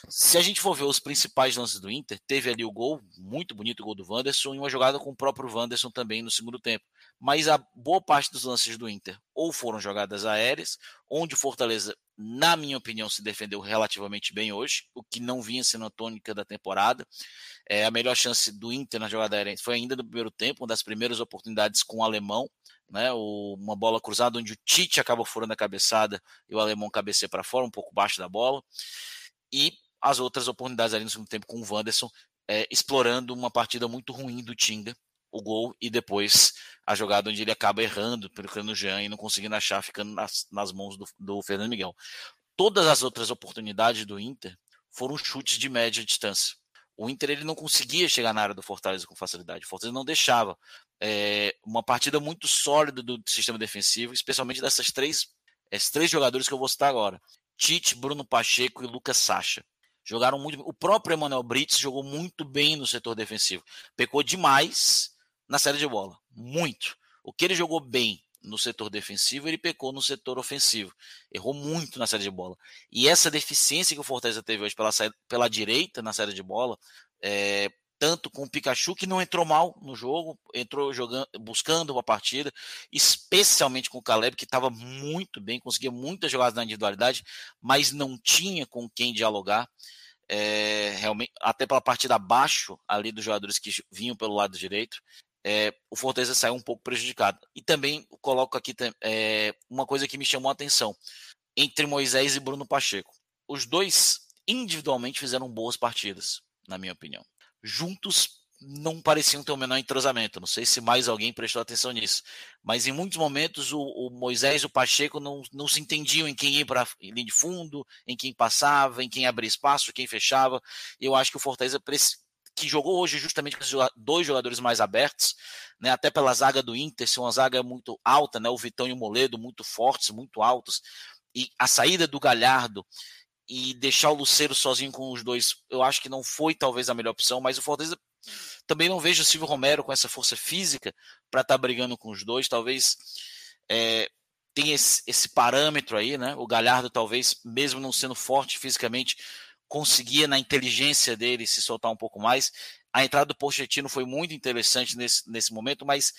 Se a gente for ver os principais lances do Inter, teve ali o gol, muito bonito o gol do Wanderson, e uma jogada com o próprio Wanderson também no segundo tempo. Mas a boa parte dos lances do Inter ou foram jogadas aéreas, onde o Fortaleza, na minha opinião, se defendeu relativamente bem hoje, o que não vinha sendo a tônica da temporada. É, a melhor chance do Inter na jogada aérea foi ainda no primeiro tempo, uma das primeiras oportunidades com o alemão, né, uma bola cruzada onde o Tite acabou furando a cabeçada e o alemão cabeceia para fora, um pouco baixo da bola. E as outras oportunidades ali no segundo tempo com o Wanderson, é, explorando uma partida muito ruim do Tinga, o gol, e depois a jogada onde ele acaba errando pelo Cano Jean e não conseguindo achar, ficando nas, nas mãos do, do Fernando Miguel. Todas as outras oportunidades do Inter foram chutes de média distância. O Inter ele não conseguia chegar na área do Fortaleza com facilidade. O Fortaleza não deixava. É, uma partida muito sólida do sistema defensivo, especialmente dessas três, esses três jogadores que eu vou citar agora: Tite, Bruno Pacheco e Lucas Sacha. Jogaram muito. O próprio Emmanuel Brits jogou muito bem no setor defensivo. Pecou demais na série de bola. Muito. O que ele jogou bem no setor defensivo, ele pecou no setor ofensivo. Errou muito na série de bola. E essa deficiência que o Fortaleza teve hoje pela, pela direita na série de bola, é, tanto com o Pikachu, que não entrou mal no jogo, entrou jogando, buscando uma partida, especialmente com o Caleb, que estava muito bem, conseguia muitas jogadas na individualidade, mas não tinha com quem dialogar. É, realmente, até pela partida abaixo ali dos jogadores que vinham pelo lado direito é, o Fortaleza saiu um pouco prejudicado. E também coloco aqui é, uma coisa que me chamou a atenção entre Moisés e Bruno Pacheco. Os dois individualmente fizeram boas partidas, na minha opinião. Juntos não pareciam ter o menor entrosamento. Não sei se mais alguém prestou atenção nisso. Mas em muitos momentos o, o Moisés e o Pacheco não, não se entendiam em quem ia para linha de fundo, em quem passava, em quem abria espaço, quem fechava. Eu acho que o Fortaleza que jogou hoje justamente com dois jogadores mais abertos, né, até pela zaga do Inter, ser uma zaga muito alta, né, o Vitão e o Moledo muito fortes, muito altos, e a saída do Galhardo e deixar o Luceiro sozinho com os dois, eu acho que não foi talvez a melhor opção, mas o Fortaleza também não vejo o Silvio Romero com essa força física para estar tá brigando com os dois, talvez é, tenha esse, esse parâmetro aí, né, o Galhardo talvez, mesmo não sendo forte fisicamente, conseguia, na inteligência dele, se soltar um pouco mais. A entrada do Pochettino foi muito interessante nesse, nesse momento, mas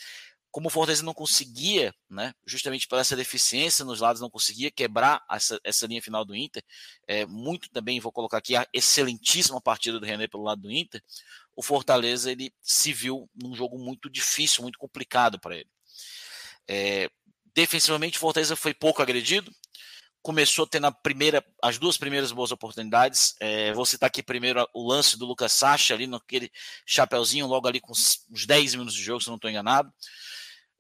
como o Fortaleza não conseguia, né, justamente por essa deficiência nos lados, não conseguia quebrar essa, essa linha final do Inter, é, muito também, vou colocar aqui, a excelentíssima partida do René pelo lado do Inter, o Fortaleza ele se viu num jogo muito difícil, muito complicado para ele. É, defensivamente, o Fortaleza foi pouco agredido, começou tendo a primeira, as duas primeiras boas oportunidades. É, vou citar aqui primeiro o lance do Lucas Sacha, ali naquele chapeuzinho, logo ali com uns 10 minutos de jogo, se não estou enganado.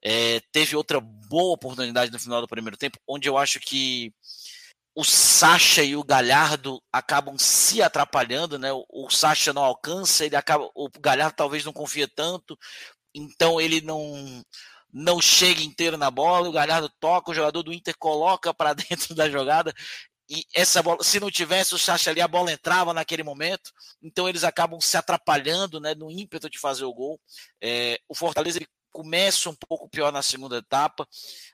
É, teve outra boa oportunidade no final do primeiro tempo, onde eu acho que o Sacha e o Galhardo acabam se atrapalhando, né? O, o Sacha não alcança, ele acaba, o Galhardo talvez não confia tanto, então ele não não chega inteiro na bola, o Galhardo toca, o jogador do Inter coloca para dentro da jogada. E essa bola, se não tivesse o Sacha ali, a bola entrava naquele momento. Então eles acabam se atrapalhando né, no ímpeto de fazer o gol. É, o Fortaleza começa um pouco pior na segunda etapa,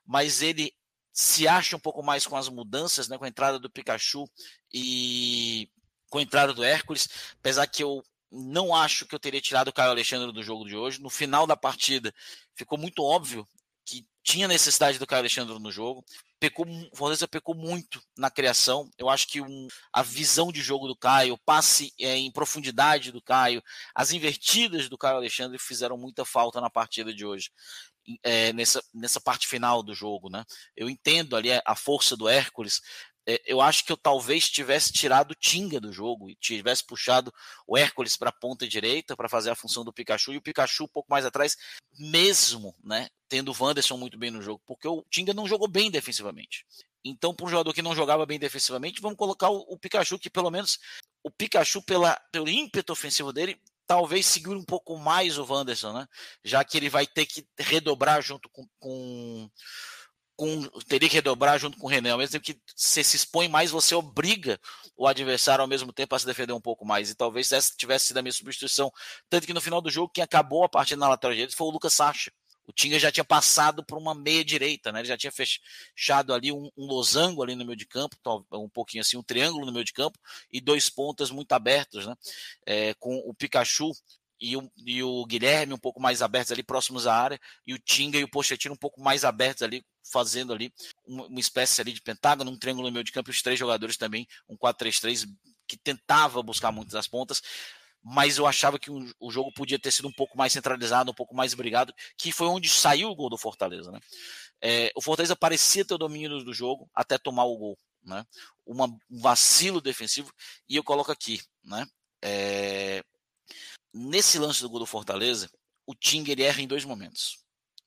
mas ele se acha um pouco mais com as mudanças, né, com a entrada do Pikachu e com a entrada do Hércules, apesar que eu não acho que eu teria tirado o Caio Alexandre do jogo de hoje. No final da partida, ficou muito óbvio que tinha necessidade do Caio Alexandre no jogo. Pecou, o Fortaleza pecou muito na criação. Eu acho que um, a visão de jogo do Caio, o passe é, em profundidade do Caio, as invertidas do Caio Alexandre fizeram muita falta na partida de hoje. É, nessa, nessa parte final do jogo, né? Eu entendo ali a força do Hércules, eu acho que eu talvez tivesse tirado o Tinga do jogo e tivesse puxado o Hércules para a ponta direita para fazer a função do Pikachu e o Pikachu um pouco mais atrás, mesmo, né, tendo o Wanderson muito bem no jogo, porque o Tinga não jogou bem defensivamente. Então, para um jogador que não jogava bem defensivamente, vamos colocar o, o Pikachu, que pelo menos o Pikachu, pela, pelo ímpeto ofensivo dele, talvez segure um pouco mais o Wanderson, né? Já que ele vai ter que redobrar junto com, com com, teria que redobrar junto com o René. Ao mesmo tempo que você se expõe mais, você obriga o adversário ao mesmo tempo a se defender um pouco mais. E talvez essa tivesse sido a minha substituição. Tanto que no final do jogo, quem acabou a partida na lateral direita foi o Lucas Sacha. O Tinga já tinha passado para uma meia direita, né? Ele já tinha fechado ali um, um, losango ali no meio de campo, um pouquinho assim, um triângulo no meio de campo e dois pontas muito abertos, né? É, com o Pikachu e o, e o Guilherme um pouco mais abertos ali próximos à área e o Tinga e o Pochettino um pouco mais abertos ali fazendo ali uma, uma espécie ali de pentágono, um triângulo no meio de campo e os três jogadores também um 4-3-3 que tentava buscar muitas das pontas mas eu achava que o, o jogo podia ter sido um pouco mais centralizado, um pouco mais brigado, que foi onde saiu o gol do Fortaleza, né? É, o Fortaleza parecia ter o domínio do jogo até tomar o gol, né? Uma, um vacilo defensivo e eu coloco aqui, né? É, nesse lance do gol do Fortaleza, o Ting ele erra em dois momentos.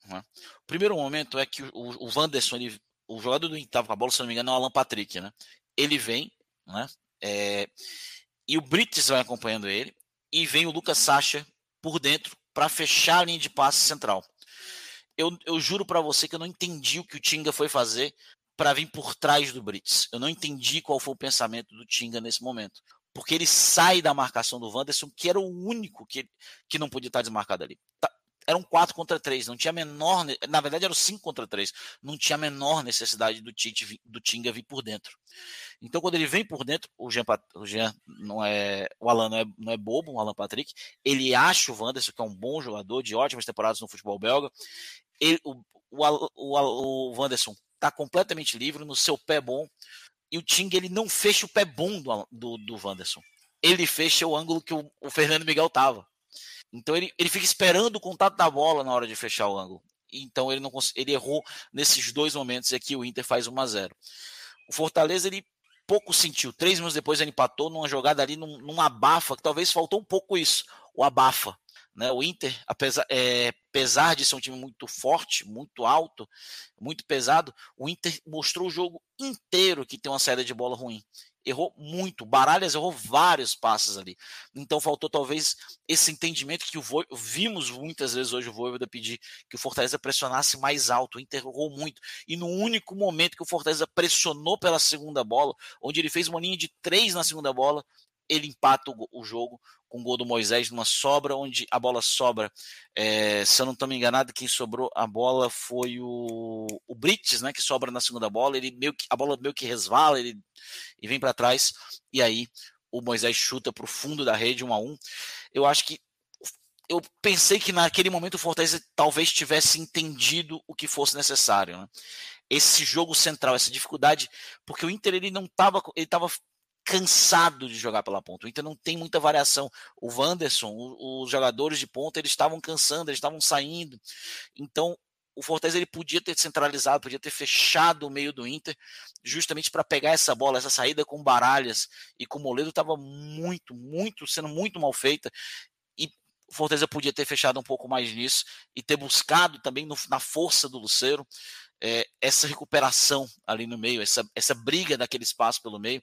Né? O primeiro momento é que o, o Wanderson, ele, o jogador do estava com a bola, se não me engano, é o Alan Patrick. Né? Ele vem, né? É, e o Brites vai acompanhando ele, e vem o Lucas Sacha por dentro para fechar a linha de passe central. Eu, eu juro para você que eu não entendi o que o Tinga foi fazer para vir por trás do Brits. Eu não entendi qual foi o pensamento do Tinga nesse momento porque ele sai da marcação do Wanderson, que era o único que, que não podia estar desmarcado ali. Tá, eram 4 contra 3, não tinha menor, na verdade eram 5 contra 3, não tinha a menor necessidade do Tite, do Tinga vir por dentro. Então quando ele vem por dentro, o Jean, o Jean não é, o Alan não é, não é bobo, o Alan Patrick, ele acha o Wanderson que é um bom jogador, de ótimas temporadas no futebol belga, ele, o, o, o, o Wanderson está completamente livre, no seu pé bom, e o Ting ele não fecha o pé bom do, do, do Wanderson. Ele fecha o ângulo que o, o Fernando Miguel tava. Então ele, ele fica esperando o contato da bola na hora de fechar o ângulo. Então ele não ele errou nesses dois momentos aqui o Inter faz 1 a 0. O Fortaleza ele pouco sentiu. Três minutos depois ele empatou numa jogada ali, num, num abafa, que talvez faltou um pouco isso, o abafa. Né? O Inter, apesar, é, apesar de ser um time muito forte, muito alto, muito pesado, o Inter mostrou o jogo inteiro que tem uma saída de bola ruim errou muito. Baralhas errou vários passes ali. Então faltou talvez esse entendimento que o Vo... vimos muitas vezes hoje o Voivoda pedir que o Fortaleza pressionasse mais alto. O Inter errou muito. E no único momento que o Fortaleza pressionou pela segunda bola, onde ele fez uma linha de três na segunda bola, ele empata o, o jogo com gol do Moisés numa sobra, onde a bola sobra. É, se eu não estou me enganado, quem sobrou a bola foi o, o Brites, né? Que sobra na segunda bola. Ele meio que, a bola meio que resvala ele, e vem para trás. E aí o Moisés chuta para o fundo da rede, um a um. Eu acho que eu pensei que naquele momento o Fortaleza talvez tivesse entendido o que fosse necessário. Né? Esse jogo central, essa dificuldade, porque o Inter ele não estava, ele estava cansado de jogar pela ponta. O Inter não tem muita variação. O Wanderson, os jogadores de ponta, eles estavam cansando, eles estavam saindo. Então, o Fortaleza ele podia ter centralizado, podia ter fechado o meio do Inter, justamente para pegar essa bola, essa saída com Baralhas e com Moledo estava muito, muito, sendo muito mal feita. E o Fortaleza podia ter fechado um pouco mais nisso e ter buscado também no, na força do Luceiro é, essa recuperação ali no meio, essa, essa briga daquele espaço pelo meio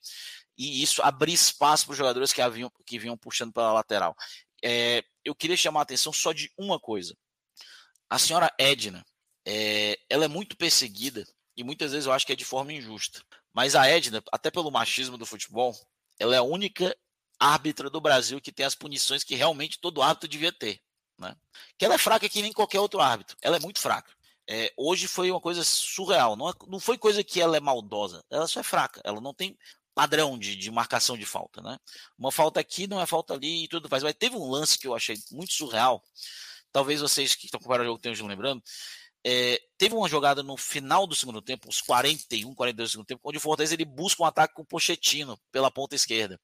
e isso abrir espaço para os jogadores que, haviam, que vinham puxando pela lateral. É, eu queria chamar a atenção só de uma coisa. A senhora Edna, é, ela é muito perseguida e muitas vezes eu acho que é de forma injusta. Mas a Edna, até pelo machismo do futebol, ela é a única árbitra do Brasil que tem as punições que realmente todo árbitro devia ter. Né? Que ela é fraca que nem qualquer outro árbitro. Ela é muito fraca. É, hoje foi uma coisa surreal. Não, é, não foi coisa que ela é maldosa. Ela só é fraca. Ela não tem padrão de, de marcação de falta, né? Uma falta aqui não é falta ali e tudo mais. Mas teve um lance que eu achei muito surreal. Talvez vocês que estão acompanhando o jogo tenham lembrando. É, teve uma jogada no final do segundo tempo, uns 41, 42 do segundo tempo, onde o Fortaleza ele busca um ataque com o Pochettino pela ponta esquerda.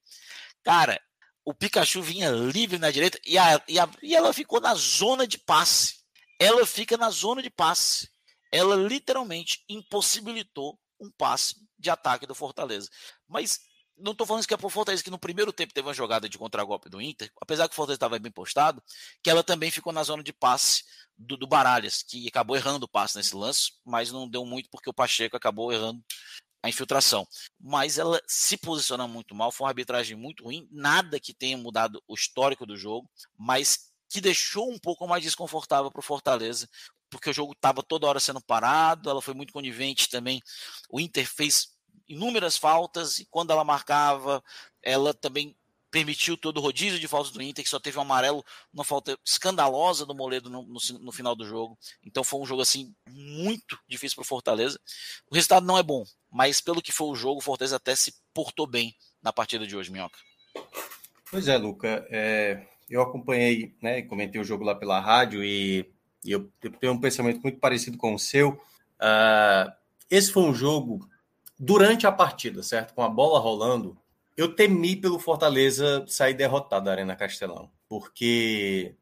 Cara, o Pikachu vinha livre na direita e, a, e, a, e ela ficou na zona de passe. Ela fica na zona de passe. Ela literalmente impossibilitou um passe de ataque do Fortaleza. Mas não estou falando que é por Fortaleza, que no primeiro tempo teve uma jogada de contragolpe do Inter, apesar que o Fortaleza estava bem postado, que ela também ficou na zona de passe do, do Baralhas, que acabou errando o passe nesse lance, mas não deu muito porque o Pacheco acabou errando a infiltração. Mas ela se posiciona muito mal, foi uma arbitragem muito ruim, nada que tenha mudado o histórico do jogo, mas que deixou um pouco mais desconfortável para o Fortaleza, porque o jogo estava toda hora sendo parado, ela foi muito conivente também. O Inter fez inúmeras faltas e quando ela marcava, ela também permitiu todo o rodízio de faltas do Inter, que só teve um amarelo, uma falta escandalosa do Moledo no, no, no final do jogo. Então foi um jogo assim muito difícil para o Fortaleza. O resultado não é bom, mas pelo que foi o jogo, o Fortaleza até se portou bem na partida de hoje, Minhoca. Pois é, Luca. É, eu acompanhei, né, comentei o jogo lá pela rádio e e eu, tenho um pensamento muito parecido com o seu. Uh, esse foi um jogo durante a partida, certo? Com a bola rolando, eu temi pelo Fortaleza sair derrotado da Arena Castelão, porque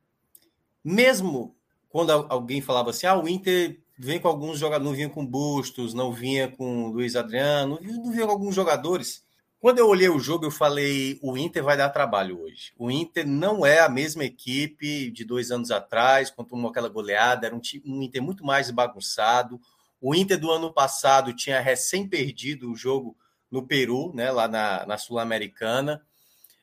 mesmo quando alguém falava assim, ah, o Inter vem com alguns jogadores, não vinha com Bustos, não vinha com Luiz Adriano, não vinha com alguns jogadores quando eu olhei o jogo, eu falei: o Inter vai dar trabalho hoje. O Inter não é a mesma equipe de dois anos atrás, quando tomou aquela goleada. Era um, um Inter muito mais bagunçado. O Inter do ano passado tinha recém perdido o jogo no Peru, né, lá na, na Sul-Americana.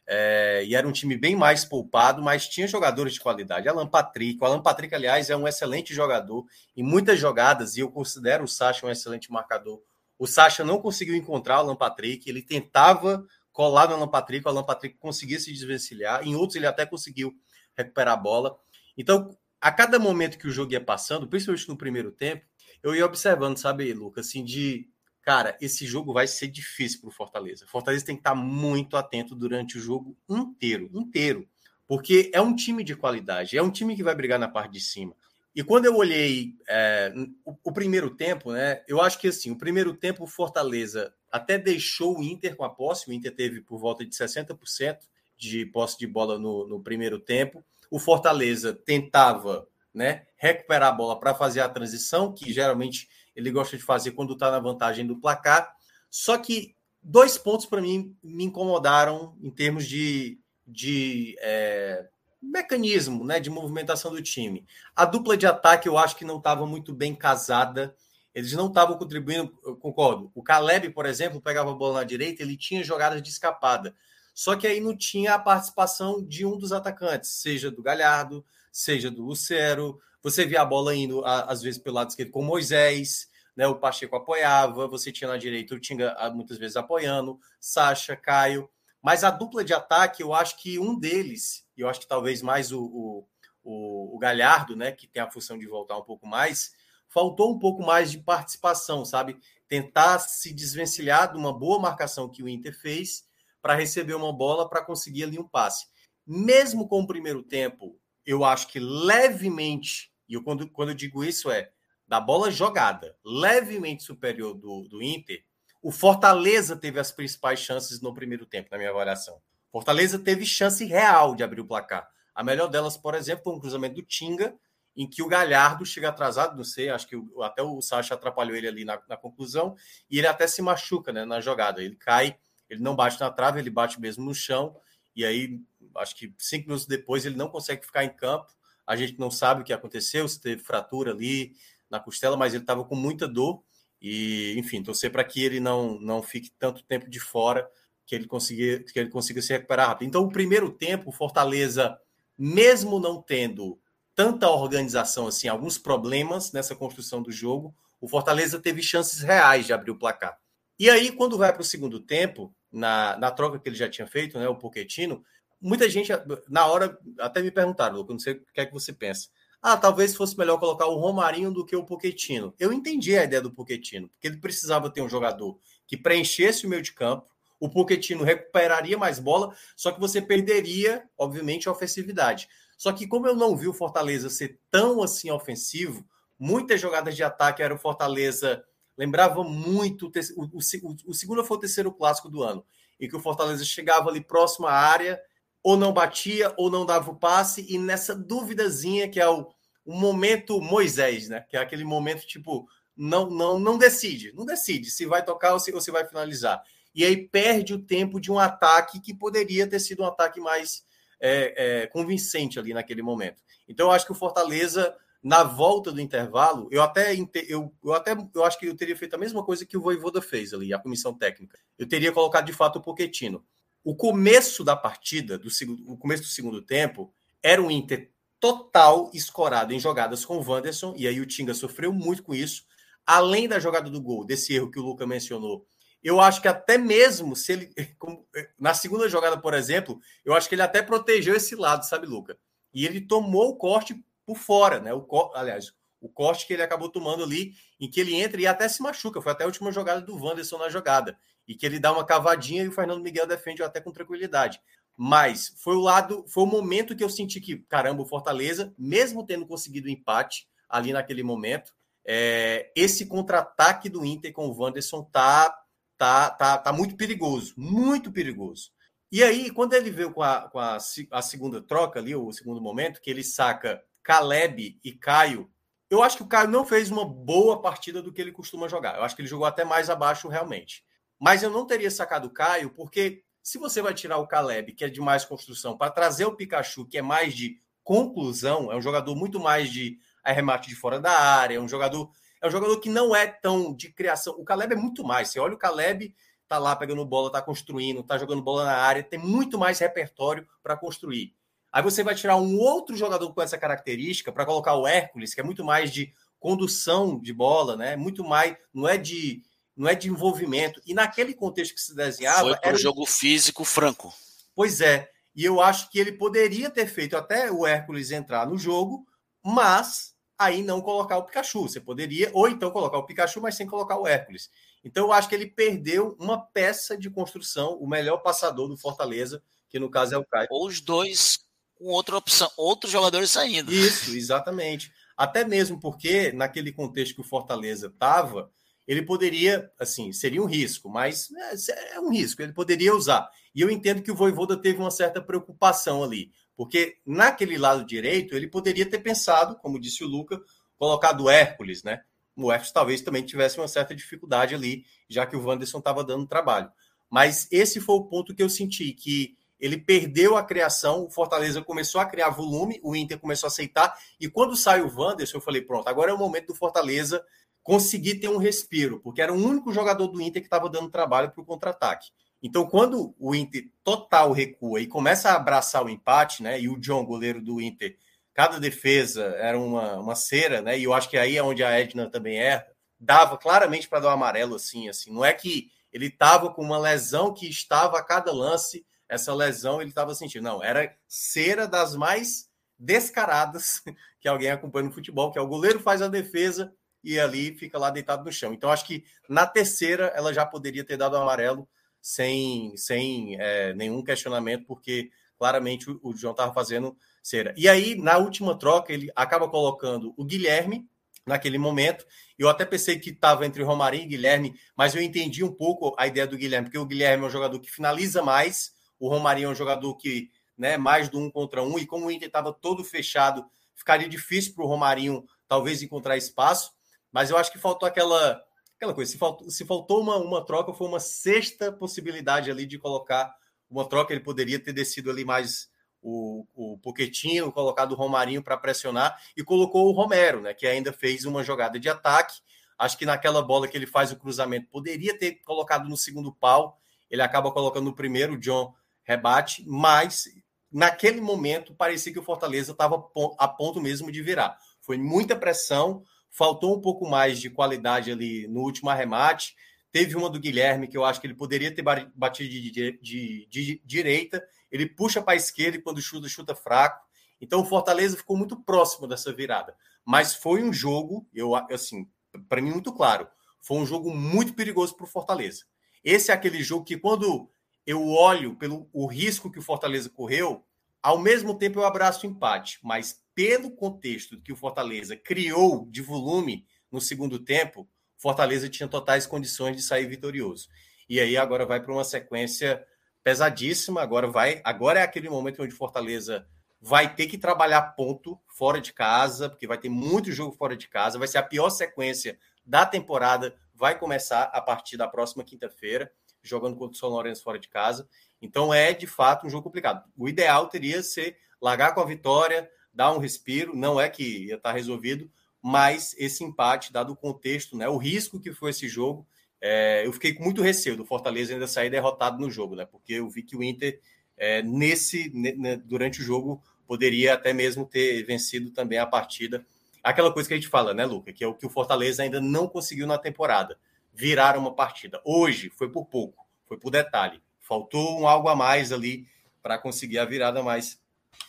É, e era um time bem mais poupado, mas tinha jogadores de qualidade. Alan Patrick, o Alan Patrick, aliás, é um excelente jogador em muitas jogadas, e eu considero o Sacha um excelente marcador o Sacha não conseguiu encontrar o Alan Patrick, ele tentava colar no Alan Patrick, o Alan Patrick conseguia se desvencilhar, em outros ele até conseguiu recuperar a bola. Então, a cada momento que o jogo ia passando, principalmente no primeiro tempo, eu ia observando, sabe, Lucas, assim, de cara, esse jogo vai ser difícil para o Fortaleza. Fortaleza tem que estar muito atento durante o jogo inteiro, inteiro, porque é um time de qualidade, é um time que vai brigar na parte de cima. E quando eu olhei é, o, o, primeiro tempo, né, eu acho que assim, o primeiro tempo o Fortaleza até deixou o Inter com a posse, o Inter teve por volta de 60% de posse de bola no, no primeiro tempo. O Fortaleza tentava né, recuperar a bola para fazer a transição, que geralmente ele gosta de fazer quando está na vantagem do placar. Só que dois pontos para mim me incomodaram em termos de, de é, mecanismo né, de movimentação do time. A dupla de ataque eu acho que não estava muito bem casada. Eles não estavam contribuindo, eu concordo. O Caleb, por exemplo, pegava a bola na direita, ele tinha jogadas de escapada. Só que aí não tinha a participação de um dos atacantes, seja do Galhardo, seja do Lucero. Você via a bola indo, às vezes, pelo lado esquerdo com Moisés, né? O Pacheco apoiava, você tinha na direita o Tinga muitas vezes apoiando, Sacha, Caio. Mas a dupla de ataque, eu acho que um deles, e eu acho que talvez mais o, o, o, o Galhardo, né? Que tem a função de voltar um pouco mais, faltou um pouco mais de participação, sabe? Tentar se desvencilhar de uma boa marcação que o Inter fez para receber uma bola para conseguir ali um passe. Mesmo com o primeiro tempo eu acho que levemente, e eu, quando, quando eu digo isso é da bola jogada, levemente superior do, do Inter, o Fortaleza teve as principais chances no primeiro tempo, na minha avaliação. Fortaleza teve chance real de abrir o placar. A melhor delas, por exemplo, foi um cruzamento do Tinga, em que o Galhardo chega atrasado, não sei, acho que o, até o Sacha atrapalhou ele ali na, na, conclusão, e ele até se machuca né, na jogada. Ele cai, ele não bate na trave, ele bate mesmo no chão, e aí acho que cinco minutos depois ele não consegue ficar em campo. A gente não sabe o que aconteceu, se teve fratura ali na costela, mas ele estava com muita dor. E, enfim, torcer para que ele não, não fique tanto tempo de fora, que ele, consiga, que ele consiga se recuperar rápido. Então, o primeiro tempo, Fortaleza, mesmo não tendo tanta organização assim, alguns problemas nessa construção do jogo, o Fortaleza teve chances reais de abrir o placar. E aí, quando vai para o segundo tempo, na, na troca que ele já tinha feito, né, o Poquetino, muita gente, na hora, até me perguntaram, Luca, não sei o que é que você pensa. Ah, talvez fosse melhor colocar o Romarinho do que o Poquetino. Eu entendi a ideia do Poquetino, porque ele precisava ter um jogador que preenchesse o meio de campo, o Poquetino recuperaria mais bola, só que você perderia, obviamente, a ofensividade. Só que como eu não vi o Fortaleza ser tão assim ofensivo, muitas jogadas de ataque era o Fortaleza lembrava muito o, o, o, o segundo foi o terceiro clássico do ano, em que o Fortaleza chegava ali próximo à área ou não batia, ou não dava o passe, e nessa duvidazinha que é o, o momento Moisés, né? Que é aquele momento tipo, não, não, não decide, não decide se vai tocar ou se, ou se vai finalizar. E aí perde o tempo de um ataque que poderia ter sido um ataque mais é, é, convincente ali naquele momento. Então, eu acho que o Fortaleza, na volta do intervalo, eu até, eu, eu até eu acho que eu teria feito a mesma coisa que o Voivoda fez ali, a comissão técnica. Eu teria colocado de fato o Poquetino o começo da partida, do segundo, o começo do segundo tempo, era um Inter total escorado em jogadas com o Wanderson, e aí o Tinga sofreu muito com isso. Além da jogada do gol, desse erro que o Luca mencionou, eu acho que até mesmo se ele. Na segunda jogada, por exemplo, eu acho que ele até protegeu esse lado, sabe, Luca? E ele tomou o corte por fora, né? O, aliás, o corte que ele acabou tomando ali, em que ele entra e até se machuca. Foi até a última jogada do Wanderson na jogada e que ele dá uma cavadinha e o Fernando Miguel defende até com tranquilidade. Mas foi o lado, foi o momento que eu senti que, caramba, o Fortaleza, mesmo tendo conseguido o empate ali naquele momento, é, esse contra-ataque do Inter com o Wanderson tá, tá, tá, tá muito perigoso, muito perigoso. E aí, quando ele veio com, a, com a, a segunda troca ali, o segundo momento, que ele saca Caleb e Caio, eu acho que o Caio não fez uma boa partida do que ele costuma jogar. Eu acho que ele jogou até mais abaixo realmente. Mas eu não teria sacado o Caio, porque se você vai tirar o Caleb, que é de mais construção, para trazer o Pikachu, que é mais de conclusão, é um jogador muito mais de arremate de fora da área, é um jogador, é um jogador que não é tão de criação. O Caleb é muito mais. Você olha o Caleb, tá lá pegando bola, tá construindo, tá jogando bola na área, tem muito mais repertório para construir. Aí você vai tirar um outro jogador com essa característica para colocar o Hércules, que é muito mais de condução de bola, né? Muito mais, não é de não é de envolvimento. E naquele contexto que se desenhava. Foi para o jogo físico franco. Pois é. E eu acho que ele poderia ter feito até o Hércules entrar no jogo mas aí não colocar o Pikachu. Você poderia, ou então colocar o Pikachu, mas sem colocar o Hércules. Então eu acho que ele perdeu uma peça de construção, o melhor passador do Fortaleza, que no caso é o Caio. Ou os dois com outra opção, outros jogadores saindo. Isso, exatamente. Até mesmo porque, naquele contexto que o Fortaleza estava, ele poderia, assim, seria um risco, mas é, é, um risco, ele poderia usar. E eu entendo que o Voivoda teve uma certa preocupação ali, porque naquele lado direito ele poderia ter pensado, como disse o Luca, colocado o Hércules, né? O Hércules talvez também tivesse uma certa dificuldade ali, já que o Wanderson estava dando trabalho. Mas esse foi o ponto que eu senti, que ele perdeu a criação, o Fortaleza começou a criar volume, o Inter começou a aceitar, e quando sai o Wanderson, eu falei, pronto, agora é o momento do Fortaleza conseguir ter um respiro, porque era o único jogador do Inter que estava dando trabalho para o contra-ataque. Então, quando o Inter total recua e começa a abraçar o empate, né, e o John, goleiro do Inter, cada defesa era uma, uma cera, né, e eu acho que aí é onde a Edna também erra, dava claramente para dar um amarelo assim, assim, não é que ele estava com uma lesão que estava a cada lance essa lesão ele estava sentindo. Não, era cera das mais descaradas que alguém acompanha no futebol, que é o goleiro faz a defesa e ali fica lá deitado no chão. Então, acho que na terceira ela já poderia ter dado amarelo sem, sem é, nenhum questionamento, porque claramente o, o João estava fazendo cera. E aí, na última troca, ele acaba colocando o Guilherme naquele momento. Eu até pensei que estava entre Romarinho e Guilherme, mas eu entendi um pouco a ideia do Guilherme, porque o Guilherme é um jogador que finaliza mais, o Romarinho é um jogador que, né, mais do um contra um, e como o Inter estava todo fechado, ficaria difícil para o Romarinho talvez encontrar espaço. Mas eu acho que faltou aquela, aquela coisa. Se faltou, se faltou uma, uma troca, foi uma sexta possibilidade ali de colocar uma troca. Ele poderia ter descido ali mais o, o Poquetinho, colocado o Romarinho para pressionar e colocou o Romero, né, que ainda fez uma jogada de ataque. Acho que naquela bola que ele faz o cruzamento, poderia ter colocado no segundo pau. Ele acaba colocando no primeiro. O John rebate, mas naquele momento parecia que o Fortaleza estava a ponto mesmo de virar. Foi muita pressão, faltou um pouco mais de qualidade ali no último arremate. Teve uma do Guilherme que eu acho que ele poderia ter batido de, de, de, de direita. Ele puxa para a esquerda e quando chuta, chuta fraco. Então o Fortaleza ficou muito próximo dessa virada. Mas foi um jogo, eu assim, para mim muito claro, foi um jogo muito perigoso para o Fortaleza. Esse é aquele jogo que quando eu olho pelo o risco que o Fortaleza correu, ao mesmo tempo eu abraço o empate, mas pelo contexto que o Fortaleza criou de volume no segundo tempo, Fortaleza tinha totais condições de sair vitorioso. E aí agora vai para uma sequência pesadíssima, agora vai, agora é aquele momento onde Fortaleza vai ter que trabalhar ponto fora de casa, porque vai ter muito jogo fora de casa, vai ser a pior sequência da temporada, vai começar a partir da próxima quinta-feira jogando contra o São Lourenço fora de casa. Então é de fato um jogo complicado. O ideal teria ser largar com a vitória, dar um respiro, não é que ia estar resolvido, mas esse empate, dado o contexto, né, o risco que foi esse jogo, é, eu fiquei com muito receio do Fortaleza ainda sair derrotado no jogo, né? Porque eu vi que o Inter é, nesse né, durante o jogo poderia até mesmo ter vencido também a partida. Aquela coisa que a gente fala, né, Luca, que é o que o Fortaleza ainda não conseguiu na temporada virar uma partida. Hoje foi por pouco, foi por detalhe. Faltou um algo a mais ali para conseguir a virada, mas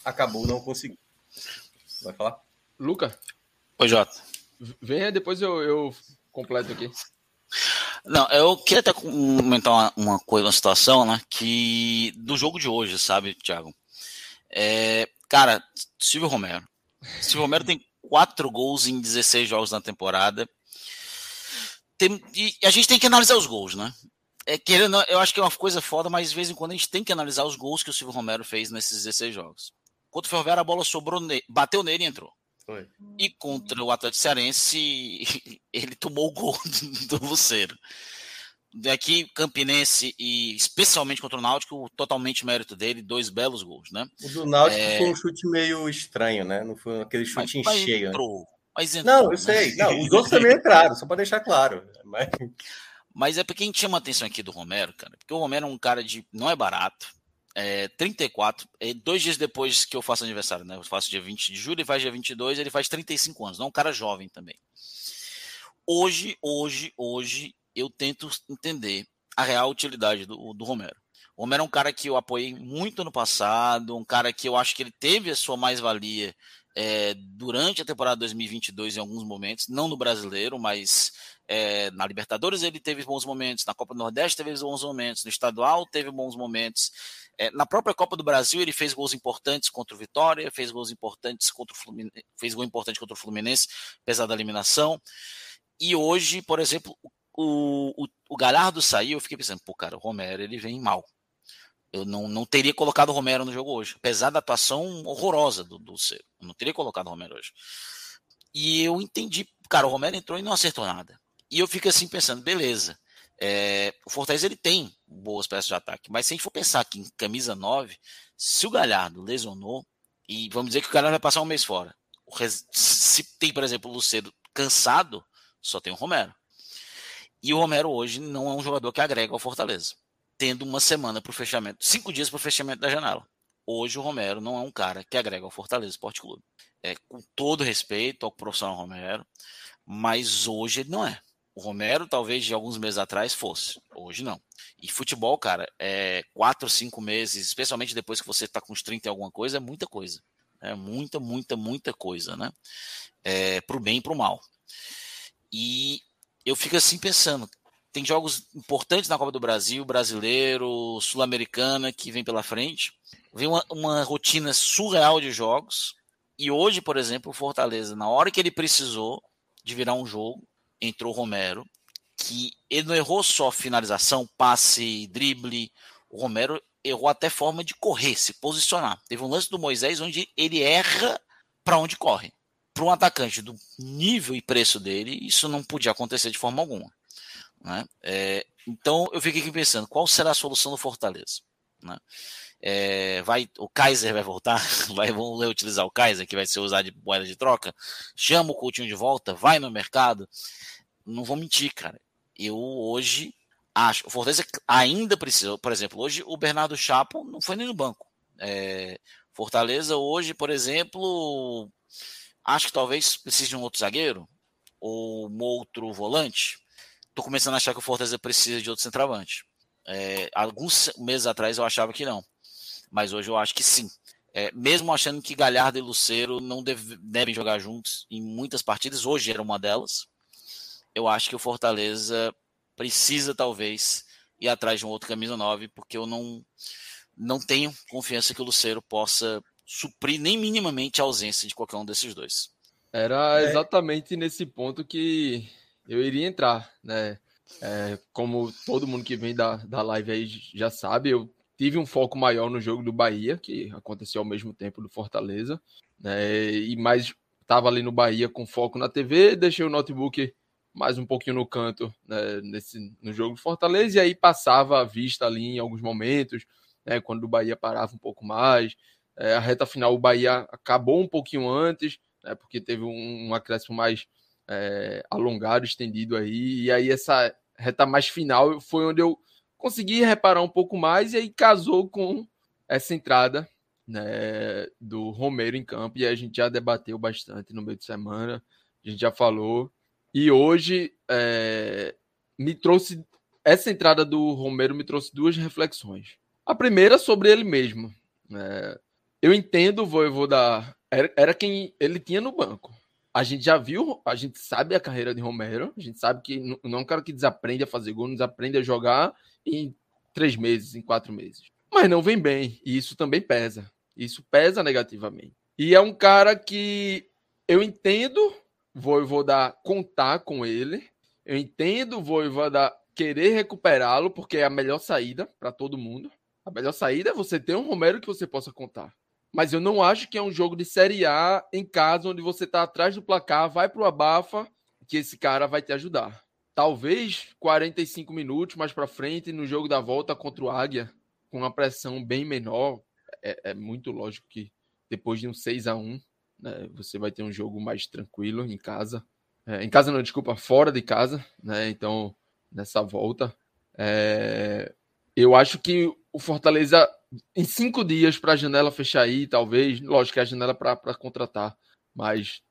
acabou não conseguindo. Vai falar? Luca? Oi, Jota. Venha, depois eu, eu completo aqui. Não, eu queria até comentar uma, uma coisa, uma situação, né? Que do jogo de hoje, sabe, Thiago? É, cara, Silvio Romero. Silvio Romero tem quatro gols em 16 jogos na temporada tem, e a gente tem que analisar os gols, né? É, querendo, eu acho que é uma coisa foda, mas de vez em quando a gente tem que analisar os gols que o Silvio Romero fez nesses 16 jogos. Contra o Ferroviário, a bola sobrou, bateu nele e entrou. Foi. E contra o Atlético Cearense, ele tomou o gol do, do Luceiro. Daqui, Campinense e especialmente contra o Náutico, totalmente mérito dele, dois belos gols, né? O do Náutico é... foi um chute meio estranho, né? Não foi aquele chute em cheio. Né? Entrou, né? Mas entrou, não, eu né? sei. Não, os outros também entraram, só para deixar claro. Mas... mas é porque a gente chama a atenção aqui do Romero, cara, porque o Romero é um cara de. não é barato. É 34, é dois dias depois que eu faço aniversário, né? Eu faço dia 20 de julho, ele faz dia 22, ele faz 35 anos, não é um cara jovem também. Hoje, hoje, hoje, eu tento entender a real utilidade do, do Romero. O Romero é um cara que eu apoiei muito no passado, um cara que eu acho que ele teve a sua mais-valia é, durante a temporada 2022 em alguns momentos, não no brasileiro, mas é, na Libertadores ele teve bons momentos, na Copa do Nordeste teve bons momentos, no estadual teve bons momentos. É, na própria Copa do Brasil ele fez gols importantes contra o Vitória, fez gols importantes contra o Fluminense, fez gol importante contra o Fluminense, apesar da eliminação. E hoje, por exemplo, o, o, o Galhardo saiu, eu fiquei pensando, pô, cara, o Romero ele vem mal. Eu não, não teria colocado o Romero no jogo hoje, apesar da atuação horrorosa do, do Ciro. Eu não teria colocado o Romero hoje. E eu entendi, cara, o Romero entrou e não acertou nada. E eu fico assim pensando, beleza. É, o Fortaleza ele tem boas peças de ataque, mas se a gente for pensar aqui em camisa 9, se o Galhardo lesionou, e vamos dizer que o Galhardo vai passar um mês fora. Se tem, por exemplo, o Lucedo cansado, só tem o Romero. E o Romero hoje não é um jogador que agrega ao Fortaleza tendo uma semana para o fechamento, cinco dias para o fechamento da janela. Hoje o Romero não é um cara que agrega ao Fortaleza Esporte Clube. É, com todo respeito ao profissional Romero, mas hoje ele não é. O Romero, talvez de alguns meses atrás, fosse. Hoje não. E futebol, cara, é quatro, cinco meses, especialmente depois que você está com uns 30 e alguma coisa, é muita coisa. É muita, muita, muita coisa, né? É, pro bem e pro mal. E eu fico assim pensando, tem jogos importantes na Copa do Brasil, brasileiro, sul-americana, que vem pela frente. Vem uma, uma, rotina surreal de jogos. E hoje, por exemplo, o Fortaleza, na hora que ele precisou de virar um jogo, entrou o Romero, que ele não errou só finalização, passe, drible. O Romero errou até forma de correr, se posicionar. Teve um lance do Moisés onde ele erra para onde corre. Para um atacante do nível e preço dele, isso não podia acontecer de forma alguma. Né? É, então eu fiquei aqui pensando, qual será a solução do Fortaleza? Né? É, vai, o Kaiser vai voltar? Vai, vamos utilizar o Kaiser, que vai ser usado de moeda de troca? Chama o Coutinho de volta? Vai no mercado? Não vou mentir, cara. Eu hoje acho. O Fortaleza ainda precisa. Por exemplo, hoje o Bernardo Chapo não foi nem no banco. É, Fortaleza hoje, por exemplo, acho que talvez precise de um outro zagueiro ou um outro volante tô começando a achar que o Fortaleza precisa de outro centroavante. É, alguns meses atrás eu achava que não, mas hoje eu acho que sim. É, mesmo achando que Galhardo e Luceiro não deve, devem jogar juntos em muitas partidas, hoje era uma delas. Eu acho que o Fortaleza precisa talvez ir atrás de um outro camisa 9, porque eu não não tenho confiança que o Luceiro possa suprir nem minimamente a ausência de qualquer um desses dois. Era é. exatamente nesse ponto que eu iria entrar, né? É, como todo mundo que vem da, da live aí já sabe, eu tive um foco maior no jogo do Bahia, que aconteceu ao mesmo tempo do Fortaleza, né? E mais estava ali no Bahia com foco na TV, deixei o notebook mais um pouquinho no canto né, nesse, no jogo do Fortaleza, e aí passava a vista ali em alguns momentos, né, quando o Bahia parava um pouco mais. É, a reta final, o Bahia acabou um pouquinho antes, né, porque teve um, um acréscimo mais é, alongado, estendido aí. E aí essa reta mais final foi onde eu consegui reparar um pouco mais e aí casou com essa entrada né, do Romero em campo. E a gente já debateu bastante no meio de semana, a gente já falou. E hoje é, me trouxe essa entrada do Romero me trouxe duas reflexões. A primeira sobre ele mesmo. Né? Eu entendo o Voivoda era, era quem ele tinha no banco a gente já viu, a gente sabe a carreira de Romero, a gente sabe que não é um cara que desaprende a fazer gol, não desaprende a jogar em três meses, em quatro meses. Mas não vem bem, e isso também pesa. Isso pesa negativamente. E é um cara que eu entendo, vou, vou dar contar com ele, eu entendo, vou, vou dar querer recuperá-lo, porque é a melhor saída para todo mundo. A melhor saída é você ter um Romero que você possa contar mas eu não acho que é um jogo de Série A em casa onde você está atrás do placar, vai para o abafa, que esse cara vai te ajudar. Talvez 45 minutos mais para frente no jogo da volta contra o Águia, com uma pressão bem menor, é, é muito lógico que depois de um 6 a 1 né, você vai ter um jogo mais tranquilo em casa. É, em casa não, desculpa, fora de casa, né? Então, nessa volta. É, eu acho que o Fortaleza em cinco dias para a janela fechar aí, talvez. Lógico que é a janela para contratar, mas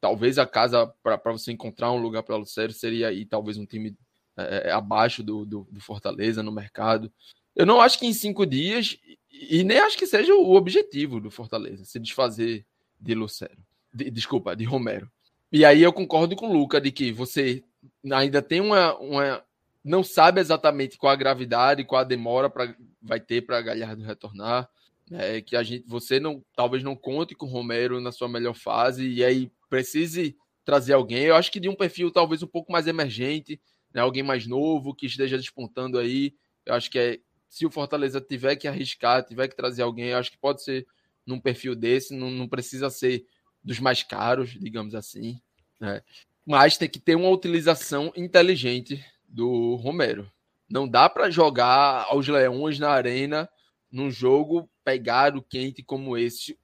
talvez a casa para você encontrar um lugar para o Lucero seria aí, talvez um time é, é, abaixo do, do, do, Fortaleza no mercado. Eu não acho que em cinco dias, e nem acho que seja o objetivo do Fortaleza, se desfazer de Lucero. De, desculpa, de Romero. E aí eu concordo com o Luca de que você ainda tem uma, uma não sabe exatamente qual a gravidade, qual a demora para vai ter para Galhardo retornar. É, que a gente, você não, talvez não conte com o Romero na sua melhor fase e aí precise trazer alguém. Eu acho que de um perfil talvez um pouco mais emergente, né, alguém mais novo que esteja despontando aí. Eu acho que é, se o Fortaleza tiver que arriscar, tiver que trazer alguém, eu acho que pode ser num perfil desse, não, não precisa ser dos mais caros, digamos assim. Né? Mas tem que ter uma utilização inteligente do Romero. Não dá para jogar aos leões na arena num jogo pegado, quente como esse,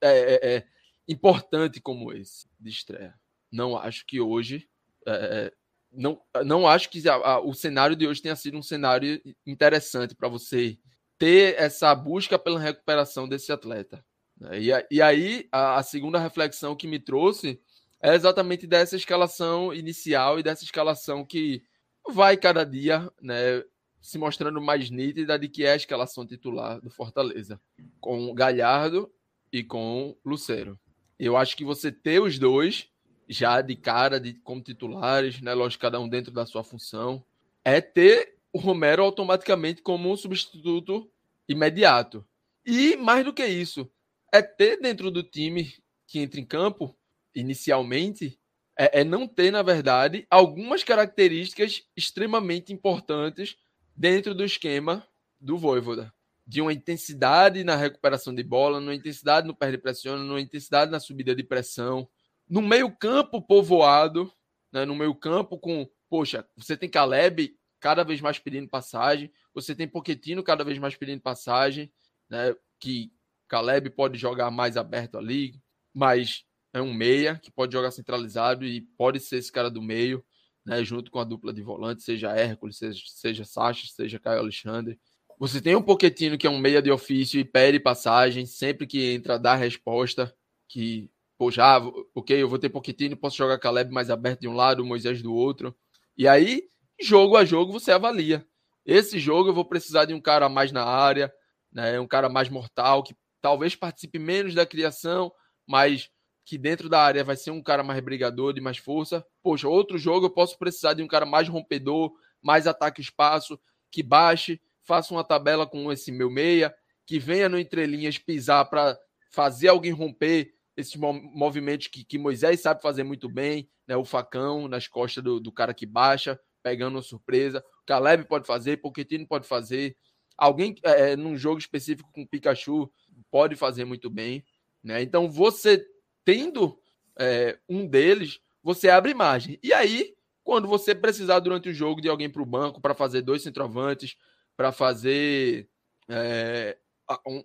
é, é, é, importante como esse de estreia. Não acho que hoje. É, é, não, não acho que a, a, o cenário de hoje tenha sido um cenário interessante para você ter essa busca pela recuperação desse atleta. Né? E, e aí, a, a segunda reflexão que me trouxe é exatamente dessa escalação inicial e dessa escalação que vai cada dia né, se mostrando mais nítida de que é a escalação titular do Fortaleza, com Galhardo e com Lucero. Eu acho que você ter os dois já de cara de como titulares, né, lógico cada um dentro da sua função, é ter o Romero automaticamente como um substituto imediato. E mais do que isso, é ter dentro do time que entra em campo inicialmente é, é não ter, na verdade, algumas características extremamente importantes dentro do esquema do Voivoda. De uma intensidade na recuperação de bola, numa intensidade no perde pressão, numa intensidade na subida de pressão. No meio-campo povoado, né, no meio-campo com, poxa, você tem Caleb cada vez mais pedindo passagem, você tem Poquetino cada vez mais pedindo passagem, né, que Caleb pode jogar mais aberto ali, mas é um meia que pode jogar centralizado e pode ser esse cara do meio né, junto com a dupla de volante, seja Hércules, seja, seja Sacha, seja Caio Alexandre. Você tem um Poquetino que é um meia de ofício e pede passagem, sempre que entra dá resposta, que, pô, já, ok, eu vou ter Poquetino, posso jogar Caleb mais aberto de um lado, Moisés do outro. E aí, jogo a jogo, você avalia. Esse jogo eu vou precisar de um cara mais na área, né, um cara mais mortal, que talvez participe menos da criação, mas que dentro da área vai ser um cara mais brigador, de mais força. Poxa, outro jogo eu posso precisar de um cara mais rompedor, mais ataque espaço, que baixe, faça uma tabela com esse meu meia, que venha no entrelinhas pisar para fazer alguém romper esses movimentos que, que, Moisés sabe fazer muito bem, né? O facão nas costas do, do cara que baixa, pegando uma surpresa. O Caleb pode fazer, Pochettino pode fazer. Alguém é, é, num jogo específico com Pikachu pode fazer muito bem, né? Então você tendo é, um deles, você abre margem. E aí, quando você precisar durante o jogo de alguém para o banco para fazer dois centroavantes, para fazer é,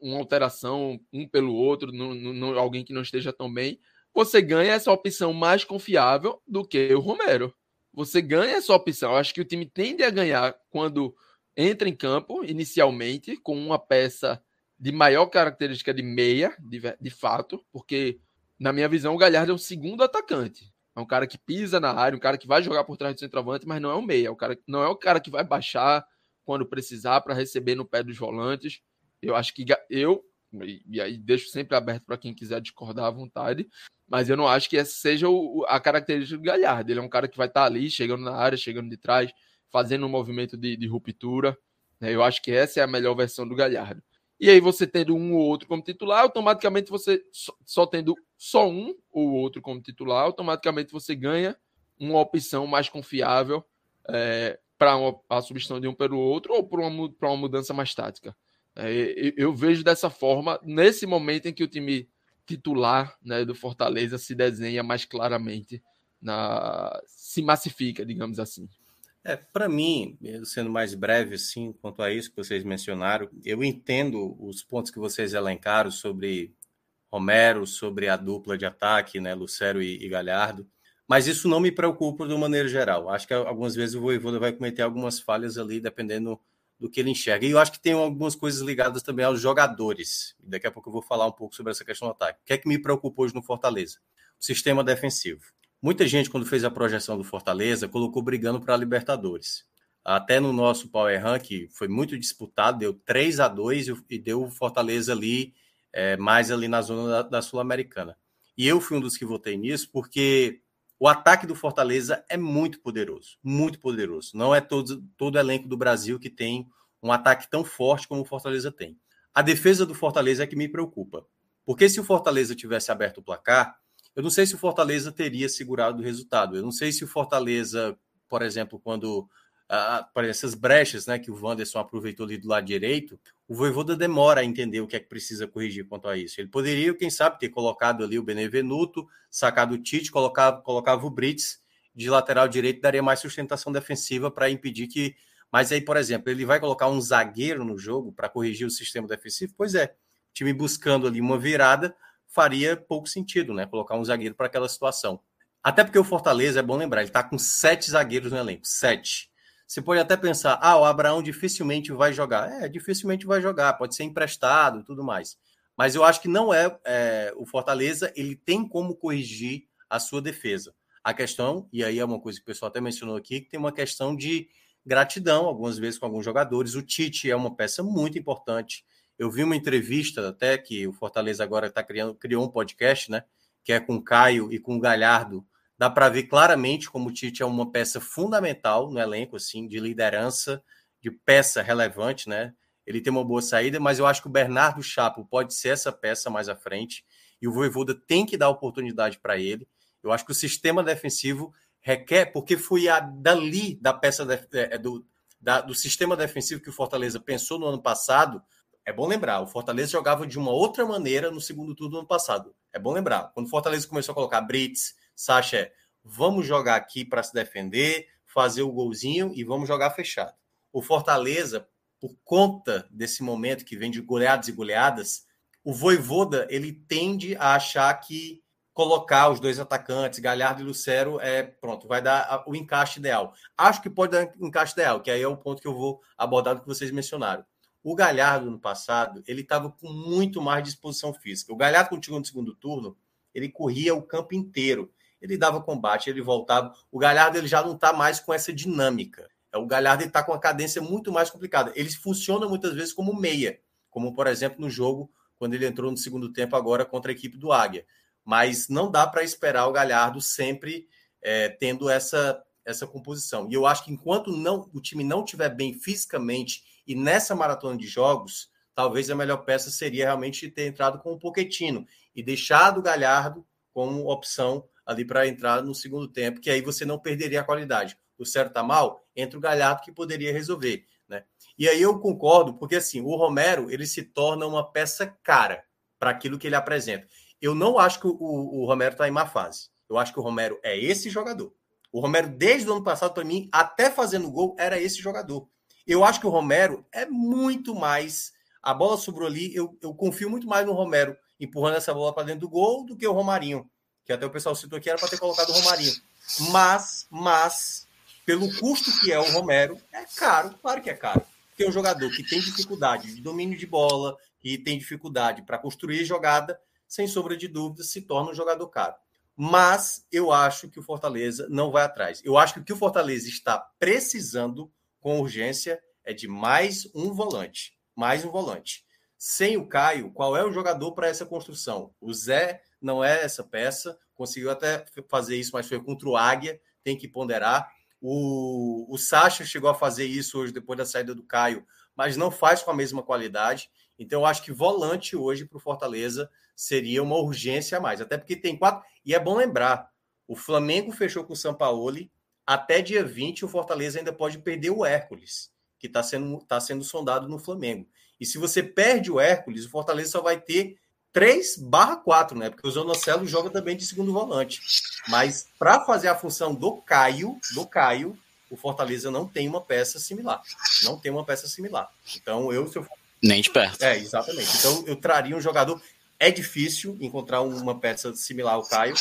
uma alteração um pelo outro, no, no, alguém que não esteja tão bem, você ganha essa opção mais confiável do que o Romero. Você ganha essa opção. Eu acho que o time tende a ganhar quando entra em campo inicialmente com uma peça de maior característica de meia, de, de fato, porque na minha visão, o Galhardo é um segundo atacante. É um cara que pisa na área, um cara que vai jogar por trás do centroavante, mas não é um meia. É o cara, não é o cara que vai baixar quando precisar para receber no pé dos volantes. Eu acho que eu, e aí deixo sempre aberto para quem quiser discordar à vontade, mas eu não acho que essa seja o, a característica do Galhardo. Ele é um cara que vai estar tá ali, chegando na área, chegando de trás, fazendo um movimento de, de ruptura. Né? Eu acho que essa é a melhor versão do Galhardo. E aí você tendo um ou outro como titular, automaticamente você só, só tendo só um ou outro como titular, automaticamente você ganha uma opção mais confiável é, para a substituição de um pelo outro ou para uma, uma mudança mais tática. É, eu vejo dessa forma, nesse momento em que o time titular né, do Fortaleza se desenha mais claramente, na, se massifica, digamos assim. É, para mim, sendo mais breve assim, quanto a isso que vocês mencionaram, eu entendo os pontos que vocês elencaram sobre Romero, sobre a dupla de ataque, né, Lucero e, e Galhardo, mas isso não me preocupa de uma maneira geral. Acho que algumas vezes o Voivoda vai cometer algumas falhas ali, dependendo do que ele enxerga. E eu acho que tem algumas coisas ligadas também aos jogadores. Daqui a pouco eu vou falar um pouco sobre essa questão do ataque. O que é que me preocupa hoje no Fortaleza? O sistema defensivo. Muita gente, quando fez a projeção do Fortaleza, colocou brigando para a Libertadores. Até no nosso Power Rank foi muito disputado, deu 3 a 2 e deu o Fortaleza ali é, mais ali na zona da, da Sul-Americana. E eu fui um dos que votei nisso, porque o ataque do Fortaleza é muito poderoso, muito poderoso. Não é todo, todo elenco do Brasil que tem um ataque tão forte como o Fortaleza tem. A defesa do Fortaleza é que me preocupa. Porque se o Fortaleza tivesse aberto o placar, eu não sei se o Fortaleza teria segurado o resultado. Eu não sei se o Fortaleza, por exemplo, quando para essas brechas né, que o Wanderson aproveitou ali do lado direito, o Voivoda demora a entender o que é que precisa corrigir quanto a isso. Ele poderia, quem sabe, ter colocado ali o Benevenuto, sacado o Tite, colocava, colocava o Brits de lateral direito, daria mais sustentação defensiva para impedir que. Mas aí, por exemplo, ele vai colocar um zagueiro no jogo para corrigir o sistema defensivo? Pois é, time buscando ali uma virada faria pouco sentido, né? Colocar um zagueiro para aquela situação. Até porque o Fortaleza, é bom lembrar, ele está com sete zagueiros no elenco. Sete. Você pode até pensar, ah, o Abraão dificilmente vai jogar. É, dificilmente vai jogar, pode ser emprestado tudo mais. Mas eu acho que não é, é o Fortaleza, ele tem como corrigir a sua defesa. A questão, e aí é uma coisa que o pessoal até mencionou aqui, que tem uma questão de gratidão, algumas vezes com alguns jogadores. O Tite é uma peça muito importante. Eu vi uma entrevista até que o Fortaleza agora está criando, criou um podcast, né? Que é com o Caio e com o Galhardo, dá para ver claramente como o Tite é uma peça fundamental no elenco, assim, de liderança, de peça relevante, né? Ele tem uma boa saída, mas eu acho que o Bernardo Chapo pode ser essa peça mais à frente e o Voivoda tem que dar oportunidade para ele. Eu acho que o sistema defensivo requer, porque foi a, dali da peça de, é, do, da, do sistema defensivo que o Fortaleza pensou no ano passado. É bom lembrar, o Fortaleza jogava de uma outra maneira no segundo turno do ano passado. É bom lembrar, quando o Fortaleza começou a colocar Brits, Sacha, vamos jogar aqui para se defender, fazer o golzinho e vamos jogar fechado. O Fortaleza, por conta desse momento que vem de goleadas e goleadas, o Voivoda ele tende a achar que colocar os dois atacantes, Galhardo e Lucero, é pronto, vai dar o encaixe ideal. Acho que pode dar o encaixe ideal, que aí é o ponto que eu vou abordar do que vocês mencionaram. O Galhardo no passado, ele estava com muito mais disposição física. O Galhardo, quando chegou no segundo turno, ele corria o campo inteiro ele dava combate, ele voltava. O Galhardo ele já não está mais com essa dinâmica. É, o Galhardo está com uma cadência muito mais complicada. Ele funciona muitas vezes como meia, como por exemplo no jogo quando ele entrou no segundo tempo agora contra a equipe do Águia. Mas não dá para esperar o Galhardo sempre é, tendo essa essa composição. E eu acho que enquanto não o time não estiver bem fisicamente e nessa maratona de jogos, talvez a melhor peça seria realmente ter entrado com o Poquetino e deixado o Galhardo como opção ali para entrar no segundo tempo, que aí você não perderia a qualidade. O certo tá mal, entra o Galhardo que poderia resolver, né? E aí eu concordo, porque assim, o Romero, ele se torna uma peça cara para aquilo que ele apresenta. Eu não acho que o, o Romero está em má fase. Eu acho que o Romero é esse jogador. O Romero, desde o ano passado, para mim, até fazendo gol, era esse jogador. Eu acho que o Romero é muito mais. A bola sobrou ali, eu, eu confio muito mais no Romero empurrando essa bola para dentro do gol do que o Romarinho que até o pessoal citou aqui, era para ter colocado o Romarinho. Mas, mas, pelo custo que é o Romero, é caro, claro que é caro. Porque um jogador que tem dificuldade de domínio de bola, que tem dificuldade para construir jogada, sem sombra de dúvida, se torna um jogador caro. Mas eu acho que o Fortaleza não vai atrás. Eu acho que o que o Fortaleza está precisando com urgência é de mais um volante. Mais um volante. Sem o Caio, qual é o jogador para essa construção? O Zé não é essa peça. Conseguiu até fazer isso, mas foi contra o Águia, tem que ponderar. O, o Sacha chegou a fazer isso hoje, depois da saída do Caio, mas não faz com a mesma qualidade. Então, eu acho que volante hoje para o Fortaleza seria uma urgência a mais. Até porque tem quatro. E é bom lembrar: o Flamengo fechou com o Sampaoli. Até dia 20, o Fortaleza ainda pode perder o Hércules, que está sendo, tá sendo sondado no Flamengo. E se você perde o Hércules, o Fortaleza só vai ter 3 barra 4, né? Porque o Zonocelo joga também de segundo volante. Mas para fazer a função do Caio, do Caio, o Fortaleza não tem uma peça similar. Não tem uma peça similar. Então, eu, eu... Nem de perto. É, exatamente. Então, eu traria um jogador. É difícil encontrar uma peça similar ao Caio,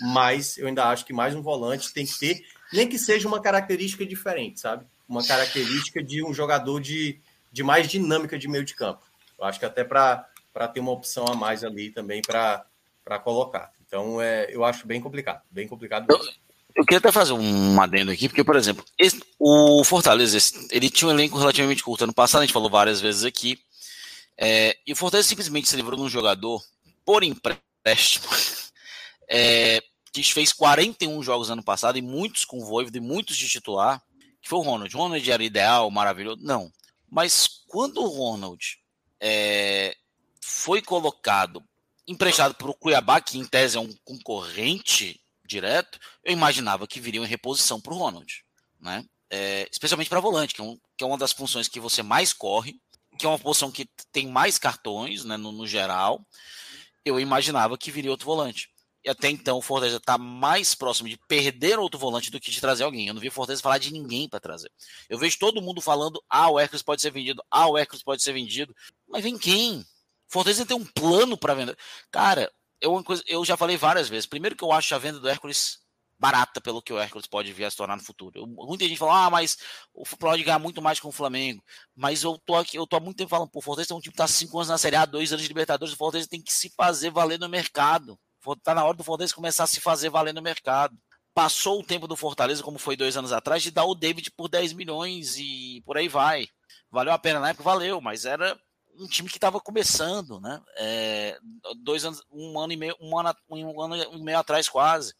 mas eu ainda acho que mais um volante tem que ter, nem que seja uma característica diferente, sabe? Uma característica de um jogador de, de mais dinâmica de meio de campo. Eu acho que até para ter uma opção a mais ali também para colocar. Então, é, eu acho bem complicado, bem complicado. Eu, eu queria até fazer um adendo aqui, porque, por exemplo, esse, o Fortaleza, ele tinha um elenco relativamente curto. Ano passado, a gente falou várias vezes aqui, É, e o Fortaleza simplesmente se livrou de um jogador por empréstimo é, que fez 41 jogos ano passado e muitos com Voivoda e muitos de titular, que foi o Ronald. Ronald era ideal, maravilhoso. Não. Mas quando o Ronald é, foi colocado, emprestado para o Cuiabá, que em tese é um concorrente direto, eu imaginava que viria em reposição para o Ronald. Né? É, especialmente para volante, que é, um, que é, uma das funções que você mais corre, que é uma posição que tem mais cartões né, no, no geral. Eu imaginava que viria outro volante. E até então o Fortaleza está mais próximo de perder outro volante do que de trazer alguém. Eu não vi o Fortaleza falar de ninguém para trazer. Eu vejo todo mundo falando: ah, o Hércules pode ser vendido, ah, o Hércules pode ser vendido. Mas vem quem? Fortaleza tem um plano para vender. Cara, eu, eu já falei várias vezes. Primeiro que eu acho a venda do Hércules barata pelo que o Hércules pode vir a se tornar no futuro. Eu, muita gente fala, ah, mas o pode ganhar muito mais com o Flamengo. Mas eu tô aqui, eu tô há muito tempo falando, pô, o Fortaleza é um time que tá cinco anos na Série A, dois anos de Libertadores, o Fortaleza tem que se fazer valer no mercado. Tá na hora do Fortaleza começar a se fazer valer no mercado. Passou o tempo do Fortaleza, como foi dois anos atrás, de dar o David por 10 milhões e por aí vai. Valeu a pena na época? Valeu, mas era um time que estava começando, né? É, dois anos, um ano e meio, um ano, um ano e meio atrás quase.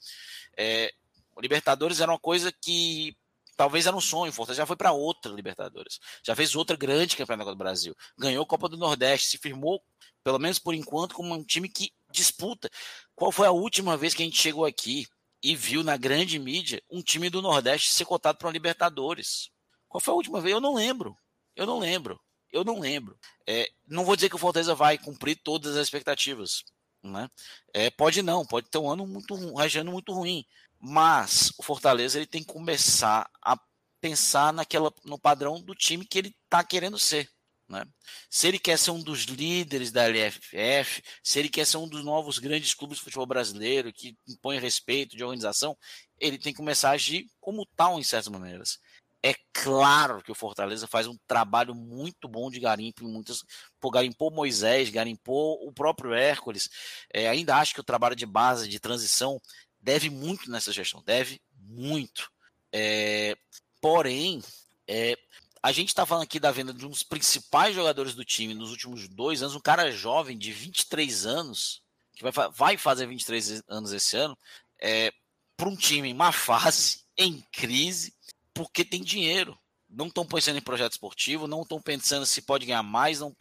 É, Libertadores era uma coisa que talvez era um sonho. Fortaleza já foi para outra Libertadores, já fez outra grande campeonato do Brasil, ganhou a Copa do Nordeste, se firmou, pelo menos por enquanto, como um time que disputa. Qual foi a última vez que a gente chegou aqui e viu na grande mídia um time do Nordeste ser cotado para uma Libertadores? Qual foi a última vez? Eu não lembro. Eu não lembro. Eu não lembro. É, não vou dizer que o Fortaleza vai cumprir todas as expectativas. Né? É, pode não, pode ter um ano muito ano muito ruim. Mas o Fortaleza ele tem que começar a pensar naquela, no padrão do time que ele está querendo ser. Né? Se ele quer ser um dos líderes da LFF, se ele quer ser um dos novos grandes clubes de futebol brasileiro que impõe respeito de organização, ele tem que começar a agir como tal em certas maneiras. É claro que o Fortaleza faz um trabalho muito bom de garimpo em muitas. Pô, garimpou Moisés, garimpou o próprio Hércules. É, ainda acho que o trabalho de base, de transição, deve muito nessa gestão, deve muito. É, porém, é, a gente está falando aqui da venda de um dos principais jogadores do time nos últimos dois anos, um cara jovem de 23 anos, que vai, vai fazer 23 anos esse ano, é, para um time em má fase, em crise, porque tem dinheiro. Não estão pensando em projeto esportivo, não estão pensando se pode ganhar mais. Não...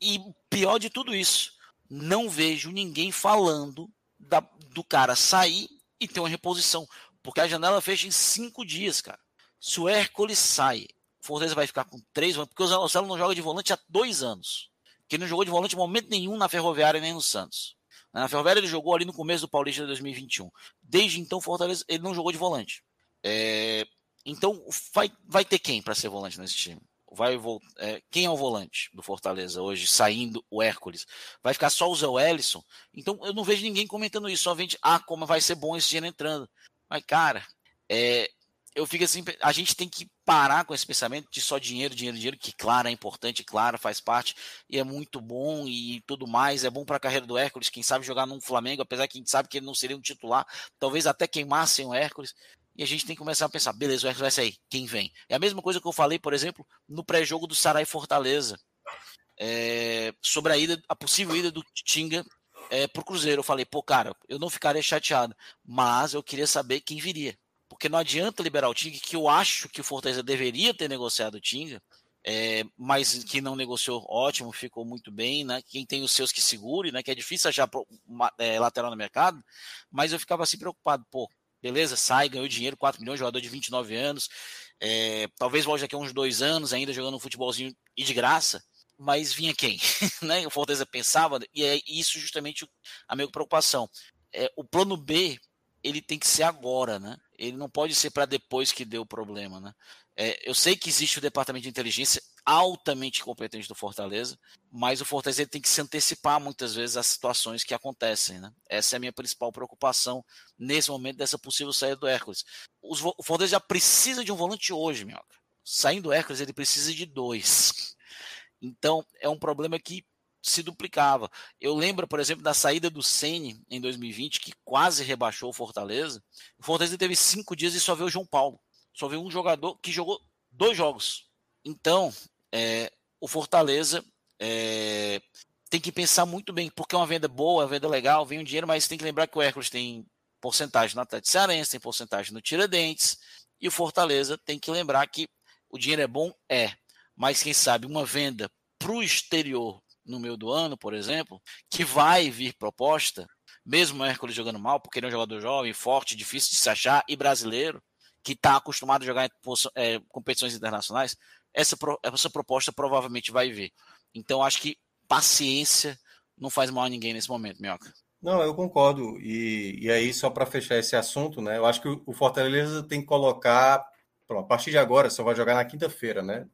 E pior de tudo isso, não vejo ninguém falando da, do cara sair e ter uma reposição. Porque a janela fecha em cinco dias, cara. Se o Hércules sai, o Fortaleza vai ficar com três anos, porque o Zanocelo não joga de volante há dois anos. Que ele não jogou de volante em momento nenhum na Ferroviária nem no Santos. Na Ferroviária ele jogou ali no começo do Paulista de 2021. Desde então, Fortaleza ele não jogou de volante. É, então, vai, vai ter quem para ser volante nesse time? Vai é, quem é o volante do Fortaleza hoje, saindo o Hércules? Vai ficar só o Zé Wellison? Então, eu não vejo ninguém comentando isso, só vende, ah, como vai ser bom esse dinheiro entrando. Mas, cara, é, eu fico assim, a gente tem que parar com esse pensamento de só dinheiro, dinheiro, dinheiro, que claro é importante, claro faz parte e é muito bom e tudo mais, é bom para a carreira do Hércules, quem sabe jogar num Flamengo, apesar que a gente sabe que ele não seria um titular, talvez até queimassem o Hércules, e a gente tem que começar a pensar, beleza, o Hércules vai sair, quem vem? É a mesma coisa que eu falei, por exemplo, no pré-jogo do Sarai Fortaleza, é, sobre a ida, a possível ida do Tinga é, pro Cruzeiro. Eu falei, pô, cara, eu não ficaria chateado, mas eu queria saber quem viria porque não adianta liberar o Tinga, que eu acho que o Fortaleza deveria ter negociado o Tinga, é, mas que não negociou, ótimo, ficou muito bem, né? Quem tem os seus que segure, né? Que é difícil achar é, lateral no mercado, mas eu ficava assim preocupado, pô, beleza, sai, ganhou dinheiro, 4 milhões, jogador de 29 anos, é, talvez volte daqui a uns dois anos ainda jogando um futebolzinho e de graça, mas vinha quem? né? O Fortaleza pensava, e é isso justamente a minha preocupação. É, o plano B, ele tem que ser agora, né? Ele não pode ser para depois que deu o problema, né? É, eu sei que existe o departamento de inteligência altamente competente do Fortaleza, mas o Fortaleza tem que se antecipar muitas vezes às situações que acontecem, né? Essa é a minha principal preocupação nesse momento dessa possível saída do Hércules. Os, o Fortaleza já precisa de um volante hoje, minhoca. Saindo do Hércules, ele precisa de dois. Então, é um problema que se duplicava. Eu lembro, por exemplo, da saída do Ceni em 2020, que quase rebaixou o Fortaleza. O Fortaleza teve cinco dias e só veio o João Paulo. Só veio um jogador que jogou dois jogos. Então, é, o Fortaleza é, tem que pensar muito bem, porque é uma venda boa, é uma venda legal, vem um dinheiro, mas tem que lembrar que o Hércules tem porcentagem no Atlético Cearense, tem porcentagem no Tiradentes, e o Fortaleza tem que lembrar que o dinheiro é bom, é, mas quem sabe uma venda para o exterior no meio do ano, por exemplo, que vai vir proposta, mesmo o Hércules jogando mal, porque ele é um jogador jovem, forte, difícil de se achar, e brasileiro, que está acostumado a jogar em é, competições internacionais, essa, essa proposta provavelmente vai vir. Então, acho que paciência não faz mal a ninguém nesse momento, Minhoca. Não, eu concordo. E, e aí, só para fechar esse assunto, né? Eu acho que o Fortaleza tem que colocar. Pronto, a partir de agora, só vai jogar na quinta-feira, né?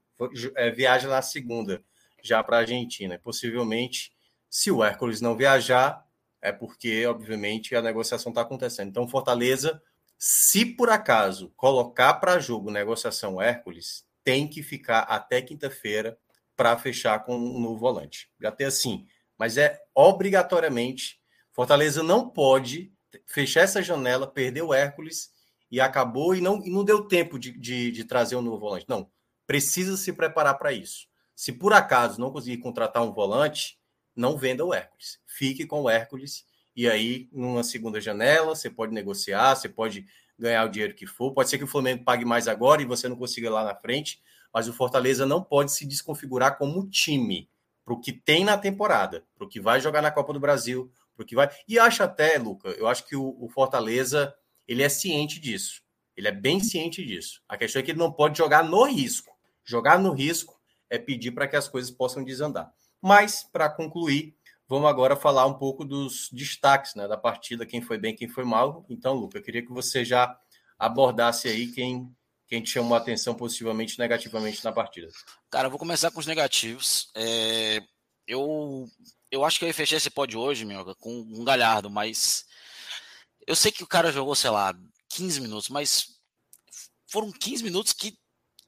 É, viaja na segunda, já para a Argentina. Possivelmente, se o Hércules não viajar, é porque, obviamente, a negociação está acontecendo. Então, Fortaleza, se por acaso colocar para jogo negociação Hércules, tem que ficar até quinta-feira para fechar com um novo volante. Já tem assim, mas é obrigatoriamente Fortaleza não pode fechar essa janela, perder o Hércules e acabou e não, e não deu tempo de, de, de trazer um novo volante. Não, precisa se preparar para isso. Se por acaso não conseguir contratar um volante, não venda o Hércules. Fique com o Hércules e aí, numa segunda janela, você pode negociar, você pode ganhar o dinheiro que for. Pode ser que o Flamengo pague mais agora e você não consiga lá na frente, mas o Fortaleza não pode se desconfigurar como time para o que tem na temporada, para o que vai jogar na Copa do Brasil, porque vai. E acho até, Luca, eu acho que o, o, Fortaleza ele é ciente disso. Ele é bem ciente disso. A questão é que ele não pode jogar no risco. Jogar no risco é pedir para que as coisas possam desandar. Mas, para concluir, vamos agora falar um pouco dos destaques né, da partida, quem foi bem, quem foi mal. Então, Luca, eu queria que você já abordasse aí quem, quem te chamou a atenção positivamente negativamente na partida. Cara, eu vou começar com os negativos. É, eu eu acho que eu ia fechar esse pódio hoje, meu, com um galhardo, mas eu sei que o cara jogou, sei lá, 15 minutos, mas foram 15 minutos que,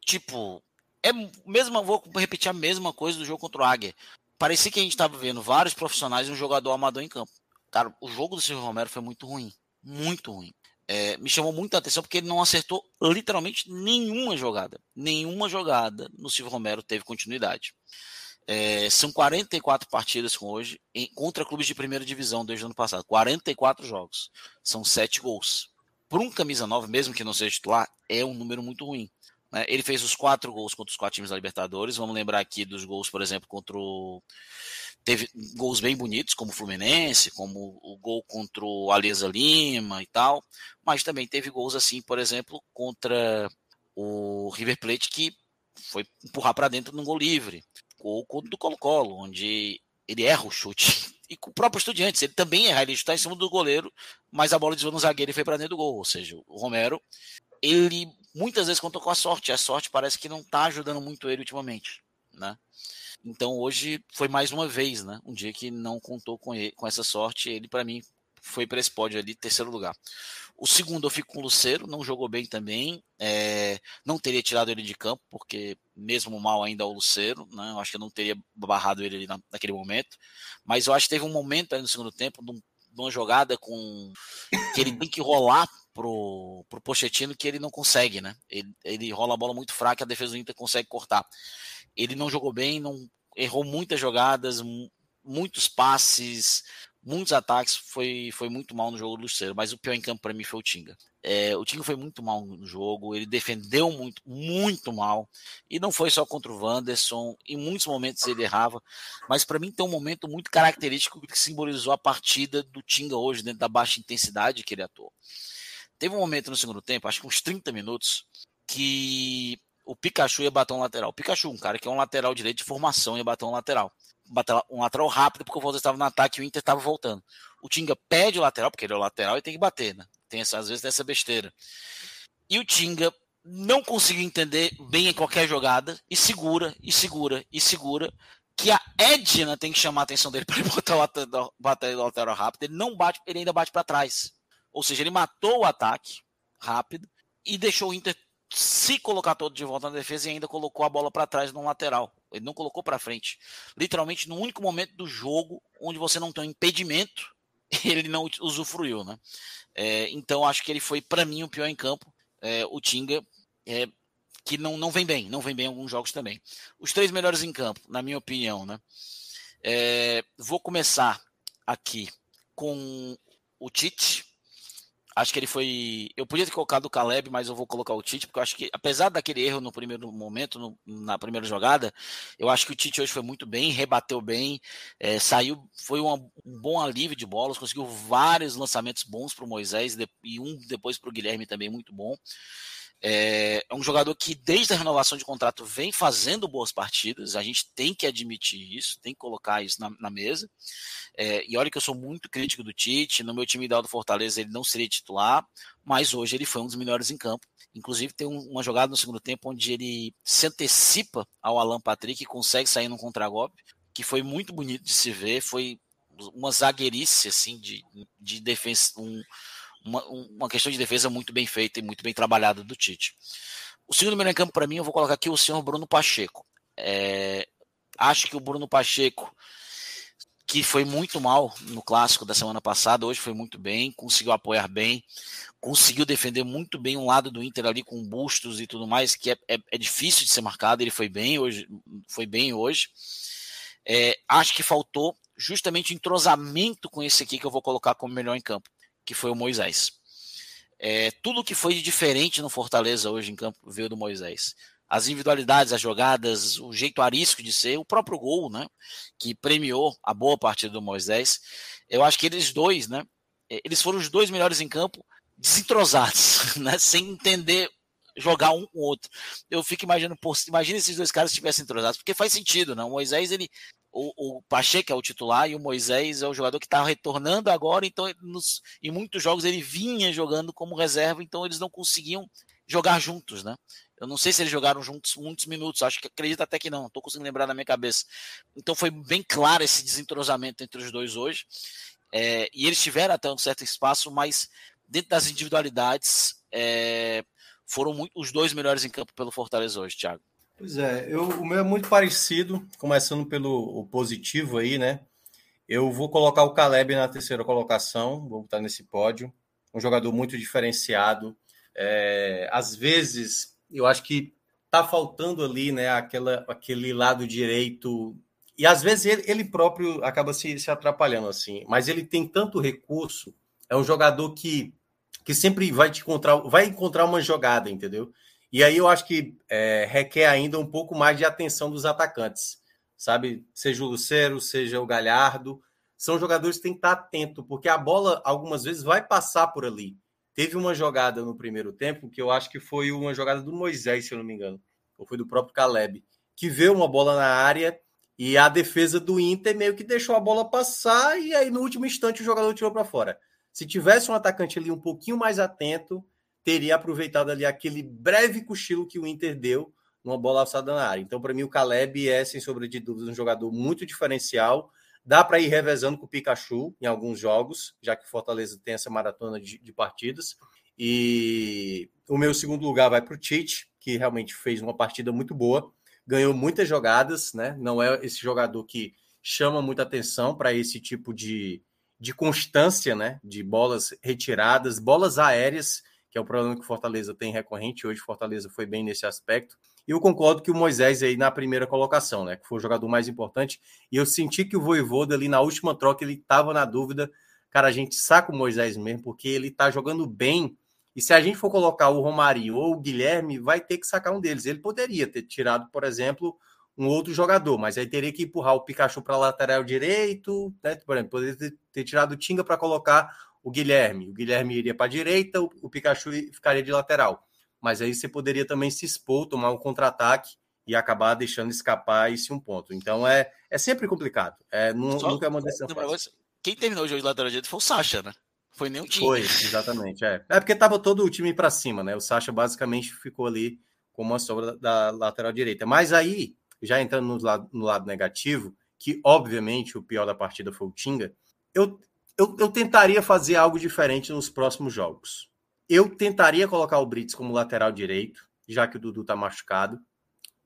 tipo, é mesmo, vou repetir a mesma coisa do jogo contra o Águia. Parecia que a gente estava vendo vários profissionais e um jogador amador em campo. Cara, o jogo do Silvio Romero foi muito ruim. Muito ruim. É, me chamou muita atenção porque ele não acertou literalmente nenhuma jogada. Nenhuma jogada no Silvio Romero teve continuidade. É, são 44 partidas com hoje em, contra clubes de primeira divisão desde o ano passado. 44 jogos. São 7 gols. Por um camisa nova, mesmo que não seja titular, é um número muito ruim. Né? Ele fez os quatro gols contra os quatro times da Libertadores. Vamos lembrar aqui dos gols, por exemplo, contra o. Teve gols bem bonitos, como o Fluminense, como o gol contra o Alianza Lima e tal. Mas também teve gols assim, por exemplo, contra o River Plate, que foi empurrar para dentro num gol livre gol do Colo-Colo, onde ele erra o chute. E com o próprio Estudiantes, ele também erra, ele está em cima do goleiro, mas a bola desviou no zagueiro e foi para dentro do gol. Ou seja, o Romero, ele muitas vezes contou com a sorte. A sorte parece que não está ajudando muito ele ultimamente, né? Então hoje foi mais uma vez, né? Um dia que não contou com, ele, com essa sorte. Ele, para mim, foi para esse pódio ali, terceiro lugar. O segundo eu fico com o Lucero, não jogou bem também. É, não teria tirado ele de campo, porque mesmo mal ainda o Lucero, né? Eu acho que eu não teria barrado ele ali na, naquele momento. Mas eu acho que teve um momento aí no segundo tempo, de, uma jogada com que ele tem que rolar pro, pro Pochettino que ele não consegue, né? Ele, ele rola a bola muito fraca, a defesa do Inter consegue cortar. Ele não jogou bem, não errou muitas jogadas, muitos passes, muitos ataques, foi, foi muito mal no jogo do Luceiro, mas o pior em campo para mim foi o Tinga. É, o Tinga foi muito mal no jogo, ele defendeu muito, muito mal, e não foi só contra o Wanderson, em muitos momentos ele errava, mas para mim tem um momento muito característico que simbolizou a partida do Tinga hoje, dentro da baixa intensidade que ele atuou. Teve um momento no segundo tempo, acho que uns 30 minutos, que o Pikachu ia bater um lateral. O Pikachu, um cara que é um lateral direito de formação, ia bater um lateral um lateral rápido, porque o Fortaleza estava no ataque e o Inter estava voltando. O Tinga pede o lateral, porque ele é o lateral e tem que bater, né? Tem essa, às vezes tem essa besteira. E o Tinga não conseguiu entender bem em qualquer jogada e segura, e segura, e segura. Que a Edna tem que chamar a atenção dele para ele botar o lateral, bater o lateral rápido. Ele não bate, ele ainda bate para trás. Ou seja, ele matou o ataque rápido e deixou o Inter se colocar todo de volta na defesa e ainda colocou a bola para trás no lateral. Ele não colocou para frente. Literalmente, no único momento do jogo onde você não tem um impedimento, ele não usufruiu, né? É, então, acho que ele foi, para mim, o pior em campo. É, o Tinga, é, que não, não vem bem, não vem bem em alguns jogos também. Os três melhores em campo, na minha opinião, né? É, vou começar aqui com o Tite. Acho que ele foi. Eu podia ter colocado o Caleb, mas eu vou colocar o Tite, porque eu acho que, apesar daquele erro no primeiro momento, no, na primeira jogada, eu acho que o Tite hoje foi muito bem, rebateu bem, é, saiu, foi uma, um bom alívio de bolas, conseguiu vários lançamentos bons para o Moisés e um depois para o Guilherme também muito bom. É, é, um jogador que, desde a renovação de contrato, vem fazendo boas partidas. A gente tem que admitir isso, tem que colocar isso na, na mesa. É, e olha que eu sou muito crítico do Tite. No meu time ideal do Fortaleza, ele não seria titular, mas hoje ele foi um dos melhores em campo. Inclusive, tem uma jogada no segundo tempo onde ele se antecipa ao Alan Patrick e consegue sair num contragolpe, que foi muito bonito de se ver. Foi uma zagueirice assim, de, de defesa. Um, uma, uma questão de defesa muito bem feita e muito bem trabalhada do Tite. O segundo melhor em campo para mim, eu vou colocar aqui o senhor Bruno Pacheco. É, acho que o Bruno Pacheco, que foi muito mal no clássico da semana passada, hoje foi muito bem, conseguiu apoiar bem, conseguiu defender muito bem um lado do Inter ali com bustos e tudo mais, que é, é, é difícil de ser marcado. Ele foi bem hoje, foi bem hoje. É, acho que faltou justamente entrosamento com esse aqui que eu vou colocar como melhor em campo que foi o Moisés. É, tudo que foi diferente no Fortaleza hoje em campo veio do Moisés. As individualidades, as jogadas, o jeito arisco de ser, o próprio gol, né? Que premiou a boa partida do Moisés. Eu acho que eles dois, né? É, eles foram os dois melhores em campo, desentrosados, né? Sem entender jogar um com o outro. Eu fico imaginando, pô, imagina esses dois caras estivessem entrosados, porque faz sentido, não? O Moisés, ele o, o Pacheco é o titular e o Moisés é o jogador que está retornando agora, então nos, em muitos jogos ele vinha jogando como reserva, então eles não conseguiam jogar juntos, né? Eu não sei se eles jogaram juntos muitos minutos, acho que acredito até que não, estou conseguindo lembrar na minha cabeça. Então foi bem claro esse desentrosamento entre os dois hoje. É, e eles tiveram até um certo espaço, mas dentro das individualidades é, foram muito, os dois melhores em campo pelo Fortaleza hoje, Thiago. Pois é, eu, o meu é muito parecido, começando pelo positivo aí, né? Eu vou colocar o Caleb na terceira colocação, vou botar nesse pódio. Um jogador muito diferenciado. É, às vezes, eu acho que tá faltando ali, né, aquela, aquele lado direito. E às vezes ele, ele próprio acaba se, se atrapalhando, assim. Mas ele tem tanto recurso. É um jogador que, que sempre vai te encontrar, vai encontrar uma jogada, entendeu? E aí eu acho que é, requer ainda um pouco mais de atenção dos atacantes, sabe? Seja o Lucero, seja o Galhardo. São jogadores que têm que estar atento, porque a bola algumas vezes vai passar por ali. Teve uma jogada no primeiro tempo que eu acho que foi uma jogada do Moisés, se eu não me engano, ou foi do próprio Caleb, que vê uma bola na área e a defesa do Inter meio que deixou a bola passar e aí no último instante o jogador tirou para fora. Se tivesse um atacante ali um pouquinho mais atento, teria aproveitado ali aquele breve cochilo que o Inter deu numa bola alçada na área. Então, para mim, o Caleb é, sem sombra de dúvidas, um jogador muito diferencial. Dá para ir revezando com o Pikachu em alguns jogos, já que o Fortaleza tem essa maratona de, de partidas. E o meu segundo lugar vai para o Tite, que realmente fez uma partida muito boa, ganhou muitas jogadas, né? Não é esse jogador que chama muita atenção para esse tipo de, de constância, né? De bolas retiradas, bolas aéreas que é o problema que o Fortaleza tem recorrente. Hoje Fortaleza foi bem nesse aspecto. E eu concordo que o Moisés aí na primeira colocação, né? Que foi o jogador mais importante. E eu senti que o Voivoda ali na última troca ele estava na dúvida. Cara, a gente saca o Moisés mesmo, porque ele tá jogando bem. E se a gente for colocar o Romarinho ou o Guilherme, vai ter que sacar um deles. Ele poderia ter tirado, por exemplo, um outro jogador, mas aí teria que empurrar o Pikachu para lateral direito, né? Por exemplo, poderia ter, ter tirado o Tinga para colocar o Guilherme. O Guilherme iria para a direita, o, o Pikachu ficaria de lateral. Mas aí você poderia também se expor, tomar um contra-ataque e acabar deixando escapar esse um ponto. Então é, é sempre complicado. É, Só, nunca é uma decisão fácil. Quem terminou o jogo de lateral direito foi o Sacha, né? Foi nem o time. Foi, exatamente. É, é porque tava todo o time para cima, né? O Sacha basicamente ficou ali como uma sobra da, da lateral direita. Mas aí, já entrando no lado, no lado negativo, que obviamente o pior da partida foi o Tinga, eu, eu, eu tentaria fazer algo diferente nos próximos jogos. Eu tentaria colocar o Brits como lateral direito, já que o Dudu está machucado,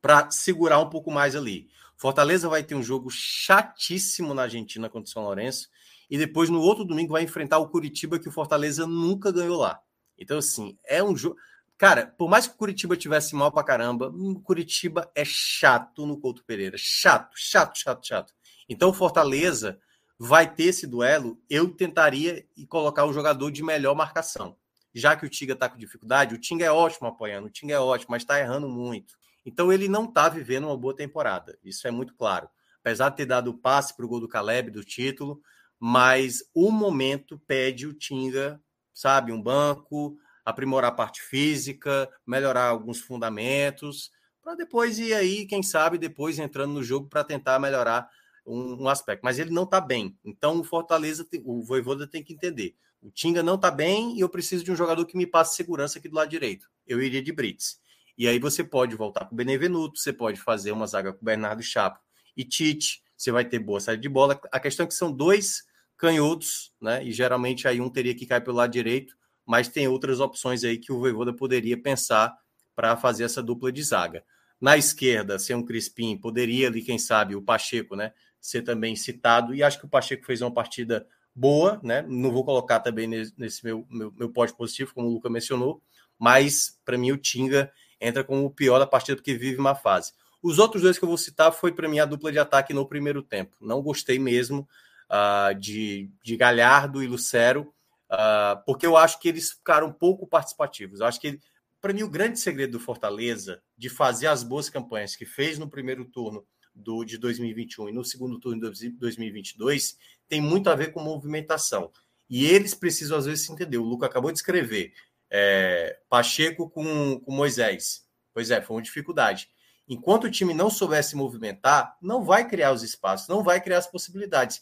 para segurar um pouco mais ali. Fortaleza vai ter um jogo chatíssimo na Argentina contra o São Lourenço e depois no outro domingo vai enfrentar o Curitiba que o Fortaleza nunca ganhou lá. Então assim, é um jogo Cara, por mais que o Curitiba tivesse mal pra caramba, o hum, Curitiba é chato no Couto Pereira. Chato, chato, chato, chato. Então Fortaleza vai ter esse duelo. Eu tentaria colocar o jogador de melhor marcação. Já que o Tinga tá com dificuldade, o Tinga é ótimo apoiando, o Tinga é ótimo, mas tá errando muito. Então ele não tá vivendo uma boa temporada. Isso é muito claro. Apesar de ter dado o passe pro gol do Caleb do título, mas o momento pede o Tinga, sabe, um banco, aprimorar a parte física, melhorar alguns fundamentos, para depois ir aí, quem sabe, depois entrando no jogo para tentar melhorar um, um, aspecto. Mas ele não está bem. Então o Fortaleza, o Voivoda tem que entender. O Tinga não está bem e eu preciso de um jogador que me passe segurança aqui do lado direito. Eu iria de Brits. E aí você pode voltar com o Benevenuto, você pode fazer uma zaga com o Bernardo Chapo e Tite, você vai ter boa saída de bola. A questão é que são dois canhotos, né? E geralmente aí um teria que cair pelo lado direito, mas tem outras opções aí que o Voivoda poderia pensar para fazer essa dupla de zaga. Na esquerda, ser um Crispim, poderia ali, quem sabe, o Pacheco, né, ser também citado, e acho que o Pacheco fez uma partida boa, né? Não vou colocar também nesse meu, meu, meu pódio positivo, como o Luca mencionou, mas para mim o Tinga entra como o pior da partida porque vive uma fase. Os outros dois que eu vou citar foi para mim a dupla de ataque no primeiro tempo. Não gostei mesmo uh, de, de Galhardo e Lucero, uh, porque eu acho que eles ficaram pouco participativos. Eu acho que, para mim, o grande segredo do Fortaleza de fazer as boas campanhas que fez no primeiro turno do, de 2021 e no segundo turno de 2022 tem muito a ver com movimentação. E eles precisam, às vezes, se entender. O Luca acabou de escrever é, Pacheco com, com Moisés. Pois é, foi uma dificuldade. Enquanto o time não soubesse movimentar, não vai criar os espaços, não vai criar as possibilidades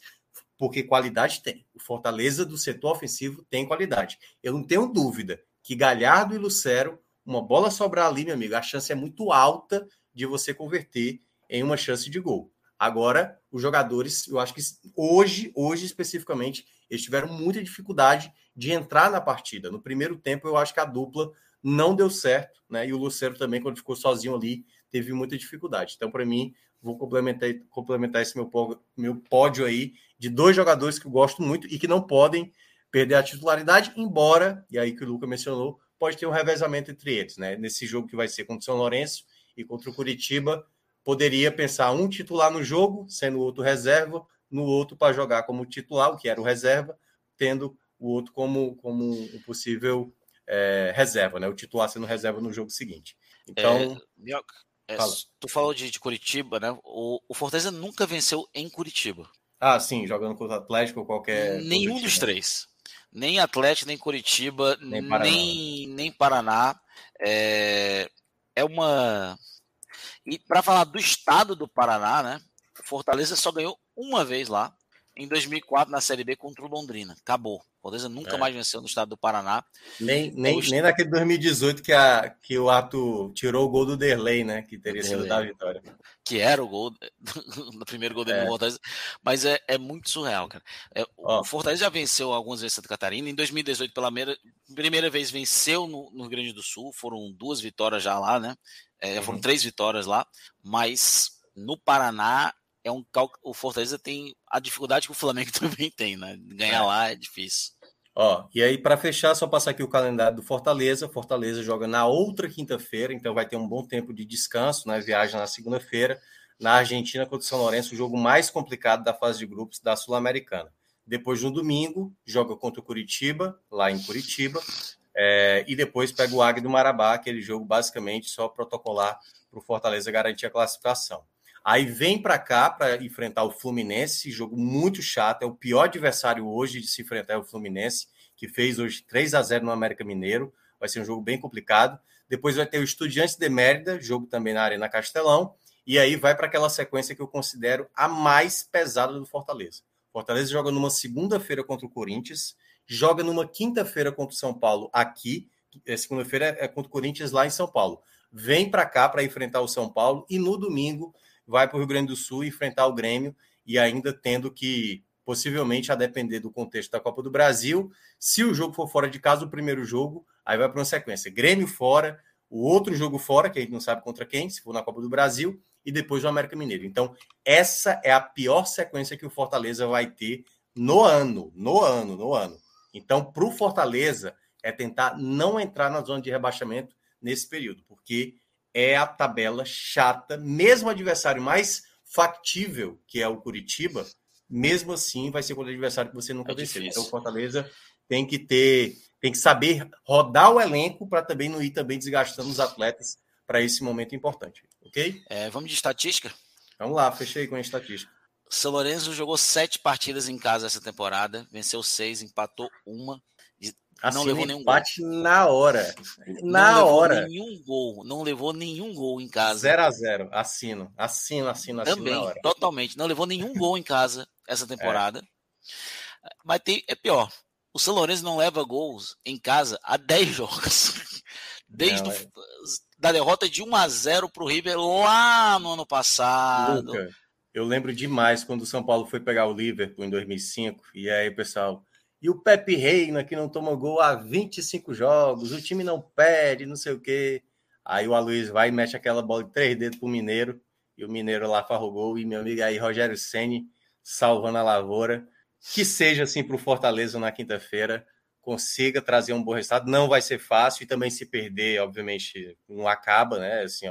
porque qualidade tem. O Fortaleza do setor ofensivo tem qualidade. Eu não tenho dúvida que Galhardo e Lucero, uma bola sobrar ali, meu amigo, a chance é muito alta de você converter em uma chance de gol. Agora, os jogadores, eu acho que hoje, hoje especificamente, eles tiveram muita dificuldade de entrar na partida. No primeiro tempo, eu acho que a dupla não deu certo, né? E o Lucero também, quando ficou sozinho ali, teve muita dificuldade. Então, para mim, vou complementar, complementar esse meu, meu pódio aí de dois jogadores que eu gosto muito e que não podem perder a titularidade, embora, e aí que o Luca mencionou, pode ter um revezamento entre eles, né? Nesse jogo que vai ser contra o São Lourenço e contra o Curitiba, poderia pensar um titular no jogo, sendo o outro reserva, no outro para jogar como titular, o que era o reserva, tendo o outro como, como um possível é, reserva, né? O titular sendo reserva no jogo seguinte. Então. É, é, tu falou de, de Curitiba, né? O, o Fortaleza nunca venceu em Curitiba. Ah, sim, jogando contra o Atlético ou qualquer. Nenhum dos três. Nem Atlético, nem Curitiba, nem Paraná. Nem, nem Paraná. É, é uma. E para falar do estado do Paraná, né? Fortaleza só ganhou uma vez lá, em 2004, na Série B contra o Londrina. Acabou. Fortaleza nunca é. mais venceu no estado do Paraná. Nem, nem, nem naquele 2018 que, a, que o Ato tirou o gol do Derlei, né? Que teria sido da vitória. Que era o gol, no primeiro gol dele é. no Fortaleza. Mas é, é muito surreal, cara. É, o Fortaleza já venceu algumas vezes Santa Catarina. Em 2018, pela primeira, primeira vez, venceu no, no Rio Grande do Sul. Foram duas vitórias já lá, né? É, uhum. Foram três vitórias lá. Mas no Paraná é um o Fortaleza tem a dificuldade que o Flamengo também tem, né? Ganhar é. lá é difícil. Ó, e aí para fechar, só passar aqui o calendário do Fortaleza. Fortaleza joga na outra quinta-feira, então vai ter um bom tempo de descanso, né? Viagem na segunda-feira na Argentina contra o São Lourenço, o jogo mais complicado da fase de grupos da Sul-Americana. Depois no domingo joga contra o Curitiba lá em Curitiba é, e depois pega o Águia do Marabá, aquele jogo basicamente só protocolar para o Fortaleza garantir a classificação. Aí vem para cá para enfrentar o Fluminense, jogo muito chato, é o pior adversário hoje de se enfrentar é o Fluminense, que fez hoje 3 a 0 no América Mineiro. Vai ser um jogo bem complicado. Depois vai ter o Estudiantes de Mérida, jogo também na Arena Castelão, e aí vai para aquela sequência que eu considero a mais pesada do Fortaleza. Fortaleza joga numa segunda-feira contra o Corinthians, joga numa quinta-feira contra o São Paulo aqui, é, segunda-feira é contra o Corinthians lá em São Paulo. Vem para cá para enfrentar o São Paulo e no domingo vai para o Rio Grande do Sul enfrentar o Grêmio e ainda tendo que, possivelmente, a depender do contexto da Copa do Brasil, se o jogo for fora de casa, o primeiro jogo, aí vai para uma sequência: Grêmio fora, o outro jogo fora, que a gente não sabe contra quem, se for na Copa do Brasil, e depois o América Mineiro. Então, essa é a pior sequência que o Fortaleza vai ter no ano, no ano, no ano. Então, para o Fortaleza, é tentar não entrar na zona de rebaixamento nesse período, porque é a tabela chata, mesmo o adversário mais factível, que é o Curitiba, mesmo assim vai ser contra o adversário que você nunca é venceu. Então o Fortaleza tem que ter, tem que saber rodar o elenco para também não ir também desgastando os atletas para esse momento importante, ok? É, vamos de estatística? Vamos lá, fechei com a estatística. São Lourenço jogou sete partidas em casa essa temporada, venceu seis, empatou uma, assim, não levou nenhum empate gol. na hora. Na não hora. Nenhum gol, não levou nenhum gol em casa. 0 a 0 assino, assino, assino, assino Também, totalmente. Não levou nenhum gol em casa essa temporada. É. Mas tem, é pior. O São Lourenço não leva gols em casa há 10 jogos. Desde não, é. da derrota de 1 a 0 para o River lá no ano passado. Luca, eu lembro demais quando o São Paulo foi pegar o Liverpool em 2005. E aí, pessoal, e o Pepe Reina, que não toma gol há 25 jogos, o time não perde, não sei o quê. Aí o Aloysio vai e mexe aquela bola de três dedos pro Mineiro, e o Mineiro lá farrou gol, e meu amigo aí, Rogério Ceni salvando a lavoura. Que seja assim para o Fortaleza na quinta-feira, consiga trazer um bom resultado. Não vai ser fácil, e também se perder, obviamente, não acaba, né? Assim,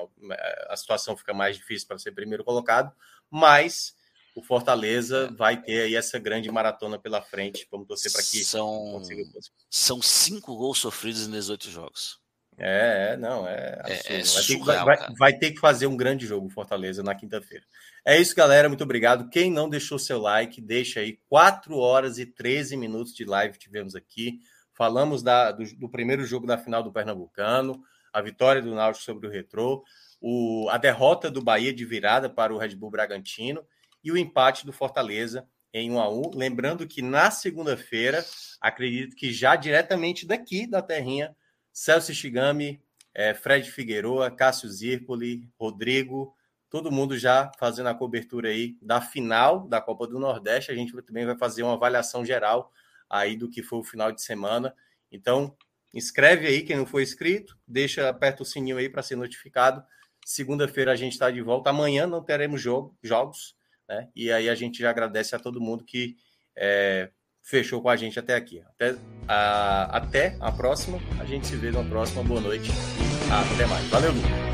a situação fica mais difícil para ser primeiro colocado, mas o Fortaleza é. vai ter aí essa grande maratona pela frente. Vamos torcer para que são, consiga... São cinco gols sofridos nesses oito jogos. É, é não, é, é, é vai, ter, vai, vai, ter que fazer um grande jogo Fortaleza na quinta-feira. É isso, galera. Muito obrigado. Quem não deixou seu like, deixa aí. 4 horas e 13 minutos de live tivemos aqui. Falamos da, do, do primeiro jogo da final do Pernambucano, a vitória do Náutico sobre o Retrô, o, a derrota do Bahia de virada para o Red Bull Bragantino e o empate do Fortaleza em 1 a 1. Lembrando que na segunda-feira, acredito que já diretamente daqui da terrinha, Celso Shigami, é, Fred Figueroa, Cássio Zirpoli, Rodrigo, todo mundo já fazendo a cobertura aí da final da Copa do Nordeste. A gente também vai fazer uma avaliação geral aí do que foi o final de semana. Então, inscreve aí quem não foi inscrito, deixa aperta o sininho aí para ser notificado. Segunda-feira a gente está de volta. Amanhã não teremos jogo, jogos. Né? E aí a gente já agradece a todo mundo que é, fechou com a gente até aqui. Até a, até a próxima. A gente se vê na próxima. Boa noite e até mais. Valeu, Lu.